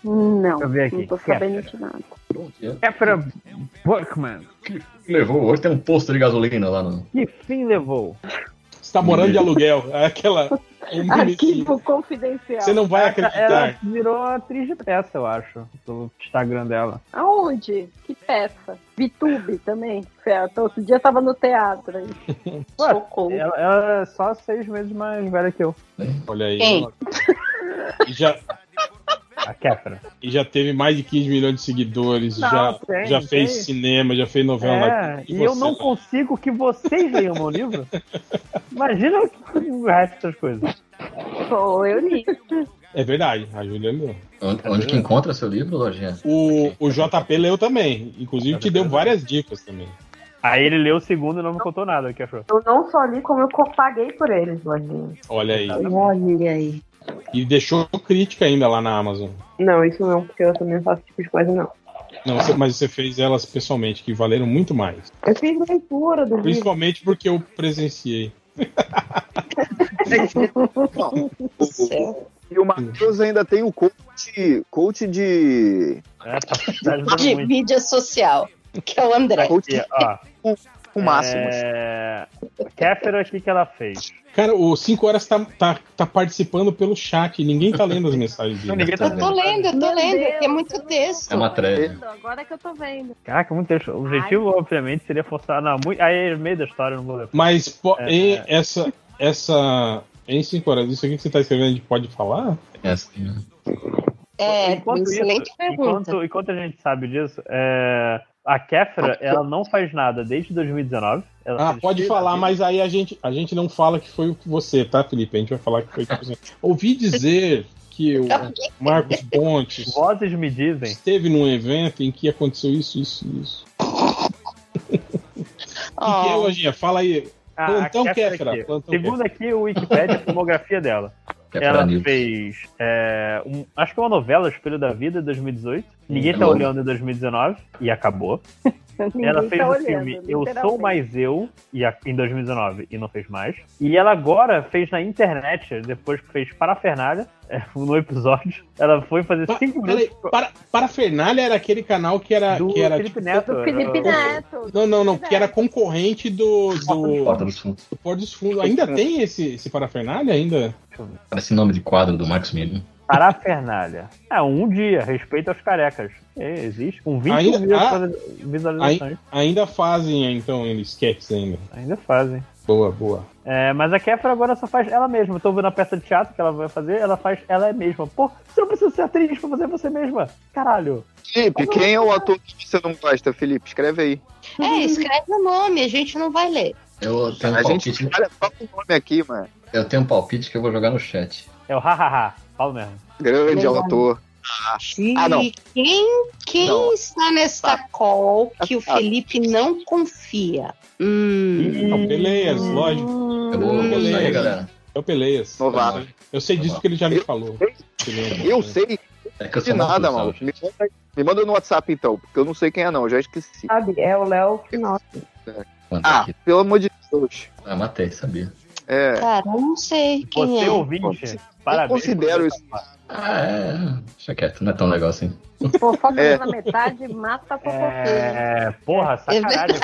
Speaker 6: Não,
Speaker 1: Deixa eu ver aqui.
Speaker 6: não tô sabendo de nada.
Speaker 1: Kéfera Buckman.
Speaker 4: Levou, hoje tem um posto de gasolina lá no.
Speaker 1: Que fim levou?
Speaker 3: Você tá morando de aluguel. É aquela. mini-
Speaker 6: Arquivo confidencial.
Speaker 3: Você não vai
Speaker 1: Ela
Speaker 3: acreditar.
Speaker 1: virou atriz de peça, eu acho, pelo Instagram dela.
Speaker 6: Aonde? Que peça? VTube também. Certo. Outro dia tava no teatro aí.
Speaker 5: Socorro.
Speaker 1: Ela, ela é só seis meses mais velha que eu,
Speaker 3: Olha aí.
Speaker 5: Quem?
Speaker 3: E já,
Speaker 1: a Kéfera.
Speaker 3: e já teve mais de 15 milhões de seguidores.
Speaker 1: Não,
Speaker 3: já
Speaker 1: tem,
Speaker 3: já fez
Speaker 1: tem.
Speaker 3: cinema, já fez novela.
Speaker 1: É,
Speaker 3: E
Speaker 1: e eu
Speaker 3: você?
Speaker 1: não consigo que vocês leiam meu livro. Imagina o resto dessas coisas.
Speaker 6: Pô, eu li.
Speaker 3: É verdade, a Júlia leu.
Speaker 4: Onde, onde que encontra seu livro, Lojinha?
Speaker 3: O, o JP leu também. Inclusive te deu várias dicas também.
Speaker 1: Aí ele leu o segundo e não me contou nada, o que achou?
Speaker 9: Eu não só li, como eu paguei por eles, Lojinha.
Speaker 3: Olha aí.
Speaker 5: Olha aí.
Speaker 3: E deixou crítica ainda lá na Amazon.
Speaker 9: Não, isso não, porque eu também não faço esse tipo de coisa, não.
Speaker 3: Não, você- mas você fez elas pessoalmente, que valeram muito mais.
Speaker 9: Eu fiz leitura do livro.
Speaker 3: Principalmente porque eu presenciei.
Speaker 2: E o Matheus ainda tem o coach, coach de.
Speaker 1: É, tá,
Speaker 5: De
Speaker 1: muito.
Speaker 5: mídia social, que é o André.
Speaker 1: E, ó,
Speaker 2: com máximos.
Speaker 1: é... Kéfera, o que, que ela fez?
Speaker 3: Cara, o 5 horas tá, tá, tá participando pelo chat. Ninguém tá lendo as mensagens
Speaker 1: Não,
Speaker 3: dele.
Speaker 1: ninguém tá
Speaker 5: Eu tô lendo, eu tô
Speaker 6: Meu
Speaker 5: lendo,
Speaker 6: Deus.
Speaker 5: é muito texto.
Speaker 4: É uma thread.
Speaker 6: Agora que eu tô vendo.
Speaker 1: Caraca, muito texto. O objetivo, obviamente, seria forçar. Não, muito... aí no meio da história não vou ler.
Speaker 3: Mas po-
Speaker 1: É,
Speaker 3: e
Speaker 1: é.
Speaker 3: essa. Essa. Em 5 horas, isso aqui que você tá escrevendo, a gente pode falar?
Speaker 4: É assim, né?
Speaker 5: É,
Speaker 1: Enquanto
Speaker 5: excelente
Speaker 1: isso,
Speaker 5: pergunta.
Speaker 1: Enquanto, enquanto a gente sabe disso, é, a Kéfera, ela não faz nada desde 2019. Ela
Speaker 3: Ah, pode falar, mas aí a gente, a gente não fala que foi você, tá, Felipe? A gente vai falar que foi você. Ouvi dizer que o Marcos Pontes
Speaker 1: Vozes me dizem.
Speaker 3: esteve num evento em que aconteceu isso, isso, isso. O que, que é, Lojinha? Fala aí.
Speaker 1: a- a
Speaker 3: Plantão
Speaker 1: Kéfera
Speaker 3: Kéfera,
Speaker 1: aqui.
Speaker 3: plantão
Speaker 1: Segundo aqui o Wikipedia, a filmografia dela.
Speaker 4: É
Speaker 1: Ela fez, é, um- acho que uma novela, Espelho da Vida, 2018. Ninguém
Speaker 4: Hum,
Speaker 1: tá
Speaker 4: bom.
Speaker 1: olhando em 2019 e acabou.
Speaker 6: Ninguém
Speaker 1: ela fez
Speaker 6: tá
Speaker 1: o
Speaker 6: olhando,
Speaker 1: filme Eu Sou. Mais Eu e a- em 2019 e não fez mais. E ela agora fez na internet, depois que fez Parafernália, é, no episódio. Ela foi fazer
Speaker 3: Pa-
Speaker 1: 5
Speaker 3: peraí,
Speaker 1: minutos
Speaker 3: para, Parafernália era aquele canal que era.
Speaker 1: do
Speaker 3: que era
Speaker 1: Felipe
Speaker 3: tipo,
Speaker 1: Neto.
Speaker 6: Do Felipe
Speaker 1: era-
Speaker 6: Neto.
Speaker 3: Não, não, não, que era concorrente do, do,
Speaker 4: Porta dos Fundos.
Speaker 3: do Porto dos Fundos. Ainda tem esse, esse Parafernália? Ainda?
Speaker 4: Parece nome de quadro do Marcos Miron.
Speaker 1: Parafernália. É, um dia, respeito aos carecas. É, existe, com 20
Speaker 3: Ainda-
Speaker 1: mil
Speaker 3: ah,
Speaker 1: visualizações.
Speaker 3: Ainda fazem, então, eles sketches ainda.
Speaker 1: Ainda fazem.
Speaker 3: Boa, boa.
Speaker 1: É, mas a Kéfera agora só faz ela mesma. Eu tô vendo a peça de teatro que ela vai fazer, ela faz ela mesma. Pô, você não precisa ser atriz pra fazer você mesma. Caralho.
Speaker 2: Felipe, quem é o ator que você não gosta, Felipe? Escreve aí.
Speaker 5: é, escreve o nome, a gente não vai ler.
Speaker 4: Eu tenho um
Speaker 2: A gente
Speaker 4: palpite.
Speaker 2: olha só o nome aqui, mano.
Speaker 4: Eu tenho um palpite que eu vou jogar no chat.
Speaker 1: É o hahaha. Fala mesmo.
Speaker 2: Grande
Speaker 5: Legal.
Speaker 2: autor. Ah, não.
Speaker 5: E quem, quem
Speaker 2: Não.
Speaker 5: está nesta call que o
Speaker 2: Ah.
Speaker 5: Felipe não confia? Hum.
Speaker 3: Não, Peleias, lógico.
Speaker 4: Eu vou
Speaker 3: Hum,
Speaker 4: isso aí,
Speaker 3: beleza.
Speaker 4: galera.
Speaker 3: É o Peleias.
Speaker 2: Novato.
Speaker 3: Eu sei disso porque ele já me falou.
Speaker 2: Eu sei
Speaker 4: É que eu
Speaker 2: de nada,
Speaker 4: maluco?
Speaker 2: Me manda, me manda no WhatsApp então, porque eu não sei quem é não, eu já esqueci.
Speaker 9: Sabe? É o Léo Finocchi.
Speaker 4: Manda
Speaker 2: Ah,
Speaker 4: aqui.
Speaker 2: pelo amor de Deus.
Speaker 4: Ah, matei, sabia.
Speaker 2: É,
Speaker 5: Cara, eu não sei quem
Speaker 1: Você
Speaker 5: é.
Speaker 1: ouvinte,
Speaker 2: eu
Speaker 1: parabéns.
Speaker 2: considero
Speaker 1: por
Speaker 2: isso.
Speaker 4: Ah, é. Deixa quieto, não é tão legal assim.
Speaker 6: Fofoca
Speaker 2: É.
Speaker 6: na metade mata a fofoqueira.
Speaker 1: É, porra, sacanagem.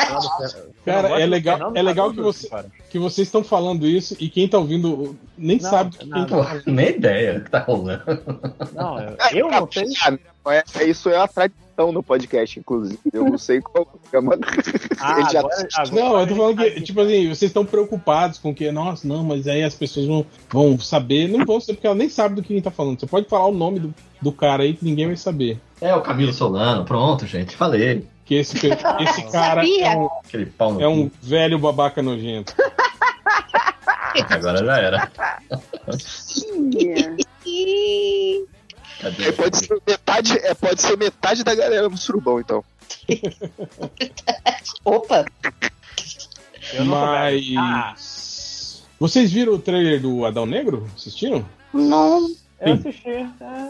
Speaker 3: Cara,
Speaker 1: Eu
Speaker 3: é legal- é legal que você-. Que vocês estão falando isso e quem tá ouvindo nem
Speaker 1: Não,
Speaker 3: sabe quem
Speaker 1: não,
Speaker 3: tá
Speaker 4: Pô, nem ideia do que tá rolando.
Speaker 1: Não, eu- eu não sei.
Speaker 2: É, é- isso é a tradição no podcast, inclusive. Eu não sei qual programa.
Speaker 1: Ah,
Speaker 2: Ele já-
Speaker 1: agora, agora
Speaker 3: Não, eu tô falando que, tipo assim, vocês estão preocupados com que, nossa, não, mas aí as pessoas vão, vão saber. Não vão saber, porque ela nem sabe do que a gente tá falando. Você pode falar o nome do, do cara aí que ninguém vai saber.
Speaker 4: É o Camilo Solano, pronto, gente, falei.
Speaker 3: Que esse, esse cara é um,
Speaker 4: Aquele pau no
Speaker 3: é um velho babaca nojento.
Speaker 4: Agora já era. Cadê?
Speaker 2: É, pode, ser metade, é, pode ser metade da galera do surubão, então.
Speaker 5: Opa!
Speaker 3: Mas.
Speaker 1: Ah.
Speaker 3: Vocês viram o trailer do Adão Negro? Assistiram?
Speaker 5: Não.
Speaker 1: Eu assisti. é.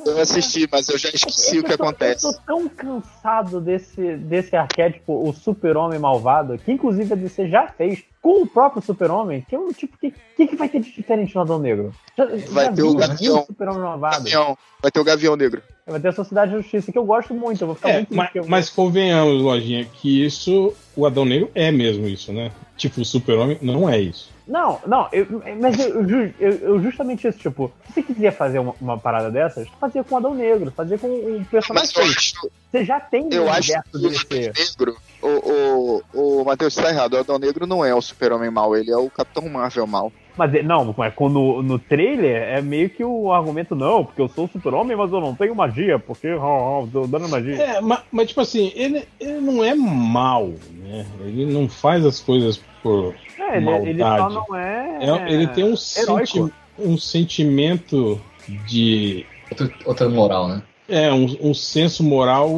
Speaker 2: Eu assisti, mas eu já esqueci o que
Speaker 1: Eu tô-
Speaker 2: acontece.
Speaker 1: Eu tô tão cansado desse, desse arquétipo, o super-homem malvado, que inclusive a DC já fez com o próprio super-homem, que é um tipo, que, que, que vai ter de diferente no Adão Negro? Já,
Speaker 2: Vai
Speaker 1: já
Speaker 2: ter o
Speaker 1: viu
Speaker 2: Gavião.
Speaker 1: o super-homem malvado?
Speaker 2: Gavião. Vai ter o Gavião Negro.
Speaker 1: Vai ter a Sociedade da Justiça, que eu gosto muito, eu vou ficar
Speaker 3: É,
Speaker 1: muito
Speaker 3: mas,
Speaker 1: eu-
Speaker 3: mas convenhamos, Lojinha, que isso, o Adão Negro é mesmo isso, né? Tipo, o super-homem não é isso.
Speaker 1: Não, não, eu- mas eu, eu- eu justamente isso, tipo, se você quiser fazer uma, uma parada dessas, fazia com o Adão Negro, fazia com um personagem
Speaker 2: acho,
Speaker 1: Você já tem
Speaker 2: eu acho que o
Speaker 1: DC.
Speaker 2: Negro. O, o, o Matheus tá errado. O Adão Negro não é o super-homem mal, ele é o Capitão Marvel mal.
Speaker 1: Mas é- não, mas quando no, no trailer é meio que o argumento, não, porque eu sou super-homem, mas eu não tenho magia, porque ó, tô dando magia.
Speaker 3: É, mas, mas, tipo assim, ele, ele não é mal, né? Ele não faz as coisas por.
Speaker 1: É, ele, ele só
Speaker 3: maldade.
Speaker 1: não é.
Speaker 3: É, ele tem um, senti um sentimento de.
Speaker 4: Outro- Outra moral, né?
Speaker 3: É, um, um senso moral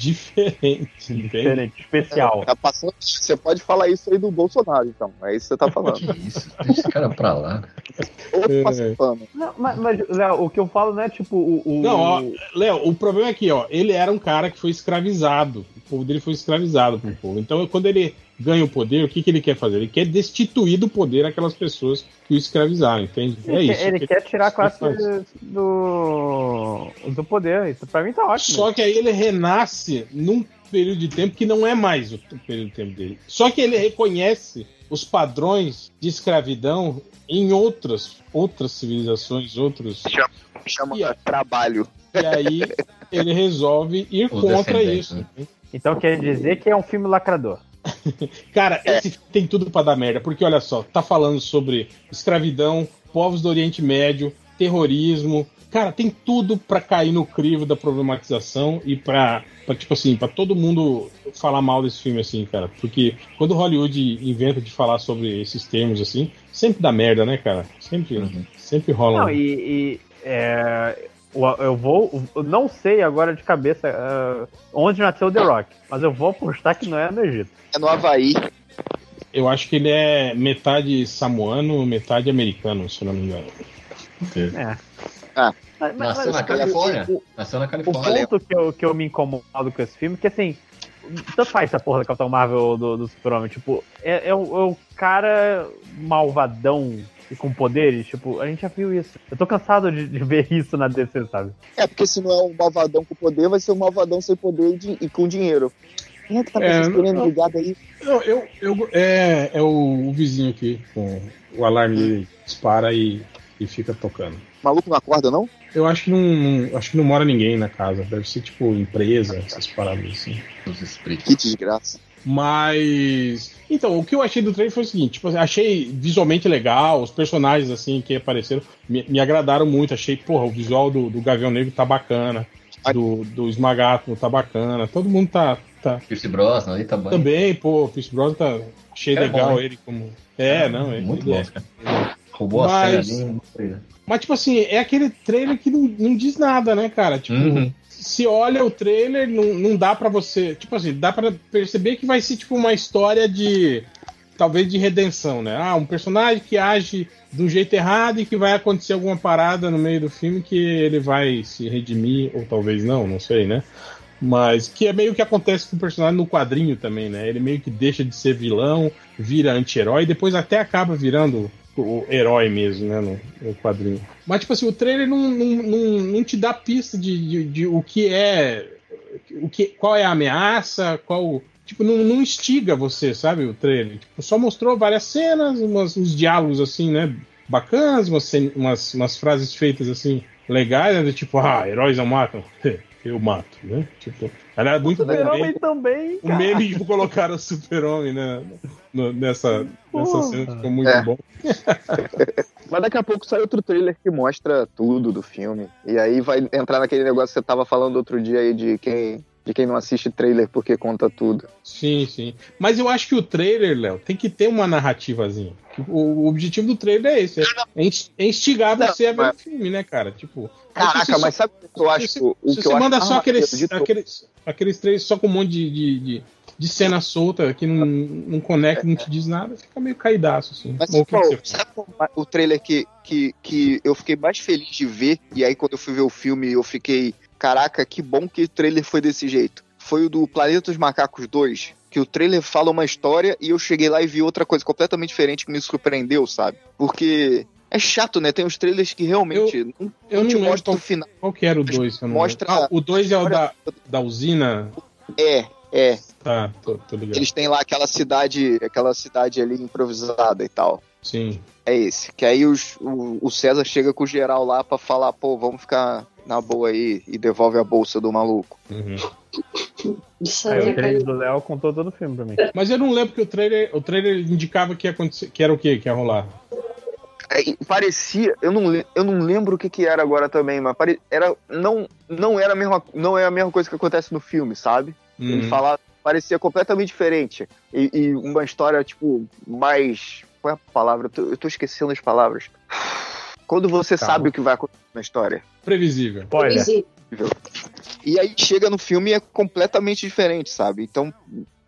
Speaker 3: diferente?
Speaker 1: Diferente, especial.
Speaker 2: Tá passando, você pode falar isso aí do Bolsonaro, então. É isso que você tá falando.
Speaker 4: Que isso? Deixa esse cara pra lá.
Speaker 2: Outro
Speaker 3: É.
Speaker 2: passa pano.
Speaker 1: Não, mas, mas, Léo, o que eu falo não é tipo o. o-
Speaker 3: Não, ó, Léo, o problema é que, ó, ele era um cara que foi escravizado. O povo dele foi escravizado pelo povo. Então, quando ele ganha o poder, o que, que ele quer fazer? Ele quer destituir do poder aquelas pessoas que o escravizaram, entende?
Speaker 1: ele,
Speaker 3: É
Speaker 1: quer-
Speaker 3: isso.
Speaker 1: ele
Speaker 3: que
Speaker 1: quer tirar a classe do. do poder. Isso pra mim tá ótimo.
Speaker 3: Só que aí ele renasce num período de tempo que não é mais o período de tempo dele. Só que ele reconhece os padrões de escravidão em outras, outras civilizações, outros.
Speaker 2: Chama
Speaker 3: E a-
Speaker 2: trabalho.
Speaker 3: E aí ele resolve ir
Speaker 4: Os
Speaker 3: contra isso.
Speaker 4: né?
Speaker 1: Então quer dizer que é um filme lacrador.
Speaker 3: Cara, esse tem tudo pra dar merda, porque olha só, tá falando sobre escravidão, povos do Oriente Médio, terrorismo. Cara, tem tudo pra cair no crivo da problematização e pra, pra, tipo assim, pra todo mundo falar mal desse filme assim, cara. Porque quando Hollywood inventa de falar sobre esses termos assim, sempre dá merda, né, cara? Sempre,
Speaker 4: Uhum.
Speaker 3: sempre rola.
Speaker 1: Não, e. e, é, eu vou. Eu não sei agora de cabeça é, onde nasceu o The Rock, mas eu vou apostar que não é no Egito.
Speaker 2: É no Havaí.
Speaker 3: Eu acho que ele é metade samoano, metade americano, se eu não me engano.
Speaker 1: É.
Speaker 2: Ah.
Speaker 1: Mas- mas-
Speaker 4: Nasceu na
Speaker 1: mas-
Speaker 4: Califórnia?
Speaker 1: o-
Speaker 4: Nasceu na
Speaker 1: O
Speaker 4: Califórnia.
Speaker 1: ponto que eu, que eu me incomodo com esse filme, que assim, tanto faz essa porra da Capitão Marvel do, do Super-Homem, tipo, é, é, o, é o cara malvadão e com poderes, tipo, a gente já viu isso. Eu tô cansado de, de ver isso na DC, sabe?
Speaker 2: É, porque se não é um malvadão com poder, vai ser um malvadão sem poder e, de- e com dinheiro. Quem é que tá
Speaker 3: É,
Speaker 2: piranhas ligadas aí?
Speaker 3: Não, eu, eu, é, é o, o vizinho aqui, com o alarme dele dispara e, e fica tocando.
Speaker 2: Maluco não acorda, não?
Speaker 3: Eu acho que não, não- acho que não mora ninguém na casa, deve ser tipo empresa, essas paradas assim.
Speaker 4: Os espíritos.
Speaker 2: Que desgraça.
Speaker 3: Mas. Então, o que eu achei do trailer foi o seguinte: tipo, achei visualmente legal, os personagens assim que apareceram me, me agradaram muito. Achei, porra, o visual do, do Gavião Negro tá bacana, do, do Esmagátomo tá bacana, todo mundo tá. tá
Speaker 4: Pierce Brosnan aí tá bom.
Speaker 3: também, pô, Pierce Brosnan tá. Achei
Speaker 4: É
Speaker 3: legal
Speaker 4: bom,
Speaker 3: ele como. É, não, ele,
Speaker 4: Muito
Speaker 3: ele
Speaker 4: bom,
Speaker 3: é.
Speaker 4: Roubou
Speaker 3: Mas-
Speaker 4: a cena ali.
Speaker 3: Mas, tipo assim, é aquele trailer que não, não diz nada, né, cara? Tipo,
Speaker 4: Uhum.
Speaker 3: Se olha o trailer, não, não dá pra você. Tipo assim, dá pra perceber que vai ser tipo uma história de. Talvez de redenção, né? Ah, um personagem que age um jeito errado e que vai acontecer alguma parada no meio do filme que ele vai se redimir, ou talvez não, não sei, né? Mas que é meio que acontece com o personagem no quadrinho também, né? Ele meio que deixa de ser vilão, vira anti-herói, depois até acaba virando o herói mesmo, né? No, no quadrinho. Mas, tipo assim, o trailer não, não, não, não te dá pista de, de, de o que é. O que, qual é a ameaça, qual. Tipo, não, não instiga você, sabe, o trailer. Tipo, só mostrou várias cenas, umas, uns diálogos assim, né? Bacanas, umas, umas, umas frases feitas assim, legais, né? Tipo, ah, heróis não matam. Eu mato, né? Tipo, era muito
Speaker 1: Super-Homem também,
Speaker 3: o
Speaker 1: cara.
Speaker 3: meme que colocaram o super-homem né, nessa, nessa cena ficou muito
Speaker 2: É.
Speaker 3: bom.
Speaker 2: Mas daqui a pouco sai outro trailer que mostra tudo do filme. E aí vai entrar naquele negócio que você tava falando outro dia aí de quem, de quem não assiste trailer porque conta tudo.
Speaker 3: Sim, sim. Mas eu acho que o trailer, Léo, tem que ter uma narrativazinha. O, o objetivo do trailer é esse: é ins- é instigar
Speaker 2: Não,
Speaker 3: você a ver
Speaker 2: mas-
Speaker 3: o filme, né, cara? Tipo.
Speaker 2: Caraca, mas sabe o que eu acho?
Speaker 3: se,
Speaker 2: o
Speaker 3: se
Speaker 2: que
Speaker 3: você
Speaker 2: eu acho
Speaker 3: manda
Speaker 2: mais
Speaker 3: só aqueles, aqueles, aqueles trailers só com um monte de, de, de, de cena solta que não, não conecta, não te diz nada, fica meio caidaço, assim.
Speaker 2: Mas,
Speaker 3: Ou
Speaker 2: pô,
Speaker 3: que você
Speaker 2: sabe qual o trailer que, que, que eu fiquei mais feliz de ver? E aí, quando eu fui ver o filme, eu fiquei. Caraca, que bom que o trailer foi desse jeito. Foi o do Planeta dos Macacos 2. Que o trailer fala uma história e eu cheguei lá e vi outra coisa completamente diferente que me surpreendeu, sabe? Porque é chato, né? Tem uns trailers que realmente não,
Speaker 3: Eu
Speaker 2: não te
Speaker 3: não
Speaker 2: mostram
Speaker 3: qual,
Speaker 2: o final.
Speaker 3: qual que era o 2.
Speaker 2: Mostra-
Speaker 3: Ah, o 2 é o da, da usina.
Speaker 2: É, é.
Speaker 3: Tá, tô, tô ligado.
Speaker 2: Eles têm lá aquela cidade, aquela cidade ali improvisada e tal.
Speaker 3: Sim.
Speaker 2: É esse. Que aí os, o, o César chega com o geral lá pra falar, pô, vamos ficar na boa aí e devolve a bolsa do maluco.
Speaker 3: Uhum.
Speaker 1: Aí o trailer do Léo contou todo o filme pra mim.
Speaker 3: Mas eu não lembro que o trailer, o trailer indicava que ia acontecer, que era o quê que ia rolar.
Speaker 2: É, e parecia, eu não, eu não lembro o que, que era agora também, mas pare, era, não, não era a mesma, não é a mesma coisa que acontece no filme, sabe? Ele
Speaker 3: Uhum.
Speaker 2: falava, parecia completamente diferente. E, e uma história, tipo, mais. Qual é a palavra? Eu tô, eu tô esquecendo as palavras. Quando você
Speaker 3: Calma.
Speaker 2: sabe o que vai acontecer na história.
Speaker 3: Previsível.
Speaker 1: Olha,
Speaker 2: E aí chega no filme e é completamente diferente, sabe? Então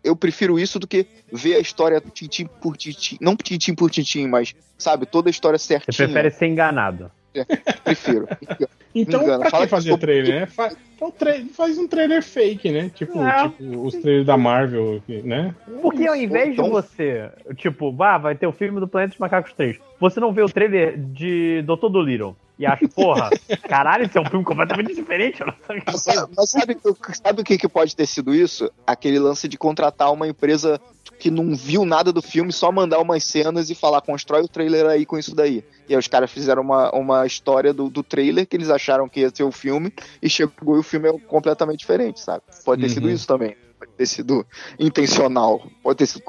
Speaker 2: eu prefiro isso do que ver a história tintim por tintim. Não tintim por tintim, mas, sabe, toda a história
Speaker 1: você
Speaker 2: certinha.
Speaker 1: prefere ser enganado.
Speaker 2: Prefiro.
Speaker 3: Então,
Speaker 2: engana,
Speaker 3: pra
Speaker 2: fala
Speaker 3: que
Speaker 2: que
Speaker 3: fazer
Speaker 2: eu-
Speaker 3: trailer, né? Fa- então, tra- faz um trailer fake, né? Tipo,
Speaker 1: É.
Speaker 3: tipo os trailers da Marvel, né?
Speaker 1: Porque ao invés de
Speaker 2: Então-
Speaker 1: você, tipo, vá, vai ter o filme do Planeta dos Macacos 3, você não vê o trailer de Doutor Dolittle e acha, porra, caralho, isso é um filme completamente diferente, eu não sabia
Speaker 2: Mas mas sabe o- sabe o que, que pode ter sido isso? Aquele lance de contratar uma empresa que não viu nada do filme, só mandar umas cenas e falar, constrói o trailer aí com isso daí. E aí os caras fizeram uma, uma história do, do trailer que eles acharam que ia ser o filme, e chegou e o filme é completamente diferente, sabe? Pode ter sido
Speaker 3: Uhum.
Speaker 2: isso também. Pode ter sido intencional. Pode ter sido.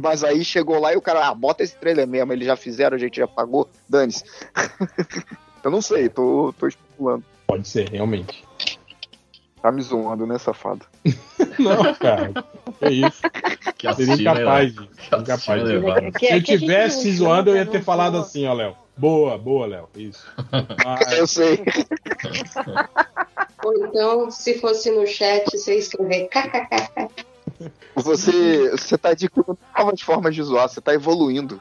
Speaker 2: Mas aí chegou lá e o cara, ah, bota esse trailer mesmo, eles já fizeram, a gente já pagou, dane-se. Eu não sei, tô, tô especulando.
Speaker 3: Pode ser, realmente.
Speaker 2: Tá me zoando, né, safado?
Speaker 3: Não, cara. É isso.
Speaker 4: Que
Speaker 3: Seria incapaz
Speaker 4: né?
Speaker 3: de. Incapaz de.
Speaker 5: que-
Speaker 3: Se eu tivesse
Speaker 5: não-
Speaker 3: zoando, eu ia ter falado assim, ó, Léo. Boa, boa, Léo. Isso. Mas-
Speaker 2: Eu sei.
Speaker 10: Ou então, se fosse no chat, você escrever kkkk.
Speaker 2: Você, você tá adquirindo novas formas de zoar, você tá evoluindo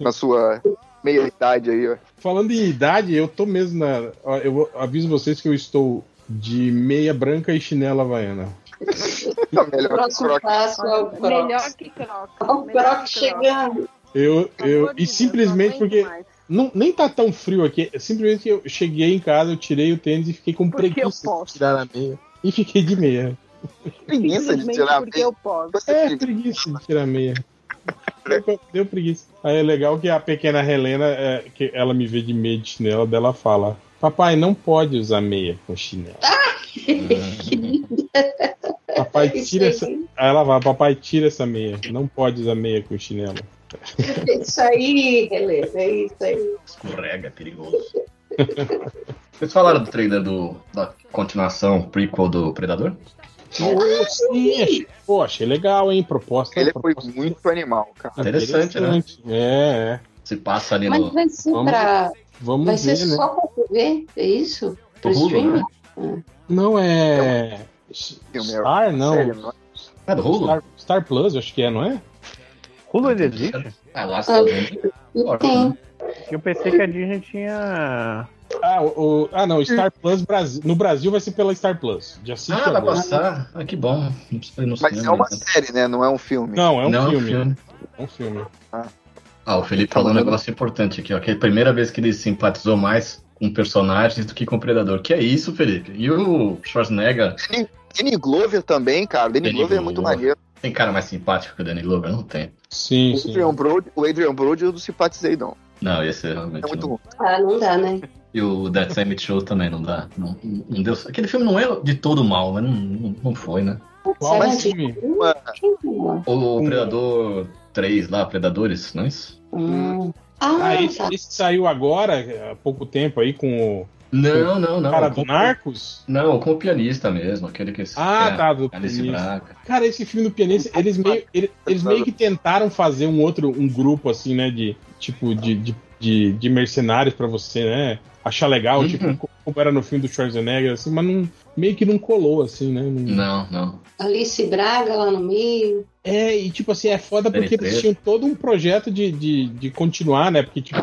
Speaker 2: na sua meia-idade aí, ó.
Speaker 3: Falando em idade, eu tô mesmo na. Eu aviso vocês que eu estou de meia branca e chinela havaiana.
Speaker 10: O
Speaker 2: melhor que
Speaker 10: próximo
Speaker 2: Croc.
Speaker 10: passo é o
Speaker 6: Melhor
Speaker 10: Crocs.
Speaker 6: que Croc.
Speaker 10: O
Speaker 6: Melhor que Croc.
Speaker 10: chegando.
Speaker 3: Eu, eu, e simplesmente porque. Não, nem tá tão frio aqui. Simplesmente que eu cheguei em casa, eu tirei o tênis e fiquei com
Speaker 6: Porque eu
Speaker 3: preguiça de
Speaker 6: posso.
Speaker 3: tirar a meia. E fiquei de meia.
Speaker 2: Preguiça de
Speaker 6: Simplesmente
Speaker 2: tirar
Speaker 6: porque
Speaker 2: meia.
Speaker 6: eu posso.
Speaker 2: Você
Speaker 3: É, preguiça de tirar a meia. Deu, deu preguiça. Aí é legal que a pequena Helena, é, que ela me vê de meia de chinelo, dela fala: Papai, não pode usar meia com chinelo.
Speaker 10: Que lindo.
Speaker 3: Papai, tira essa. Aí ela fala: Papai, tira essa meia. Não pode usar meia com chinelo.
Speaker 10: Isso aí, Helena, é isso aí.
Speaker 4: Escorrega, é perigoso. Vocês falaram do trailer do, da continuação, prequel do Predador?
Speaker 3: Pô, sim, achei, pô, achei legal, hein? Proposta.
Speaker 2: Ele foi
Speaker 3: proposta
Speaker 2: muito animal, cara.
Speaker 4: Interessante, né?
Speaker 3: interessante. É, é.
Speaker 4: Se passa ali
Speaker 10: Mas
Speaker 4: no.
Speaker 10: vai ser
Speaker 3: Vamos-
Speaker 10: pra.
Speaker 3: Vamos
Speaker 10: Vai
Speaker 3: ver,
Speaker 10: ser
Speaker 3: né?
Speaker 10: só pra TV? É isso? Pro streaming?
Speaker 4: né?
Speaker 3: Não é.
Speaker 2: Filme é
Speaker 3: Star, não.
Speaker 2: é?
Speaker 4: É do Hulu?
Speaker 3: Star, Star Plus, acho que é, não é?
Speaker 1: Hulu ainda existe?
Speaker 4: Ah, lá está.
Speaker 10: Não tem.
Speaker 1: Eu pensei que a Disney tinha.
Speaker 3: Ah, o, o- ah, não, Star Plus Brasil. No Brasil vai ser pela Star Plus. Dia 5
Speaker 4: Ah, vai
Speaker 3: agosto.
Speaker 4: passar. Ah, que bom.
Speaker 2: Mas é uma
Speaker 4: então.
Speaker 2: série, né? Não é um filme.
Speaker 3: Não, é um
Speaker 4: Não,
Speaker 3: filme.
Speaker 4: filme.
Speaker 3: É um filme.
Speaker 4: Ah, o Felipe falou um negócio importante aqui, ó. Que é a primeira vez que ele simpatizou mais com personagens do que com Predador. Que é isso, Felipe? E o Schwarzenegger
Speaker 2: Danny, Danny Glover também, cara. Danny,
Speaker 4: Danny
Speaker 2: Glover é muito
Speaker 4: Glover.
Speaker 2: maneiro.
Speaker 4: tem cara mais simpático que o Danny Glover? Não tem.
Speaker 3: Sim,
Speaker 2: O
Speaker 3: sim.
Speaker 2: Adrian, Brody, o Adrian Brody eu não simpatizei, não.
Speaker 4: Não, esse realmente
Speaker 2: É muito
Speaker 4: não.
Speaker 2: ruim.
Speaker 10: Ah, não dá, né?
Speaker 4: E o Death Summit Show também não dá. Não, não deu. Aquele filme não é de todo mal, mas não, não, não foi, né?
Speaker 3: Qual é o filme?
Speaker 4: O
Speaker 3: Hum.
Speaker 4: Predador 3 lá, Predadores, não é isso?
Speaker 10: Hum. Ah,
Speaker 3: Ah, esse, esse saiu agora, há pouco tempo aí, com o
Speaker 4: Não, não, não.
Speaker 3: cara
Speaker 4: com,
Speaker 3: do Narcos.
Speaker 4: Não, com o pianista mesmo, aquele que.
Speaker 3: Ah,
Speaker 4: é,
Speaker 3: tá, do
Speaker 4: Alice
Speaker 3: pianista.
Speaker 4: Braga.
Speaker 3: Cara, esse filme do pianista, eles meio, ele- eles meio que tentaram fazer um outro, um grupo assim, né, de tipo de, de, de, de mercenários pra você, né, achar legal,
Speaker 4: Uhum.
Speaker 3: tipo co- como era no filme do Schwarzenegger, assim, mas não, meio que não colou, assim, né. não-
Speaker 4: Não, não.
Speaker 10: Alice Braga lá no meio.
Speaker 3: É, e tipo assim, é foda porque eles tinham todo um projeto de, de, de continuar, né, porque tipo,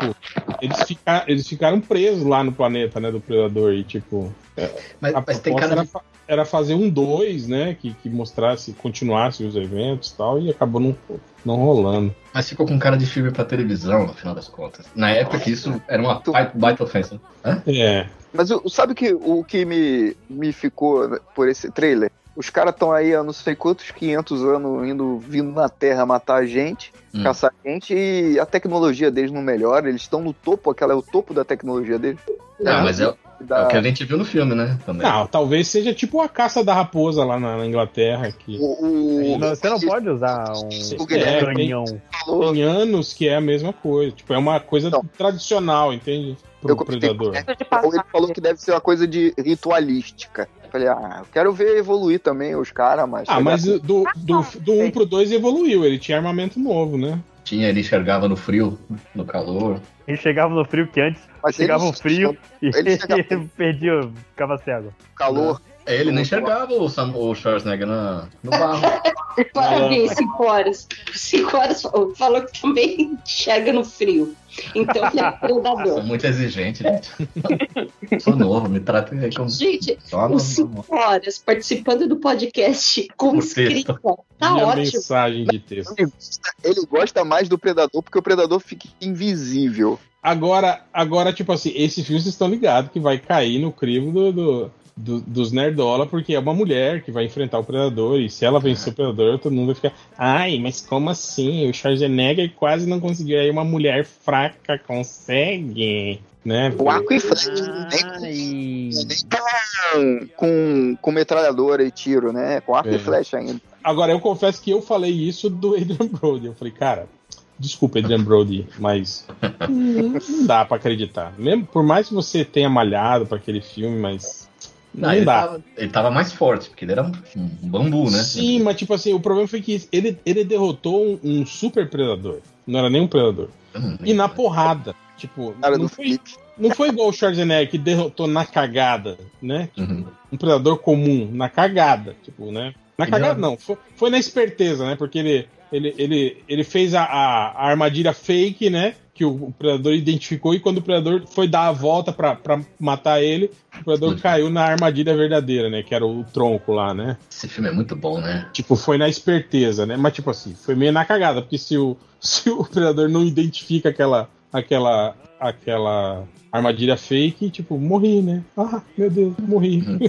Speaker 3: eles, fica, eles ficaram presos lá no planeta, né, do Predador, e tipo,
Speaker 4: Mas,
Speaker 3: a
Speaker 4: mas tem cara
Speaker 3: era, era fazer um 2, né? Que, que mostrasse, continuasse os eventos e tal, e acabou não, não rolando.
Speaker 4: Mas ficou com cara de filme pra televisão, no final das contas. Na época que isso era uma bai- baita ofensa. Hã?
Speaker 3: É.
Speaker 2: Mas o- sabe que, o que me, me ficou por esse trailer? Os caras estão aí há não sei quantos 500 anos indo, vindo na Terra matar a gente,
Speaker 4: Hum.
Speaker 2: caçar a gente, e a tecnologia deles não melhora, eles estão no topo, aquela é o topo da tecnologia deles.
Speaker 4: Não, mas é, é
Speaker 2: Da-
Speaker 4: o que a gente viu no filme, né? Também.
Speaker 3: Não, talvez seja tipo a caça da raposa lá na, na Inglaterra. Que
Speaker 2: o, o-
Speaker 1: Não, você não pode usar um
Speaker 3: É,
Speaker 1: canhão.
Speaker 2: falou,
Speaker 3: tem anos que é a mesma coisa. Tipo, é uma coisa
Speaker 2: Não.
Speaker 3: tradicional, entende? Pro
Speaker 2: Eu
Speaker 3: predador.
Speaker 2: Ele falou que deve ser uma coisa de ritualística. Eu Falei, ah, eu quero ver evoluir também os caras, mas.
Speaker 3: Ah, mas do, do, do
Speaker 6: sei.
Speaker 3: 1 pro 2 evoluiu, ele tinha armamento novo, né?
Speaker 4: Tinha, ele enxergava no frio, no calor.
Speaker 1: Ele chegava no frio que antes
Speaker 2: mas
Speaker 1: chegava
Speaker 2: eles-
Speaker 1: o frio e
Speaker 2: Ele chegava-
Speaker 1: ele perdia, ficava cego.
Speaker 2: calor.
Speaker 4: É, Ele não enxergava o, Sam, o Schwarzenegger na, no barro.
Speaker 10: Parabéns, 5 horas. 5 horas falou- que também enxerga no frio. Então ele é
Speaker 4: Sou
Speaker 10: predador.
Speaker 4: muito exigente, gente. Sou novo, me trata aí como.
Speaker 10: Gente,
Speaker 4: no,
Speaker 10: os 5 horas participando do podcast com escrita. Tá
Speaker 3: Minha
Speaker 10: ótimo.
Speaker 3: mensagem de texto.
Speaker 2: Ele gosta- Ele gosta mais do Predador porque o Predador fica invisível.
Speaker 3: Agora, agora, tipo assim, esse filme vocês estão ligados que vai cair no crivo do, do- do- dos nerdola, porque é uma mulher que vai enfrentar o Predador, e se ela vencer o Predador, todo mundo vai ficar. Ai, mas como assim? O Schwarzenegger quase não conseguiu. Aí uma mulher fraca consegue, né?
Speaker 2: O arco e flecha. Nem, nem com, com, com metralhadora e tiro, né? Com arco
Speaker 3: É.
Speaker 2: e flecha ainda.
Speaker 3: Agora, eu confesso que eu falei isso do Adrian Brody. Eu falei, cara, desculpa, Adrian Brody, mas não dá pra acreditar. Mesmo, por mais que você tenha malhado pra aquele filme, mas não,
Speaker 4: Não, ele,
Speaker 3: dá.
Speaker 4: tava, ele tava mais forte, porque ele era um, um bambu, né?
Speaker 3: Sim, mas tipo assim, o problema foi que ele, ele derrotou um, um super predador. Não era nem um predador.
Speaker 4: Hum,
Speaker 3: E na porrada. Tipo,
Speaker 2: Cara
Speaker 3: não
Speaker 2: do
Speaker 3: foi,
Speaker 2: Felipe.
Speaker 3: não foi igual o Schwarzenegger que derrotou na cagada, né?
Speaker 4: Uhum.
Speaker 3: um predador comum na cagada, tipo, né? Na cagada não, foi, foi na esperteza, né? Porque ele, ele, ele, ele fez a, a, a armadilha fake, né? Que o, predador identificou e quando o predador foi dar a volta pra, pra matar ele, o predador
Speaker 4: Explodiu.
Speaker 3: caiu na armadilha verdadeira, né? Que era o tronco lá, né?
Speaker 4: Esse filme é muito bom, né?
Speaker 3: Tipo, foi na esperteza, né? Mas tipo assim, foi meio na cagada, porque se o, se o predador não identifica aquela aquela aquela armadilha fake, tipo, morri, né? Ah, meu Deus, morri.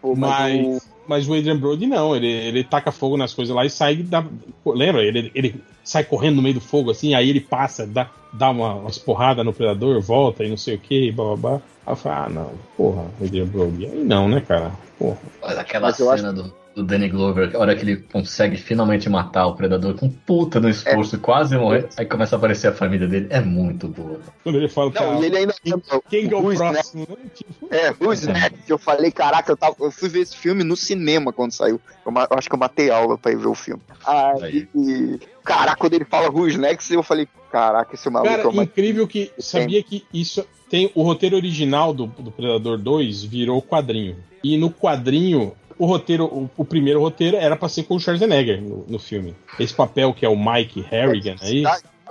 Speaker 2: Pô, mas o-
Speaker 3: Mas, o Adrian Brody não, ele, ele taca fogo nas coisas lá e sai da. Lembra? Ele, ele sai correndo no meio do fogo assim, aí ele passa, dá, dá uma, umas porradas no predador, volta e não sei o que, blá blá blá. Aí eu falo, ah, não, porra, Adrian Brody. Aí não, né, cara? Porra.
Speaker 4: Olha aquela
Speaker 2: Mas
Speaker 4: cena do, do Danny Glover, a hora que ele consegue finalmente matar o predador com puta no esforço, quase morrer. Aí começa a aparecer a família dele. É muito boa.
Speaker 3: Quando ele fala
Speaker 2: Não,
Speaker 3: pra-
Speaker 2: e ele ainda.
Speaker 3: quem que é o
Speaker 2: Who's
Speaker 3: próximo, né? Tipo,
Speaker 2: É, Who's Next? Eu falei, caraca, eu, tava, eu fui ver esse filme no cinema quando saiu. Eu, eu acho que eu matei aula pra ir ver o filme. Aí, caraca, quando ele fala Who's Next, eu falei, caraca, esse maluco
Speaker 3: Cara,
Speaker 2: é uma...
Speaker 3: incrível que sabia que isso tem o roteiro original do, do Predador 2 virou quadrinho. E no quadrinho, o roteiro, o, o primeiro roteiro era pra ser com o Schwarzenegger no, no filme. Esse papel que é o Mike Harrigan aí,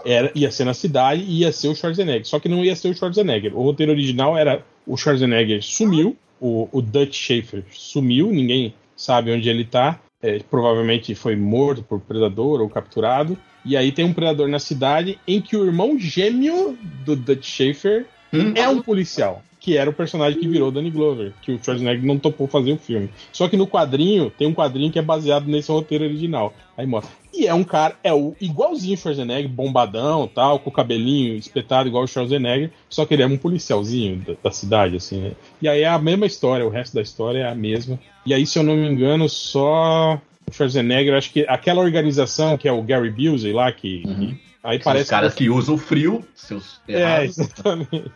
Speaker 3: era, ia ser na cidade e ia ser o Schwarzenegger. Só que não ia ser o Schwarzenegger. O roteiro original era o Schwarzenegger sumiu, o, o Dutch Schaefer sumiu, ninguém sabe onde ele tá. É, provavelmente foi morto por predador ou capturado. E aí tem um predador na cidade em que o irmão gêmeo do Dutch Schaefer
Speaker 4: Hum?
Speaker 3: é um policial. Que era o personagem que virou Danny Glover, que o Schwarzenegger não topou fazer o filme. Só que no quadrinho, tem um quadrinho que é baseado nesse roteiro original. Aí mostra. E é um cara, é o igualzinho o Schwarzenegger, bombadão tal, com o cabelinho espetado igual o Schwarzenegger, só que ele é um policialzinho da, da cidade, assim, né? E aí é a mesma história, o resto da história é a mesma. E aí, se eu não me engano, só o Schwarzenegger, acho que aquela organização que é o Gary Busey lá, que.
Speaker 4: Uhum.
Speaker 3: Aí parece
Speaker 4: os caras que usam frio, seus
Speaker 3: é,
Speaker 4: errados.
Speaker 3: exatamente.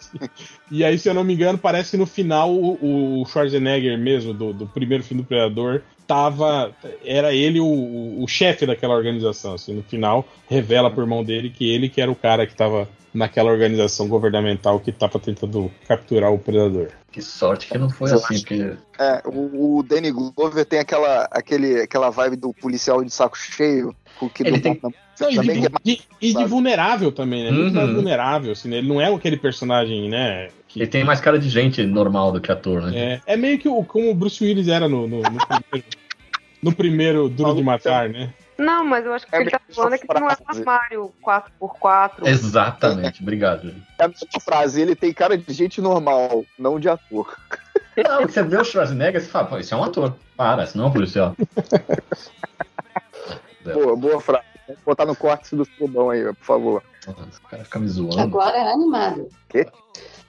Speaker 3: E aí, se eu não me engano, parece que no final o, o Schwarzenegger mesmo, do, do primeiro filme do Predador, tava. Era ele o, o- o chefe daquela organização. Assim, no final, revela pro irmão dele que ele que era o cara que tava naquela organização governamental que tava tentando capturar o Predador.
Speaker 4: Que sorte que não foi
Speaker 2: Eu
Speaker 4: assim, porque
Speaker 2: É, o, o Danny Glover tem aquela, aquele, aquela vibe do policial de saco cheio. Com que
Speaker 4: Ele tem-
Speaker 3: Não, e, de,
Speaker 2: é mais-
Speaker 3: de- e de vulnerável também, né? Muito
Speaker 4: Uhum.
Speaker 3: mais vulnerável, assim, né? Ele não é aquele personagem, né? que-
Speaker 4: ele tem mais cara de gente normal do que ator, né?
Speaker 3: É, é meio que o, como o Bruce Willis era no, no, no primeiro, no primeiro Duro de Matar, né?
Speaker 7: Não, mas eu acho que o
Speaker 2: É
Speaker 7: que ele tá
Speaker 2: mesmo
Speaker 7: falando é que não é um armário 4x4.
Speaker 4: Exatamente, obrigado.
Speaker 2: É a mesma frase, ele tem cara de gente normal, não de ator.
Speaker 4: Não, você vê o Schwarzenegger e fala, pô, esse é um ator. Para, esse não é um policial.
Speaker 2: Boa, boa frase. Vou botar no corte do Fubão aí, por favor.
Speaker 4: Nossa, o cara fica me zoando.
Speaker 10: Agora é animado.
Speaker 2: Quê?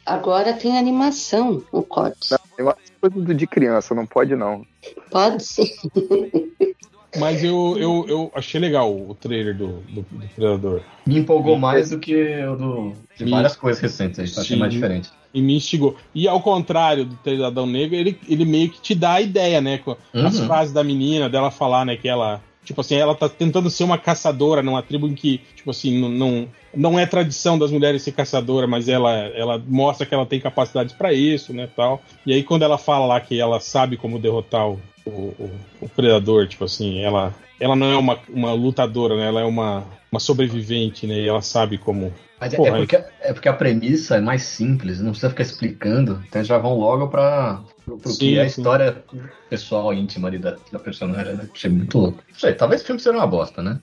Speaker 10: Agora tem animação no corte.
Speaker 2: Não, tem uma coisa de criança, não pode não.
Speaker 10: Pode ser.
Speaker 3: Mas eu, eu, eu achei legal o trailer do, do, do Predador.
Speaker 4: Me empolgou mais do que o do, de
Speaker 3: Me-
Speaker 4: várias coisas recentes. A gente achei
Speaker 3: Sim.
Speaker 4: mais diferente.
Speaker 3: E me instigou. E ao contrário do trailer do Adão Negro, ele, ele meio que te dá a ideia, né? Com as
Speaker 4: Uhum.
Speaker 3: frases da menina, dela falar, né? Que ela. Tipo assim, ela tá tentando ser uma caçadora numa tribo em que, tipo assim, não, não, não é tradição das mulheres ser caçadora, mas ela, ela mostra que ela tem capacidades pra isso, né, tal. E aí quando ela fala lá que ela sabe como derrotar o, o, o- o predador, tipo assim, ela, ela não é uma, uma lutadora, né, ela é uma, uma sobrevivente, né, e ela sabe como...
Speaker 4: Mas é,
Speaker 3: Porra,
Speaker 4: é porque, é porque a premissa é mais simples, não precisa ficar explicando. Então já vão logo pra, pro, pro
Speaker 3: Sim,
Speaker 4: que é a
Speaker 3: sim.
Speaker 4: história pessoal, íntima ali da, da personagem. Né? Achei muito louco. Não sei, talvez o filme seja uma bosta, né?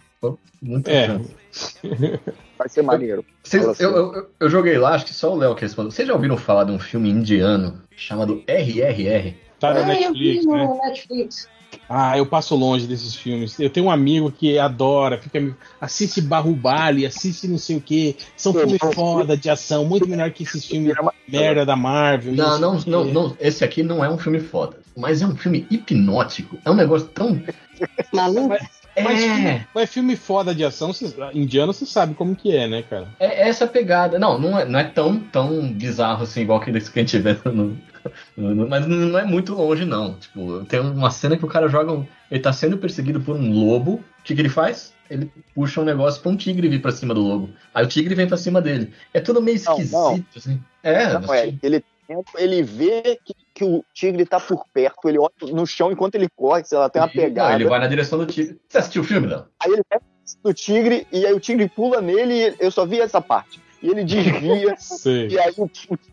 Speaker 4: Muito
Speaker 3: É.
Speaker 2: Vai ser maneiro.
Speaker 4: Vocês-
Speaker 2: Fala assim.
Speaker 4: eu, eu- eu joguei lá, acho que só o Léo que respondeu. Vocês já ouviram falar de um filme indiano chamado RRR?
Speaker 3: Tá no
Speaker 10: Ah, eu vi
Speaker 3: Netflix, né?
Speaker 10: no Netflix.
Speaker 3: Ah, eu passo longe desses filmes. Eu tenho um amigo que adora, fica me- assiste Barrubali, assiste não sei o que. São filmes foda de ação, muito melhor que esses filmes merda da Marvel.
Speaker 4: Não, não, não, não, esse aqui não é um filme foda. Mas é um filme hipnótico. É um negócio tão.
Speaker 10: Maluco?
Speaker 3: Mas,
Speaker 4: É,
Speaker 3: filme, mas filme foda de ação, cê- indiano, você sabe como que é, né, cara?
Speaker 4: é essa pegada. Não, não é, não é tão, tão bizarro assim, igual aquele que a gente vê no, no- no- Mas não é muito longe, não. Tipo, tem uma cena que o cara joga. um- ele tá sendo perseguido por um lobo. O que, que ele faz? Ele puxa um negócio pra um tigre vir pra cima do lobo. Aí o tigre vem pra cima dele. É tudo meio
Speaker 2: Não,
Speaker 4: esquisito,
Speaker 2: não.
Speaker 4: assim. É,
Speaker 2: Não é, ele, ele vê que, que o tigre tá por perto, ele olha no chão enquanto ele corre, sei lá, tem uma
Speaker 4: Não,
Speaker 2: pegada.
Speaker 4: ele vai na direção do tigre. Você assistiu o filme, não?
Speaker 2: Aí ele pega do tigre e aí o tigre pula nele e eu só vi essa parte. E ele desvia e aí o,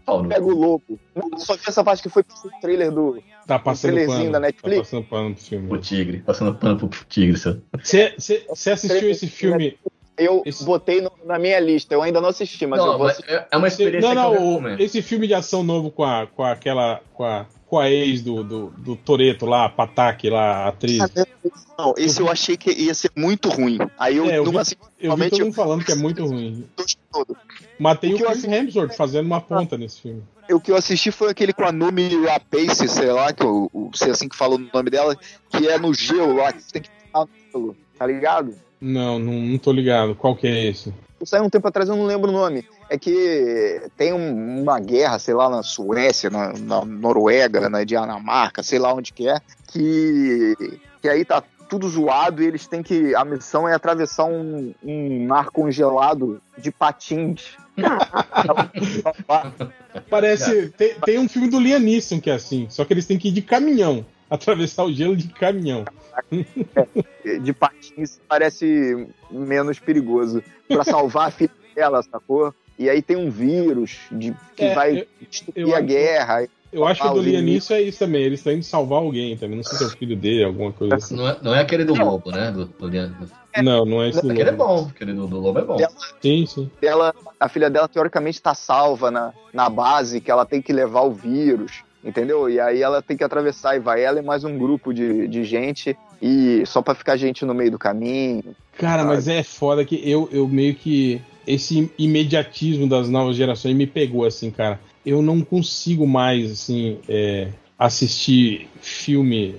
Speaker 2: o
Speaker 4: no
Speaker 2: pega o lobo. Não, só vi essa parte que foi pro trailer do.
Speaker 3: Tá passando
Speaker 2: trailerzinho
Speaker 3: pano.
Speaker 2: da Netflix.
Speaker 3: Tá passando pano pro
Speaker 4: O
Speaker 3: filme.
Speaker 4: tigre, passando pano pro tigre. Seu.
Speaker 3: Você você assistiu esse filme?
Speaker 2: Eu
Speaker 3: Esse-
Speaker 2: botei no- na minha lista, eu ainda não assisti, mas eu
Speaker 4: Não,
Speaker 2: vou
Speaker 4: mas
Speaker 2: assistir.
Speaker 4: é é uma experiência
Speaker 3: Não,
Speaker 4: que eu
Speaker 3: não, o-
Speaker 4: recomendo.
Speaker 3: esse filme de ação novo com a, com aquela. Com a, com a ex do, do, do Toreto lá, a Patak lá, a atriz.
Speaker 2: Não, esse eu achei que ia ser muito ruim. Aí eu,
Speaker 3: É, eu
Speaker 2: não
Speaker 3: vi-
Speaker 2: assisti
Speaker 3: Eu vi todo mundo falando que é muito ruim.
Speaker 2: todo.
Speaker 3: Matei
Speaker 2: O
Speaker 3: o
Speaker 2: eu
Speaker 3: Chris
Speaker 2: assisti-
Speaker 3: Hemsworth fazendo uma ponta nesse filme.
Speaker 2: O que eu assisti foi aquele com a Numi Rapace, sei lá, que eu, eu sei assim que falou o nome dela, que é no gelo lá, que você tem que tá ligado?
Speaker 3: Não, não, não tô ligado. Qual que é esse?
Speaker 2: Saiu um tempo atrás, eu não lembro o nome. É que tem um- uma guerra, sei lá, na Suécia, na, na Noruega, na Dinamarca, sei lá onde que é, que, que aí tá tudo zoado e eles têm que. A missão é atravessar um, um mar congelado de patins.
Speaker 3: Parece. Tem, tem um filme do Liam Neeson que é assim, só que eles têm que ir de caminhão. Atravessar o gelo de caminhão.
Speaker 2: de patins parece menos perigoso. Pra salvar a filha dela, sacou? E aí tem um vírus de, que
Speaker 3: É,
Speaker 2: vai destruir a guerra.
Speaker 3: Eu acho que o do. Neeson é isso também. Eles estão indo salvar alguém também. Não sei se é o filho dele, alguma coisa assim.
Speaker 4: Não é, não é aquele do lobo, né? Do, do,
Speaker 3: Não, não é esse do
Speaker 4: Aquele é bom, aquele do, do Lobo é bom.
Speaker 3: Sim, sim.
Speaker 2: Dela, a filha dela, teoricamente, tá salva na, na base, que ela tem que levar o vírus, entendeu? E aí ela tem que atravessar, e vai ela e mais um grupo de, de gente, e só pra ficar gente no meio do caminho.
Speaker 3: Cara, mas é foda que eu, eu meio que. Esse imediatismo das novas gerações me pegou, assim, cara. Eu não consigo mais, assim, é, assistir filme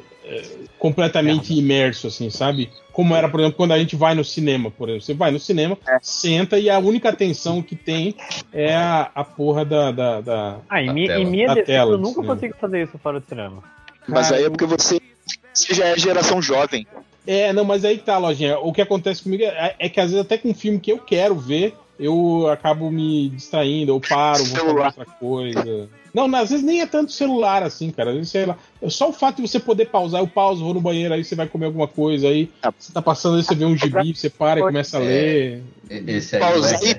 Speaker 3: completamente imerso, assim, sabe? Como era, por exemplo, quando a gente vai no cinema, por exemplo. Você vai no cinema, senta e a única atenção que tem é a, a porra da. da, da-
Speaker 1: Ah, em, mi-
Speaker 4: tela.
Speaker 1: em minha
Speaker 3: Da
Speaker 1: defesa,
Speaker 3: tela
Speaker 1: eu nunca consigo fazer isso fora do cinema.
Speaker 2: Mas
Speaker 3: Cara,
Speaker 2: aí é porque você, você já é geração jovem.
Speaker 3: É, não, mas aí que tá, lojinha. O que acontece comigo é, é que às vezes até com um filme que eu quero ver, eu acabo me distraindo, eu paro, vou fazer
Speaker 2: Celular.
Speaker 3: outra coisa. Não, às vezes nem é tanto celular assim, cara. Às vezes, sei lá. Só o fato de você poder pausar, eu pauso, vou no banheiro, aí você vai comer alguma coisa, aí
Speaker 2: Ah.
Speaker 3: você tá passando, aí você vê um gibi, você para e começa a
Speaker 4: É.
Speaker 3: ler.
Speaker 4: E- Esse aí,
Speaker 2: Pausar e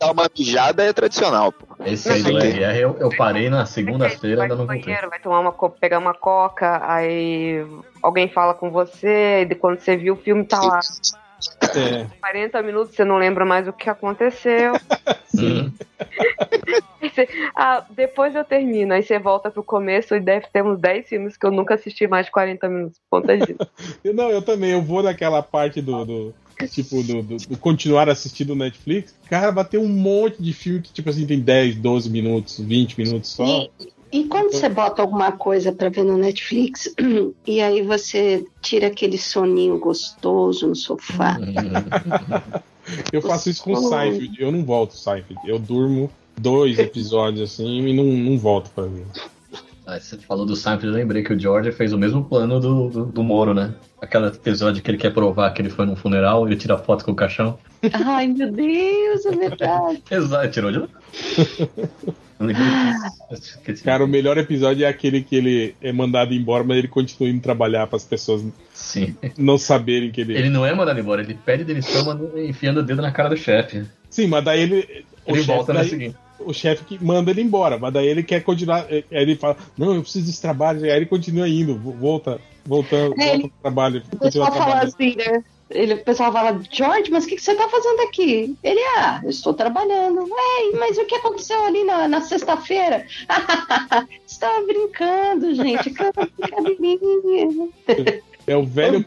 Speaker 2: dar uma mijada é tradicional, pô.
Speaker 4: esse aí do RR eu, eu parei na segunda-feira ainda
Speaker 9: no
Speaker 4: não voltei.
Speaker 9: banheiro, vai tomar uma co- pegar uma coca, aí alguém fala com você, e quando você viu o filme tá lá
Speaker 3: É,
Speaker 9: 40 minutos, você não lembra mais o que aconteceu. Você, ah, depois eu termino, aí você volta pro começo e deve ter uns 10 filmes que eu nunca assisti mais de 40 minutos. Ponta disso.
Speaker 3: eu- não, eu também, eu vou naquela parte do. do- tipo, do, do- do continuar assistindo Netflix. Cara, bateu um monte de filme que, tipo assim, tem 10, 12 minutos, 20 minutos só.
Speaker 5: E, e quando você bota alguma coisa pra ver no Netflix, e aí você tira aquele soninho gostoso no sofá.
Speaker 3: Eu faço isso com
Speaker 5: Oh.
Speaker 3: Seinfeld, eu não volto Seinfeld. Eu durmo dois episódios assim e não, não volto pra ver.
Speaker 4: Aí você falou do Seinfeld, eu lembrei que o George fez o mesmo plano do, do, do Moro, né? Aquele episódio que ele quer provar que ele foi num funeral e tira foto com o caixão.
Speaker 5: Ai, meu Deus, é verdade.
Speaker 4: Exato, tirou de lá.
Speaker 3: Cara, o melhor episódio é aquele que ele é mandado embora, mas ele continua indo trabalhar para as pessoas
Speaker 4: Sim.
Speaker 3: não saberem que ele.
Speaker 4: Ele não é mandado embora, ele pede demissão enfiando o dedo na cara do chefe.
Speaker 3: Sim, mas daí ele. O
Speaker 4: Ele
Speaker 3: chefe
Speaker 4: volta na
Speaker 3: daí-
Speaker 4: seguinte.
Speaker 3: O chefe que manda ele embora, mas daí ele quer continuar. Aí ele fala: Não, eu preciso desse trabalho. Aí ele continua indo, vo- volta, voltando,
Speaker 5: É,
Speaker 3: volta pro trabalho. Continua
Speaker 5: pessoal fala
Speaker 3: trabalhando.
Speaker 5: assim, né? Ele, o pessoal fala, George, mas o que, que você tá fazendo aqui? Ele, ah, eu estou trabalhando. Ué, mas o que aconteceu ali na, na sexta-feira? Estava brincando, gente. Aquela brincadeirinha.
Speaker 3: É o velho,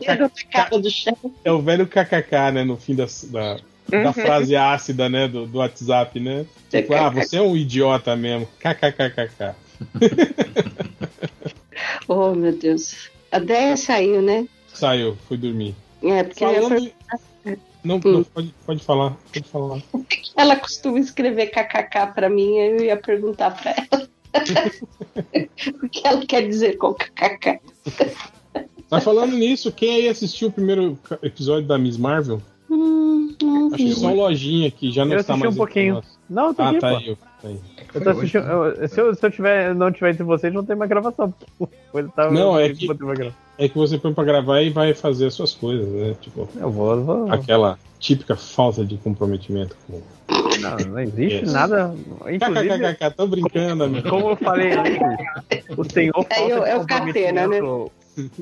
Speaker 5: chefe.
Speaker 3: é o velho kkk, né? No fim da, da, da frase ácida, né? Do, do WhatsApp, né? Tipo, ah, você é um idiota mesmo. KKKKK.
Speaker 5: Oh, meu Deus. A Déia saiu, né?
Speaker 3: Saiu, fui dormir.
Speaker 5: É, porque eu ia
Speaker 3: Falando.
Speaker 5: per-
Speaker 3: Não, não, pode, pode falar, pode falar.
Speaker 5: ela costuma escrever kkk pra mim, eu ia perguntar pra ela. o que ela quer dizer com kkk?
Speaker 3: Tá falando nisso, quem aí assistiu o primeiro episódio da Miss Marvel?
Speaker 5: Hum, não
Speaker 3: Acho que só lojinha que já não
Speaker 1: Eu
Speaker 3: está
Speaker 1: assisti
Speaker 3: mais
Speaker 1: um pouquinho. Não, eu tô
Speaker 3: Ah,
Speaker 1: aqui,
Speaker 3: tá
Speaker 1: pô.
Speaker 3: aí, tá aí.
Speaker 1: Eu tô assistindo. eu- se eu, se eu tiver, não tiver entre vocês, não tem mais gravação. Tava,
Speaker 3: Não, é que-
Speaker 1: botei uma gravação.
Speaker 3: É que você põe pra gravar e vai fazer as suas coisas, né? Tipo,
Speaker 1: Eu vou, eu vou.
Speaker 3: aquela típica falta de comprometimento com.
Speaker 1: Não, não existe
Speaker 3: Yes.
Speaker 1: nada. Inclusive,
Speaker 3: KKKK, tô brincando, amigo.
Speaker 1: como eu falei antes, o senhor
Speaker 5: É, eu- é o Catena, né?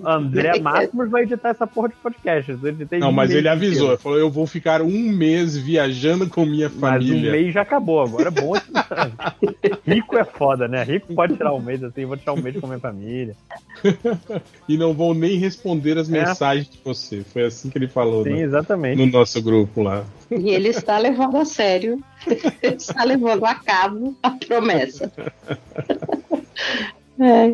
Speaker 1: André Máximos vai editar essa porra de podcast. Eu editei
Speaker 3: Não,
Speaker 1: um
Speaker 3: mas ele avisou, ele falou: eu vou ficar um mês viajando com minha
Speaker 1: Mas um
Speaker 3: família.
Speaker 1: mês já acabou, agora é bom. Rico é foda, né? Rico pode tirar um mês assim, vou tirar um mês com a minha família.
Speaker 3: E não vão nem responder as
Speaker 1: É.
Speaker 3: mensagens de você. Foi assim que ele falou
Speaker 1: Sim,
Speaker 3: né?
Speaker 1: exatamente.
Speaker 3: no nosso grupo lá.
Speaker 5: E ele está levando a sério, está levando a cabo a promessa. É.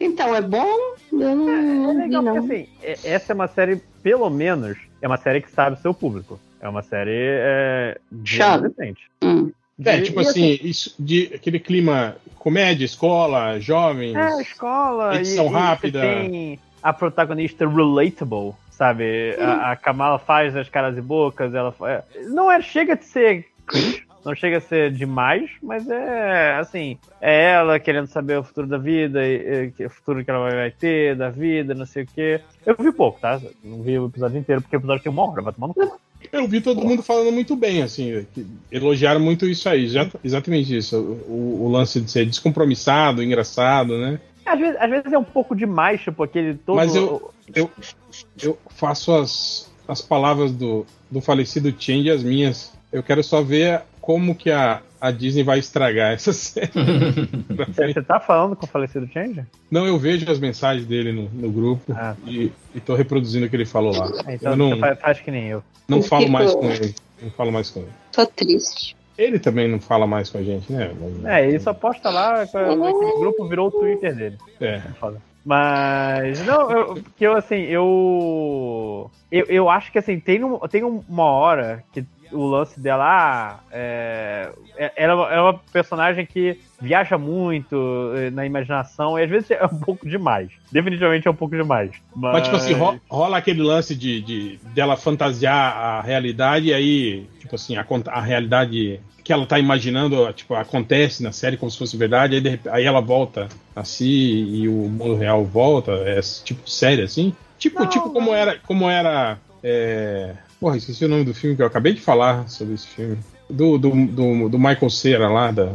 Speaker 5: Então, é bom? Eu não,
Speaker 1: É
Speaker 5: vi,
Speaker 1: legal
Speaker 5: não.
Speaker 1: porque assim, é- essa é uma série, pelo menos, é uma série que sabe o seu público. É uma série é, adolescente.
Speaker 5: Hum.
Speaker 3: É, tipo
Speaker 1: e
Speaker 3: assim, isso, de aquele clima comédia, escola, jovens.
Speaker 1: É, escola.
Speaker 3: Edição
Speaker 1: e, e
Speaker 3: rápida.
Speaker 1: Você tem a protagonista relatable, sabe? A, a Kamala faz as caras e bocas, ela é, Não é, chega de ser cringe, não chega a ser demais, mas é assim, é ela querendo saber o futuro da vida, e, e, o futuro que ela vai ter, da vida, não sei o quê. Eu vi pouco, tá? Não vi o episódio inteiro, porque o episódio tem uma hora, vai tomar no cu.
Speaker 3: Eu vi todo mundo falando muito bem, assim, elogiaram muito isso aí, já- exatamente isso. O, o lance de ser descompromissado, engraçado, né?
Speaker 1: Às vezes, às vezes é um pouco demais, tipo, aquele todo.
Speaker 3: Mas eu- Eu faço as, as palavras do, do falecido Change as minhas. Eu quero só ver como que a, a Disney vai estragar essa série.
Speaker 1: Você tá falando com o falecido Change?
Speaker 3: Não, eu vejo as mensagens dele no, no grupo
Speaker 1: Ah.
Speaker 3: e, e tô reproduzindo o que ele falou lá.
Speaker 1: Então
Speaker 3: eu não,
Speaker 1: você faz, que nem eu.
Speaker 3: não
Speaker 10: Eu
Speaker 3: falo
Speaker 10: fico-
Speaker 3: mais com ele. Não falo mais com ele.
Speaker 10: Tô triste.
Speaker 3: Ele também não fala mais com a gente, né?
Speaker 1: É, ele só posta lá, aquele grupo virou o Twitter dele.
Speaker 3: É.
Speaker 1: Foda. Mas, não, eu, porque eu, assim, eu, eu. Eu acho que, assim, tem, um, tem uma hora que o lance dela, ah, é, é- ela é uma personagem que viaja muito eh, na imaginação e às vezes é um pouco demais. Definitivamente é um pouco demais. Mas,
Speaker 3: Mas, tipo assim, ro- rola aquele lance de, de dela fantasiar a realidade e aí, tipo assim, a, a realidade que ela tá imaginando, tipo, acontece na série como se fosse verdade, aí, de aí ela volta assim e o mundo real volta, é tipo série assim. Tipo, tipo como era, como era. É... Porra, esqueci o nome do filme que eu acabei de falar sobre esse filme. Do, do, do, do Michael Cera lá, da.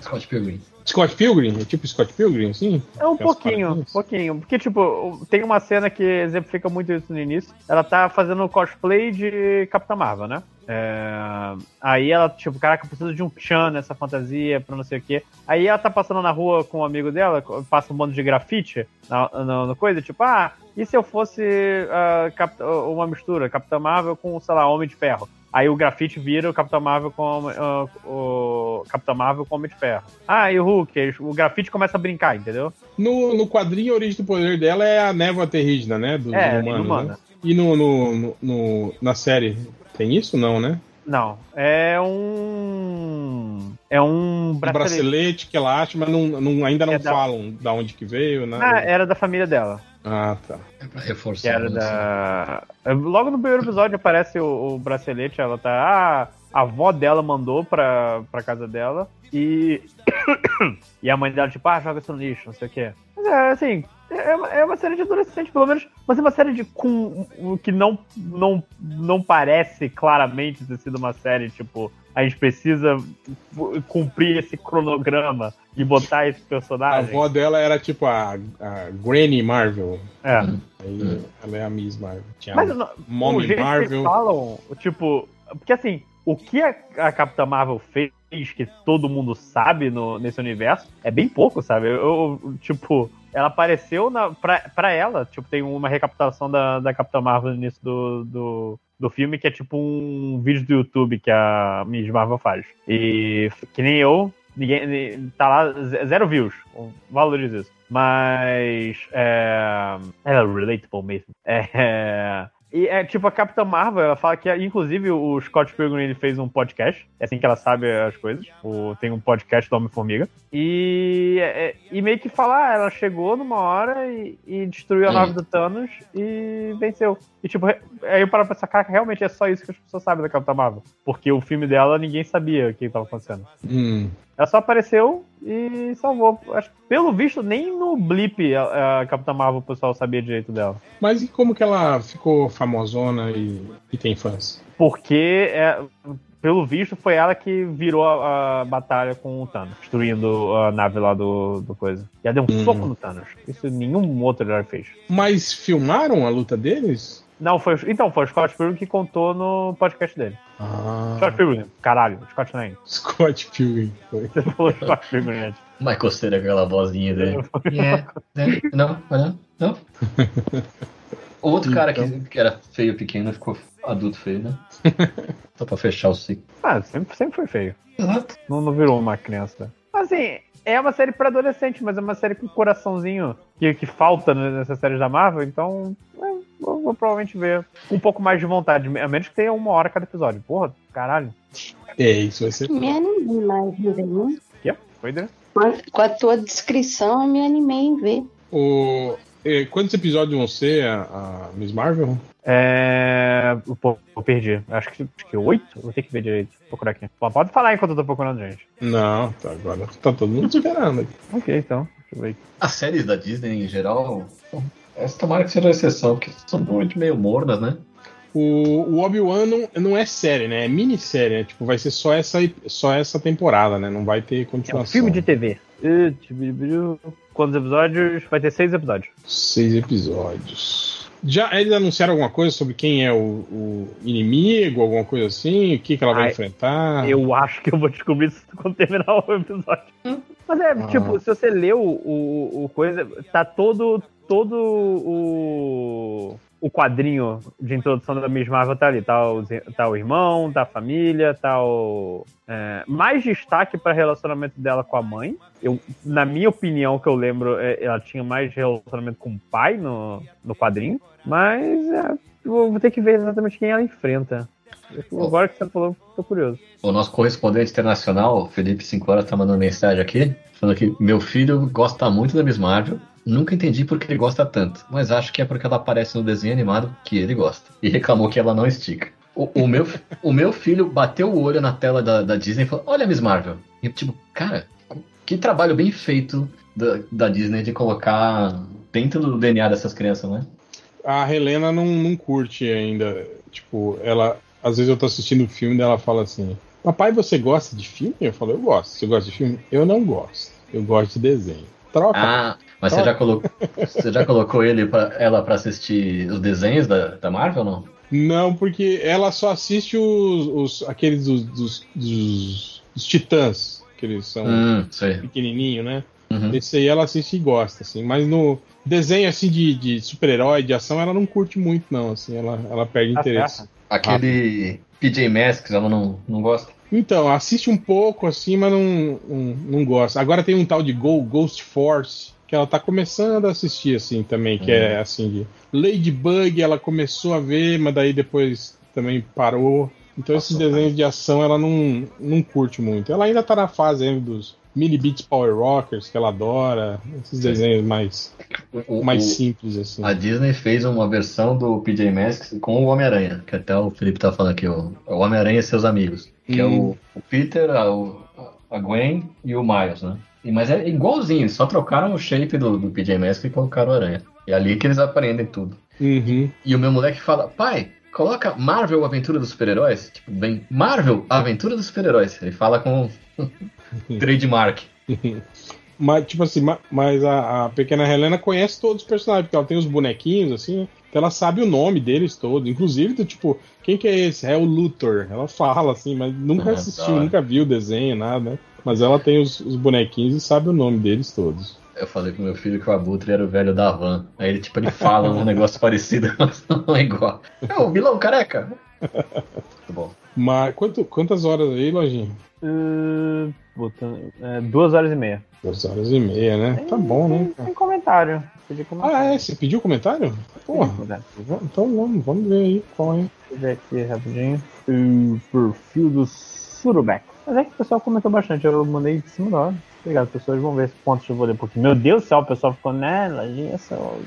Speaker 4: Scott Pilgrim.
Speaker 3: Scott Pilgrim? É tipo Scott Pilgrim, assim?
Speaker 1: É um pouquinho, um pouquinho. Porque, tipo, tem uma cena que exemplifica muito isso no início. Ela tá fazendo cosplay de Capitã Marvel, né? É, Aí ela, tipo, caraca, eu preciso de um Chan nessa fantasia pra não sei o quê. Aí ela tá passando na rua com um amigo dela, passa um bando de grafite na, na, na coisa, tipo, ah, e se eu fosse ah, Cap- uma mistura, Capitã Marvel com, sei lá, Homem de Ferro? Aí o grafite vira o Capitão Marvel com ah, o Capitão Marvel com o Homem de Ferro. Ah, e o Hulk, o grafite começa a brincar, entendeu?
Speaker 3: No, no quadrinho, a origem do poder dela é a névoa terrígena, né? Do,
Speaker 1: É,
Speaker 3: do humano, né? E no, no, no- na série, tem isso? Não, né?
Speaker 1: Não, é um. É um
Speaker 3: Um
Speaker 1: bracelete.
Speaker 3: bracelete que ela acha, mas não, não- ainda não
Speaker 1: É
Speaker 3: falam da onde que veio, nada.
Speaker 1: Ah, era da família dela.
Speaker 3: Ah, tá.
Speaker 4: É pra
Speaker 1: Que
Speaker 4: reforçar.
Speaker 1: era
Speaker 4: né?
Speaker 1: da. Logo no primeiro episódio aparece o, o bracelete, ela tá. Ah, a avó dela mandou pra, pra casa dela e. e a mãe dela, tipo, ah, joga isso no lixo, não sei o quê. Mas é assim. É uma, é uma série de adolescente, pelo menos, mas é uma série de com o que não, não, não parece claramente ter sido uma série, tipo, a gente precisa cumprir esse cronograma e botar esse
Speaker 3: A
Speaker 1: personagem.
Speaker 3: avó dela era tipo a, a Granny Marvel.
Speaker 1: É.
Speaker 3: Aí ela é a Miss Marvel. Tinha
Speaker 1: Mas
Speaker 3: a Mommy Marvel.
Speaker 1: eles falam, tipo, porque assim, o que a, a Capitã Marvel fez que todo mundo sabe no, nesse universo é bem pouco, sabe? Eu, eu, tipo, ela apareceu na, pra, pra ela, tipo, tem uma recapitulação da, da Capitã Marvel no início do, do, do filme, que é tipo um vídeo do YouTube que a Miss Marvel faz. E que nem eu, ninguém tá lá, ze- zero views. Valorizo isso. Mas é, é relatable mesmo. É, e é tipo a Capitã Marvel, ela fala que inclusive o Scott Pilgrim ele fez um podcast, é assim que ela sabe as coisas. O, tem um podcast do Homem-Formiga. E, é, e meio que fala, ah, ela chegou numa hora e, e destruiu a nave do Thanos e venceu. E tipo, aí eu paro pra pensar, cara, realmente é só isso que as pessoas sabem da Capitã Marvel. Porque o filme dela ninguém sabia o que estava acontecendo.
Speaker 3: Hum.
Speaker 1: Ela só apareceu e salvou. Acho que, pelo visto, nem no blip a, a Capitã Marvel o pessoal sabia direito dela.
Speaker 3: Mas e como que ela ficou famosona e, e tem fãs?
Speaker 1: Porque, é, pelo visto, foi ela que virou a, a batalha com o Thanos, destruindo a nave lá do, do coisa. E ela deu um
Speaker 3: Hum.
Speaker 1: soco no Thanos. Isso nenhum outro herói fez.
Speaker 3: Mas filmaram a luta deles?
Speaker 1: Não, foi. Então, foi o Scott Pilgrim que contou no podcast dele.
Speaker 3: Ah,
Speaker 1: Scott Pilgrim, caralho, Scott nem.
Speaker 3: Scott Pilgrim. Foi.
Speaker 1: Você falou Scott Pilgrim antes.
Speaker 4: Michael Cera com aquela vozinha dele. Yeah. né? Não, não, não. O outro cara que, que era feio pequeno ficou adulto feio, né? Só pra fechar o ciclo.
Speaker 1: Ah, sempre, sempre foi feio.
Speaker 4: Exato.
Speaker 1: Não, não virou uma criança. Assim, é uma série pra adolescente, mas é uma série com coraçãozinho que, que falta nessas séries da Marvel, então vou, vou provavelmente ver com um pouco mais de vontade, a menos que tenha uma hora cada episódio. Porra, caralho.
Speaker 3: É, isso vai ser.
Speaker 10: Me animei mais ver. né?
Speaker 1: Que? Foi, né?
Speaker 10: Com a tua descrição, eu me animei em ver.
Speaker 3: O, quantos episódios vão ser a, a Miss Marvel?
Speaker 1: É. Pô, eu perdi. Acho que, acho que oito? Vou ter que ver direito. Vou procurar aqui. Pô, Pode falar enquanto eu tô procurando, gente.
Speaker 3: Não, tá, agora tá todo mundo esperando. aqui.
Speaker 1: Ok, então. Deixa eu ver aqui.
Speaker 4: As séries da Disney em geral, essa tomara que seja exceção, porque são muito meio mornas, né?
Speaker 3: O, o Obi-Wan não, não é série, né? É minissérie, né? Tipo, vai ser só essa, só essa temporada, né? Não vai ter
Speaker 1: É um
Speaker 3: continuação.
Speaker 1: filme de TV. Tibiribiru. Quantos episódios? Vai ter seis episódios.
Speaker 3: Seis episódios. Já eles anunciaram alguma coisa sobre quem é o, o inimigo, alguma coisa assim? O que, que ela vai
Speaker 1: Ai,
Speaker 3: enfrentar?
Speaker 1: Eu acho que eu vou descobrir isso quando terminar o episódio. Mas é,
Speaker 3: Ah.
Speaker 1: tipo, se você lê o, o, o coisa, tá todo, todo o, o quadrinho de introdução da Miss Marvel tá ali. Tá o, tá o irmão, tá a família, tá o... é, mais destaque para relacionamento dela com a mãe. Eu, na minha opinião, que eu lembro, é, ela tinha mais relacionamento com o pai no, no quadrinho. Mas é, eu vou ter que ver exatamente quem ela enfrenta. Agora que você falou, tô curioso.
Speaker 4: O nosso correspondente internacional, Felipe Sincora, tá mandando mensagem aqui, falando que meu filho gosta muito da Miss Marvel. Nunca entendi por que ele gosta tanto, mas acho que é porque ela aparece no desenho animado que ele gosta. E reclamou que ela não estica. O, o meu, o meu filho bateu o olho na tela da, da Disney e falou: Olha, Miss Marvel. E eu, tipo, cara, que trabalho bem feito da, da Disney de colocar dentro do DNA dessas crianças, né?
Speaker 3: A Helena não, não curte ainda. Tipo, ela. Às vezes eu tô assistindo o filme e ela fala assim: Papai, você gosta de filme? Eu falo: Eu gosto. Você gosta de filme? Eu não gosto. Eu gosto de desenho. Troca.
Speaker 4: Ah, mas você já, colocou, você já colocou ele pra, ela pra assistir os desenhos da, da Marvel ou não?
Speaker 3: Não, porque ela só assiste os, os aqueles dos, dos, dos- dos titãs, que eles são
Speaker 4: Hum,
Speaker 3: pequenininho, né?
Speaker 4: Uhum.
Speaker 3: Esse aí ela assiste e gosta, assim. Mas no desenho assim de, de super-herói, de ação, ela não curte muito, não. Assim, ela, ela perde
Speaker 1: Tá
Speaker 3: interesse.
Speaker 4: Aquele PJ Masks, ela não, não gosta?
Speaker 3: Então, assiste um pouco assim, mas não, não, não gosta. Agora tem um tal de Go, Ghost Force, que ela tá começando a assistir, assim, também, que é assim de. Ladybug, ela começou a ver, mas daí depois também parou. Então esses desenhos de ação ela não, não curte muito. Ela ainda tá na fase ainda dos Mini Beats Power Rockers, que ela adora. Esses desenhos mais,
Speaker 4: O-
Speaker 3: mais
Speaker 4: o-
Speaker 3: simples, assim.
Speaker 4: A Disney fez uma versão do PJ Masks com o Homem-Aranha, que até o Felipe tá falando aqui, o, o Homem-Aranha e seus amigos. Que é
Speaker 3: Hum.
Speaker 4: o, o Peter, a, a Gwen e o Miles, né? Mas é igualzinho, eles só trocaram o shape do, do PJ Masks e colocaram o Aranha. É ali que eles aprendem tudo.
Speaker 3: Uhum.
Speaker 4: E o meu moleque fala, pai, coloca Marvel Aventura dos Super-Heróis. Tipo, bem, Marvel Aventura dos Super-Heróis. Ele fala com trademark.
Speaker 3: Mas, tipo assim, ma- mas a, a pequena Helena conhece todos os personagens, porque ela tem os bonequinhos, assim, né? Então ela sabe o nome deles todos. Inclusive, do tipo, quem que é esse? É o Luthor. Ela fala, assim, mas nunca
Speaker 4: Ah,
Speaker 3: assistiu,
Speaker 4: hora.
Speaker 3: nunca viu o desenho, nada, né? Mas ela tem os, os bonequinhos e sabe o nome deles todos.
Speaker 4: Eu falei pro meu filho que o Abutre era o velho da van. Aí ele, tipo, ele fala um negócio parecido, mas não é igual. É o vilão careca. Muito bom.
Speaker 3: Mas quanto, quantas horas aí, Lojinha?
Speaker 1: Uh, botando- é, duas horas e meia.
Speaker 3: Duas horas e meia, né? Tá bom, né?
Speaker 1: Tem comentário. Pedi comentário.
Speaker 3: Ah, é? Você pediu comentário? Porra, então vamos, vamos ver aí qual é.
Speaker 1: Deixa eu ver aqui rapidinho. O perfil do Surubek. Mas é que o pessoal comentou bastante, eu mandei de cima da hora. Obrigado, pessoas. Vamos ver se pontos eu vou ler porque Meu Deus do céu, o pessoal ficou, né? Lajinha, só.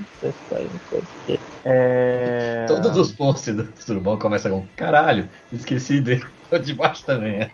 Speaker 1: É.
Speaker 4: Todos os posts do Surubão começam com caralho, esqueci dele. Tô de baixo também, é.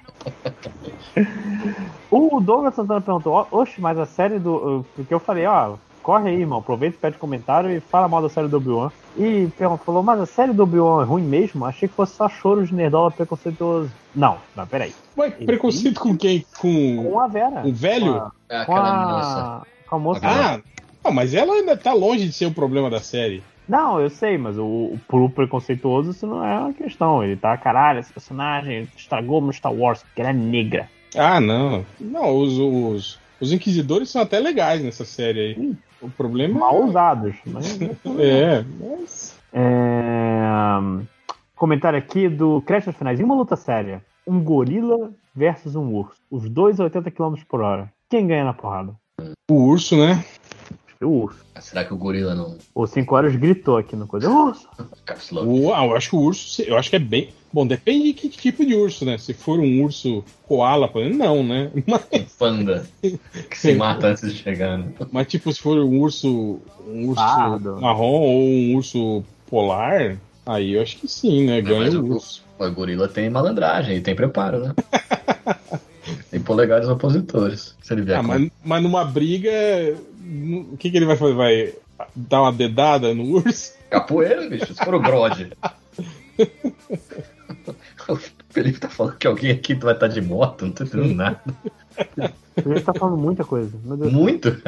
Speaker 1: O Douglas Santana perguntou: "Ó, Oxe, mas a série do. Porque eu falei, ó, corre aí, irmão. Aproveita, pede comentário e fala mal da série do Obi-Wan. E falou: Mas a série do Obi-Wan é ruim mesmo? Achei que fosse só choro de nerdola preconceituoso. Não, não, peraí.
Speaker 3: Ué, preconceito com quem? Com
Speaker 1: Com a Vera.
Speaker 3: o velho?
Speaker 1: Com a,
Speaker 4: É
Speaker 1: com
Speaker 4: aquela
Speaker 1: a,
Speaker 4: moça.
Speaker 1: com a moça.
Speaker 3: Ah, não, mas ela ainda tá longe de ser o problema da série.
Speaker 1: Não, eu sei, mas o, o pro preconceituoso isso não é uma questão. Ele tá, caralho, esse personagem estragou meu Star Wars porque ela é negra.
Speaker 3: Ah, não. Não, os, os, os inquisidores são até legais nessa série aí. O problema
Speaker 1: Mal usados. Mas...
Speaker 3: é. Mas...
Speaker 1: É, Comentário aqui do Créditos Finais. Em uma luta séria, um gorila versus um urso. Os dois a 80 km por hora. Quem ganha na porrada?
Speaker 3: O urso, né?
Speaker 1: O urso.
Speaker 4: Será que o gorila não.
Speaker 1: O 5 horas gritou aqui no coisa. Urso!
Speaker 3: O, ah, eu acho que o urso, eu acho que é bem. Bom, depende de que tipo de urso, né? Se for um urso koala, por exemplo, não, né? Mas,
Speaker 4: Panda. Que se mata antes de chegar, né?
Speaker 3: mas tipo, se for um urso. Um urso
Speaker 1: Pardo.
Speaker 3: marrom ou um urso polar, aí eu acho que sim, né? Ganha
Speaker 4: mas
Speaker 3: o
Speaker 4: o-
Speaker 3: urso.
Speaker 4: O gorila tem malandragem e tem preparo, né? tem polegares opositores. Se ele vier
Speaker 3: Ah,
Speaker 4: com-
Speaker 3: mas, mas numa briga, o que, que ele vai fazer? Vai dar uma dedada no urso?
Speaker 4: Capoeira, bicho, se for o Grod. o Felipe tá falando que alguém aqui vai estar de moto, não tô entendendo nada.
Speaker 1: A gente tá falando muita coisa. Meu Deus.
Speaker 4: Muito?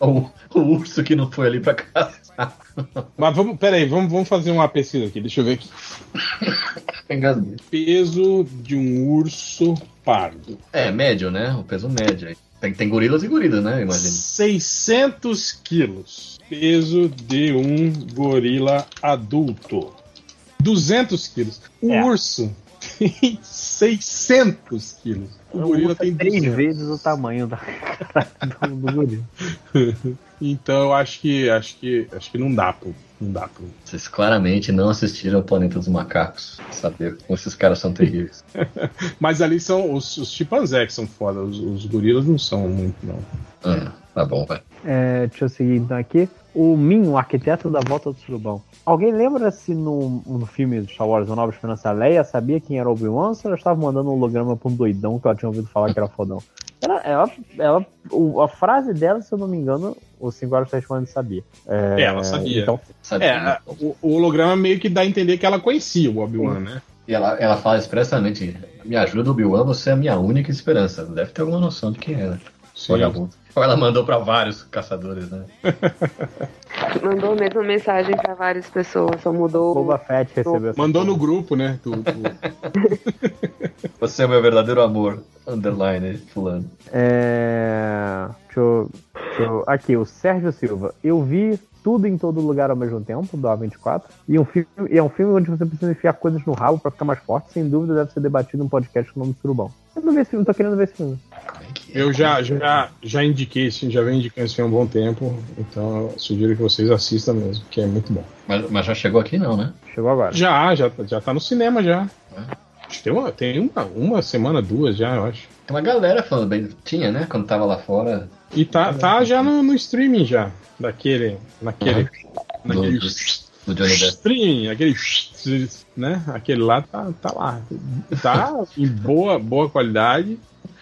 Speaker 4: o, o urso que não foi ali pra caçar.
Speaker 3: Mas vamos, peraí, vamos, vamos fazer uma pesquisa aqui. Deixa eu ver aqui.
Speaker 4: Engasguei.
Speaker 3: Peso de um urso pardo.
Speaker 4: É, médio, né? O peso médio. aí. Tem, tem gorilas e gorilas, né? Imagina.
Speaker 3: 600 quilos. Peso de um gorila adulto. 200 quilos. O
Speaker 1: É.
Speaker 3: urso tem 600 quilos. O gorila tem
Speaker 1: três
Speaker 3: 200.
Speaker 1: vezes o tamanho da, do, do gorila.
Speaker 3: Então eu acho que acho que acho que não dá pro, não dá pro.
Speaker 4: Vocês claramente não assistiram o Planeta dos Macacos. Saber como esses caras são terríveis.
Speaker 3: Mas ali são os, os chimpanzés que são foda, os, os gorilas não são muito não.
Speaker 4: Ah, tá bom, vai.
Speaker 1: É, deixa eu seguir então aqui. O Min, o arquiteto da volta do surubão. Alguém lembra se no, no filme Star Wars, A Nova Esperança, a Leia sabia quem era Obi-Wan ou se ela estava mandando um holograma pra um doidão que ela tinha ouvido falar que era fodão? Ela, ela, ela- o- a frase dela, se eu não me engano, o 5 horas Festival sabia. É,
Speaker 3: É, ela sabia.
Speaker 1: Então,
Speaker 4: Sabia,
Speaker 3: É,
Speaker 4: né?
Speaker 3: o, o holograma meio que dá a entender que ela conhecia o Obi-Wan, né?
Speaker 4: E ela, ela fala expressamente: Me ajuda, Obi-Wan, você é a minha única esperança. Deve ter alguma noção de quem é, né? Vagabundo. Ou ela mandou pra vários caçadores, né?
Speaker 7: Mandou a mesma mensagem pra várias pessoas, só mudou.
Speaker 1: Boba Fett recebeu essa
Speaker 3: Mandou no grupo, né? do- do-
Speaker 4: Você é o meu verdadeiro amor. Underline, fulano.
Speaker 1: É... Deixa eu... deixa eu- Aqui, o Sérgio Silva. Eu vi tudo em todo lugar ao mesmo tempo, do A24. E, um filme, e é um filme onde você precisa enfiar coisas no rabo pra ficar mais forte. Sem dúvida, deve ser debatido num podcast com o nome Surubão. Eu não vi esse filme, tô querendo ver esse filme.
Speaker 3: Eu já, já, já indiquei esse filme, já venho indicando esse filme há um bom tempo, então eu sugiro que vocês assistam mesmo, que é muito bom.
Speaker 4: Mas, mas já chegou aqui, não, né?
Speaker 1: Chegou agora.
Speaker 3: Já, já, já tá no cinema já. Acho que tem uma, tem uma, uma semana, duas já, eu acho.
Speaker 4: Tem uma galera falando bem. Tinha, né? Quando tava lá fora.
Speaker 3: E tá, tá já no, no streaming já. Daquele. Naquele.
Speaker 4: Do,
Speaker 3: naquele
Speaker 4: do, do Johnny
Speaker 3: streaming, aquele. Né? Aquele lá tá, tá lá. Tá em boa, boa qualidade.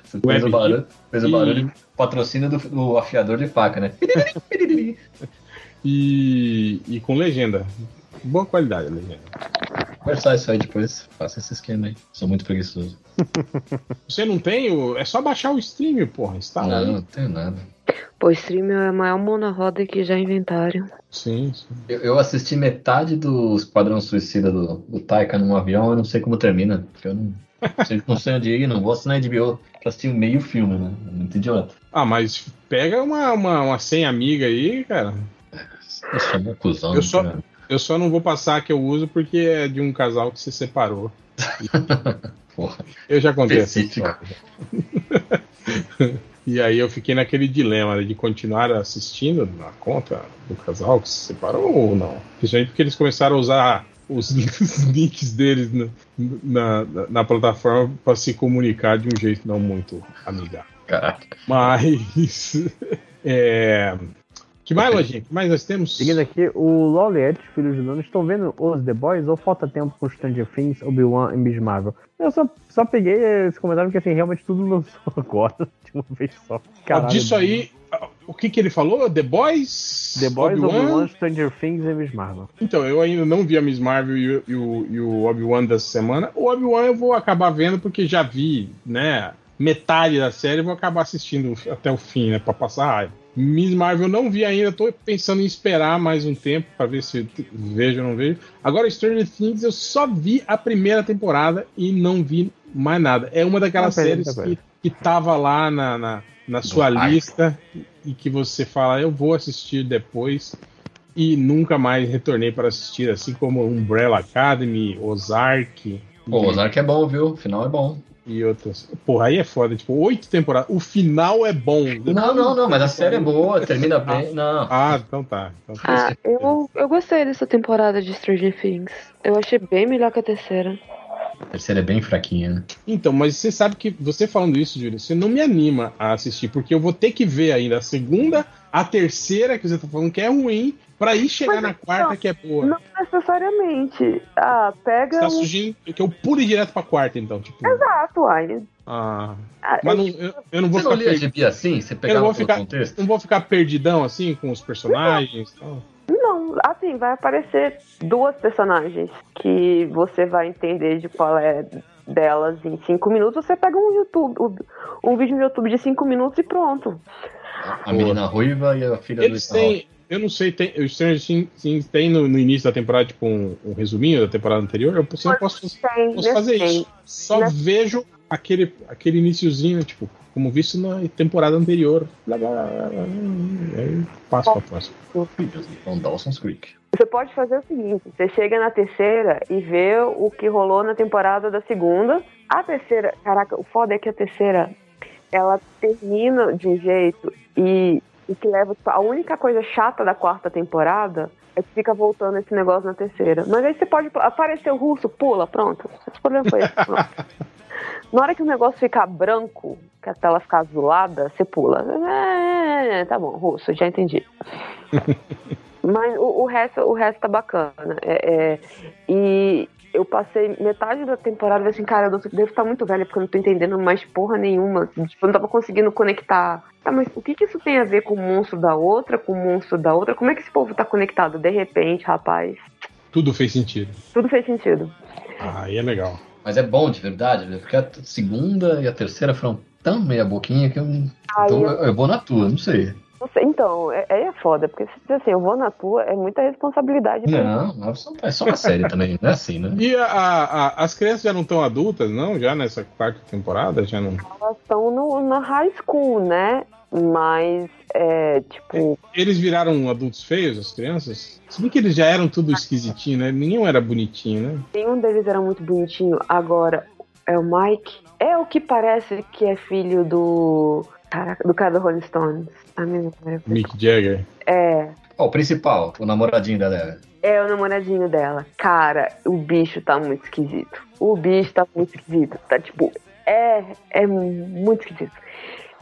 Speaker 4: Fez o barulho, fez o
Speaker 3: e-
Speaker 4: barulho patrocínio do, do afiador de faca, né?
Speaker 3: E, e com legenda. Boa qualidade a legenda.
Speaker 4: Conversar isso aí depois. Faça esse esquema aí. Sou muito preguiçoso.
Speaker 3: Você não tem o. É só baixar o stream, porra. Está lá.
Speaker 4: Não, não tenho nada.
Speaker 7: Pô, stream é a maior mão na roda que já inventaram.
Speaker 3: Sim, sim.
Speaker 4: Eu, eu assisti metade do Esquadrão Suicida do, do Taika num avião, eu não sei como termina. Porque eu não, sei- não sei onde ir, não vou assinar HBO pra assistir meio filme, né? É Muito idiota.
Speaker 3: Ah, mas pega uma, uma, uma senha amiga aí, cara.
Speaker 4: Eu sou um cuzão.
Speaker 3: Eu só,
Speaker 4: cara.
Speaker 3: eu só não vou passar a que eu uso porque é de um casal que se separou.
Speaker 4: Porra.
Speaker 3: Eu já contei essa história. E aí eu fiquei naquele dilema de continuar assistindo na conta do casal que se separou ou não. Principalmente porque eles começaram a usar os, os links deles na, na, na- na plataforma para se comunicar de um jeito não muito amigável.
Speaker 4: Caraca.
Speaker 3: Mas. É. Que mais, Lojinha? Que mais nós temos?
Speaker 1: Seguindo aqui, o Loliet, filho de Dono, estão vendo os The Boys ou falta tempo com Stranger Things, Obi-Wan e Miss Marvel? Eu só, só peguei esse comentário porque assim, realmente tudo lançou agora, de uma vez só. Caralho.
Speaker 3: disso aí, o que que ele falou? The Boys?
Speaker 1: The Boys,
Speaker 3: Obi-Wan?
Speaker 1: Obi-Wan, Stranger Things e Miss Marvel.
Speaker 3: Então, eu ainda não vi a Miss Marvel e, o- e o, e o Obi-Wan dessa semana. O Obi-Wan eu vou acabar vendo porque já vi, né? Metade da série, eu vou acabar assistindo até o fim, né? Pra passar raiva. Miss Marvel eu não vi ainda, tô pensando em esperar mais um tempo pra ver se vejo ou não vejo. Agora, Stranger Things eu só vi a primeira temporada e não vi mais nada. É uma daquelas
Speaker 1: Não,
Speaker 3: séries que, que tava lá na, na, na sua lista e que você fala, eu vou assistir depois e nunca mais retornei para assistir, assim como Umbrella Academy, Ozark
Speaker 4: Pô, o Ozark é bom, viu? O final é bom.
Speaker 3: e outras. Porra, aí é foda, tipo, oito temporadas. O final é bom.
Speaker 4: Não, não, não, mas a série é boa, termina bem. Não.
Speaker 3: Ah, então tá. Então tá.
Speaker 7: Ah, eu, eu gostei dessa temporada de Stranger Things. Eu achei bem melhor que a terceira.
Speaker 4: A terceira é bem fraquinha, né?
Speaker 3: Então, mas você sabe que você falando isso, Júlio, você não me anima a assistir, porque eu vou ter que ver ainda a segunda, a terceira, que você tá falando que é ruim, pra ir chegar
Speaker 9: Mas
Speaker 3: na
Speaker 9: então,
Speaker 3: quarta, que é boa.
Speaker 9: Não necessariamente. Ah,
Speaker 3: Você
Speaker 9: pega
Speaker 3: tá
Speaker 9: um.
Speaker 3: sugerindo que eu pule direto pra quarta, então, tipo.
Speaker 9: Exato, ai.
Speaker 3: Ah,
Speaker 9: Ah,
Speaker 3: mas não, eu, eu não vou
Speaker 4: Você não
Speaker 3: ficar
Speaker 4: lia
Speaker 3: perdido.
Speaker 4: assim? Você
Speaker 3: Eu não vou ficar,
Speaker 4: contexto?
Speaker 3: não vou ficar perdidão assim com os personagens. Então.
Speaker 9: Assim, vai aparecer duas personagens que você vai entender de qual é delas em 5 minutos, você pega um YouTube, um vídeo no YouTube de 5 minutos e pronto.
Speaker 4: A menina ruiva e a filha
Speaker 3: Eles
Speaker 4: do
Speaker 3: têm. Eu não sei, tem, o Stranger Things tem no, no início da temporada, tipo, um, um resuminho da temporada anterior. Eu posso, eu posso,
Speaker 9: Tem,
Speaker 3: posso fazer
Speaker 9: tem.
Speaker 3: isso. Só
Speaker 9: Nesse-
Speaker 3: vejo aquele, aquele iniciozinho, tipo, como visto na temporada anterior. Blá, blá, blá, blá, blá. Aí passo pra próxima.
Speaker 4: Então, Dawson's Creek.
Speaker 9: Você pode fazer o seguinte: você chega na terceira e vê o que rolou na temporada da segunda. A terceira, caraca, o foda é que a terceira ela termina de um jeito e o que leva tipo, a única coisa chata da quarta temporada é que fica voltando esse negócio na terceira. Mas aí você pode aparecer o russo, pula, pronto. O problema foi esse. Pronto. Na hora que o negócio ficar branco, que a tela ficar azulada, você pula. É, tá bom, russo, já entendi. Mas o, o resto, o resto tá bacana. É, é, e eu passei metade da temporada e assim, cara, eu devo estar muito velha porque eu não tô entendendo mais porra nenhuma. Tipo, eu não tava conseguindo conectar. Tá, mas o que, que isso tem a ver com o monstro da outra, com o monstro da outra? Como é que esse povo tá conectado? De repente, rapaz,
Speaker 3: Tudo fez sentido.
Speaker 9: tudo fez sentido.
Speaker 3: Ah, aí é legal.
Speaker 4: Mas é bom de verdade, né? porque a segunda e a terceira foram tão meia boquinha que eu.
Speaker 9: Ai,
Speaker 4: então
Speaker 9: eu-
Speaker 4: eu, vou na tua, não sei.
Speaker 9: Não sei, Então, é, aí é foda, porque se dizer assim, eu vou na tua, é muita responsabilidade. pra mim.
Speaker 4: Não, mas é só uma série também, não é assim, né?
Speaker 3: E a- a- a- as crianças já não estão adultas, não? Já nessa quarta temporada? Já não.
Speaker 9: Elas estão no- na high school, né? Mas, é, tipo,
Speaker 3: Eles viraram adultos feios, as crianças? Se bem que eles já eram tudo esquisitinho, né? Nenhum era bonitinho, né?
Speaker 9: nenhum deles era muito bonitinho. Agora, é o Mike. É o que parece que é filho do. Caraca, do cara do Rolling Stones. A minha.
Speaker 3: Mick Jagger.
Speaker 9: É.
Speaker 4: Ó, o principal, o namoradinho da Lera.
Speaker 9: É o namoradinho dela. Cara, o bicho tá muito esquisito. O bicho tá muito esquisito. Tá tipo. É. É muito esquisito.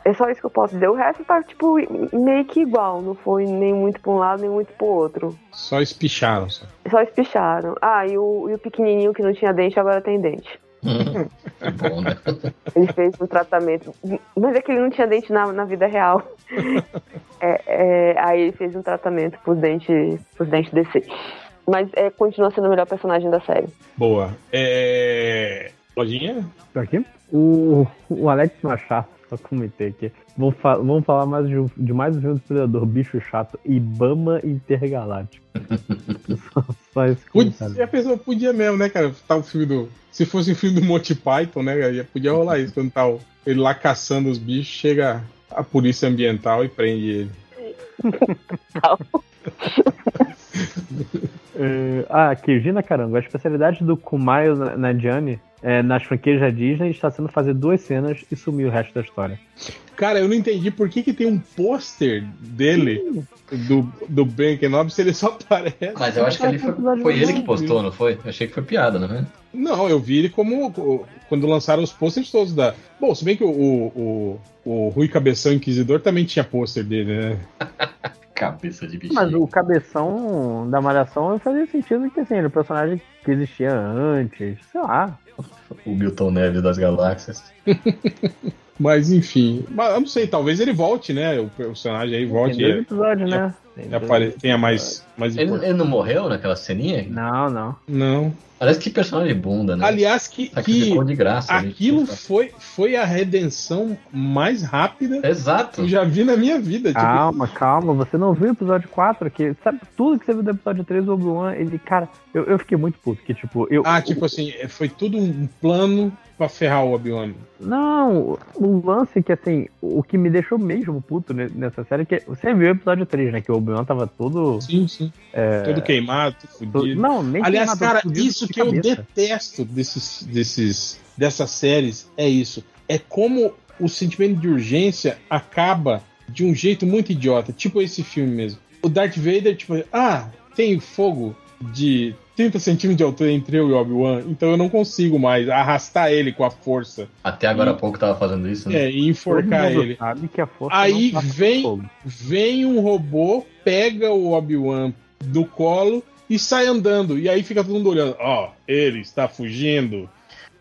Speaker 9: É só isso que eu posso dizer. O resto tá, tipo, meio que igual. Não foi nem muito pra um lado, nem muito pro outro.
Speaker 3: Só espicharam. Só.
Speaker 9: Só espicharam. Ah, e o, e o pequenininho que não tinha dente agora tem dente.
Speaker 4: É bom, né?
Speaker 9: Ele fez um tratamento. Mas é que ele não tinha dente na, na vida real. É, é, aí ele fez um tratamento pros dentes, pros dentes descer. Mas é, continua sendo o melhor personagem da série.
Speaker 3: Boa. É. Lojinha?
Speaker 1: Tô aqui. O, o Alex Machado, só comentei aqui. Vamos, fa- vamos falar mais de, um- de mais um filme do Predador, bicho chato, Ibama Intergaláctico. só, só esse
Speaker 3: Podia,
Speaker 1: comentário.
Speaker 3: a pessoa podia mesmo, né, cara? Tá o filme do. Se fosse um filme do Monty Python, né, cara? Podia rolar isso. Quando tá o- ele lá caçando os bichos, chega a polícia ambiental e prende ele.
Speaker 1: É, ah, aqui, Gina Caramba. A especialidade do Kumail Na- Nanjiani é, nas franquias da Disney está sendo fazer duas cenas e sumir o resto da história.
Speaker 3: Cara, eu não entendi por que, que tem um pôster dele, do, do Ben Kenobi, se ele só aparece.
Speaker 4: Mas eu acho que ali foi, foi ele que postou, não foi? Eu achei que foi piada, não é?
Speaker 3: Não, eu vi ele como quando lançaram os posters todos da. Bom, se bem que o, o, o, o Rui Cabeção Inquisidor também tinha pôster dele, né?
Speaker 4: Cabeça de bichinho.
Speaker 1: Mas o cabeção da Malhação fazia sentido que assim, ele é um personagem que existia antes, sei lá.
Speaker 4: O Milton Neves das galáxias.
Speaker 3: Mas enfim. Mas eu não sei, talvez ele volte, né? O personagem aí volte.
Speaker 1: Tem dois
Speaker 3: e-
Speaker 1: episódios, né? Tem dois
Speaker 3: apare- tenha mais, mais
Speaker 4: Ele, ele não morreu naquela ceninha?
Speaker 1: Não, não.
Speaker 3: Não.
Speaker 4: Parece que personagem bunda, né?
Speaker 3: Aliás, que, que
Speaker 4: de graça. gente.
Speaker 3: aquilo foi, foi a redenção mais rápida
Speaker 4: Exato.
Speaker 3: que eu já vi na minha vida. Tipo,
Speaker 1: Calma, calma, você não viu o episódio 4, que sabe tudo que você viu do episódio 3 do Obi-Wan, ele, cara, eu, eu fiquei muito puto, que tipo, eu...
Speaker 3: ah, tipo assim, foi tudo um plano pra ferrar o Obi-Wan.
Speaker 1: Não, o lance que, assim, o que me deixou mesmo puto ne- nessa série é que você viu o episódio 3, né, que o Obi-Wan tava todo...
Speaker 3: Sim, sim.
Speaker 1: é,
Speaker 3: Todo queimado,
Speaker 1: todo-
Speaker 3: fudido.
Speaker 1: não, nem
Speaker 3: Aliás,
Speaker 1: queimado,
Speaker 3: cara, isso que eu
Speaker 1: cabeça.
Speaker 3: detesto desses, desses, dessas séries é isso. É como o sentimento de urgência acaba de um jeito muito idiota. Tipo esse filme mesmo. O Darth Vader, tipo, ah, tem fogo de 30 centímetros de altura entre eu e o Obi-Wan, então eu não consigo mais arrastar ele com a força
Speaker 4: Até agora há pouco tava fazendo isso, né?
Speaker 3: é, e enforcar ele.
Speaker 1: sabe que a força
Speaker 3: Aí vem-
Speaker 1: fogo.
Speaker 3: Vem um robô, pega o Obi-Wan do colo e sai andando. E aí fica todo mundo olhando. Ó, ele está fugindo.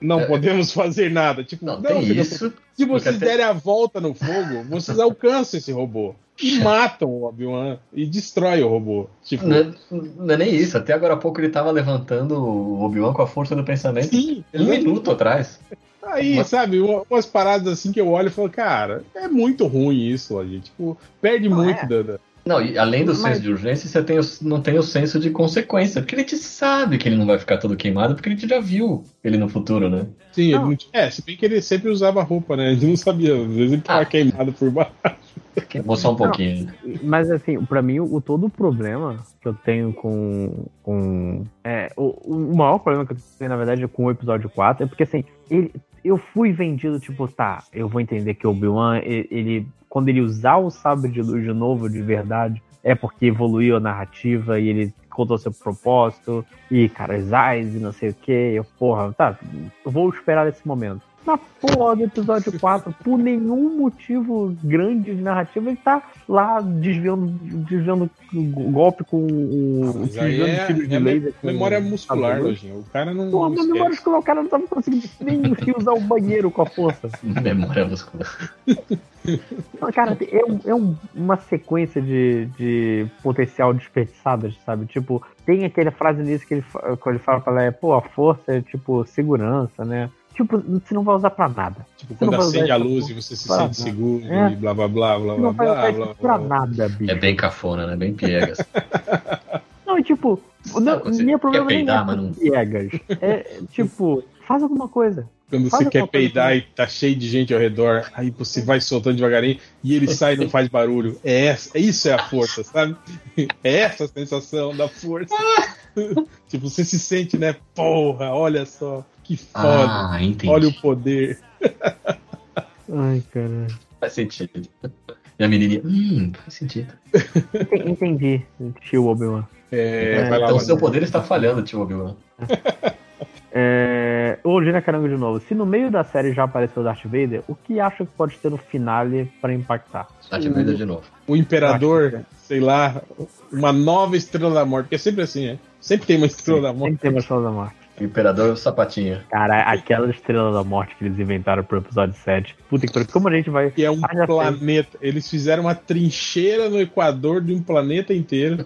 Speaker 3: Não
Speaker 4: É.
Speaker 3: podemos fazer nada. Tipo,
Speaker 4: Não,
Speaker 3: não, filho,
Speaker 4: isso.
Speaker 3: se vocês
Speaker 4: porque até-
Speaker 3: derem a volta no fogo, vocês alcançam esse robô. e matam o Obi-Wan e destrói o robô. Tipo,
Speaker 4: Não, é- não é nem isso, até agora há pouco ele tava levantando o Obi-Wan com a força do pensamento.
Speaker 3: sim,
Speaker 4: um minuto atrás.
Speaker 3: Aí,
Speaker 4: Mas-
Speaker 3: sabe, uma- umas paradas assim que eu olho e falo, cara, é muito ruim isso, a gente. Tipo, perde
Speaker 6: Não
Speaker 3: muito
Speaker 6: é.
Speaker 3: da.
Speaker 4: Não, e além do
Speaker 6: Mas-
Speaker 4: senso de urgência, você tem o- não tem o senso de consequência. Porque ele te sabe que ele não vai ficar todo queimado, porque ele te já viu ele no futuro, né?
Speaker 3: Sim, ele
Speaker 6: Não.
Speaker 3: não- é, se bem que ele sempre usava roupa, né? A gente não sabia, às vezes ele tava
Speaker 4: Ah.
Speaker 3: queimado por baixo.
Speaker 4: Queimou só um pouquinho.
Speaker 1: Mas assim, pra mim, o, todo o problema que eu tenho com. com é, o, o maior problema que eu tenho, na verdade, com o episódio 4 é porque assim, ele, eu fui vendido, tipo, tá, eu vou entender que o Obi-Wan, ele, quando ele usar o sabre de luz de novo, de verdade, é porque evoluiu a narrativa e ele contou seu propósito, e cara, eyes e não sei o que, eu, porra, tá, vou esperar esse momento. Na porra do episódio 4, por nenhum motivo grande de narrativa, ele tá lá desviando, desviando o golpe com o.
Speaker 3: Aí
Speaker 1: desviando
Speaker 3: é,
Speaker 1: tiro de
Speaker 3: é
Speaker 1: laser
Speaker 3: memória muscular,
Speaker 1: sabre.
Speaker 3: Lojinha. O cara não.
Speaker 1: Pô,
Speaker 3: não
Speaker 1: memória muscular, o cara não tava conseguindo nem usar o banheiro com a força.
Speaker 4: Memória muscular.
Speaker 1: Não, Cara, é, um- é um- uma sequência de, de potencial desperdiçadas, sabe? Tipo, tem aquela frase nisso que ele, que ele fala pra ela, é, pô, a força é tipo segurança, né? Tipo, você não vai usar pra nada.
Speaker 3: Tipo,
Speaker 1: Você não
Speaker 3: quando acende a luz e você se sente
Speaker 1: nada.
Speaker 3: seguro
Speaker 1: É.
Speaker 3: e blá blá blá blá
Speaker 1: Você não
Speaker 3: blá
Speaker 1: vai usar
Speaker 3: blá blá.
Speaker 1: pra
Speaker 3: blá.
Speaker 1: nada, bicho.
Speaker 4: É bem cafona, né? Bem piegas.
Speaker 1: Não, e tipo, não, meu problema
Speaker 4: quer
Speaker 1: nem
Speaker 4: peidar,
Speaker 1: é
Speaker 4: mas
Speaker 1: com
Speaker 4: não-
Speaker 1: piegas. É, tipo, faz alguma coisa.
Speaker 3: Quando
Speaker 1: Faz
Speaker 3: você quer
Speaker 1: alguma coisa
Speaker 3: peidar
Speaker 1: pra
Speaker 3: e tá cheio de gente ao redor, aí você vai soltando devagarinho e ele sai e não faz barulho. É essa, isso é a força, sabe? É essa a sensação da força. tipo, você se sente, né? Porra, olha só, que foda.
Speaker 4: Ah, entendi.
Speaker 3: olha o poder.
Speaker 1: Ai, caralho.
Speaker 4: Faz sentido. E a menininha, hum, faz sentido.
Speaker 1: Enten- Entendi, tio Obi-Wan.
Speaker 3: É,
Speaker 1: É,
Speaker 3: lá,
Speaker 4: então o
Speaker 3: vai
Speaker 4: seu
Speaker 3: lá.
Speaker 4: poder está falhando, tio Obi-Wan.
Speaker 1: É... Ô, Gina Carango de novo. Se no meio da série já apareceu o Darth Vader, o que acha que pode ter no finale pra impactar?
Speaker 4: Darth Vader de novo.
Speaker 3: O imperador, sei lá, uma nova estrela da morte, porque é sempre assim, né? Sempre tem uma estrela da morte.
Speaker 1: Sempre tem uma Estrela da Morte.
Speaker 4: Imperador Sapatinho.
Speaker 1: Cara, aquela Estrela da Morte que eles inventaram pro episódio 7. Puta que pariu. Como a gente vai...
Speaker 3: Que é um
Speaker 1: Ah,
Speaker 3: planeta. Eles fizeram uma trincheira no Equador de um planeta inteiro.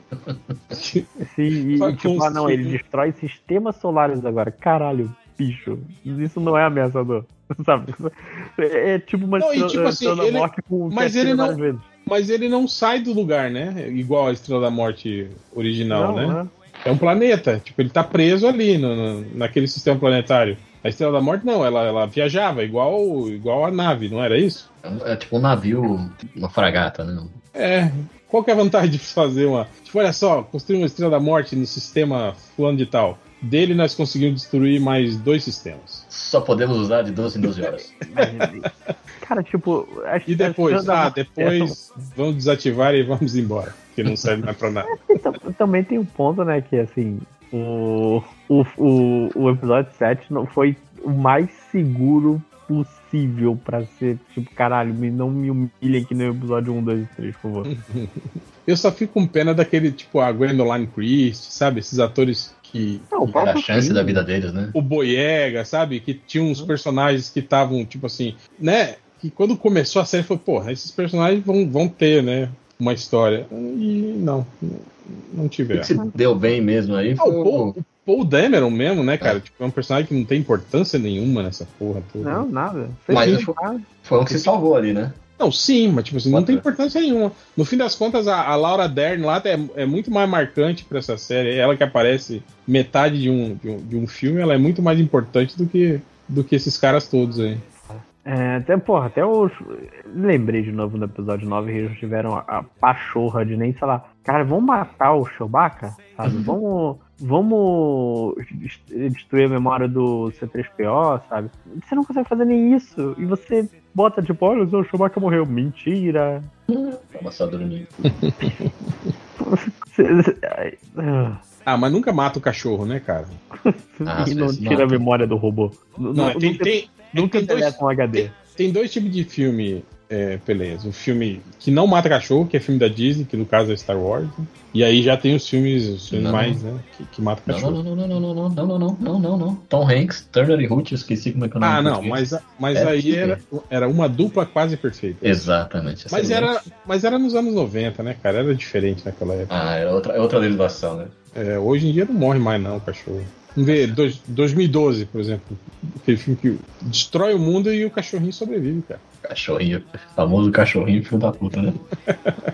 Speaker 1: Sim, e, e tipo, ah não, ele destrói sistemas solares agora. Caralho, bicho. Isso não é ameaçador. Sabe? É, é tipo uma
Speaker 3: Não, e
Speaker 1: estrela,
Speaker 3: tipo assim,
Speaker 1: estrela da
Speaker 3: ele-
Speaker 1: morte com
Speaker 3: mas ele não-
Speaker 1: vezes.
Speaker 3: Mas ele não sai do lugar, né? Igual a Estrela da Morte original,
Speaker 1: Não,
Speaker 3: né?
Speaker 1: é.
Speaker 3: É um planeta. Tipo, ele tá preso ali no, no- naquele sistema planetário. A Estrela da Morte não, ela, ela viajava igual, igual a nave, não era isso?
Speaker 4: É tipo um navio, uma fragata, né?
Speaker 3: É. Qual que é a vantagem de fazer uma. Tipo, olha só, construir uma Estrela da Morte no sistema fulano de tal. Dele nós conseguimos destruir mais dois sistemas.
Speaker 4: Só podemos usar de 12 em 12 horas.
Speaker 1: Cara, tipo.
Speaker 3: E depois, ah, depois vamos desativar e vamos embora. Que não serve mais pra nada.
Speaker 1: é- tam- Também tem um ponto, né? Que assim. O, o, o, o episódio 7 não foi o mais seguro possível pra ser. Tipo, caralho, me, não me humilhem que nem o episódio 1, 2 e 3, por favor.
Speaker 3: Eu só fico com pena daquele, tipo, a Gwendoline Christie, sabe? Esses atores que.
Speaker 1: Não, o
Speaker 3: que-
Speaker 4: Era a chance da vida deles, né?
Speaker 3: o Boyega, sabe? Que tinha uns
Speaker 1: Uhum.
Speaker 3: personagens que estavam, tipo assim, né? Que quando começou a série, foi, porra, esses personagens vão, vão ter, né? Uma história. E não, não tiveram.
Speaker 4: que se deu bem mesmo aí
Speaker 3: Ah,
Speaker 4: foi
Speaker 3: o. Paul, o Paul Dameron mesmo, né, cara? Tipo, é um personagem que não tem importância nenhuma nessa porra toda.
Speaker 1: Não, nada.
Speaker 4: Mas
Speaker 1: Fez
Speaker 4: foi- foi um que se salvou ali, né?
Speaker 3: Não, sim, mas tipo assim, não tem importância nenhuma. No fim das contas, a, a Laura Dern lá é, é muito mais marcante pra essa série. Ela que aparece metade de um, de um, de um filme, ela é muito mais importante do que, do que esses caras todos aí.
Speaker 1: É, até, porra, até os. Lembrei de novo no episódio 9 que eles tiveram a, a pachorra de nem, sei lá. Cara, vamos matar o Chewbacca, sabe? Vamos. Vamos dest- destruir a memória do C3PO, sabe? Você não consegue fazer nem isso. E você bota tipo, olha, o Chewbacca morreu. Mentira.
Speaker 4: Tava só dormindo.
Speaker 1: Ah.
Speaker 3: Mas nunca mata o cachorro, né, cara?
Speaker 4: Ah,
Speaker 1: e não tira a
Speaker 4: mata.
Speaker 1: memória do robô. Não,
Speaker 3: Não,
Speaker 1: não,
Speaker 3: tem,
Speaker 1: não,
Speaker 3: tem,
Speaker 1: não
Speaker 3: tem dois-
Speaker 1: um HD.
Speaker 3: tem dois tipos de filme É, beleza. Um filme que não mata cachorro, que é filme da Disney, que no caso é Star Wars. né? E aí já tem os filmes, os filmes
Speaker 4: Não.
Speaker 3: mais, né? Que, que matam
Speaker 4: Não,
Speaker 3: cachorro.
Speaker 4: não, não, não, não, não, não, não, não, não, não, não. Tom Hanks, Turner e Hooch, eu esqueci como é que é o nome
Speaker 3: Ah, não,
Speaker 4: português.
Speaker 3: mas, mas
Speaker 4: É
Speaker 3: aí era, era uma dupla quase perfeita.
Speaker 4: Exatamente.
Speaker 3: Mas era, mas era nos anos 90, né, cara? Era diferente naquela época.
Speaker 4: Ah, era outra, é outra legislação, né?
Speaker 3: É, hoje em dia não morre mais, não, o cachorro. Ver, dois- 2012, por exemplo. Aquele filme que destrói o mundo e o cachorrinho sobrevive, cara.
Speaker 4: Cachorrinho, famoso cachorrinho filho da puta, né?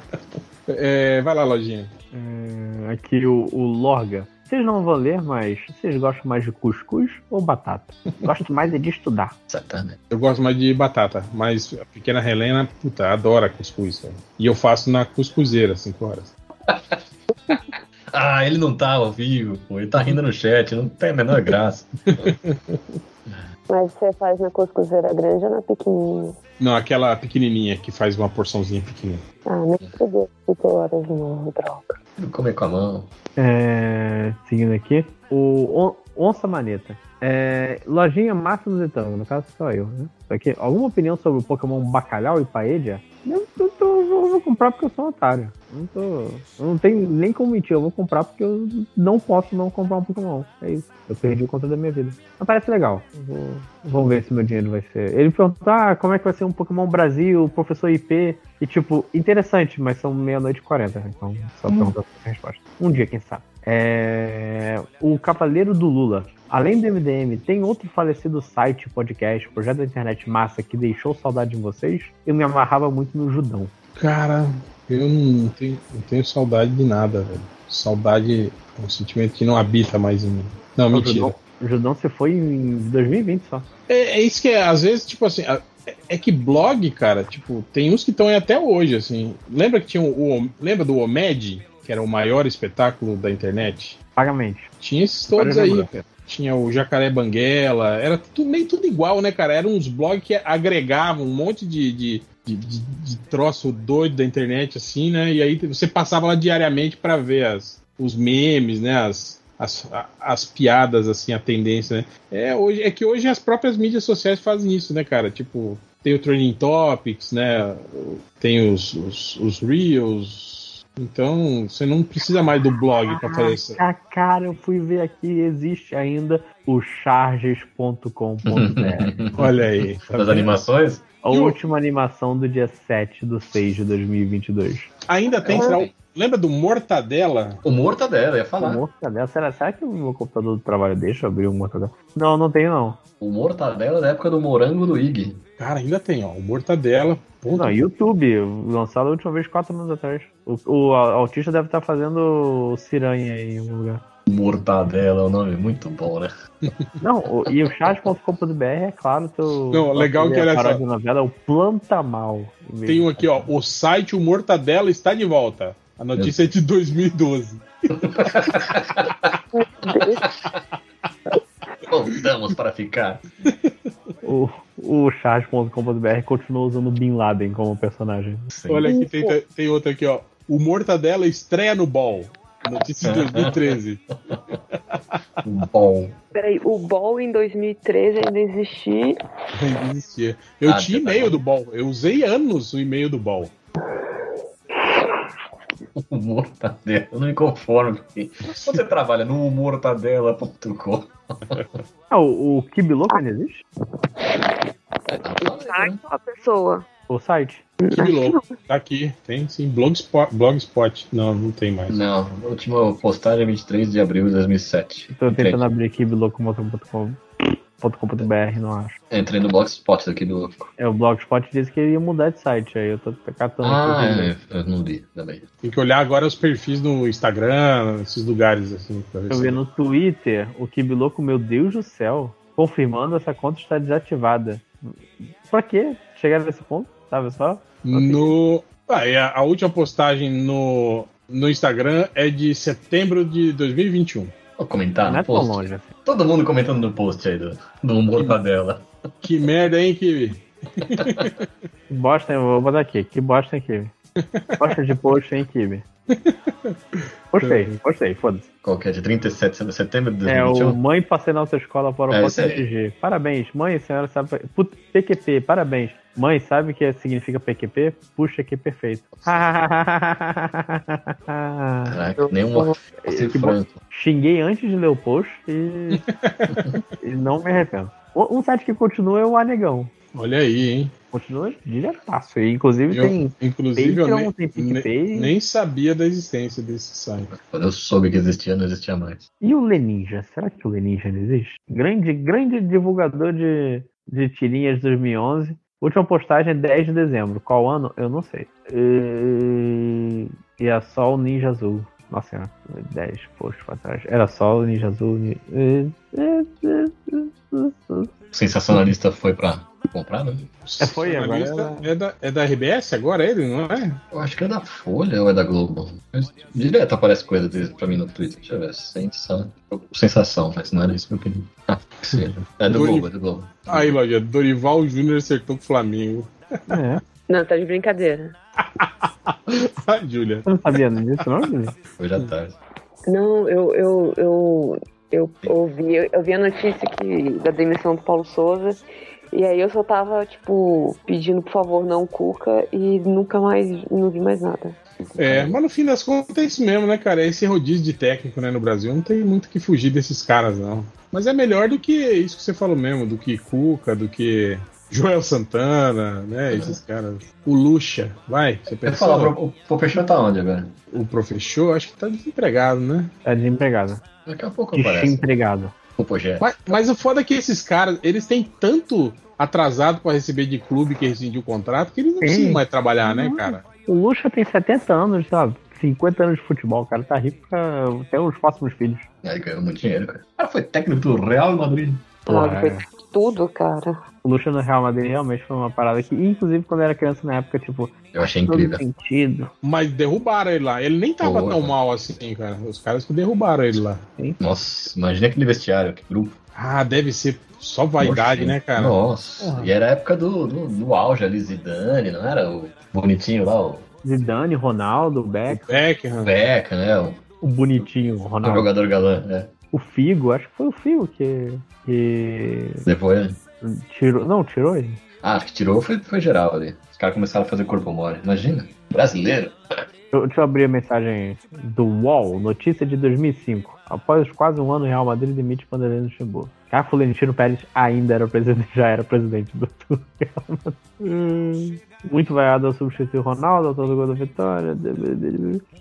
Speaker 3: É, vai lá, lojinha.
Speaker 1: Hum, aqui o, o Lorga. Vocês não vão ler, mas vocês gostam mais de cuscuz ou batata? Gosto mais é de estudar.
Speaker 4: Exatamente.
Speaker 3: Eu gosto mais de batata, mas a pequena Helena, puta, adora cuscuz. Cara. E eu faço na cuscuzeira, 5 horas.
Speaker 4: Ah, ele não tá ao vivo, pô. Ele tá rindo no chat, não tem a menor graça.
Speaker 9: Mas você faz na cuscuzeira grande ou na pequenininha?
Speaker 3: Não, aquela pequenininha que faz uma porçãozinha pequenininha.
Speaker 9: Ah, nem peguei 5 horas de novo, droga.
Speaker 4: Comer com a mão.
Speaker 1: É, seguindo aqui, o On- Onça Maneta. É, lojinha Máximos e Tango, no caso sou eu, né? Aqui, alguma opinião sobre o Pokémon Bacalhau e Paedia? Eu, eu, tô- eu vou comprar porque eu sou um otário. Não, tô, não tenho nem como mentir, eu vou comprar porque eu não posso não comprar um Pokémon. É isso. Eu perdi o controle da minha vida. Mas parece legal. Vou, vamos ver se meu dinheiro vai ser. Ele perguntou: ah, como é que vai ser um Pokémon Brasil, professor IP? E tipo, interessante, mas são meia-noite e 40, então só pergunta a resposta. Um dia, quem sabe. É, O Cavaleiro do Lula. Além do MDM, tem outro falecido site, podcast, projeto da internet massa que deixou saudade em vocês? Eu me amarrava muito no Judão.
Speaker 3: Cara, eu não tenho, não tenho saudade de nada, velho. Saudade é um sentimento que não habita mais em mim. Não,
Speaker 1: O
Speaker 3: mentira.
Speaker 1: Judão, o Judão você foi em 2020 só.
Speaker 3: É, é isso que é, às vezes, tipo assim, a- é- é que blog, cara, tipo, tem uns que estão aí até hoje, assim. Lembra que tinha o, o- lembra do Omed, que era o maior espetáculo da internet?
Speaker 1: Pagamente.
Speaker 3: Tinha esses todos aí, cara. Tinha o Jacaré Banguela, era tudo, meio tudo igual, né, cara? Eram uns blogs que agregavam um monte de, de, de, de- troço doido da internet, assim, né? E aí você passava lá diariamente pra ver as, os memes, né? As, as, as piadas, assim, a tendência, né? É, hoje, é que hoje as próprias mídias sociais fazem isso, né, cara? Tipo, tem o Trending Topics, né? Tem os, os, os Reels. Então, você não precisa mais do blog pra fazer isso.
Speaker 1: Ah, cara, eu fui ver aqui, existe ainda o charges.com.br.
Speaker 3: Olha aí. tá
Speaker 4: Das animações?
Speaker 1: A
Speaker 3: E o-
Speaker 1: última animação do dia 7 de 6 de 2022.
Speaker 3: Ainda tem, será o- lembra do Mortadela?
Speaker 4: O Mortadela, ia
Speaker 1: O
Speaker 4: falar.
Speaker 1: Mortadela, será, será que o meu computador do trabalho deixa eu abrir o Mortadela? Não, não tenho não.
Speaker 4: O Mortadela da época do morango do Ig.
Speaker 3: Cara, ainda tem, ó. O Mortadela. Ponto.
Speaker 1: Não, YouTube, lançado a última vez 4 anos atrás. O, o autista deve estar fazendo ciranha aí em algum lugar.
Speaker 4: Mortadela é um nome muito bom, né?
Speaker 1: Não, o- e o chat.com.br é claro, teu.
Speaker 3: Não, legal que
Speaker 1: a
Speaker 3: olha
Speaker 1: paródia
Speaker 3: só.
Speaker 1: de novela é o Planta Mal.
Speaker 3: Tem um aqui, ó. O site O Mortadela está de volta. A notícia é de 2012.
Speaker 4: Voltamos para ficar.
Speaker 1: O, o chat.com.br continua usando Bin Laden como personagem.
Speaker 4: Sim.
Speaker 3: Olha aqui, tem, tem outro aqui, ó. O Mortadela estreia no Ball. Notícia de 2013.
Speaker 4: Bom.
Speaker 9: Peraí, o Ball em 2013 ainda existia.
Speaker 3: Ainda existia. Eu
Speaker 4: Ah,
Speaker 3: tinha
Speaker 4: tá
Speaker 3: e-mail
Speaker 4: bom.
Speaker 3: do Ball. Eu usei anos o e-mail do Ball.
Speaker 4: O Mortadela. Eu não me conformo. Você trabalha no mortadela.com.
Speaker 1: Ah, o, o Kibiloco ainda existe?
Speaker 9: Site ou a pessoa?
Speaker 1: O site?
Speaker 3: Louco. Tá aqui. Tem sim. Blogspot. Blogspot. Não, não tem mais.
Speaker 4: Não, a última postagem é 23 de abril de 2007.
Speaker 1: Tô
Speaker 4: Entrei,
Speaker 1: tentando abrir kibiloco.com.br, não acho.
Speaker 4: entrei no Blogspot daqui do louco.
Speaker 1: É, o Blogspot disse que ele ia mudar de site, aí eu tô catando
Speaker 4: Ah,
Speaker 1: aqui.
Speaker 4: é, eu não li também.
Speaker 3: Tem que olhar agora os perfis no Instagram, esses lugares assim. Pra ver
Speaker 1: eu ver no Twitter, o Kibiloco, meu Deus do céu, confirmando essa conta está desativada. Pra quê? Chegaram nesse ponto, sabe só?
Speaker 3: No. Ah, e a, a última postagem no, no Instagram é de setembro de 2021.
Speaker 4: Vou comentar
Speaker 1: não é
Speaker 4: no
Speaker 1: tão
Speaker 4: post.
Speaker 1: longe assim.
Speaker 4: Todo mundo comentando no post aí do, do Mortadela.
Speaker 3: Que merda, hein, Que
Speaker 1: bosta, vou botar aqui. Que bosta, hein, Kibi? Bosta de post, hein, Kibi? Gostei, gostei, foda-se.
Speaker 4: Qual que é? De 37 de setembro de
Speaker 1: É o
Speaker 4: 2021?
Speaker 1: Mãe Passei na Autoescola para o
Speaker 4: É
Speaker 1: é. Parabéns, mãe, a senhora sabe. PQP, parabéns. Mãe, sabe o que significa PQP? Puxa que perfeito.
Speaker 4: Caraca, nenhuma
Speaker 1: Que bom. Xinguei antes de ler o post e, e não me arrependo. Um site que continua é o Anegão.
Speaker 3: Olha aí, hein?
Speaker 1: Continua diretaço. Inclusive
Speaker 3: Eu,
Speaker 1: tem
Speaker 3: inclusive, eu
Speaker 1: Patreon,
Speaker 3: nem,
Speaker 1: tem
Speaker 3: nem,
Speaker 1: PicPay.
Speaker 3: nem sabia da existência desse site.
Speaker 4: Quando eu soube que existia, não existia mais.
Speaker 1: E o Leninja? Será que o Leninja ainda existe? Grande, grande divulgador de, de tirinhas de 2011. Última postagem é 10 de dezembro. Qual ano? Eu não sei. E, e é só o Ninja Azul. Nossa senhora, 10 posts pra trás. Era só o Ninja Azul. ni-
Speaker 4: O sensacionalista foi pra comprar, né?
Speaker 1: É, foi, agora
Speaker 3: Jornalista é, da, é da RBS agora ele, não é?
Speaker 4: Eu acho que é da Folha ou é da Globo. Mas direto aparece coisa deles pra mim no Twitter. Deixa eu ver. Sensação. Sensação, mas não era isso que eu queria. Ah, que seja. É do
Speaker 3: Dori-
Speaker 4: Globo, é do Globo.
Speaker 3: Aí, Lojinha, Dorival Júnior acertou com o Flamengo.
Speaker 1: É.
Speaker 9: Não, tá de brincadeira.
Speaker 3: Ah, Júlia.
Speaker 1: Você não sabia disso, não, Júlio?
Speaker 4: Hoje à tarde.
Speaker 9: Não, eu, eu, eu, eu ouvi, eu vi a notícia que, da demissão do Paulo Souza. E aí eu só tava, tipo, pedindo, por favor, não Cuca e nunca mais, não vi mais nada.
Speaker 3: É, mas no fim das contas é isso mesmo, né, cara? Esse rodízio de técnico, né, no Brasil. Não tem muito que fugir desses caras, não. Mas é melhor do que isso que você falou mesmo, do que Cuca, do que Joel Santana, né? Esses caras. O Lucha, vai, você pensou?
Speaker 4: falar, o o professor tá onde agora?
Speaker 3: O professor, acho que tá desempregado, né?
Speaker 1: É desempregado.
Speaker 4: Daqui a pouco aparece.
Speaker 1: Desempregado.
Speaker 4: O Pogé.
Speaker 3: Mas, mas o foda é que esses caras, eles têm tanto atrasado pra receber de clube que rescindiu o contrato que eles não
Speaker 1: Sim.
Speaker 3: precisam mais trabalhar, né, cara?
Speaker 1: O Lucha tem 70 anos, lá, 50 anos de futebol. Cara tá rico pra ter os próximos filhos.
Speaker 4: Aí ganhou muito dinheiro, cara. O cara foi técnico do Real Madrid.
Speaker 1: Porra,
Speaker 9: Ah, foi
Speaker 1: é.
Speaker 9: tudo, cara.
Speaker 1: O Lucha no Real Madrid realmente foi uma parada que, inclusive, quando eu era criança na época, tipo,
Speaker 4: Eu achei incrível.
Speaker 1: sentido.
Speaker 3: Mas derrubaram ele lá. Ele nem tava
Speaker 4: Boa,
Speaker 3: tão
Speaker 4: cara.
Speaker 3: mal assim, cara. Os caras que derrubaram ele lá.
Speaker 4: Nossa, imagina aquele vestiário, que grupo.
Speaker 3: Ah, deve ser só vaidade,
Speaker 4: Poxa,
Speaker 3: né, cara?
Speaker 4: Nossa.
Speaker 1: Porra.
Speaker 4: E era a época do, do, do auge ali, Zidane, não era o bonitinho lá, o
Speaker 1: Zidane, Ronaldo, Beck,
Speaker 3: Beckham.
Speaker 4: Beca, né? O,
Speaker 1: o bonitinho,
Speaker 4: o
Speaker 1: Ronaldo.
Speaker 4: jogador galã, né?
Speaker 1: O Figo, acho que foi o Figo que, que
Speaker 4: Levou ele.
Speaker 1: tirou. Não, tirou ele.
Speaker 4: Ah, acho que tirou foi, foi geral ali. Os caras começaram a fazer corpo mole. Imagina. Brasileiro.
Speaker 1: Deixa eu abrir a mensagem do UOL, notícia de 2005. Após quase um ano, Real Madrid demite Vanderlei Luxemburgo. Cara, Florentino Pérez ainda era presidente, já era presidente do Real Madrid. Muito vaiado ao substituir Ronaldo, autor do gol da vitória.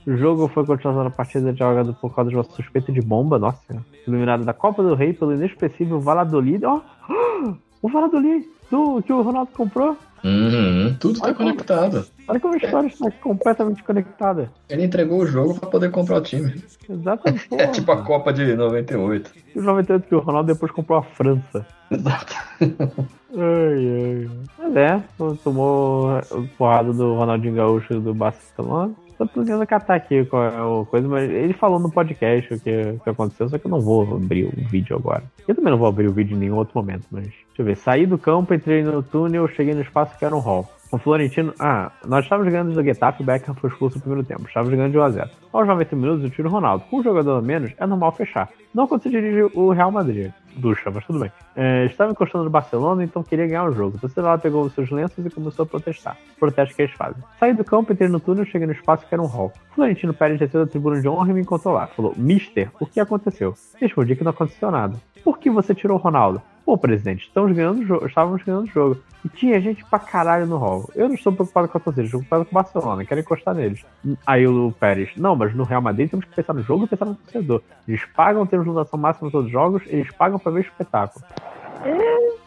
Speaker 1: O jogo foi continuado na partida jogada por causa de uma suspeita de bomba. Nossa, eliminado da Copa do Rei pelo inexpressivo Valladolid. Ó, o Valladolid do, que o Ronaldo comprou.
Speaker 4: Uhum, tudo tá
Speaker 1: Olha como-
Speaker 4: conectado.
Speaker 1: Olha como a história está completamente conectada.
Speaker 4: Ele entregou o jogo pra poder comprar o time.
Speaker 1: Exatamente.
Speaker 4: É tipo a Copa de 98.
Speaker 1: E o 98 que o Ronaldo depois comprou a França.
Speaker 4: Exato.
Speaker 1: Ai, ai. Mas é, tomou porrada do Ronaldinho Gaúcho do Barcelona. Tô tentando catar aqui qual é o coisa, mas ele falou no podcast o que, o que aconteceu, só que eu não vou abrir o vídeo agora. Eu também não vou abrir o vídeo em nenhum outro momento, mas. Deixa eu ver. Saí do campo, entrei no túnel, cheguei no espaço que era um hall. O Florentino. Ah, nós estávamos ganhando do Getafe, o Beckham foi expulso no primeiro tempo. Estávamos ganhando de 1x0. Aos 90 minutos, eu tiro o Ronaldo. Com um jogador a menos, é normal fechar. Não quando você dirige o Real Madrid. Ducha, mas tudo bem. É, estava encostando no Barcelona, então queria ganhar o jogo. Você lá pegou os seus lenços e começou a protestar. Protesto que eles fazem. Saí do campo, entrei no túnel, cheguei no espaço que era um hall. Florentino Pérez desceu da tribuna de honra e me encontrou lá. Falou, Mister, o que aconteceu? Respondi que não aconteceu nada. Por que você tirou o Ronaldo? Pô, presidente, estamos ganhando o jogo, estávamos ganhando o jogo. E tinha gente pra caralho no hall. Eu não estou preocupado com a torcida, estou preocupado com o Barcelona, quero encostar neles. Aí o Pérez, não, mas no Real Madrid temos que pensar no jogo e pensar no torcedor. Eles pagam, temos lotação máxima em todos os jogos, eles pagam pra ver o espetáculo.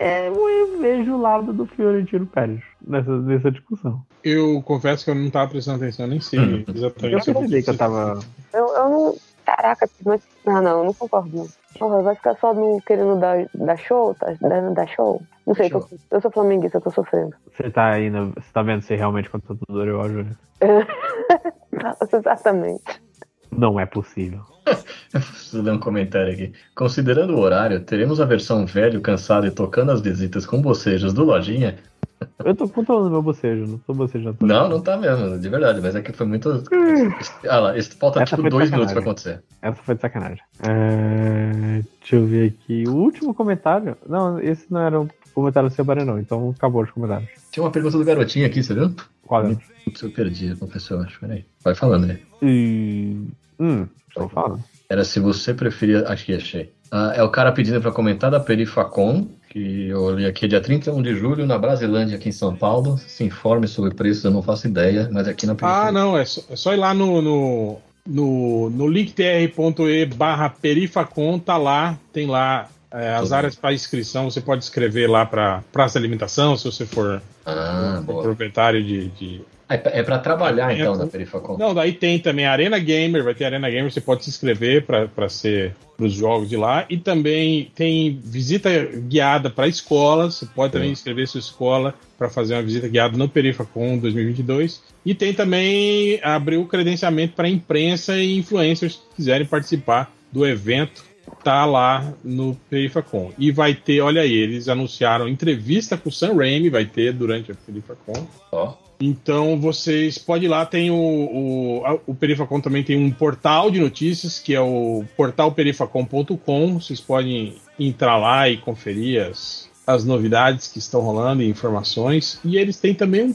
Speaker 1: É, eu vejo o lado do Fiorentino Pérez nessa, nessa discussão.
Speaker 3: Eu confesso que eu não tava prestando atenção, nem sei
Speaker 4: Uhum.
Speaker 3: exatamente.
Speaker 1: Eu pensei que eu tava.
Speaker 9: Eu, eu não. Caraca, mas. Não, eu não concordo. Porra, vai ficar só no querendo dar, dar show? Tá dando dar show? Não sei,
Speaker 4: Show.
Speaker 9: tô- eu sou flamenguista, eu tô sofrendo.
Speaker 1: Você tá no- você tá vendo se realmente quanto do Dorival Júnior?
Speaker 9: Exatamente.
Speaker 1: Não é possível.
Speaker 4: Preciso ler um comentário aqui. Considerando o horário, teremos a versão velho, cansado e tocando as visitas com bocejos do Lojinha
Speaker 1: Eu tô controlando meu bocejo, não tô bocejando.
Speaker 4: Não, não tá mesmo, de verdade, mas é que foi muito. Ah lá, isso falta
Speaker 1: Essa
Speaker 4: tipo dois minutos pra acontecer.
Speaker 1: Essa foi de sacanagem. É, Deixa eu ver aqui. O último comentário. Não, esse não era um comentário do Sebara, não. Então acabou os comentários.
Speaker 4: Tinha uma pergunta do garotinho aqui, você viu?
Speaker 1: Qual é?
Speaker 4: Putz, eu perdi, confessou, acho. Peraí. Vai falando aí.
Speaker 1: E... Hum, estou falando.
Speaker 4: Era se você preferia. Aqui, achei. Ah, é o cara pedindo pra comentar da Perifacom, que eu li aqui dia 31 de julho, na Brasilândia, aqui em São Paulo. Se informe sobre preços, eu não faço ideia, mas aqui na
Speaker 3: Ah, não, é só, é só ir lá no, no, no, no linktr.e barra perifacon, tá lá, tem lá é, as áreas para inscrição, você pode escrever lá para praça de alimentação, se você for
Speaker 4: Ah, boa.
Speaker 3: proprietário de, de-
Speaker 4: É, pra- é pra trabalhar,
Speaker 3: É,
Speaker 4: então,
Speaker 3: é,
Speaker 4: na Perifacom.
Speaker 3: Não, daí tem também a Arena Gamer, vai ter Arena Gamer, você pode se inscrever para ser para os jogos de lá. E também tem visita guiada para escolas, você pode também inscrever sua escola para fazer uma visita guiada no Perifacom 2022. E tem também abrir o credenciamento para imprensa e influencers que quiserem participar do evento. Tá lá no Perifacom. E vai ter, olha aí, eles anunciaram entrevista com o Sam Raimi, vai ter durante a Perifacom.
Speaker 4: Ó.
Speaker 3: Então vocês podem ir lá, tem o, o, o Perifacom também tem um portal de notícias, que é o portalperifacom.com. Vocês podem entrar lá e conferir as, as novidades que estão rolando e informações. E eles têm também um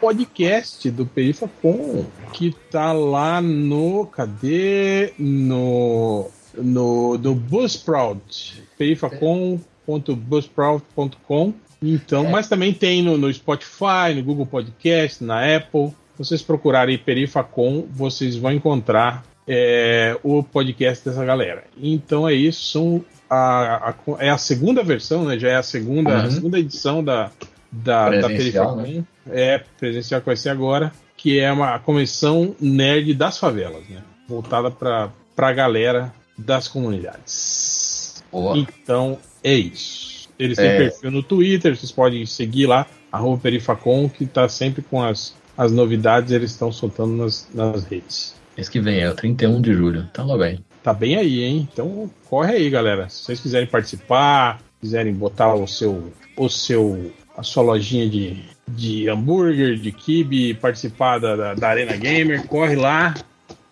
Speaker 3: podcast do Perifacom, que tá lá no. Cadê? No. No, no Buzzsprout. perifacom.buzzsprout.com. Então, mas também tem no, no Spotify, no Google Podcast, na Apple. Vocês procurarem Perifacom, vocês vão encontrar é, o podcast dessa galera. Então é isso, são a, a- é a segunda versão, né? Já é a segunda,
Speaker 4: Uhum.
Speaker 3: a segunda edição da, da, da Perifacom. É, presencial que vai ser agora, que é uma convenção nerd das favelas, né? Voltada para a galera das comunidades.
Speaker 4: Boa.
Speaker 3: Então é isso. Eles têm
Speaker 4: É.
Speaker 3: perfil no Twitter, vocês podem seguir lá, arroba Perifacom, que tá sempre com as, as novidades, eles estão soltando nas, nas redes.
Speaker 4: Esse que vem é o 31 de julho. Tá logo aí.
Speaker 3: Tá bem aí, hein? Então corre aí, galera. Se vocês quiserem participar, quiserem botar o seu, o seu, a sua lojinha de, de hambúrguer, de kibe, participar da, da, da Arena Gamer, corre lá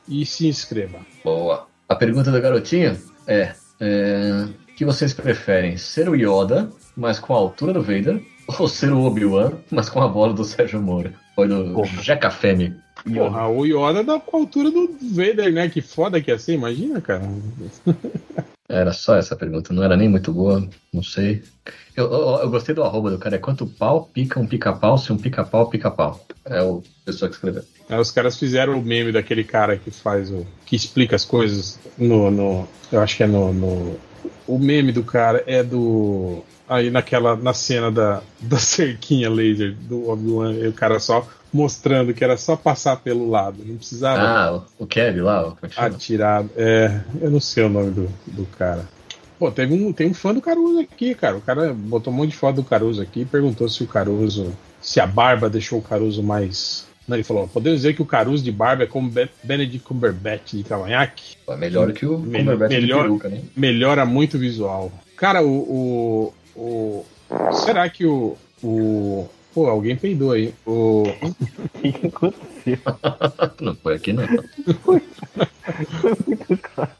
Speaker 3: e se inscreva.
Speaker 4: Boa. A pergunta do garotinho é, é: que vocês preferem? Ser o Yoda, mas com a altura do Vader? Ou ser o Obi-Wan, mas com a bola do Sérgio Moro? Foi do Jeca Femi.
Speaker 3: Porra, o Yoda dá com a altura do Vader, né? Que foda que ia ser, imagina, cara.
Speaker 4: Era só essa pergunta, não era nem muito boa, não sei. Eu, eu, eu gostei do arroba do cara, é quanto pau pica um pica-pau se um pica-pau pica-pau. É o pessoa que escreveu.
Speaker 3: Aí os caras fizeram o meme daquele cara que faz o. que explica as coisas no. no eu acho que é no, no- O meme do cara é do. Aí naquela. na cena da, da cerquinha laser do Obi-Wan, e o cara só mostrando que era só passar pelo lado. Não precisava
Speaker 4: Ah, o, Kevin lá, é
Speaker 3: atirar. É. Eu não sei o nome do, do cara. Pô, teve um, tem um fã do Caruso aqui, cara. O cara botou um monte de foto do Caruso aqui e perguntou se o Caruso. se a barba deixou o Caruso mais. Não, ele falou: podemos dizer que o Caruso de barba é como Be- Benedict Cumberbatch de cavanhaque?
Speaker 4: É melhor que o
Speaker 3: Me-
Speaker 4: Cumberbatch de
Speaker 3: melhor-
Speaker 4: peruca, né?
Speaker 3: Melhora muito o visual. Cara, o. o, o- será que o. o pô, alguém peidou aí. O.
Speaker 1: Que aconteceu?
Speaker 4: Não foi aqui, não.
Speaker 1: Foi muito claro.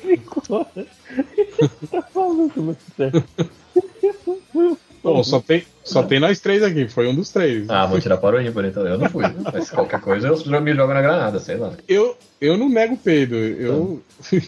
Speaker 1: Ficou. Tá falando muito
Speaker 3: Bom, só tem, só tem nós três aqui, foi um dos três.
Speaker 4: Ah, vou tirar para o ímpar, então. Eu não fui. né? Mas qualquer coisa eu me jogo na granada, sei lá.
Speaker 3: Eu, eu não nego peido, eu.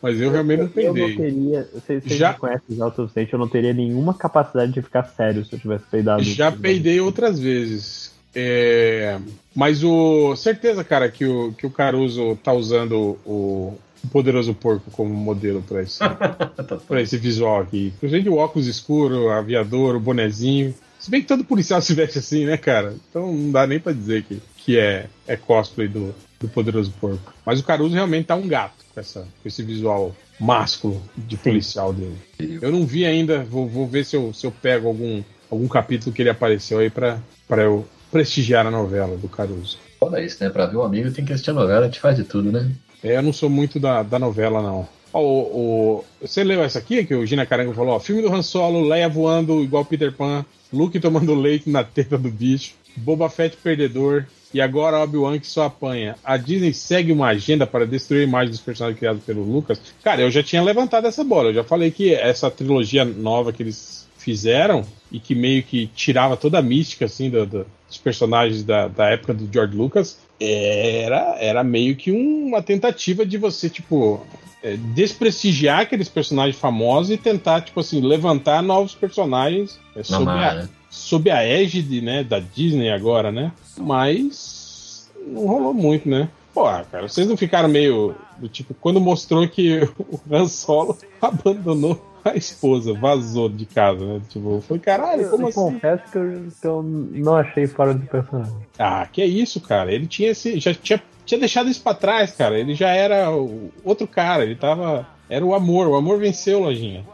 Speaker 3: Mas eu realmente não
Speaker 1: Eu não
Speaker 3: peidei.
Speaker 1: teria. Vocês vocês
Speaker 3: Já-
Speaker 1: me conhecem já o suficiente, eu não teria nenhuma capacidade de ficar sério se eu tivesse peidado.
Speaker 3: Já peidei outras vezes. É, mas o. Certeza, cara, que o, que o Caruso tá usando o, o Poderoso Porco como modelo pra esse, pra esse visual aqui. Inclusive o óculos escuro, aviador, o bonezinho. Se bem que todo policial se veste assim, né, cara? Então não dá nem pra dizer que, que é, é cosplay do, do Poderoso Porco. Mas o Caruso realmente tá um gato com, essa, com esse visual másculo de policial dele. Eu não vi ainda, vou, vou ver se eu, se eu pego algum, algum capítulo que ele apareceu aí pra, pra eu prestigiar a novela do Caruso.
Speaker 4: Foda isso, né? Pra ver um amigo tem que assistir a novela, a gente faz de tudo, né?
Speaker 3: É, eu não sou muito da, da novela, não. Ó, o, o- você leu essa aqui que o Gina Caranga falou? Ó, filme do Han Solo, Leia voando igual Peter Pan, Luke tomando leite na teta do bicho, Boba Fett perdedor e agora Obi-Wan que só apanha. A Disney segue uma agenda para destruir a imagem dos personagens criados pelo Lucas. Cara, eu já tinha levantado essa bola. Eu já falei que essa trilogia nova que eles fizeram e que meio que tirava toda a mística assim do- do- dos personagens da, da época do George Lucas era, era meio que uma tentativa de você, tipo, é, desprestigiar aqueles personagens famosos e tentar, tipo assim, levantar novos personagens é, sob, a, sob a égide, né, da Disney agora, né? Mas não rolou muito, né? Pô, cara, vocês não ficaram meio do tipo, quando mostrou que o Han Solo abandonou a esposa, vazou de casa, né? Tipo, foi caralho, como
Speaker 1: eu
Speaker 3: assim?
Speaker 1: confesso que eu, que eu não achei fora do personagem.
Speaker 3: Ah, que é isso, cara. Ele tinha esse. Já tinha, tinha deixado isso pra trás, cara. Ele já era o- outro cara. Ele tava. Era o amor. O amor venceu, Lojinha.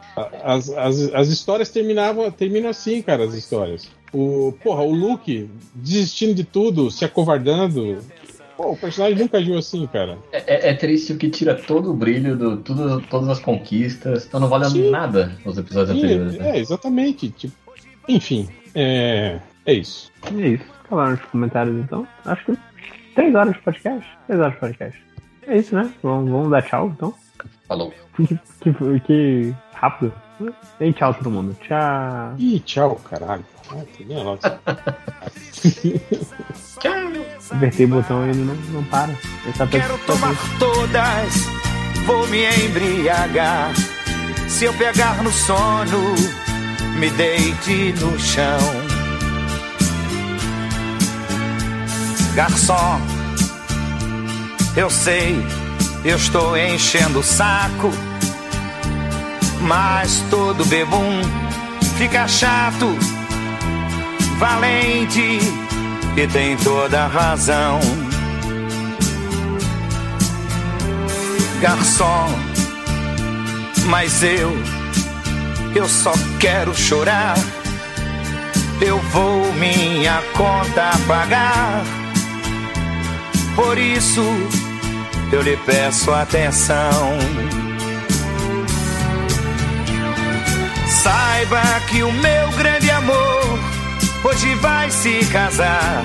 Speaker 3: As, as, as histórias terminavam, terminam assim, cara, as histórias. O, porra, o Luke desistindo de tudo, se acovardando. Pô, o personagem nunca agiu assim, cara.
Speaker 4: É, é triste o que tira todo o brilho, do, tudo, todas as conquistas. Então não vale
Speaker 3: Sim.
Speaker 4: nada os episódios anteriores.
Speaker 3: Sim,
Speaker 4: né?
Speaker 3: é, exatamente. Tipo, enfim, é, é isso.
Speaker 1: É isso. Lá nos comentários então. Acho que três horas de podcast. Três horas de podcast. É isso, né? Vamos, vamos dar tchau então.
Speaker 4: Falou.
Speaker 1: Que, que, que rápido. E tchau todo mundo. Tchau.
Speaker 3: Ih, tchau, caralho. Ah.
Speaker 1: Apertei o botão e ele não, não para. Ele tá
Speaker 11: Quero tomar todas, vou me embriagar. Se eu pegar no sono, me deite no chão. Garçom, eu sei, eu estou enchendo o saco. Mas todo bebum fica chato, valente e tem toda razão. Garçom, mas eu, eu só quero chorar. Eu vou minha conta pagar. Por isso eu lhe peço atenção. Saiba que o meu grande amor hoje vai se casar.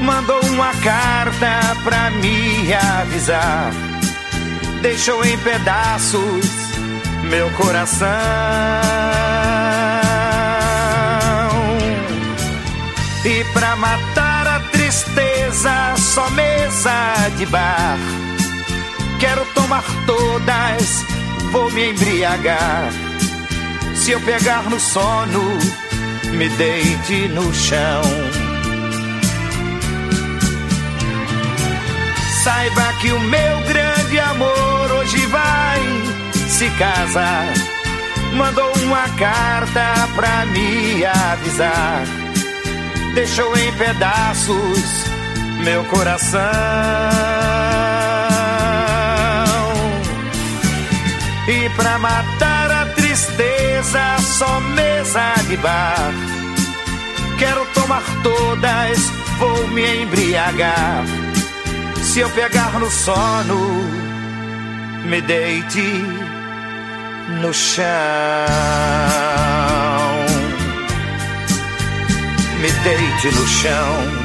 Speaker 11: Mandou uma carta pra me avisar. Deixou em pedaços meu coração. E pra matar a tristeza, só mesa de bar. Quero tomar todas, vou me embriagar. Se eu pegar no sono, me deite no chão. Saiba que o meu grande amor hoje vai se casar. Mandou uma carta pra me avisar. Deixou em pedaços meu coração. E pra matar só mesa de bar. Quero tomar todas, vou me embriagar. Se eu pegar no sono, me deite no chão. Me deite no chão.